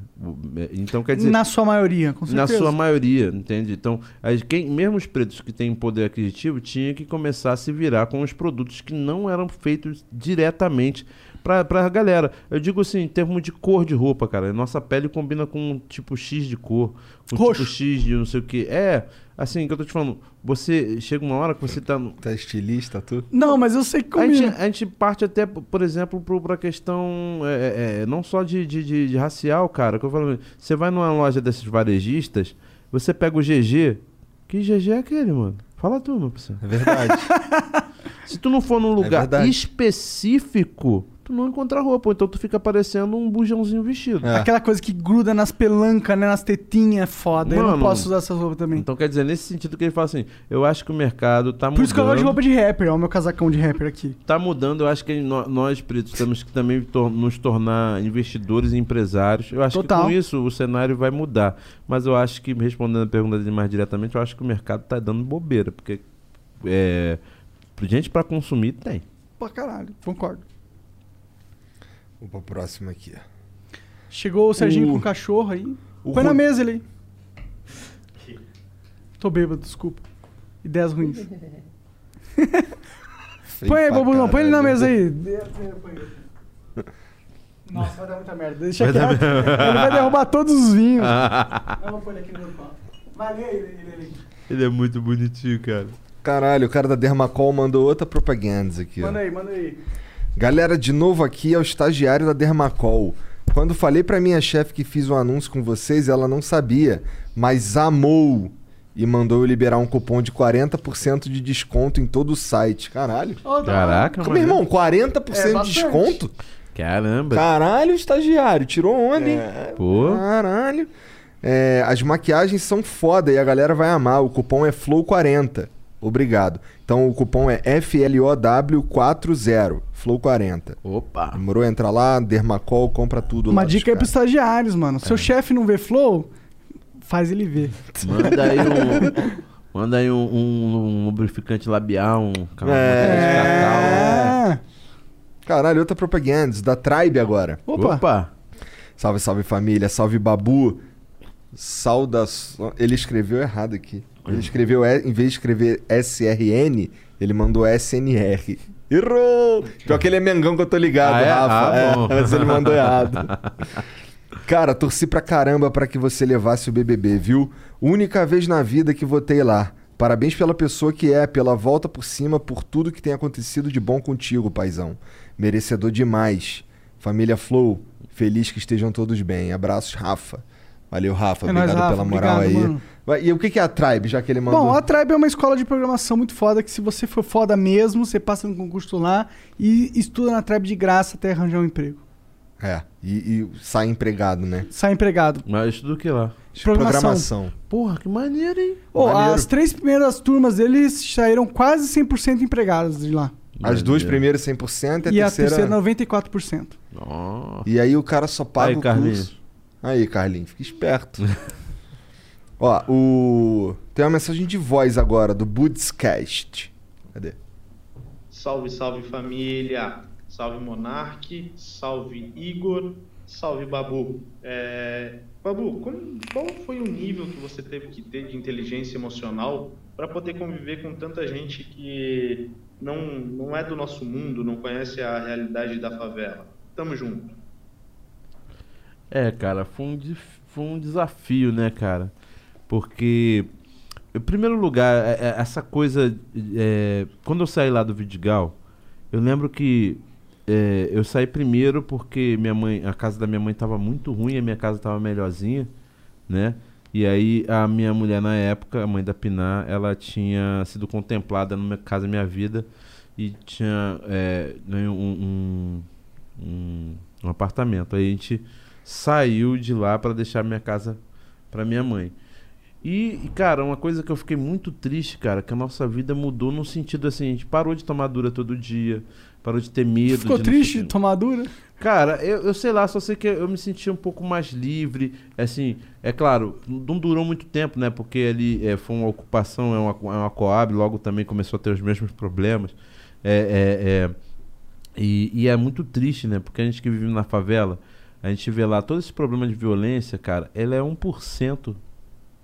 É, Então quer dizer Na sua maioria, com na certeza. sua maioria, entende? Então, as- quem, mesmo os pretos que têm poder aquisitivo tinha que começar a se virar com os produtos que não eram feitos diretamente pra, pra galera. Eu digo assim, em termos de cor de roupa, cara. Nossa pele combina com um tipo X de cor, com um Roxo. tipo X de não sei o que. É, assim, que eu tô te falando. Você chega uma hora que você tá. no- Tá estilista, tu? Não, mas eu sei que a gente, a gente parte até, por exemplo, pro, pra questão é, é, é, não só de, de, de- de racial, cara. Que eu falo, você vai numa loja desses varejistas, você pega o GG. Que GG é aquele, mano? Fala tu, meu parceiro. É verdade. (laughs) Se tu não for num lugar verdade. específico, tu não encontra roupa. Então tu fica parecendo um bujãozinho vestido. É. Aquela coisa que gruda nas pelancas, né? Nas tetinhas, é foda. eu não Mano, posso usar essas roupas também. Então quer dizer, nesse sentido que ele fala assim, eu acho que o mercado tá mudando. Por isso que eu gosto de roupa de rapper, ó, o meu casacão de rapper aqui. Tá mudando, eu acho que nó- nós, pretos, temos que também tor- nos tornar investidores e empresários. Eu acho Total. que com isso o cenário vai mudar. Mas eu acho que, respondendo a pergunta dele mais diretamente, eu acho que o mercado tá dando bobeira. Porque é, gente pra consumir tem. Pra caralho, concordo. Vou pro próximo aqui. Chegou o Serginho O- com o cachorro aí. o Põe na Ro- mesa ele aí. Tô bêbado, desculpa. Ideias ruins. (laughs) põe aí, pra Bobuzão, põe ele na caralho. mesa aí. Nossa, vai dar muita merda. Deixa Vai dar quieto. Ele vai derrubar todos os vinhos. Eu vou pôr ele aqui no meu. Vai, ele, ele, ele. Ele é muito bonitinho, cara. Caralho, o cara da Dermacol mandou outra propaganda aqui. ó. Manda aí, manda aí. Galera, de novo aqui é o estagiário da Dermacol. Quando falei pra minha chefe que fiz um anúncio com vocês, ela não sabia, mas amou e mandou eu liberar um cupom de 40% de desconto em todo o site. Caralho. Da- Caraca, Como, irmão, 40% É de desconto? Caramba. Caralho, estagiário, tirou onda, hein? Pô. Caralho. É, as maquiagens são foda e a galera vai amar. O cupom é FLOW40. Obrigado. Então o cupom é FLOW40. FLOW40. Opa. Demorou? Entra lá, Dermacol, compra tudo Uma lá. dica aí dos pros estagiários, mano. Seu chefe não vê flow, faz ele ver. Manda aí um. (laughs) Manda aí um, um- um lubrificante labial, um uma É. É. Caralho, outra propaganda, da Tribe agora. Opa. Opa. Salve, salve família, salve Babu. Saudações. Ele escreveu errado aqui. Ele escreveu, em vez de escrever SRN, ele mandou SNR. Errou! Pior que ele é Mengão que eu tô ligado, Ah, é? Rafa. Ah, É, mas ele mandou errado. (laughs) Cara, torci pra caramba pra que você levasse o BBB, viu? Única vez na vida que votei lá. Parabéns pela pessoa que é, pela volta por cima, por tudo que tem acontecido de bom contigo, paizão. Merecedor demais. Família Flow, feliz que estejam todos bem. Abraços, Rafa. Valeu, Rafa. É obrigado Rafa. pela moral Obrigado, aí. mano. E o que é a Tribe, já que ele mandou? Bom, a Tribe é uma escola de programação muito foda que se você for foda mesmo, você passa no concurso lá e estuda na Tribe de graça até arranjar um emprego. É, e, e sai empregado, né? Sai empregado. Mas estudo o que lá? Programação. Programação. Porra, que maneiro, hein? Maneiro. as três primeiras turmas deles saíram quase 100% empregadas de lá. As duas primeiras 100% e a E a terceira... terceira 94%. Nossa. E aí o cara só paga Aí, o Carlinhos. curso. Aí, Carlinhos, fica esperto. (laughs) Ó, o... Tem uma mensagem de voz agora, do Budscast. Cadê? Salve, salve família! Salve Monark, salve Igor, salve Babu. É, Babu, como- qual foi o nível que você teve que ter de inteligência emocional para poder conviver com tanta gente que não, não é do nosso mundo, não conhece a realidade da favela? Tamo junto. É, cara, foi um, foi um desafio, né, cara? Porque, em primeiro lugar, é- é- essa coisa. é, quando eu saí lá do Vidigal, eu lembro que é, eu saí primeiro porque minha mãe, a casa da minha mãe estava muito ruim, a minha casa estava melhorzinha, né? E aí a minha mulher na época, a mãe da Pinar, ela tinha sido contemplada no Minha Casa Minha Vida e tinha é, ganho um, um, um, um apartamento. Aí a gente saiu de lá para deixar minha casa para minha mãe. E, cara, uma coisa que eu fiquei muito triste, cara, que a nossa vida mudou no sentido assim, a gente parou de tomar dura todo dia, parou de ter medo. Ficou de triste de tomar dura? Cara, eu, eu sei lá, só sei que eu me senti um pouco mais livre. Assim, é claro, não durou muito tempo, né? Porque ali é, foi uma ocupação, é uma, é uma Coab, logo também começou a ter os mesmos problemas. É, é, é, e, e é muito triste, né? Porque a gente que vive na favela, a gente vê lá todo esse problema de violência, cara, ele é 1%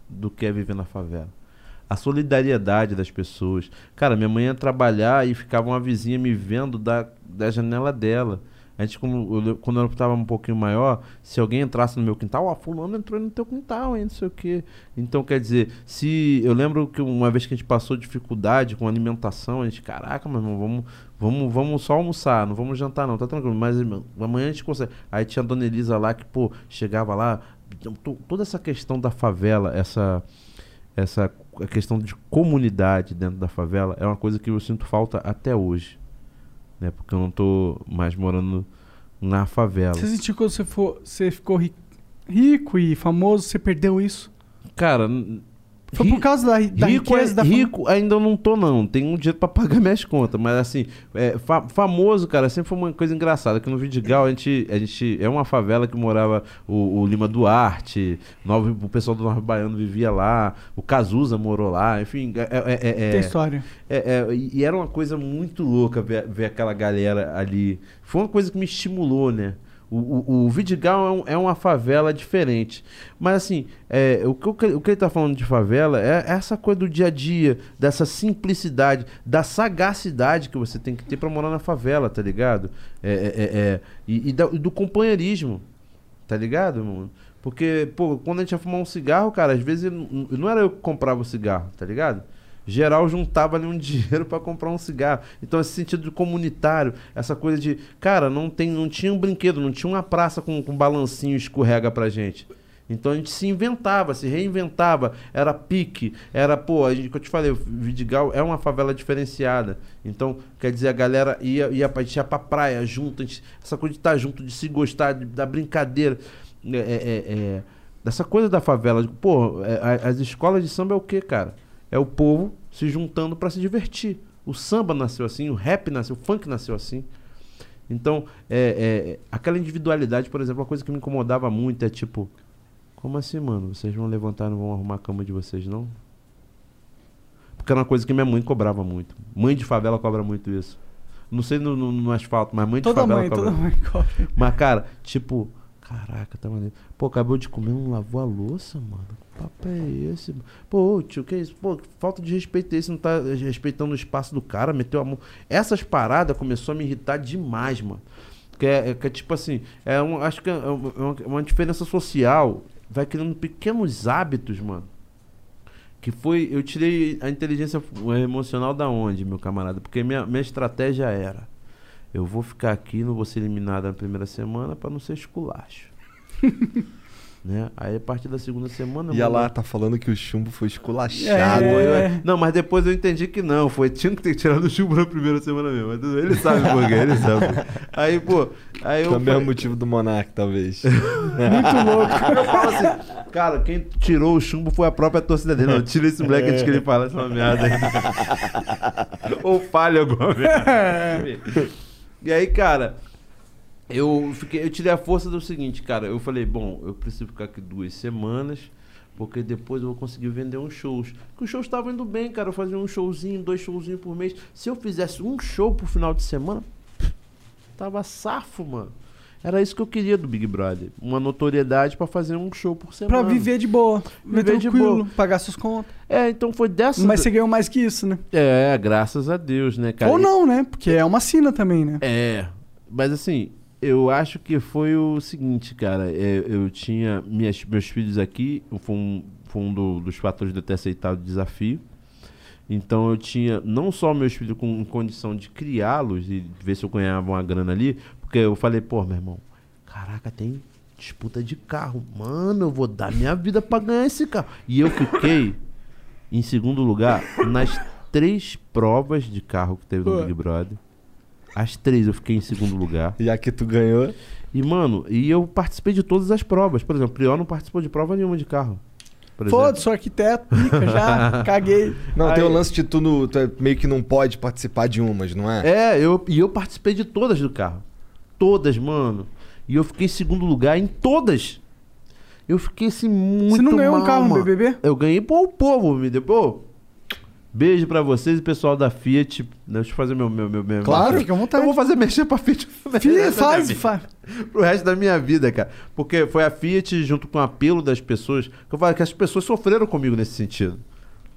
do que é viver na favela. A solidariedade das pessoas. Cara, minha mãe ia trabalhar e ficava uma vizinha me vendo da, da janela dela. A gente, como, quando eu estava um pouquinho maior, se alguém entrasse no meu quintal, ó, fulano entrou no teu quintal, hein, não sei o quê. Então, quer dizer, se. Eu lembro que uma vez que a gente passou dificuldade com alimentação, a gente, caraca, meu irmão, vamos, vamos, vamos só almoçar, não vamos jantar, não, tá tranquilo. Mas irmão, amanhã a gente consegue. Aí tinha a dona Elisa lá que, pô, chegava lá, to- toda essa questão da favela, essa essa a questão de comunidade dentro da favela é uma coisa que eu sinto falta até hoje. Né? Porque eu não tô mais morando na favela. Você sentiu quando você, for, você ficou ri- rico e famoso, você perdeu isso? Cara, Foi por causa da, da rico, riqueza é- da rico ainda eu não tô não, tenho um dinheiro pra pagar minhas contas, mas assim, é, fa- famoso, cara, sempre foi uma coisa engraçada, que no Vidigal a gente, a gente é uma favela que morava o, o Lima Duarte, Novo, o pessoal do Norte Baiano vivia lá, o Cazuza morou lá, enfim, é, é- é- é- Tem história. é, é, e e era uma coisa muito louca ver, ver aquela galera ali. Foi uma coisa que me estimulou, né? O, o, Vidigal é, um- é uma favela diferente. Mas assim, é, o, que, o que ele tá falando de favela é essa coisa do dia a dia, dessa simplicidade, da sagacidade que você tem que ter pra morar na favela, tá ligado? É, é, é, é, e, e da- do companheirismo. Tá ligado, mano? Porque, pô, quando a gente ia fumar um cigarro, cara, às vezes não era eu que comprava o cigarro, tá ligado? Geral juntava ali um (laughs) dinheiro pra comprar um cigarro. Então, esse sentido de comunitário, essa coisa de, cara, não, tem, não tinha um brinquedo, não tinha uma praça com, com balancinho escorrega pra gente. Então a gente se inventava, se reinventava, era pique, era, pô, a gente, que eu te falei, Vidigal é uma favela diferenciada. Então, quer dizer, a galera ia, ia, a gente ia pra praia junto, a gente- essa coisa de estar junto, de se gostar, de- da brincadeira. É, é, é, é, dessa coisa da favela. Pô, é, as escolas de samba é o quê, cara? É o povo se juntando pra se divertir. O samba nasceu assim, o rap nasceu, o funk nasceu assim. Então, é, é, aquela individualidade, por exemplo, uma coisa que me incomodava muito é tipo, como assim, mano? Vocês vão levantar e não vão arrumar a cama de vocês, não? Porque era uma coisa que minha mãe cobrava muito. Mãe de favela cobra muito isso. Não sei no, no- no asfalto, mas mãe de Toda favela mãe, cobra. toda mãe cobra. Mas, cara, tipo, caraca, tá maneiro. Pô, acabou de comer, não lavou a louça, mano. Papo é esse? Pô, tio, que isso? Pô, falta de respeito é esse, não tá respeitando o espaço do cara, meteu a mão. Essas paradas começou a me irritar demais, mano. Que é, é que é tipo assim, é um, acho que é uma, é uma- diferença social, vai criando pequenos hábitos, mano. Que foi, eu tirei a inteligência emocional da onde, meu camarada? Porque minha, minha estratégia era, eu vou ficar aqui, não vou ser eliminado na primeira semana pra não ser esculacho. (laughs) né? Aí a partir da segunda semana. E lá tá falando que o chumbo foi esculachado. foi- Não, mas depois eu entendi que não. Foi, tinha que ter tirado o chumbo na primeira semana mesmo. Ele sabe por quê, ele sabe. Aí, pô, aí eu. Também é falei- o motivo do Monark, talvez. (laughs) Muito louco. Eu falo assim, cara, quem tirou o chumbo foi a própria torcida dele. Não, tira esse moleque antes que ele fala essa merda aí. (laughs) Ou falha alguma merda. (laughs) E aí, cara, eu, fiquei, eu tirei a força do seguinte, cara. Eu falei, bom, eu preciso ficar aqui duas semanas. Porque depois eu vou conseguir vender uns shows. Porque os shows estavam indo bem, cara. Eu fazia um showzinho, dois showzinhos por mês. Se eu fizesse um show pro final de semana, tava safo, mano. Era isso que eu queria do Big Brother. Uma notoriedade pra fazer um show por semana. Pra viver de boa. Viver, de boa. pagar suas contas. É, então foi dessa. Mas você ganhou mais que isso, né? É, graças a Deus, né, cara? Ou não, né? Porque é uma sina também, né? É, mas assim, eu acho que foi o seguinte, cara. é, eu tinha minhas, meus filhos aqui, foi um, foi um do- dos fatores de eu ter aceitado o desafio. Então eu tinha não só meus filhos com condição de criá-los e ver se eu ganhava uma grana ali, porque eu falei, pô, meu irmão, caraca, tem disputa de carro. Mano, eu vou dar minha vida pra ganhar esse carro. E eu fiquei em segundo lugar nas três provas de carro que teve no. Big Brother. As três eu fiquei em segundo lugar. (laughs) E a que tu ganhou? E, mano, e eu participei de todas as provas. Por exemplo, o Prior não participou de prova nenhuma de carro. Foda-se, sou arquiteto, pica já, (laughs) caguei. Não, tem Aí- o lance de tu, no- tu é- meio que não pode participar de umas, não é? É, eu, e eu participei de todas do carro. Todas, mano. E eu fiquei em segundo lugar em todas. Eu fiquei assim muito Você não ganhou um mal, carro no. BBB? Eu ganhei pô, o povo me deu. Pô, beijo pra vocês e pessoal da Fiat. Deixa eu fazer meu... meu, meu, meu Claro, meu- fica à vontade. Eu vou fazer mexer pra Fiat. (laughs) Fih, faz, faz. Pro resto da minha vida, cara. Porque foi a Fiat junto com o apelo das pessoas. Que eu falo que as pessoas sofreram comigo nesse sentido.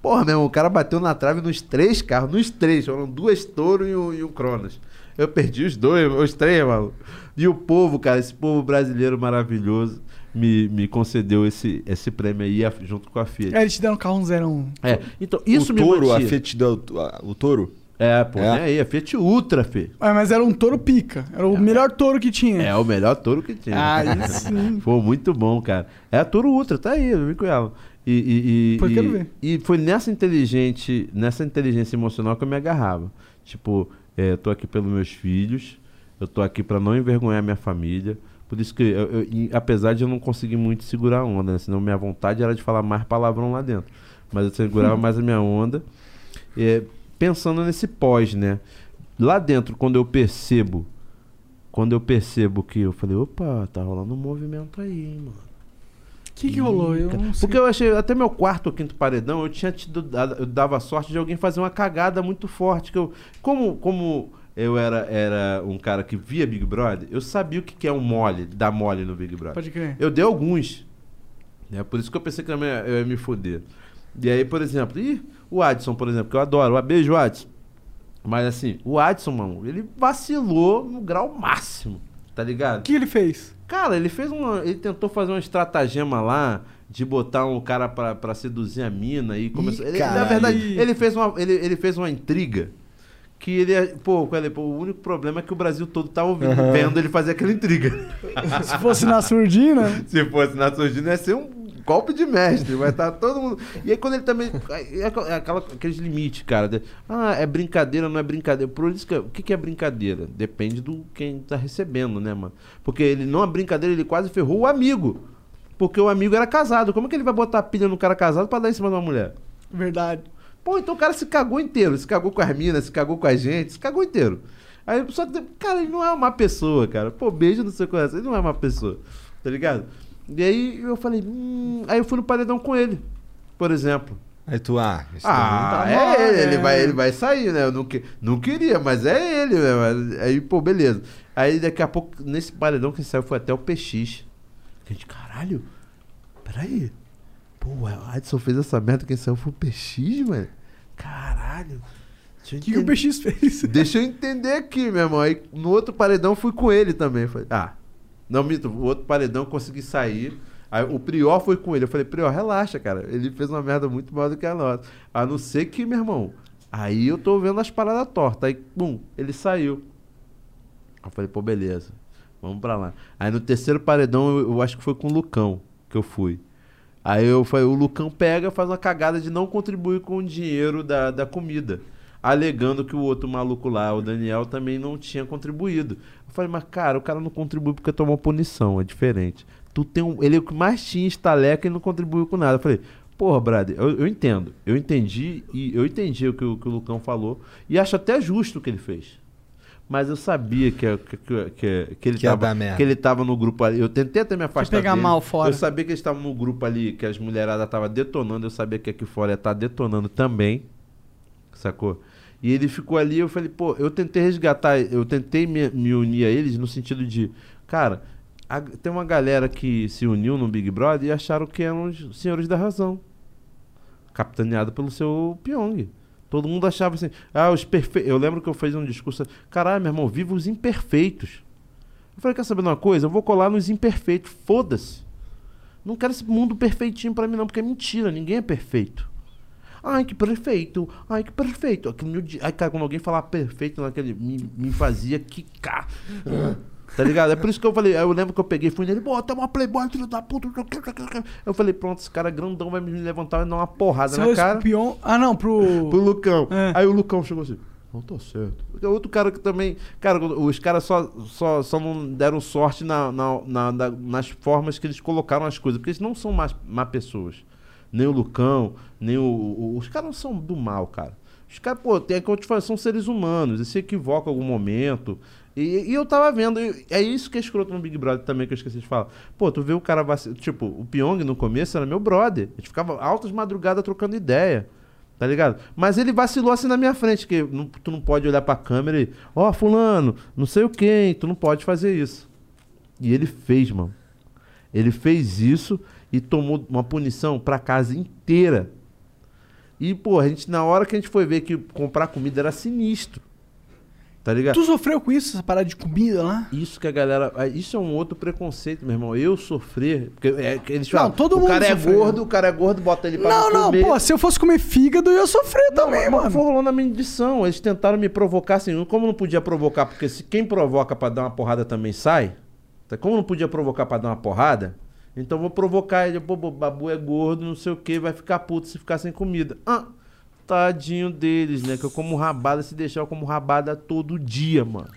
Porra, meu o cara bateu na trave nos três carros, nos três. Foram duas Toro e um, e um Cronos. Eu perdi os dois, os três, mano. E o povo, cara, esse povo brasileiro maravilhoso me, me concedeu esse, esse prêmio aí a- junto com a Fiat. É, eles te deram um carro um zero É, então isso o me touro, a mantinha. Fiat deu a- o touro? É, pô, É. né? aí, a Fiat Ultra, Fê. Ah, mas era um touro pica. Era o melhor touro que tinha. É o melhor touro que tinha. Ah, (laughs) sim. Foi muito bom, cara. É a Toro Ultra, tá aí, eu vi com ela. E, e, e, eu e- quero ver. e foi nessa inteligente, nessa inteligência emocional que eu me agarrava. Tipo, é, eu tô aqui pelos meus filhos, eu tô aqui pra não envergonhar minha família. Por isso que, eu- eu- apesar de eu não conseguir muito segurar a onda, né? senão minha vontade era de falar mais palavrão lá dentro. Mas eu segurava (laughs) mais a minha onda. É, pensando nesse pós, né? Lá dentro, quando eu percebo, quando eu percebo que eu falei, opa, tá rolando um movimento aí, hein, mano. O que, que rolou? Eu. Porque eu achei, até meu quarto ou quinto paredão, eu tinha tido, eu dava sorte de alguém fazer uma cagada muito forte. Que eu, como, como eu era, era um cara que via Big Brother, eu sabia o que, que é um mole, dar mole no Big Brother. Pode crer. Eu dei alguns. É por isso que eu pensei que eu ia, eu ia me foder. E aí, por exemplo, ih, o Adson, por exemplo, que eu adoro. Um beijo, Adson. Mas assim, o Adson, mano, ele vacilou no grau máximo, tá ligado? O que ele fez? Cara, ele fez uma. Ele tentou fazer uma estratagema lá de botar um cara pra, pra seduzir a mina e começou. ele- na verdade, ele fez uma, ele, ele fez uma intriga. Que ele. é- Pô? Pô, o único problema é que o Brasil todo tá ouvindo, Aham. vendo ele fazer aquela intriga. (laughs) Se fosse na surdina. Se fosse na surdina, ia ser um golpe de mestre. Vai estar todo mundo. E aí, quando ele também. É aquela- é aquela, aqueles limites, cara. de- ah, é brincadeira, não é brincadeira. Por isso que. O que, que é brincadeira? Depende do quem tá recebendo, né, mano? Porque ele não é brincadeira, ele quase ferrou o amigo. Porque o amigo era casado. Como é que ele vai botar pilha no cara casado pra dar em cima de uma mulher? Verdade. Pô, então o cara se cagou inteiro. Se cagou com as minas, se cagou com a gente, se cagou inteiro. Aí só que, cara, ele não é uma pessoa, cara. Pô, beijo no seu coração, ele não é uma pessoa. Tá ligado? E aí eu falei, hum... aí eu fui no paredão com ele, por exemplo. Aí tu, ah, Ah, também é tá ele, mal, ele né? vai, ele vai sair, né? Eu não, que- não queria, mas é ele, né? Aí, pô, beleza. Aí daqui a pouco, nesse paredão que saiu foi até o PX. A gente, caralho, peraí. Pô, o Adson fez essa merda, quem saiu foi o PX, mano. Caralho. O que, que o PX fez? Deixa eu entender aqui, meu irmão. Aí no outro paredão fui com ele também. Falei, ah, não, Mito, o outro paredão eu consegui sair. Aí o Prior foi com ele. Eu falei, Prior, relaxa, cara. Ele fez uma merda muito maior do que a nossa. A não ser que, meu irmão, aí eu tô vendo as paradas tortas. Aí, bum, ele saiu. eu falei, pô, beleza. Vamos pra lá. Aí no terceiro paredão, eu, eu acho que foi com o Lucão que eu fui. Aí eu falei, o Lucão pega, faz uma cagada de não contribuir com o dinheiro da, da comida. Alegando que o outro maluco lá, o Daniel, também não tinha contribuído. Eu falei, mas cara, o cara não contribui porque tomou punição, é diferente. Tu tem um, ele é o que mais tinha estaleca e não contribuiu com nada. Eu falei, porra, brother, eu, eu entendo. Eu entendi e eu entendi o que, o que o Lucão falou. E acho até justo o que ele fez. Mas eu sabia que, que, que, que, ele Que ia tava, dar merda. que ele tava no grupo ali. Eu tentei até me afastar pegar dele. mal fora. Eu sabia que eles estavam no grupo ali, que as mulheradas estavam detonando. Eu sabia que aqui fora ia estar detonando também. Sacou? E ele ficou ali, eu falei, pô, eu tentei resgatar, eu tentei me, me unir a eles no sentido de, cara, a- tem uma galera que se uniu no Big Brother e acharam que eram os senhores da razão. Capitaneado pelo seu Pyong. Todo mundo achava assim, ah, os perfeitos. Eu lembro que eu fiz um discurso, caralho, meu irmão, viva os imperfeitos. Eu falei, quer saber uma coisa? Eu vou colar nos imperfeitos, foda-se. Não quero esse mundo perfeitinho pra mim, não, porque é mentira, ninguém é perfeito. Ai, que perfeito. Ai, que perfeito. Aquilo Ai, cara, quando alguém falar perfeito naquele. Me, me fazia quicar. Tá ligado? É por isso que eu falei. Aí eu lembro que eu peguei, fui nele, bota uma playboy, filho da puta. Eu falei, pronto, esse cara grandão vai me levantar e dar uma porrada Você na cara. Pion... Ah, não, pro... Pro Lucão. É. Aí o Lucão chegou assim, não tô certo. Porque Outro cara que também. Cara, os caras só, só, só não deram sorte na, na, na- na- nas formas que eles colocaram as coisas. Porque eles não são más, má pessoas. Nem o Lucão, nem o. o- os caras não são do mal, cara. Os caras, pô, tem que eu te falo, são seres humanos, eles se equivocam em algum momento. E, e eu tava vendo, é isso que é escroto no Big Brother também, que eu esqueci de falar. Pô, tu vê o cara vaci- Tipo, o Pyong no começo era meu brother. A gente ficava altas madrugadas trocando ideia. Tá ligado? Mas ele vacilou assim na minha frente, que não- tu não pode olhar pra câmera e, ó, fulano, não sei o quem, tu não pode fazer isso. E ele fez, mano. Ele fez isso e tomou uma punição pra casa inteira. E, pô, a gente, na hora que a gente foi ver que comprar comida era sinistro. Tá ligado? Tu sofreu com isso, essa parada de comida lá? Isso que a galera. ah, Isso é um outro preconceito, meu irmão. Eu sofrer. Porque é, eles Não, falam, todo o mundo cara é sofreu. gordo, o cara é gordo, bota ele pra Não, não, comer. pô, se eu fosse comer fígado, eu ia sofrer também, mas mano. foi rolando a medição. Eles tentaram me provocar assim. Como não podia provocar, porque se quem provoca pra dar uma porrada também sai. tá? Como não podia provocar pra dar uma porrada, então vou provocar ele. Pô, pô, babu é gordo, não sei o que, vai ficar puto se ficar sem comida. Ah, tadinho deles, né? Que eu como rabada, se deixar eu como rabada todo dia, mano.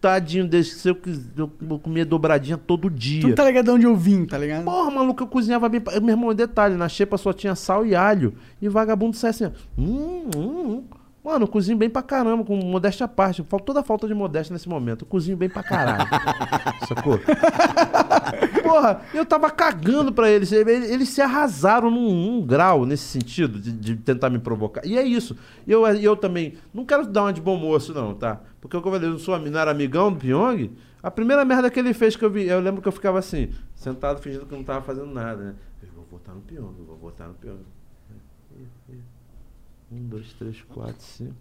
Tadinho deles, se eu, quis- eu comia dobradinha todo dia. Tu tá ligado de onde eu vim, tá ligado? Porra, maluco, eu cozinhava bem. Meu irmão, detalhe, na xepa só tinha sal e alho. E vagabundo sai assim, ó, hum, hum, hum. Mano, eu cozinho bem pra caramba, com modéstia à parte. Toda a falta de modéstia nesse momento. Eu cozinho bem pra caralho. (laughs) Sacou? (laughs) Porra, eu tava cagando pra eles. Eles, se arrasaram num, num grau nesse sentido, de, de tentar me provocar. E é isso. E eu, eu também. Não quero dar uma de bom moço, não, tá? Porque o que eu falei, eu não, sou, não era amigão do Pyong. A primeira merda que ele fez que eu vi, eu lembro que eu ficava assim, sentado fingindo que não tava fazendo nada, né? Eu vou votar no Pyong, eu vou votar no Pyong. Um, dois, três, quatro, cinco.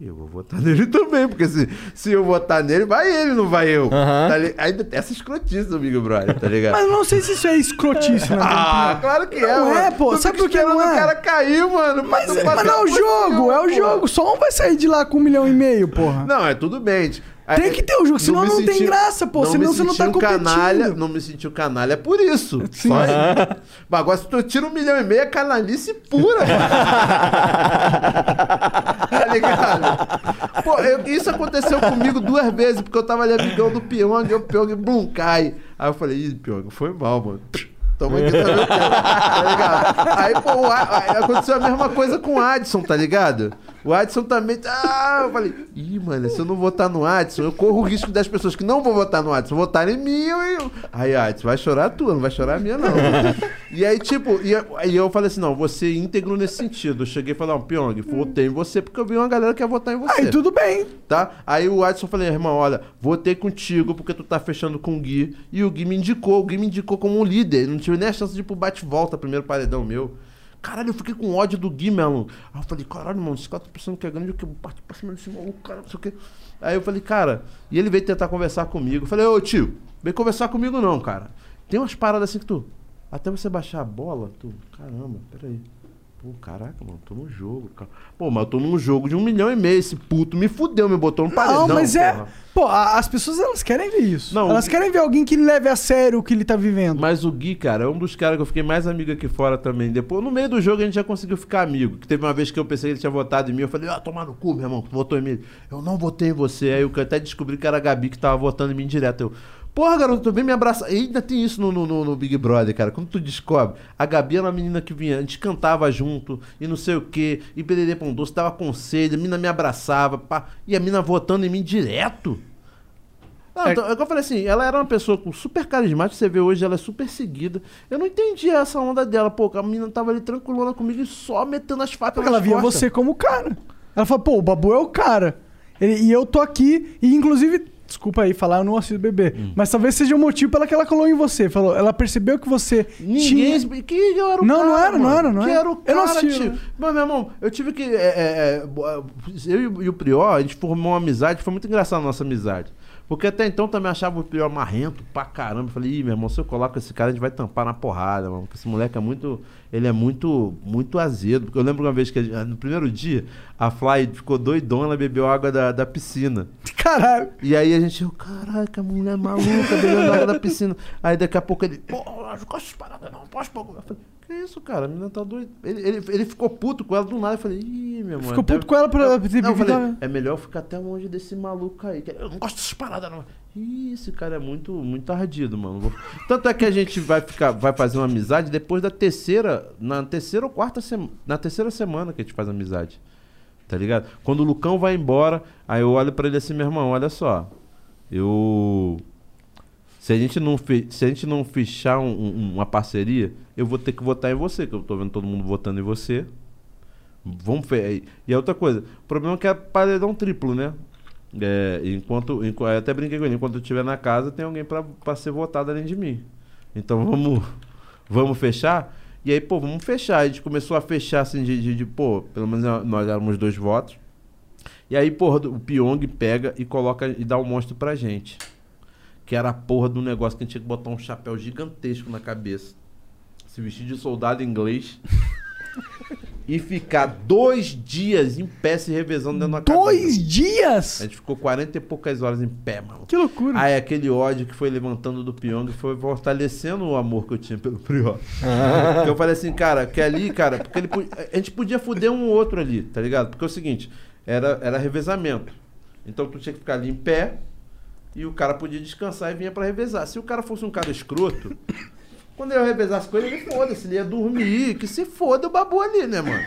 E eu vou votar (laughs) nele também, porque se, se eu votar nele, vai ele, não vai eu. Tá li- Ainda tem essa escrotice do Big Brother, tá ligado? (laughs) Mas não sei se isso é escrotice, né? (laughs) Ah, claro que é, Não é, mano. pô. Sabe por que não é? o cara cair, mano. Mas, mas não é o jogo, é o jogo. Só um vai sair de lá com um milhão e meio, porra. Não, é tudo bem. Tem que ter o jogo, senão me não tem graça, pô, não senão você não senti tá um competindo. canalha, Não me senti um canalha por isso. (laughs) Só isso. Mas agora se tu tira um milhão e meio, é canalice pura, mano. (laughs) tá ligado? Pô, eu- isso aconteceu comigo duas vezes, porque eu tava ali amigão do Pyong, e o Pyong, blum, cai. Aí eu falei, ih, Pyong, foi mal, mano. Toma aqui também, tá ligado? Aí, pô, A- aconteceu a mesma coisa com o Adson, tá ligado? O Adson também. Ah, eu falei, ih, mano, se eu não votar no Adson, eu corro o risco das pessoas que não vão votar no Adson votarem em mim. Eu, eu... Aí, Adson, vai chorar a tua, não vai chorar a minha, não. e aí, tipo, e, aí eu falei assim: não, você íntegro nesse sentido. Eu cheguei e falei, não, Pyong, votei em você porque eu vi uma galera que ia votar em você. Aí tudo bem. Tá? Aí o Adson falei, irmão, olha, votei contigo porque tu tá fechando com o Gui. E o Gui me indicou, o Gui me indicou como um líder. Não tive nem a chance de ir pro bate-volta, primeiro paredão meu. Caralho, eu fiquei com ódio do Gui, Melon. Aí eu falei, caralho, mano, esse cara tá pensando que é grande, que eu parto pra cima desse maluco, cara, não sei o quê. Aí eu falei, cara, e ele veio tentar conversar comigo. Eu falei, ô tio, vem conversar comigo não, cara. Tem umas paradas assim que tu. Até você baixar a bola, tu. Caramba, peraí. Pô, caraca, mano, tô no jogo. cara. Pô, mas eu tô num jogo de um milhão e meio. Esse puto me fudeu, me botou no paredão. Não, mas é. porra. Pô, as pessoas elas querem ver isso. Não, elas o- querem ver alguém que leve a sério o que ele tá vivendo. Mas o Gui, cara, é um dos caras que eu fiquei mais amigo aqui fora também. Depois, no meio do jogo, a gente já conseguiu ficar amigo. Que teve uma vez que eu pensei que ele tinha votado em mim. Eu falei, ah, tomar no cu, meu irmão, tu votou em mim. Eu não votei em você. Aí eu até descobri que era a Gabi que tava votando em mim direto. Eu, porra, garoto, tu vem me abraçar. E ainda tem isso no, no, no- Big Brother, cara. Quando tu descobre, a Gabi era uma menina que vinha, a gente cantava junto, e não sei o quê, e pererê pão doce, dava conselho, a mina me abraçava, pá, e a mina votando em mim direto. Não, então, é o que eu falei assim, ela era uma pessoa com super carismática, você vê hoje, ela é super seguida. Eu não entendi essa onda dela, pô, a menina tava ali tranquilona comigo e só metendo as facas Porque ela via costas. você como cara. Ela fala, pô, o Babu é o cara. Ele- e eu tô aqui, e inclusive, desculpa aí falar, eu não assisto bebê. Hum. Mas talvez seja o motivo pela que ela colou em você. Falou, ela percebeu que você Ninguém. tinha... Que eu era o Não, cara. não era, não era, não que era. era o Eu não cara, assisti. tio. Mas, meu irmão, eu tive que. é, é, é, eu e o- Prior, a gente formou uma amizade, foi muito engraçado a nossa amizade. Porque até então também achava o Prior marrento pra caramba. Eu falei, ih, meu irmão, se eu coloco esse cara, a gente vai tampar na porrada, mano. Porque esse moleque é muito. Ele é muito, muito azedo. Porque eu lembro uma vez que gente- no primeiro dia, a Fly ficou doidona, ela bebeu água da, da piscina. (laughs) Caralho. E aí a gente, eu, caraca, mulher maluca, bebendo água da piscina. Aí daqui a pouco ele, pô, não gosto dessas paradas não, posso pôr. Eu falei, que isso, cara? A menina tá doida. Ele, ele, ele ficou puto com ela do nada. Eu falei, ih, meu irmão. Ficou puto com ela pra- Não, eu falei, bebido- é melhor ficar até longe desse maluco aí. Eu não gosto dessas paradas, não. Ih, esse cara é muito, muito ardido, mano. (laughs) Tanto é que a gente vai ficar, vai fazer uma amizade depois da terceira, na terceira ou quarta semana, na terceira semana que a gente faz amizade. Tá ligado? Quando o Lucão vai embora, aí eu olho pra ele assim, meu irmão, olha só. Eu. Se a gente não, se a gente não fechar um- um- uma parceria, eu vou ter que votar em você, que eu tô vendo todo mundo votando em você. Vamos fe... E a outra coisa, o problema é que é paredão triplo, né? É, enquanto, enqu- eu até brinquei com ele, enquanto eu estiver na casa, tem alguém pra ser votado além de mim. Então vamos, (laughs) vamos fechar? E aí, pô, vamos fechar. A gente começou a fechar assim de, de, de, pô, pelo menos nós éramos dois votos. E aí, porra, o Pyong pega e coloca e dá um monstro pra gente. Que era a porra do negócio que a gente tinha que botar um chapéu gigantesco na cabeça. Se vestir de soldado inglês. (laughs) e ficar dois dias em pé se revezando dentro da cabine. Dois dias? A gente ficou 40 e poucas horas em pé, mano. Que loucura. Aí aquele ódio que foi levantando do Pyong foi fortalecendo o amor que eu tinha pelo Prior. Porque eu falei assim, cara, que ali, cara, porque ele, a gente podia fuder um ou outro ali, tá ligado? Porque é o seguinte, era, era revezamento. Então tu tinha que ficar ali em pé e o cara podia descansar e vinha pra revezar. Se o cara fosse um cara escroto, (coughs) quando eu revezasse com ele, ele foda-se, ele ia dormir, que se foda o babu ali, né, mano?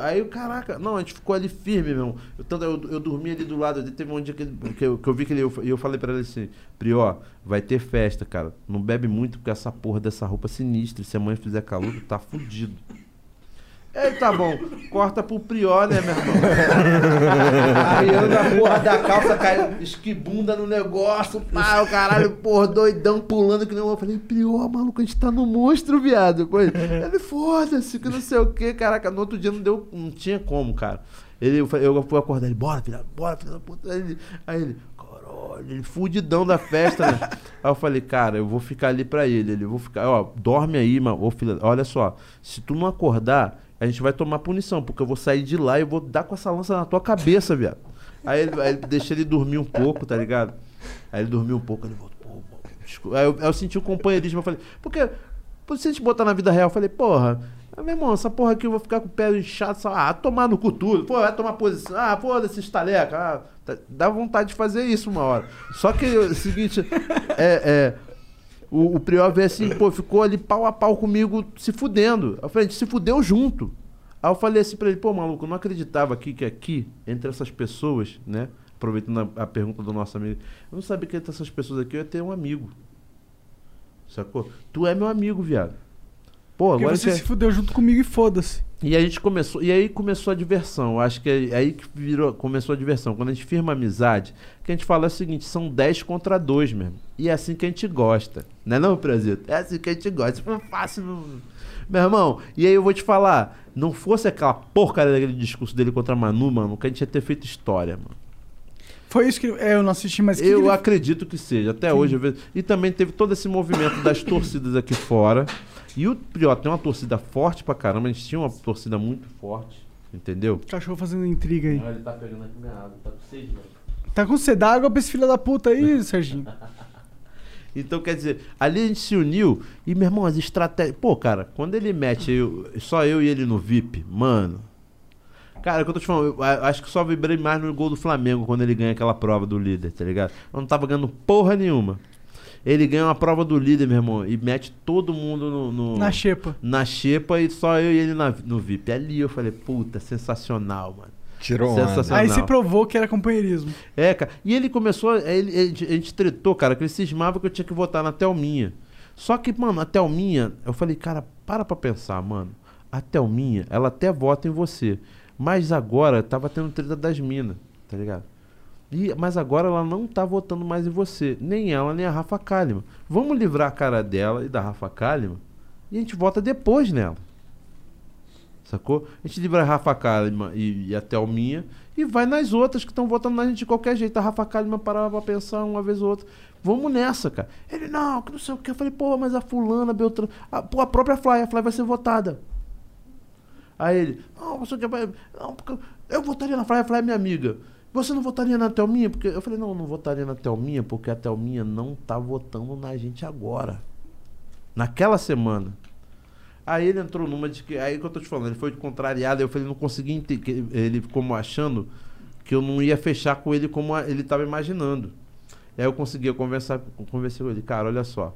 Aí, caraca, não, a gente ficou ali firme, meu irmão. Eu, tanto, eu, eu dormi ali do lado. Teve um dia que, que, eu, que eu vi que ele. E eu falei pra ele assim: Prió, vai ter festa, cara. Não bebe muito porque essa porra dessa roupa é sinistra. Se a mãe fizer calor, tá fudido. Ei, tá bom, corta pro Prió, né, meu irmão? Eu na porra da calça caiu, esquibunda no negócio, pá, o caralho, porra, doidão, pulando que nem eu falei, Prió, maluco, a gente tá no monstro, viado. Pô, ele, foda-se, que não sei o que, caraca, no outro dia não deu, não tinha como, cara. Ele, eu, eu fui acordar ele, bora, filha, bora, filha da puta. Aí ele, aí ele, ele fudidão da festa, né? Aí eu falei, cara, eu vou ficar ali pra ele. Ele, vou ficar, ó, dorme aí, mano. Ô, filha, olha só, se tu não acordar, a gente vai tomar punição, porque eu vou sair de lá e vou dar com essa lança na tua cabeça, viado. Aí ele, aí ele deixa ele dormir um pouco, tá ligado? Aí ele dormiu um pouco, ele voltou, pô, pô. Aí eu, eu senti o companheirismo, eu falei, porque, pô, se a gente botar na vida real, eu falei, porra, meu irmão, essa porra aqui eu vou ficar com o pé inchado, só, ah, tomar no cu tudo, pô, vai tomar posição, ah, foda-se, estaleca, ah, tá- dá vontade de fazer isso uma hora. Só que é o seguinte, é, é, o, o Prior veio assim, pô, ficou ali pau a pau comigo, se fudendo. Eu falei, a gente se fudeu junto. Aí eu falei assim pra ele, pô, maluco, eu não acreditava aqui que aqui, entre essas pessoas, né? Aproveitando a, a pergunta do nosso amigo, eu não sabia que entre essas pessoas aqui eu ia ter um amigo. Sacou? Tu é meu amigo, viado. Pô, Porque agora você que é- se fudeu junto comigo e foda-se. e a gente começou, e aí começou a diversão. Eu acho que é aí que virou, começou a diversão. Quando a gente firma amizade, que a gente fala é o seguinte, são 10 contra 2 mesmo. E é assim que a gente gosta. Não é não, Prazito? É assim que a gente gosta. For fácil, não- meu irmão, e aí eu vou te falar, não fosse aquela porcaria daquele discurso dele contra a Manu, mano, que a gente ia ter feito história, mano. Foi isso que é, eu não assisti, mas Eu que acredito que seja, até hoje eu vejo. E também teve todo esse movimento das (coughs) torcidas aqui fora, E o Prió tem uma torcida forte pra caramba, a gente tinha uma torcida muito forte, entendeu? Cachorro fazendo intriga aí. Ah, ele tá pegando aqui minha água, tá com sede, velho. Tá com sede d'água pra esse filho da puta aí, (laughs) Serginho. Então, quer dizer, ali a gente se uniu e, meu irmão, as estratégias. Pô, cara, quando ele mete eu- só eu e ele no VIP, mano. Cara, é o que eu tô te falando, eu acho que só vibrei mais no gol do Flamengo quando ele ganha aquela prova do líder, tá ligado? Eu não tava ganhando porra nenhuma. Ele ganha uma prova do líder, meu irmão, e mete todo mundo no. no- Na xepa. Na xepa e só eu e ele na- no VIP. Ali eu falei, puta, sensacional, mano. Tirou. Sensacional. Aí se provou que era companheirismo. É, cara. E ele começou. Ele, ele- a gente tretou, cara, que ele cismava que eu tinha que votar na Thelminha. Só que, mano, a Thelminha, eu falei, cara, para pra pensar, mano. A Thelminha, ela até vota em você. Mas agora tava tendo treta das minas, tá ligado? E, mas agora ela não tá votando mais em você. Nem ela, nem a Rafa Kalimann. Vamos livrar a cara dela e da Rafa Kalimann e a gente vota depois nela. Sacou? A gente livra a Rafa Kalimann e, e a Thelminha e vai nas outras que estão votando na gente de qualquer jeito. A Rafa Kalimann parava pra pensar uma vez ou outra. Vamos nessa, cara. Ele, não, que não sei o que. Eu falei, pô, mas a fulana, Beltrano... A, pô, a própria Fly, a Fly vai ser votada. Aí ele, não, você quer... Não, eu votaria na Fly, a Fly é minha amiga. Você não votaria na Thelminha? Porque eu falei, não, não votaria na Thelminha porque a Thelminha não tá votando na gente agora. Naquela semana. Aí ele entrou numa de que. Aí que eu tô te falando, ele foi contrariado, eu falei, não consegui. Ele como achando que eu não ia fechar com ele como ele estava imaginando. Aí eu consegui conversar, conversar com ele, cara, olha só.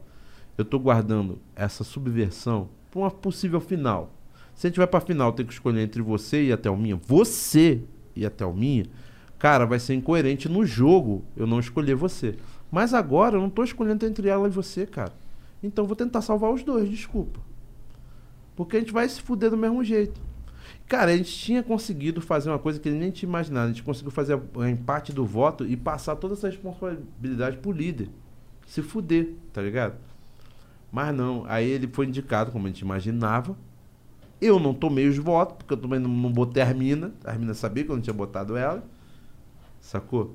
Eu tô guardando essa subversão para uma possível final. Se a gente vai pra final, tem que escolher entre você e a Thelminha. Você e a Thelminha, cara, vai ser incoerente no jogo eu não escolher você. Mas agora eu não tô escolhendo entre ela e você, cara. Então vou tentar salvar os dois, desculpa. Porque a gente vai se fuder do mesmo jeito. Cara, a gente tinha conseguido fazer uma coisa que nem tinha imaginado. A gente conseguiu fazer o empate do voto e passar toda essa responsabilidade pro líder. Se fuder, tá ligado? Mas não. Aí ele foi indicado, como a gente imaginava. Eu não tomei os votos, porque eu também não, não botei a Armina. A Armina sabia que eu não tinha botado ela. Sacou?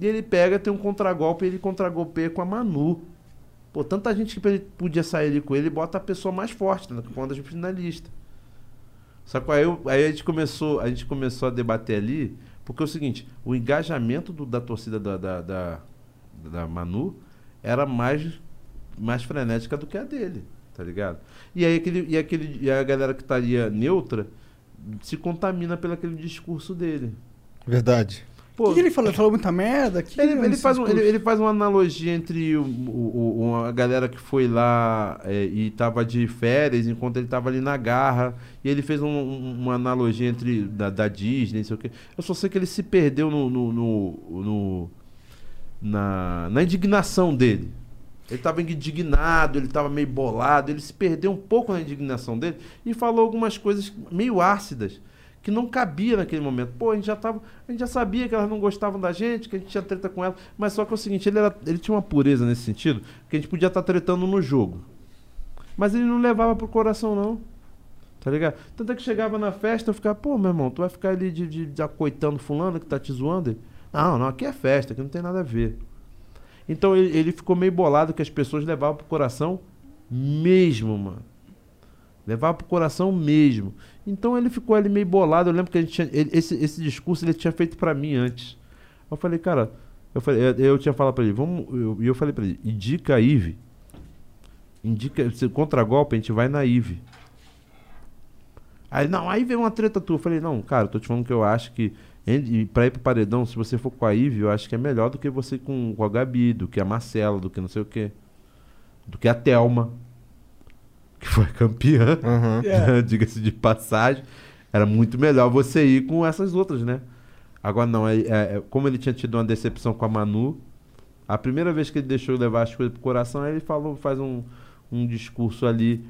E ele pega, tem um contragolpe, ele contragolpeia com a Manu. Pô, tanta gente que ele podia sair ali com ele, bota a pessoa mais forte, né? Quando a finalista. Sacou? Aí, aí a gente começou, a gente começou a debater ali, porque é o seguinte, o engajamento do- da torcida da, da, da, da Manu era mais, mais frenética do que a dele, tá ligado? E aí aquele, e aquele, e a galera que estaria neutra se contamina pelo aquele discurso dele. Verdade. O que, ele falou? Ele falou muita merda? Que Ele, que ele faz um- ele, ele faz uma analogia entre o, o- o- uma galera que foi lá é, e tava de férias enquanto ele tava ali na garra. E ele fez um- um- uma analogia entre da, da Disney, não sei o quê. Eu só sei que ele se perdeu no, no- no- no- na, na indignação dele. Ele estava indignado, ele estava meio bolado, ele se perdeu um pouco na indignação dele e falou algumas coisas meio ácidas que não cabia naquele momento. Pô, a gente já tava, a gente já sabia que elas não gostavam da gente, que a gente tinha treta com elas, mas só que é o seguinte, ele, era- ele tinha uma pureza nesse sentido, que a gente podia estar tretando no jogo. Mas ele não levava pro coração não. Tá ligado? Tanto é que chegava na festa, eu ficava, pô, meu irmão, tu vai ficar ali de, de, de acoitando fulano que tá te zoando? Ele, não, não, aqui é festa, aqui não tem nada a ver. Então ele, ele ficou meio bolado que as pessoas levavam pro coração mesmo, mano. Levava pro coração mesmo. Então ele ficou ali meio bolado. Eu lembro que a gente tinha, ele- esse, esse discurso ele tinha feito pra mim antes. Eu falei, cara, eu, falei, eu, eu tinha falado pra ele, vamos. E eu, eu falei pra ele, indica a Ive. Indica, se contra-golpe, a gente vai na Ive. Aí, não, aí veio uma treta tua. Eu falei, não, cara, tô te falando que eu acho que. pra ir pro paredão, se você for com a Ive, eu acho que é melhor do que você com, com a Gabi, do que a Marcela, do que não sei o quê. Do que a Thelma, que foi campeã. (laughs) É. (laughs) Diga-se de passagem. Era muito melhor você ir com essas outras, né? Agora não, é, é- é- como ele tinha tido uma decepção com a Manu, a primeira vez que ele deixou levar as coisas pro coração, aí ele falou, faz um, um discurso ali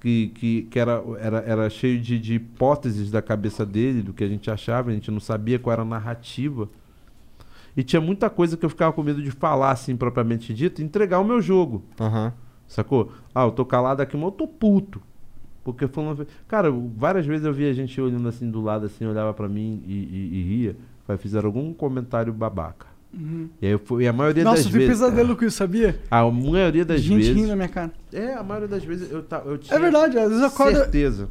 que, que, que era, era, era cheio de, de hipóteses da cabeça dele, do que a gente achava, a gente não sabia qual era a narrativa. E tinha muita coisa que eu ficava com medo de falar, assim, propriamente dito, entregar o meu jogo. Sacou? Ah, eu tô calado aqui, mas eu tô puto. Porque falando. Cara, várias vezes eu via a gente olhando assim do lado, assim, olhava pra mim e, e- e ria. Fizeram algum comentário babaca. Uhum. E, aí eu fui, e a maioria Nossa, das eu vi vezes. pesadelo com isso, sabia? A maioria das Gente vezes. rindo na minha cara. É, a maioria das vezes eu, ta- eu tinha. É verdade, às vezes eu acordo. Certeza.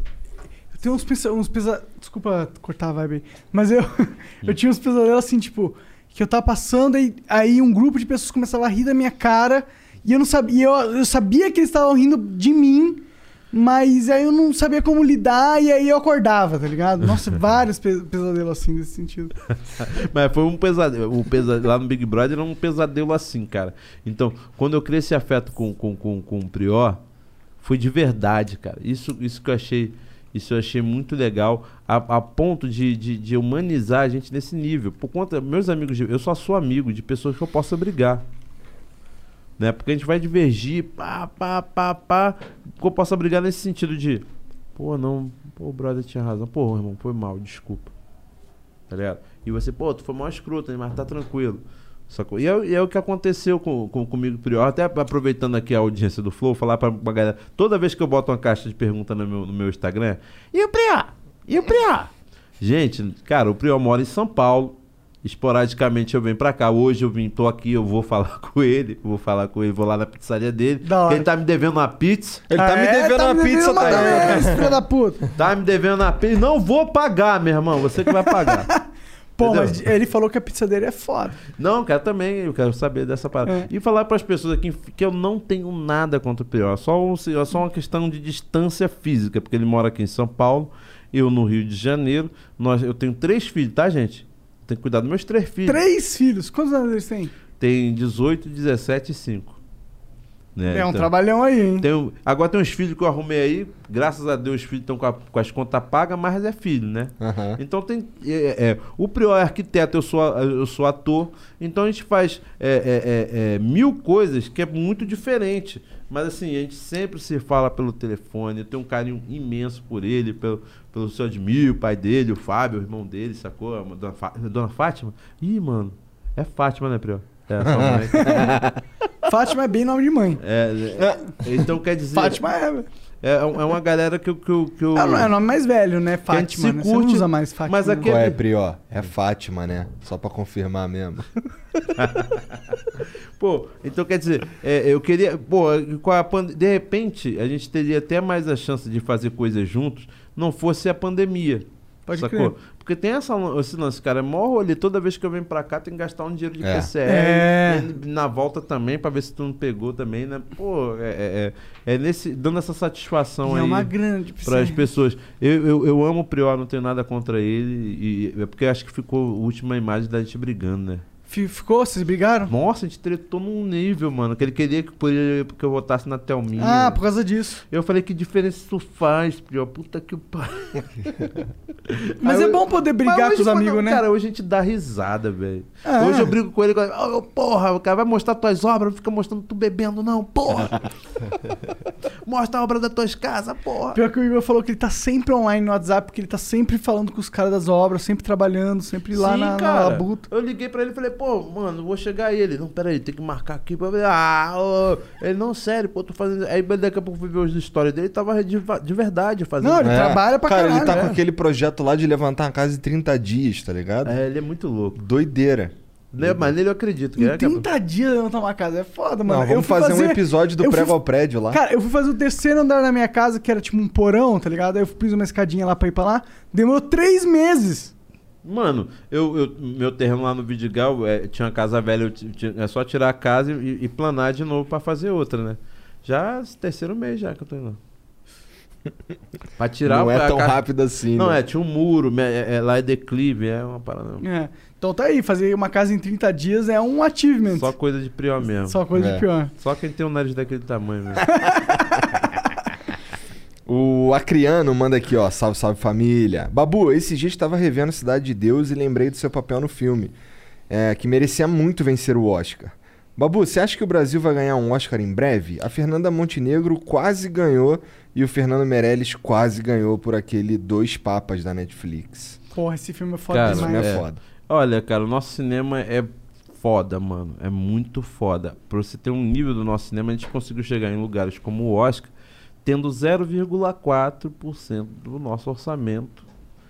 Eu tenho uns, pesa- uns pesa... Desculpa cortar a vibe aí. Mas eu, (laughs) eu tinha uns pesadelos assim, tipo, que eu tava passando e aí um grupo de pessoas começava a rir da minha cara e eu não sabia. Eu, eu sabia que eles estavam rindo de mim, mas aí eu não sabia como lidar e aí eu acordava, tá ligado? Nossa, (laughs) vários pe- pesadelos assim nesse sentido. (laughs) Mas foi um pesadelo. O pesadelo lá no Big Brother era um pesadelo assim, cara. Então, quando eu criei esse afeto com, com, com, com o Prior, foi de verdade, cara. Isso, isso que eu achei. Isso eu achei muito legal, a, a ponto de, de, de humanizar a gente nesse nível. Por conta, meus amigos, de- eu só sou amigo de pessoas que eu possa brigar. Né? Porque a gente vai divergir, pá, pá, pá, pá. Eu possa brigar nesse sentido de, pô, não, pô, o brother tinha razão. Pô, irmão, foi mal, desculpa. Tá ligado? E você, pô, tu foi mal escroto, mas tá tranquilo. Sacou? E é, e é o que aconteceu com, com, comigo, Prior. Até aproveitando aqui a audiência do Flow, falar pra, pra galera. Toda vez que eu boto uma caixa de pergunta no meu, no meu Instagram, e o Prior? E o Prior? Gente, cara, o Prior mora em São Paulo. Esporadicamente eu venho pra cá. Hoje eu vim, tô aqui, eu vou (laughs) falar com ele. Vou falar com ele, vou lá na pizzaria dele. Ele tá me devendo uma pizza. Ele tá me É, devendo uma pizza, uma tá também, esse filho da puta. Tá me devendo uma pizza. Não vou pagar, meu irmão. Você que vai pagar. (laughs) Pô, Entendeu? mas ele falou que a pizza dele é foda. Não, cara, também eu quero saber dessa parada. É. E falar para as pessoas aqui que eu não tenho nada contra o Prior, só, um, só uma questão de distância física, porque ele mora aqui em São Paulo, eu no Rio de Janeiro. Nós, eu tenho três filhos, tá, gente? Tem que cuidar dos meus três filhos. Três filhos. Quantos anos eles têm? Tem 18, 17 e 5. Né? É, um Então, trabalhão aí, hein? tem, agora tem uns filhos que eu arrumei aí, graças a Deus os filhos estão com, a- com as contas pagas, mas é filho, né? Então tem. é, é, o Prior é arquiteto, eu sou, eu sou ator, então a gente faz é, é, é, é, mil coisas que é muito diferente. Mas assim, a gente sempre se fala pelo telefone, eu tenho um carinho imenso por ele, pelo, pelo seu Admir, o pai dele, o Fábio, o irmão dele, sacou? A Dona, Fá- Dona Fátima? Ih, mano, é Fátima, né, Prior? É, sua mãe. (laughs) Fátima é bem nome de mãe. É, é, então quer dizer. Fátima é, velho. É, é uma galera que eu. Que que eu É, o- é o nome mais velho, né? Fátima. se né? Você não curte, usa mais Fátima. mas né? aquele- Qual é, Prió? É Fátima, né? Só pra confirmar mesmo. (laughs) Pô, então quer dizer, é, eu queria. Pô, com a pande- de repente, a gente teria até mais a chance de fazer coisas juntos, não fosse a pandemia. Pode sacou? crer. Porque tem essa, esse lance, cara. É mó rolê. Toda vez que eu venho pra cá, tem que gastar um dinheiro de É. PCR. É. Na volta também, pra ver se tu não pegou também, né? Pô, é, é, é- é nesse, dando essa satisfação E é aí. uma grande para as pessoas. Eu, eu, eu amo o Prior, não tenho nada contra ele. E, é porque acho que ficou a última imagem da gente brigando, né? Fi- Ficou? Vocês brigaram? Nossa, a gente tretou num nível, mano. Que ele queria que, podia- que eu votasse na Thelminha. Ah, por causa disso. Eu falei, que diferença isso faz, Prior? Puta que pariu. (laughs) Mas Aí é eu- bom poder brigar com os amigos, né? Cara, hoje a gente dá risada, velho. É. Hoje eu brigo com ele, "Ô, porra, o cara vai mostrar tuas obras, não fica mostrando tu bebendo, não, porra. (laughs) Mostra a obra das tuas casas, porra. Pior que o Igor falou que ele tá sempre online no WhatsApp, porque ele tá sempre falando com os caras das obras, sempre trabalhando, sempre lá Sim, na, na cara. labuta. Eu liguei pra ele e falei, pô, mano, vou chegar aí. Ele, não, peraí, tem que marcar aqui. pra ver. Ah, ô. ele, não, sério, pô, tô fazendo. Aí daqui a pouco fui ver os stories dele, tava de, de verdade fazendo. Não, ele trabalha pra Cara, ele caralho, tá com é. aquele projeto lá de levantar uma casa em 30 dias, tá ligado? É, ele é muito louco. Doideira. Né, Mas nele eu acredito. Que Em é, que é- 30 dias levantar uma casa, é foda, mano. Não, vamos Eu fui fazer, um episódio do eu fui- prego ao prédio lá. Cara, eu fui fazer o terceiro andar na minha casa, que era tipo um porão, tá ligado? Aí eu fiz uma escadinha lá pra ir pra lá. Demorou três meses. Mano, eu, eu- meu terreno lá no Vidigal é, tinha uma casa velha, eu ti- ti- é só tirar a casa e, e planar de novo pra fazer outra, né? Já terceiro mês já que eu tô indo. (laughs) pra tirar Não é tão casa- rápido assim, Não, né? é, tinha um muro, é, é, lá é declive, é uma parada. É. Então tá aí, fazer uma casa em 30 dias é um achievement. Só coisa de pior mesmo. Só coisa É. de pior. Só quem tem um nariz daquele tamanho mesmo. (laughs) O Acriano manda aqui, ó. Salve, salve família. Babu, esses dias estava revendo Cidade de Deus e lembrei do seu papel no filme, é, que merecia muito vencer o Oscar. Babu, você acha que o Brasil vai ganhar um Oscar em breve? A Fernanda Montenegro quase ganhou e o Fernando Meirelles quase ganhou por aquele Dois Papas da Netflix. Porra, esse filme é foda Cara, demais. filme é é. foda. Olha, cara, o nosso cinema é foda, mano. É muito foda. Pra você ter um nível do nosso cinema, a gente conseguiu chegar em lugares como o Oscar, tendo 0,4% do nosso orçamento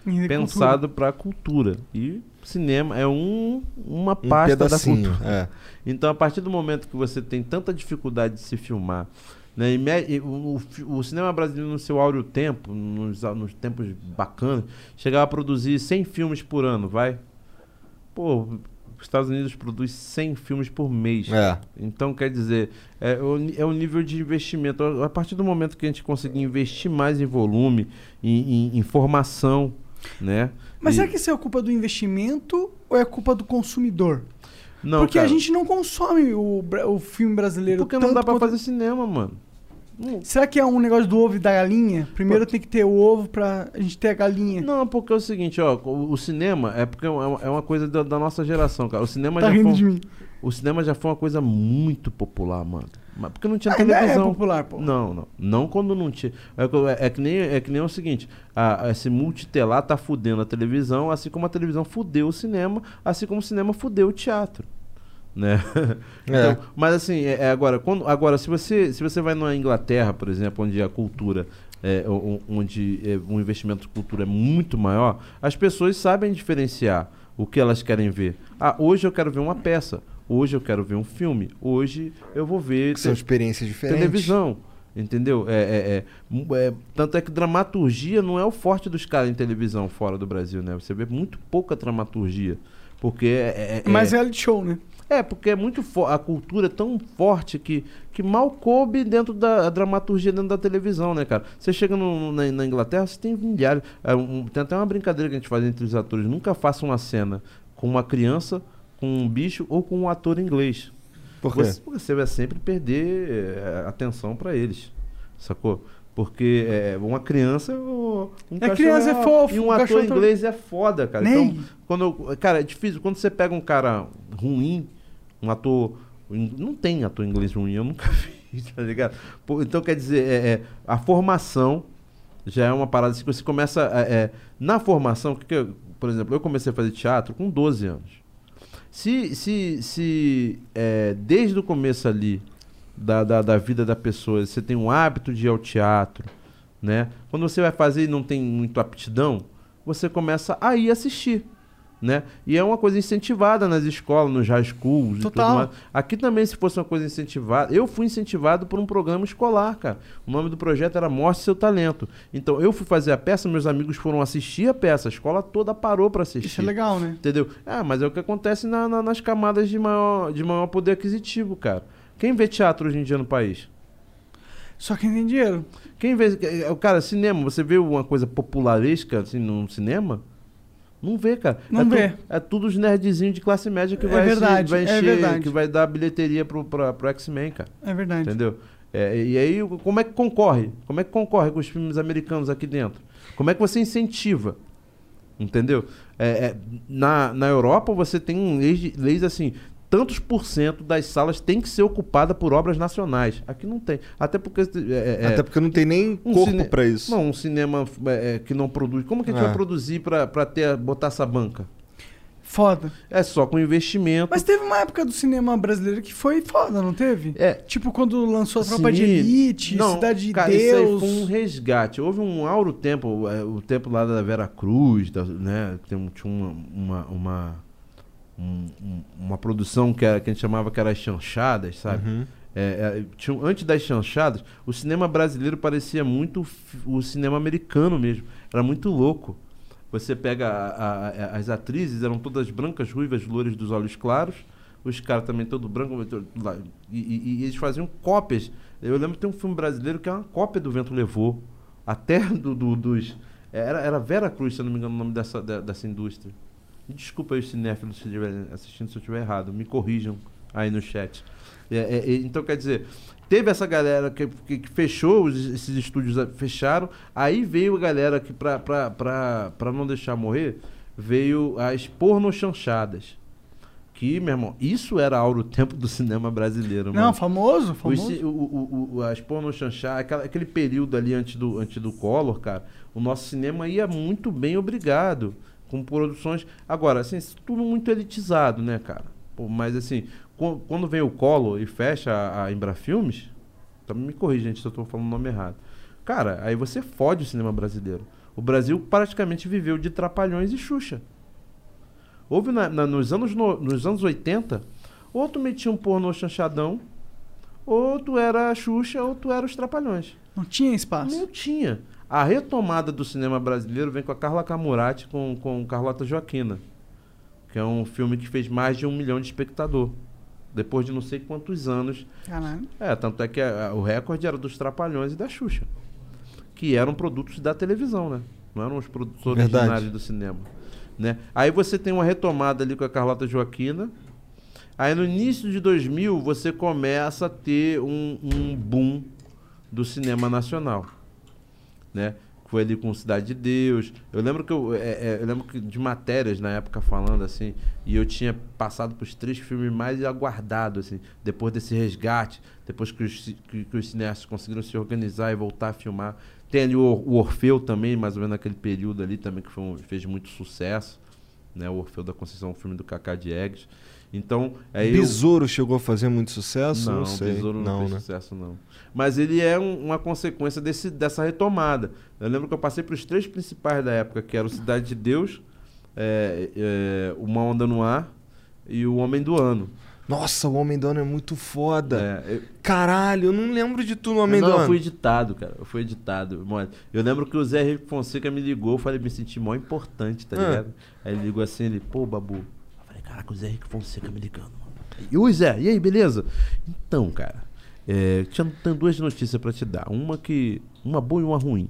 E pensado para a cultura. E cinema é um, uma pasta da pedacinho, cultura. é. Então, a partir do momento que você tem tanta dificuldade de se filmar, né, e me- e o, o cinema brasileiro, no seu áureo tempo, nos, nos tempos bacanas, chegava a produzir 100 filmes por ano, vai? Pô, os Estados Unidos produz 100 filmes por mês. É. Então, quer dizer, é é o nível de investimento. A partir do momento que a gente conseguir investir mais em volume, em, em, em formação, né? Mas E- será que isso é culpa do investimento ou é culpa do consumidor? Não, Porque cara. a gente não consome o, o filme brasileiro Porque não dá pra quanto- fazer cinema, mano. Será que é um negócio do ovo e da galinha? Primeiro tem que ter o ovo pra a gente ter a galinha. Não, porque é o seguinte, ó, o, o cinema é porque é uma, é uma coisa da, da nossa geração, cara. O cinema Tá já rindo foi, de mim. O cinema já foi uma coisa muito popular, mano. Mas porque não tinha Ainda é televisão. popular, pô. Não, não. Não quando não tinha. É, que- é- é que, nem, é que nem o seguinte: a, esse multitelar tá fudendo a televisão, assim como a televisão fudeu o cinema, assim como o cinema fudeu o teatro. Né? Então, mas assim, é, é agora, quando, agora se, você, se você vai na Inglaterra, por exemplo, onde a cultura, é, onde é, o investimento de cultura é muito maior, as pessoas sabem diferenciar o que elas querem ver. Ah, hoje eu quero ver uma peça, hoje eu quero ver um filme, hoje eu vou ver São te- experiências diferentes. televisão. Entendeu? É, é- é, é, tanto é que dramaturgia não é o forte dos caras em televisão fora do Brasil, né? Você vê muito pouca dramaturgia. Porque é. é- Mas é- reality show, né? É, porque é muito a cultura é tão forte que, que mal coube dentro da dramaturgia dentro da televisão, né, cara? Você chega no- na, na Inglaterra, você tem milhares. é, um- tem até uma brincadeira que a gente faz entre os atores. Nunca faça uma cena com uma criança, com um bicho ou com um ator inglês. Por quê? Você, você vai sempre perder é, atenção pra eles, sacou? Porque é, uma criança um É criança, é fofo, E um um ator tá- inglês é foda, cara. Nem. Então, quando cara, é difícil. Quando você pega um cara ruim, um ator. Não tem ator inglês ruim, eu nunca (laughs) vi, tá ligado? Então, quer dizer, é, é, a formação já é uma parada assim que você começa. é, é, na formação, que que eu- por exemplo, eu comecei a fazer teatro com 12 anos. Se, se, se é, desde o começo ali da, da, da vida da pessoa você tem um hábito de ir ao teatro, né? Quando você vai fazer e não tem muito aptidão, você começa a ir assistir. Né? E é uma coisa incentivada nas escolas, nos high schools e tudo Total. mais. Aqui também, se fosse uma coisa incentivada, eu fui incentivado por um programa escolar, cara. O nome do projeto era Mostre Seu Talento. Então, eu fui fazer a peça, meus amigos foram assistir a peça, a escola toda parou para assistir. Isso é legal, né? Entendeu? Ah, mas é o que acontece na- na- nas camadas de maior, de maior poder aquisitivo, cara. Quem vê teatro hoje em dia no país? Só quem tem dinheiro. Quem vê. é, Cara, cinema, você vê uma coisa popularesca assim no cinema? Não vê, cara. Não é tu- vê. é tudo os nerdzinhos de classe média que É vai, verdade, se- vai é encher, verdade. que vai dar bilheteria pro, pra, pro X-Men, cara. É verdade. Entendeu? É, e aí, como é que concorre? Como é que concorre com os filmes americanos aqui dentro? Como é que você incentiva? Entendeu? É, é, na, na Europa você tem leis, leis assim, tantos por cento das salas tem que ser ocupada por obras nacionais. Aqui não tem. Até porque. é, é, Até porque não tem nem corpo cine- pra isso. Não, um cinema é, é, que não produz. Como que a gente É. vai produzir pra, pra ter, botar essa banca? Foda. É só com investimento. Mas teve uma época do cinema brasileiro que foi foda, não teve? É. Tipo quando lançou a Tropa de. Elite, Não, Cidade de cara, Isso aí Deus. foi um resgate. Houve um auro tempo, é, o tempo lá da Vera Cruz, da- né? Tem, um- tinha uma, uma, uma, um- um- uma produção que, era, que a gente chamava que era as chanchadas, sabe? Uhum. É, é, tinha, antes das chanchadas, o cinema brasileiro parecia muito o cinema americano mesmo. Era muito louco. Você pega a- a- as atrizes, eram todas brancas, ruivas, loiras dos olhos claros. Os caras também todo branco. E, e- e eles faziam cópias. Eu lembro que tem um filme brasileiro que é uma cópia do Vento Levou. Até do, do- dos. Era, era Vera Cruz, se não me engano, o nome dessa, de- dessa indústria. Desculpa aí os cinéfilos se estiverem assistindo se eu estiver errado. Me corrijam aí no chat. É, é, é, então, quer dizer, teve essa galera que, que- que fechou, os- esses estúdios a- fecharam, aí veio a galera que, pra, pra, pra, pra não deixar morrer, veio as pornochanchadas. Que, meu irmão, isso era auro tempo do cinema brasileiro, Não, mano. famoso, Os famoso. o, o, o, as pornochanchadas, aquela- aquele período ali antes do, antes do Collor, cara, o nosso cinema ia muito bem, obrigado. Com produções. Agora, assim, tudo muito elitizado, né, cara? Pô, mas assim, qu- quando vem o Collor e fecha a, a Embrafilmes, também me corrija, gente, se eu tô falando o nome errado. Cara, aí você fode o cinema brasileiro. O Brasil praticamente viveu de Trapalhões e Xuxa. Houve na- na- nos, anos no- nos anos 80, ou tu metia um pornô chanchadão, ou tu era a Xuxa, ou tu era os Trapalhões. Não tinha espaço. Não tinha. A retomada do cinema brasileiro vem com a Carla Camurati com, com Carlota Joaquina, que é um filme que fez mais de um milhão de espectador. Depois de não sei quantos anos. Caralho. É, tanto é que a- o recorde era dos Trapalhões e da Xuxa. Que eram produtos da televisão, né? Não eram os produtos Verdade. originários do cinema. Né? Aí você tem uma retomada ali com a Carlota Joaquina. Aí no início de 2000 você começa a ter um, um boom do cinema nacional, né? Foi ali com Cidade de Deus. Eu lembro que eu, é, é, eu lembro que de matérias na época falando assim, e eu tinha passado por os três filmes mais aguardados assim, depois desse resgate, depois que os, que, que os cineastas conseguiram se organizar e voltar a filmar. Tem ali o, o Orfeu também, mais ou menos naquele período ali também que um- fez muito sucesso, né? O Orfeu da Conceição, um filme do Cacá Diegues. Então, aí eu- Besouro chegou a fazer muito sucesso? Não, não, sei. Besouro não, fez né? sucesso, não. Mas ele é um- uma consequência desse, dessa retomada. Eu lembro que eu passei para os três principais da época, que era o Cidade de Deus, é, é, Uma Onda no Ar e o Homem do Ano. Nossa, o Homem do Ano é muito foda. É, eu- Caralho, eu não lembro de tudo no Homem não, do eu Ano. fui editado, cara. Eu fui editado. Eu lembro que o Zé Henrique Fonseca me ligou, eu falei, me senti mó importante, tá Ah. ligado? Aí ele ligou assim, ele, pô, Babu. Eu caraca, o Zé Henrique Fonseca me ligando. E oi, Zé, e aí, beleza? Então, cara, é, tinha, duas notícias pra te dar. Uma que. Uma boa e uma ruim.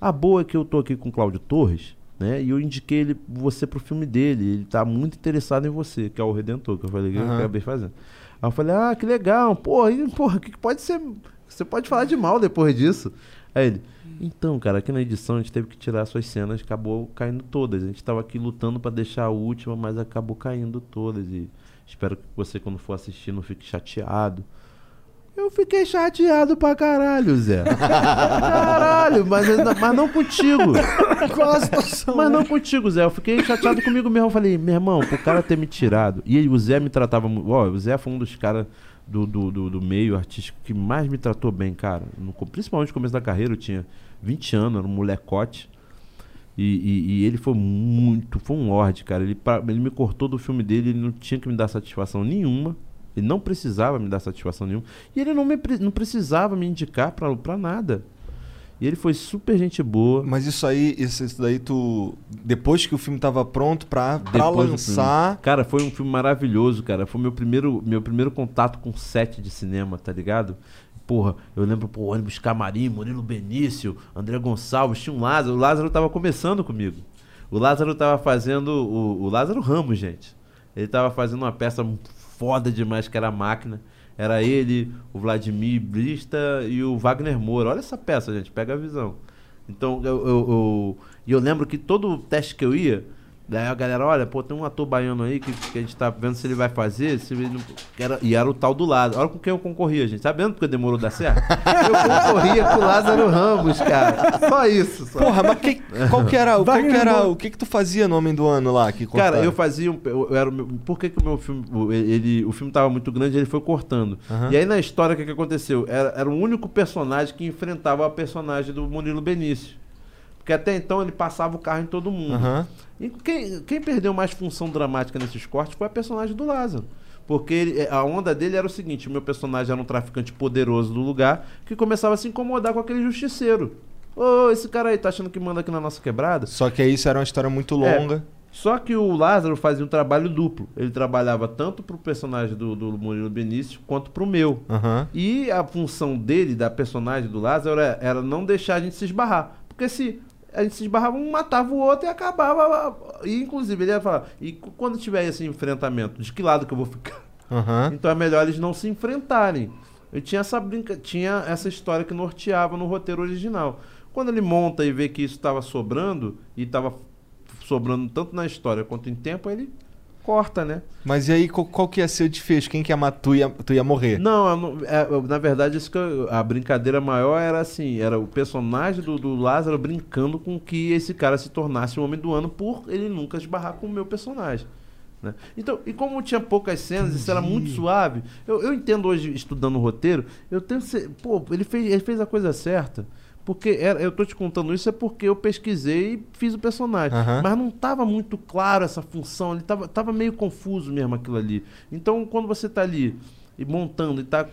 A boa é que eu tô aqui com o Cláudio Torres, né? E eu indiquei ele, você pro filme dele. Ele tá muito interessado em você, que é o Redentor, que eu falei que eu Aham. acabei fazendo. Aí eu falei, ah, que legal, porra, e, porra, que que pode ser. Você pode falar de mal depois disso. Aí ele, então, cara, aqui na edição a gente teve que tirar suas cenas, acabou caindo todas. A gente tava aqui lutando pra deixar a última, mas acabou caindo todas. E espero que você, quando for assistir, não fique chateado. Eu fiquei chateado pra caralho, Zé. caralho, mas, mas não contigo. (laughs) Qual a situação? Mas não contigo, Zé. Eu fiquei chateado comigo mesmo. Eu falei, meu irmão, pro cara ter me tirado. E ele, o Zé me tratava muito. Ó, o Zé foi um dos caras do, do, do, do meio artístico que mais me tratou bem, cara. No principalmente no começo da carreira, eu tinha 20 anos, era um molecote. E, e- e ele foi muito, foi um lorde, cara. Ele, pra- ele me cortou do filme dele, ele não tinha que me dar satisfação nenhuma. Ele não precisava me dar satisfação nenhuma. E ele não, me, não precisava me indicar pra, pra nada. E ele foi super gente boa. Mas isso aí, isso, isso daí tu. Depois que o filme tava pronto pra, pra Depois lançar. Cara, foi um filme maravilhoso, cara. Foi meu primeiro, meu primeiro contato com set de cinema, tá ligado? Porra, eu lembro, pô, ônibus Camarim, Murilo Benício, André Gonçalves, tinha um Lázaro. O Lázaro tava começando comigo. O Lázaro tava fazendo. O, o Lázaro Ramos, gente. Ele tava fazendo uma peça foda demais que era máquina. Era ele, o Vladimir Brista e o Wagner Moura. Olha essa peça, gente, pega a visão. Então, eu, eu, eu, eu lembro que todo teste que eu ia, daí a galera, olha, pô, tem um ator baiano aí que, que a gente tá vendo se ele vai fazer, se ele não... era, e era o tal do Lázaro. Olha com quem eu concorria, gente. Sabendo porque demorou dar certo? (laughs) eu concorria com o Lázaro Ramos, cara. Só isso. Só. Porra, mas que- qual que era, qual que era o que que tu fazia no Homem do Ano lá? Que Cara, eu fazia um. Eu, eu era meu- por que, que o meu filme. o- Ele, o filme tava muito grande ele foi cortando. Aham. E aí na história, o que, que aconteceu? Era, era o único personagem que enfrentava a personagem do Murilo Benício. Porque até então ele passava o carro em todo mundo. Aham. E quem, quem perdeu mais função dramática nesses cortes foi a personagem do Lázaro. Porque ele- a onda dele era o seguinte: o meu personagem era um traficante poderoso do lugar que começava a se incomodar com aquele justiceiro. Ô, esse cara aí tá achando que manda aqui na nossa quebrada? Só que aí isso era uma história muito É, longa. só que o Lázaro fazia um trabalho duplo. Ele trabalhava tanto pro personagem do, do Murilo Benício quanto pro meu. Aham. E a função dele, da personagem do Lázaro, era, era não deixar a gente se esbarrar. Porque se a gente se esbarrava, um matava o outro e acabava. E inclusive ele ia falar, e quando tiver esse enfrentamento, de que lado que eu vou ficar? Aham. (laughs) Então é melhor eles não se enfrentarem. Eu tinha essa brinca, tinha essa história que norteava no roteiro original. Quando ele monta e vê que isso estava sobrando e estava sobrando tanto na história quanto em tempo, ele corta, né? Mas e aí, qual, qual que ia ser o desfecho? Quem que ia matar? Tu ia, tu ia morrer? Não, é, na verdade, isso eu- a brincadeira maior era assim, era o personagem do, do Lázaro brincando com que esse cara se tornasse o homem do ano por ele nunca esbarrar com o meu personagem. né? Então, e como tinha poucas cenas, isso era muito suave. Eu, eu entendo hoje, estudando o roteiro, eu tenho. Pô, ele fez, ele fez a coisa certa. Porque era- eu tô te contando isso é porque eu pesquisei e fiz o personagem. Aham. Mas não tava muito claro essa função, ele tava, tava meio confuso mesmo aquilo ali. Então, quando você tá ali e montando e tá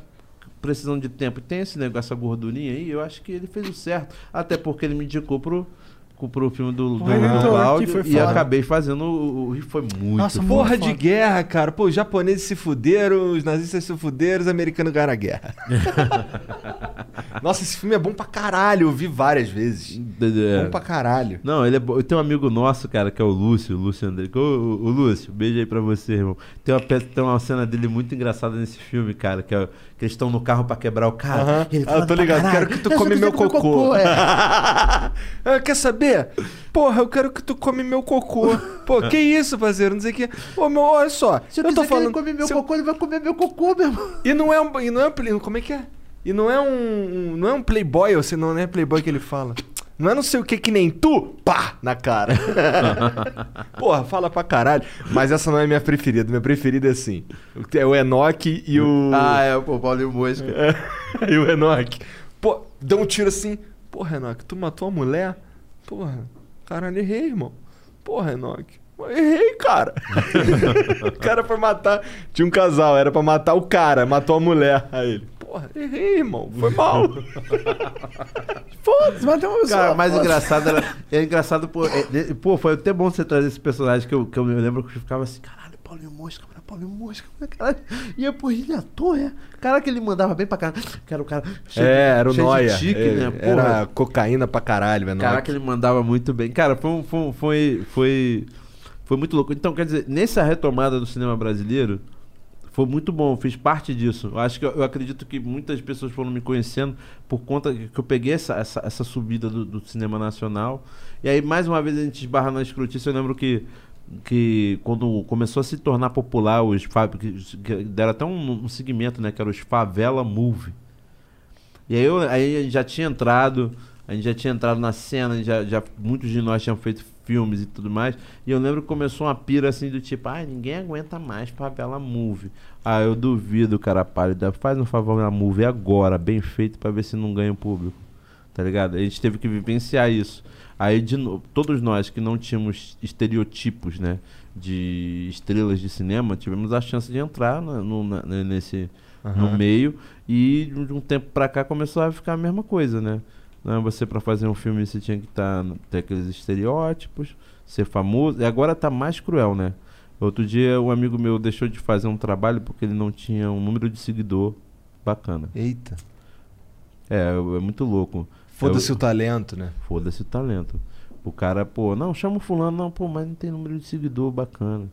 precisando de tempo e tem esse negócio, essa gordurinha aí, eu acho que ele fez o certo. Até porque ele me indicou pro, pro filme do, do, Cláudio e acabei fazendo o, o- e foi muito Nossa. Porra de guerra, cara. Pô, os japoneses se fuderam, os nazistas se fuderam, os americanos ganharam a guerra. (laughs) Nossa, esse filme é bom pra caralho. Eu vi várias vezes. É. Bom pra caralho. Não, ele é bo- Eu tenho um amigo nosso, cara, que é o Lúcio, o Lúcio André. Ô, ô, Lúcio, beijo aí pra você, irmão. Tem uma, peça, tem uma cena dele muito engraçada nesse filme, cara, que, é, que eles estão no carro pra quebrar o carro. E ele Ah, fala eu tô ligado. caralho, Quero que tu "Eu só come meu comer cocô. é. (laughs) Ah, Quer saber? Porra, eu quero que tu come meu cocô. Pô, (laughs) que isso, parceiro? Não sei o que. Ô, meu, olha só. Se eu, eu tô quiser que ele falando. comer meu se eu- cocô, ele vai comer meu cocô, meu irmão. E não é um. E não é um como é que é? E não é um. um- não é um playboy, ou se não é playboy que ele fala. Não é não sei o que que nem tu, pá, na cara. (laughs) Porra, fala pra caralho. Mas essa não é minha preferida. Minha preferida é assim. É o Enoch e o. Ah, é, pô, Paulinho Mosca. É, (laughs) e o Enoch. Pô, dá um tiro assim. Porra, Enoch, tu matou a mulher? Porra, caralho, errei, irmão. Porra, Enoch. Errei, cara. (laughs) o cara foi matar. Tinha um casal, era pra matar o cara, matou a mulher. Aí ele, porra, errei, irmão. Foi mal. (laughs) Foda-se, mas tem uma pessoa. Cara, mais foda-se. engraçado era. É engraçado, pô. é- é- pô, foi até bom você trazer esse personagem que eu, que eu me lembro que eu ficava assim, caralho, Paulinho Mosca, mano, Paulinho Mosca, mano, caralho. E eu, pô, ele é ator, é? Cara, que ele mandava bem pra caralho. Que era o cara. cheio de- é, era o cheio Noia. tique, É, né? Porra. Era cocaína pra caralho, velho. Caraca, ele mandava muito bem. Cara, foi, um- foi, um- foi, foi, foi muito louco. Então, quer dizer, nessa retomada do cinema brasileiro, foi muito bom, fiz parte disso. Eu acho que eu, eu acredito que muitas pessoas foram me conhecendo por conta que eu peguei essa, essa, essa subida do, do cinema nacional. E aí, mais uma vez, a gente esbarra na escrotice. Eu lembro que, que quando começou a se tornar popular, os que, deram até um, um segmento, né? Que era os Favela Movie. E aí, eu, aí já tinha entrado, a gente já tinha entrado na cena, já, já muitos de nós tinham feito filmes e tudo mais. E eu lembro que começou uma pira assim do tipo, ai, ninguém aguenta mais favela movie. Ah, eu duvido, cara pálida. Faz um favela movie agora, bem feito, pra ver se não ganha o público. Tá ligado? A gente teve que vivenciar isso. Aí, de novo, todos nós que não tínhamos estereotipos, né? De estrelas de cinema, tivemos a chance de entrar na- no, na- nesse, no Aham. meio. E de um tempo pra cá começou a ficar a mesma coisa, né? Né, Você pra fazer um filme você tinha que tá, ter aqueles estereótipos, ser famoso. E agora tá mais cruel, né? Outro dia um amigo meu deixou de fazer um trabalho porque ele não tinha um número de seguidor bacana. Eita. É, é muito louco. Foda-se Eu- o talento, né? Foda-se o talento. O cara, pô, não, chama o fulano, não, pô, mas não tem número de seguidor bacana.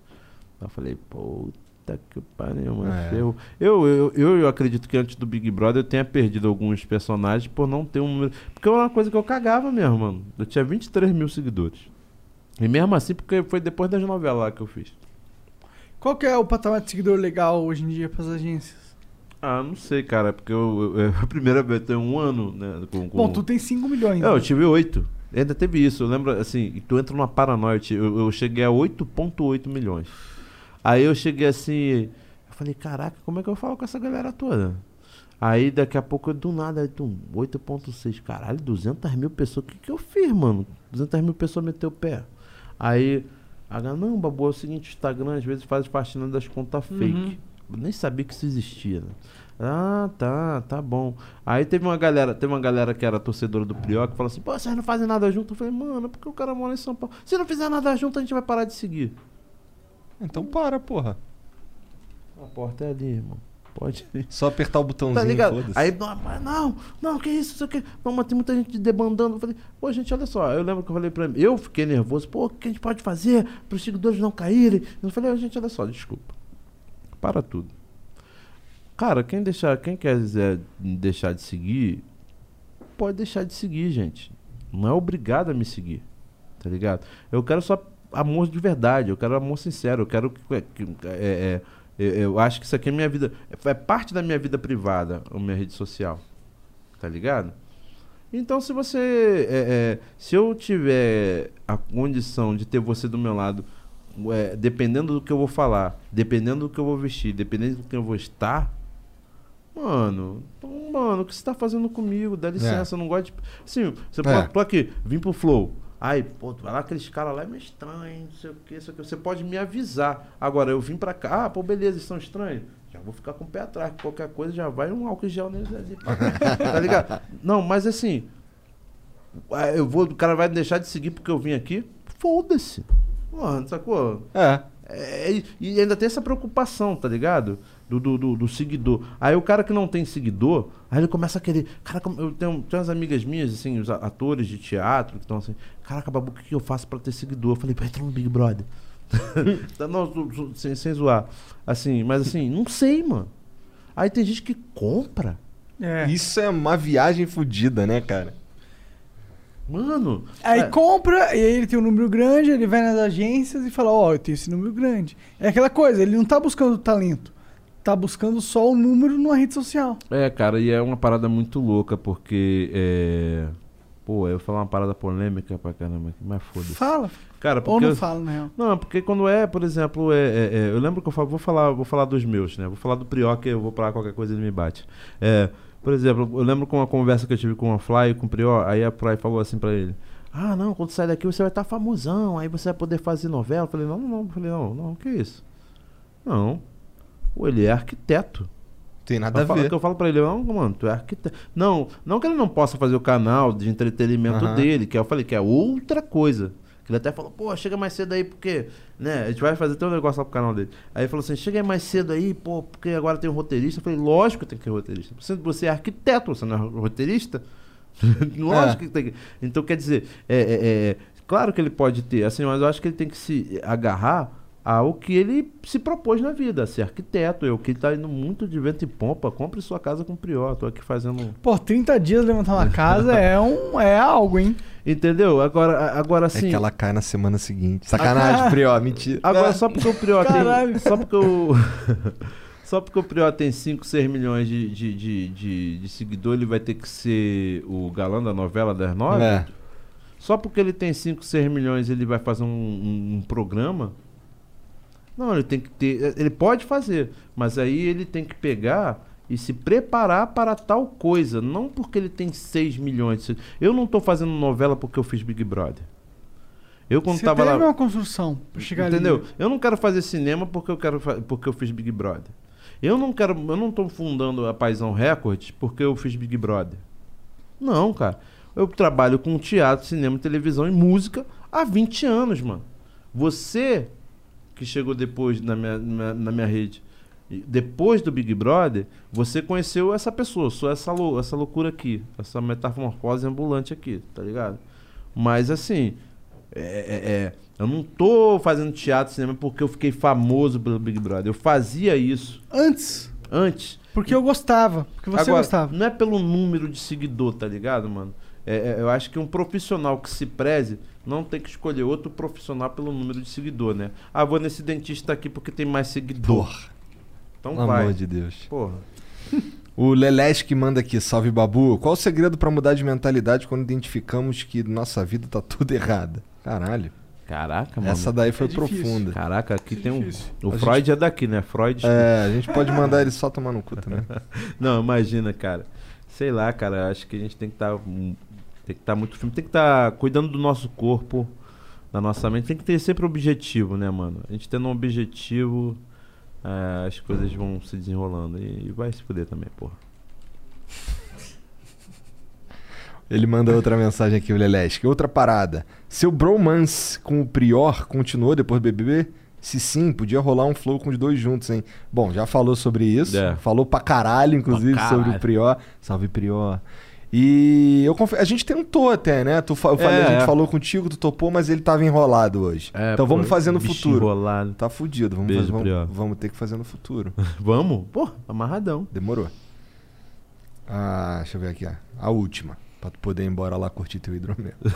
Aí eu falei, puta que pariu, mano. É. Eu, eu, eu, eu acredito que antes do Big Brother eu tenha perdido alguns personagens por não ter um número. Porque era uma coisa que eu cagava mesmo, mano. Eu tinha 23 mil seguidores. E mesmo assim, porque foi depois das novelas lá que eu fiz. Qual que é o patamar de seguidor legal hoje em dia pras agências? Ah, não sei, cara, porque eu, eu- (laughs) a primeira vez eu tenho um ano, né? Com, com... Bom, tu tem 5 milhões. É, eu né? tive 8. Ainda teve isso. Eu lembro, assim, tu entra numa paranoia. eu- Eu, eu cheguei a 8,8 milhões. Aí eu cheguei assim. Eu falei, caraca, como é que eu falo com essa galera toda? Aí daqui a pouco, do nada, aí, tum, 8,6. Caralho, 200 mil pessoas. O que, que eu fiz, mano? 200 mil pessoas meteu o pé. Aí, a galera, não, babu, é o seguinte: o Instagram às vezes faz faxina das contas Uhum. fake. Nem sabia que isso existia, né? Ah, tá, tá bom. Aí teve uma galera, teve uma galera que era torcedora do Prió que falou assim: pô, vocês não fazem nada junto? Eu falei, mano, porque o cara mora em São Paulo. Se não fizer nada junto, a gente vai parar de seguir. Então para, porra. A porta é ali, irmão. Pode ir. Só apertar o botãozinho, Tá ligado? Aí, não, não, não, que isso, isso aqui. Não, mas tem muita gente debandando. Eu falei, pô, gente, olha só. Eu lembro que eu falei pra mim, eu fiquei nervoso, pô, o que a gente pode fazer para os seguidores não caírem? Eu falei, "Ô, gente, olha só, desculpa. Para tudo. Cara, quem deixar, quem quiser deixar de seguir, pode deixar de seguir, gente. Não é obrigado a me seguir. Tá ligado? Eu quero só amor de verdade, eu quero amor sincero, eu quero que. que- é, é, eu, eu acho que isso aqui é minha vida. É parte da minha vida privada, a minha rede social. Tá ligado? Então, se você. é, é, se eu tiver a condição de ter você do meu lado, é, dependendo do que eu vou falar, dependendo do que eu vou vestir, dependendo do que eu vou estar, Mano, então, mano, o que você tá fazendo comigo? Dá licença, eu não gosto de. Assim, você É. pode. Tô aqui, vim pro Flow. Aí, pô, tu vai lá, aqueles caras lá é meio estranho, não sei o que, sei o que. Você pode me avisar. Agora, eu vim pra cá, ah, pô, beleza, eles são estranhos. Já vou ficar com o pé atrás, que qualquer coisa já vai um álcool gel neles ali. (laughs) tá ligado? Não, mas assim. ah, Eu vou, o cara vai deixar de seguir porque eu vim aqui? Foda-se. Mano, sacou? É. É, e ainda tem essa preocupação, tá ligado? Do, do, do- do seguidor. Aí o cara que não tem seguidor, aí ele começa a querer. Cara, como- eu tenho, tenho umas amigas minhas, assim, os atores de teatro, que estão assim, caraca, Babu, o que que eu faço pra ter seguidor? Eu falei, vai entrar no Big Brother. (laughs) Não, sem, sem zoar. Assim, mas assim, não sei, mano. Aí tem gente que compra. Isso é uma viagem fodida, né, cara? Mano. Aí é, compra, e aí ele tem um número grande, ele vai nas agências e fala, ó, eu tenho esse número grande. É aquela coisa, ele não tá buscando talento. Tá buscando só o número numa rede social. É, cara, e é uma parada muito louca, porque. É... Pô, eu vou falar uma parada polêmica pra caramba aqui, mas foda-se. Fala. Cara, Ou porque não eu- fala, na real. Não, porque quando é, por exemplo, é, é- é, eu lembro que eu falo, vou falar, vou falar dos meus, né? Vou falar do Prió, que eu vou falar qualquer coisa ele me bate. É, por exemplo, eu lembro com uma conversa que eu tive com a Fly e com o Prió, aí a Fly falou assim pra ele: Ah, não, quando sair daqui você vai estar famosão, aí você vai poder fazer novela. Eu falei, não, não, não. Falei, não, não, que isso? Não. Pô, ele é arquiteto. Tem nada Eu a ver. que eu falo pra ele, não, mano, tu é arquiteto. Não, não que ele não possa fazer o canal de entretenimento Aham. dele, que eu falei que é outra coisa. Que ele até falou, pô, chega mais cedo aí, porque, né, a gente vai fazer até um negócio lá pro canal dele. Aí ele falou assim, chega mais cedo aí, pô, porque agora tem um roteirista. Eu falei, lógico que tem que ter roteirista. Você, é arquiteto, você não é roteirista? (laughs) lógico que tem que. Então, quer dizer, é, é- é- claro que ele pode ter, assim, mas eu acho que ele tem que se agarrar ao que ele se propôs na vida, a ser arquiteto. Eu que ele tá indo muito de vento e pompa, compre sua casa com o Prior. Tô aqui fazendo. Pô, 30 dias levantar uma casa é, um, é algo, hein? Entendeu? Agora, agora É sim. que ela cai na semana seguinte. Sacanagem, Prió, mentira. Agora, só porque o Prió tem. Caralho. (laughs) Só porque o. (laughs) Só porque o Prió tem 5, 6 milhões de, de, de, de, de seguidores, ele vai ter que ser o galã da novela das nove? É. Só porque ele tem 5, 6 milhões, ele vai fazer um, um- um programa? Não, ele tem que ter. Ele pode fazer, mas aí ele tem que pegar e se preparar para tal coisa. Não porque ele tem 6 milhões. Eu não tô fazendo novela porque eu fiz Big Brother. Eu quando Você tava lá. uma construção pra chegar Entendeu? ali. Eu não quero fazer cinema porque eu quero porque eu fiz Big Brother. Eu não quero, eu não tô fundando a Paisão Records porque eu fiz Big Brother. Não, cara. Eu trabalho com teatro, cinema, televisão e música há 20 anos, mano. Você que chegou depois na minha, na, na minha rede, e depois do Big Brother, você conheceu essa pessoa, só essa, lou- essa loucura aqui, essa metamorfose ambulante aqui, tá ligado? Mas assim, é, é- é, eu não tô fazendo teatro, cinema porque eu fiquei famoso pelo Big Brother. Eu fazia isso Antes. antes. Porque eu gostava. Porque você Agora, gostava. Não é pelo número de seguidor, tá ligado, mano? É, é, eu acho que um profissional que se preze não tem que escolher outro profissional pelo número de seguidor, né? Ah, vou nesse dentista aqui porque tem mais seguidor. Então Pelo vai. amor de Deus. Porra. (laughs) O Lelesh que manda aqui, salve Babu. Qual o segredo pra mudar de mentalidade quando identificamos que nossa vida tá tudo errada? Caralho. Caraca, mano. Essa daí foi É profunda. Caraca, aqui tem um. O A Freud gente- é daqui, né? Freud. É, a gente pode mandar ele só tomar no cu também. (laughs) Não, imagina, cara. Sei lá, cara. Acho que a gente tem que estar. Tem que estar muito firme. Tem que estar cuidando do nosso corpo, da nossa mente. Tem que ter sempre objetivo, né, mano? A gente tendo um objetivo, é, as coisas vão se desenrolando. E, e vai se fuder também, porra. Ele manda outra mensagem aqui, o Lelesh. que Outra parada. Seu bromance com o Prior continuou depois do BBB? Se sim, podia rolar um flow com os dois juntos, hein? Bom, já falou sobre isso. É. Falou pra caralho, inclusive, Pra sobre caralho. o Prior. Salve, Prior. E eu confe- a gente tentou até, né? Tu eu falei, É, a gente é. falou contigo, tu topou, mas ele tava enrolado hoje. É, então pô, vamos fazer no futuro. enrolado. Tá fudido. Vamos, Beijo, fazer- vamos, vamos ter que fazer no futuro. (laughs) Vamos? Pô, amarradão. Demorou. Ah, deixa eu ver aqui, ó. A última. Pra tu poder ir embora lá curtir teu hidromel. (laughs)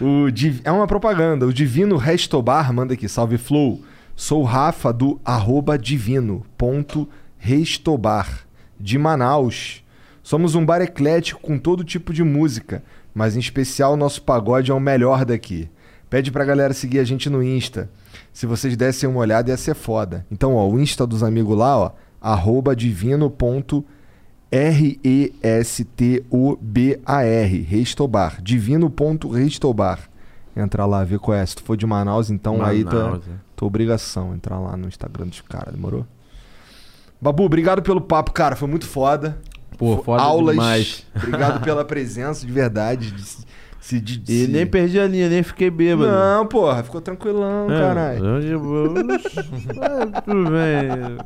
o Div- É uma propaganda. O Divino Restobar manda aqui. Salve Flow. Sou Rafa do arroba divino ponto restobar de Manaus. Somos um bar eclético com todo tipo de música, mas em especial nosso pagode é o melhor daqui. Pede pra galera seguir a gente no Insta. Se vocês dessem uma olhada, ia ser foda. Então, ó, o Insta dos amigos lá, ó, arroba divino.restobar. Restobar. Divino.restobar. Entra lá, vê qual é. Se tu for de Manaus, então aí tá Manaus, é. tua obrigação. Entrar lá no Instagram dos caras, demorou? Babu, obrigado pelo papo, cara. Foi muito foda. Pô, Fo- foda Aulas. demais. Obrigado (laughs) pela presença, de verdade. de se- de- de E nem perdi a linha, nem fiquei bêbado. Não, porra, ficou tranquilão, É, caralho. Tudo bem.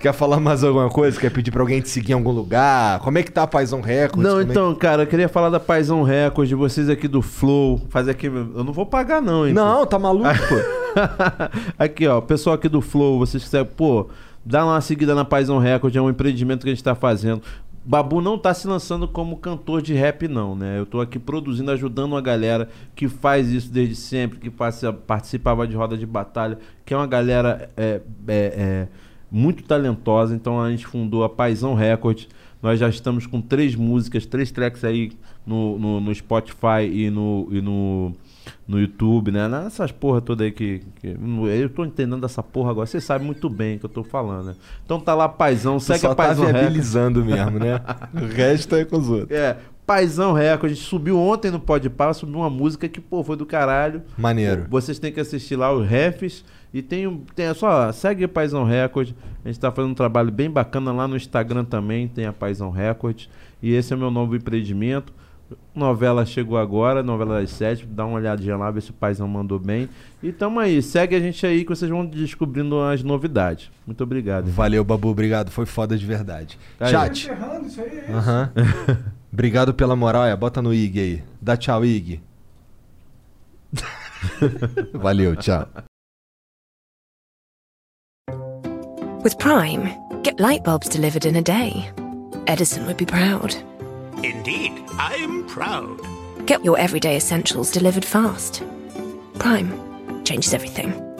Quer falar mais alguma coisa? Quer pedir pra alguém te seguir em algum lugar? Como é que tá a Paizão Records? Não, Como é que- então, cara, eu queria falar da Paizão Records, de vocês aqui do Flow. Fazer aqui. Eu não vou pagar, não, hein? Não, tá maluco, pô. (laughs) aqui, ó, pessoal aqui do Flow, vocês quiserem, pô, dá uma seguida na Paizão Records, é um empreendimento que a gente tá fazendo. Babu não tá se lançando como cantor de rap, não, né? Eu tô aqui produzindo, ajudando uma galera que faz isso desde sempre, que passa- participava de roda de batalha, que é uma galera é, é, é, muito talentosa. Então a gente fundou a Paizão Records. Nós já estamos com três músicas, três tracks aí no, no, no Spotify e no, e no, no YouTube, né? Nessas porra toda aí que, que- Eu tô entendendo essa porra agora. Vocês sabem muito bem o que eu tô falando, né? Então tá lá, Paizão. Tu Segue só a tá Paizão Records. viabilizando mesmo, né? (laughs) O resto é com os outros. É, Paizão Records. A gente subiu ontem no Podpah, subiu uma música que, pô, foi do caralho. Maneiro. Vocês têm que assistir lá os refs. E tem, um- tem é só, segue a Paizão Records. A gente tá fazendo um trabalho bem bacana lá no Instagram também, tem a Paizão Records. E esse é o meu novo empreendimento. Novela chegou agora, novela das sete. Dá uma olhadinha lá, ver se o Paizão mandou bem. E tamo aí, segue a gente aí que vocês vão descobrindo as novidades. Muito obrigado. Valeu, Babu, obrigado. Foi foda de verdade. Aí. Chat. Isso aí, é isso. (laughs) Obrigado pela moral, é. Bota no IG aí. Dá tchau, IG. (laughs) Valeu, tchau. With Prime, get light bulbs delivered in a day. Edison would be proud. Indeed, I'm proud. Get your everyday essentials delivered fast. Prime changes everything.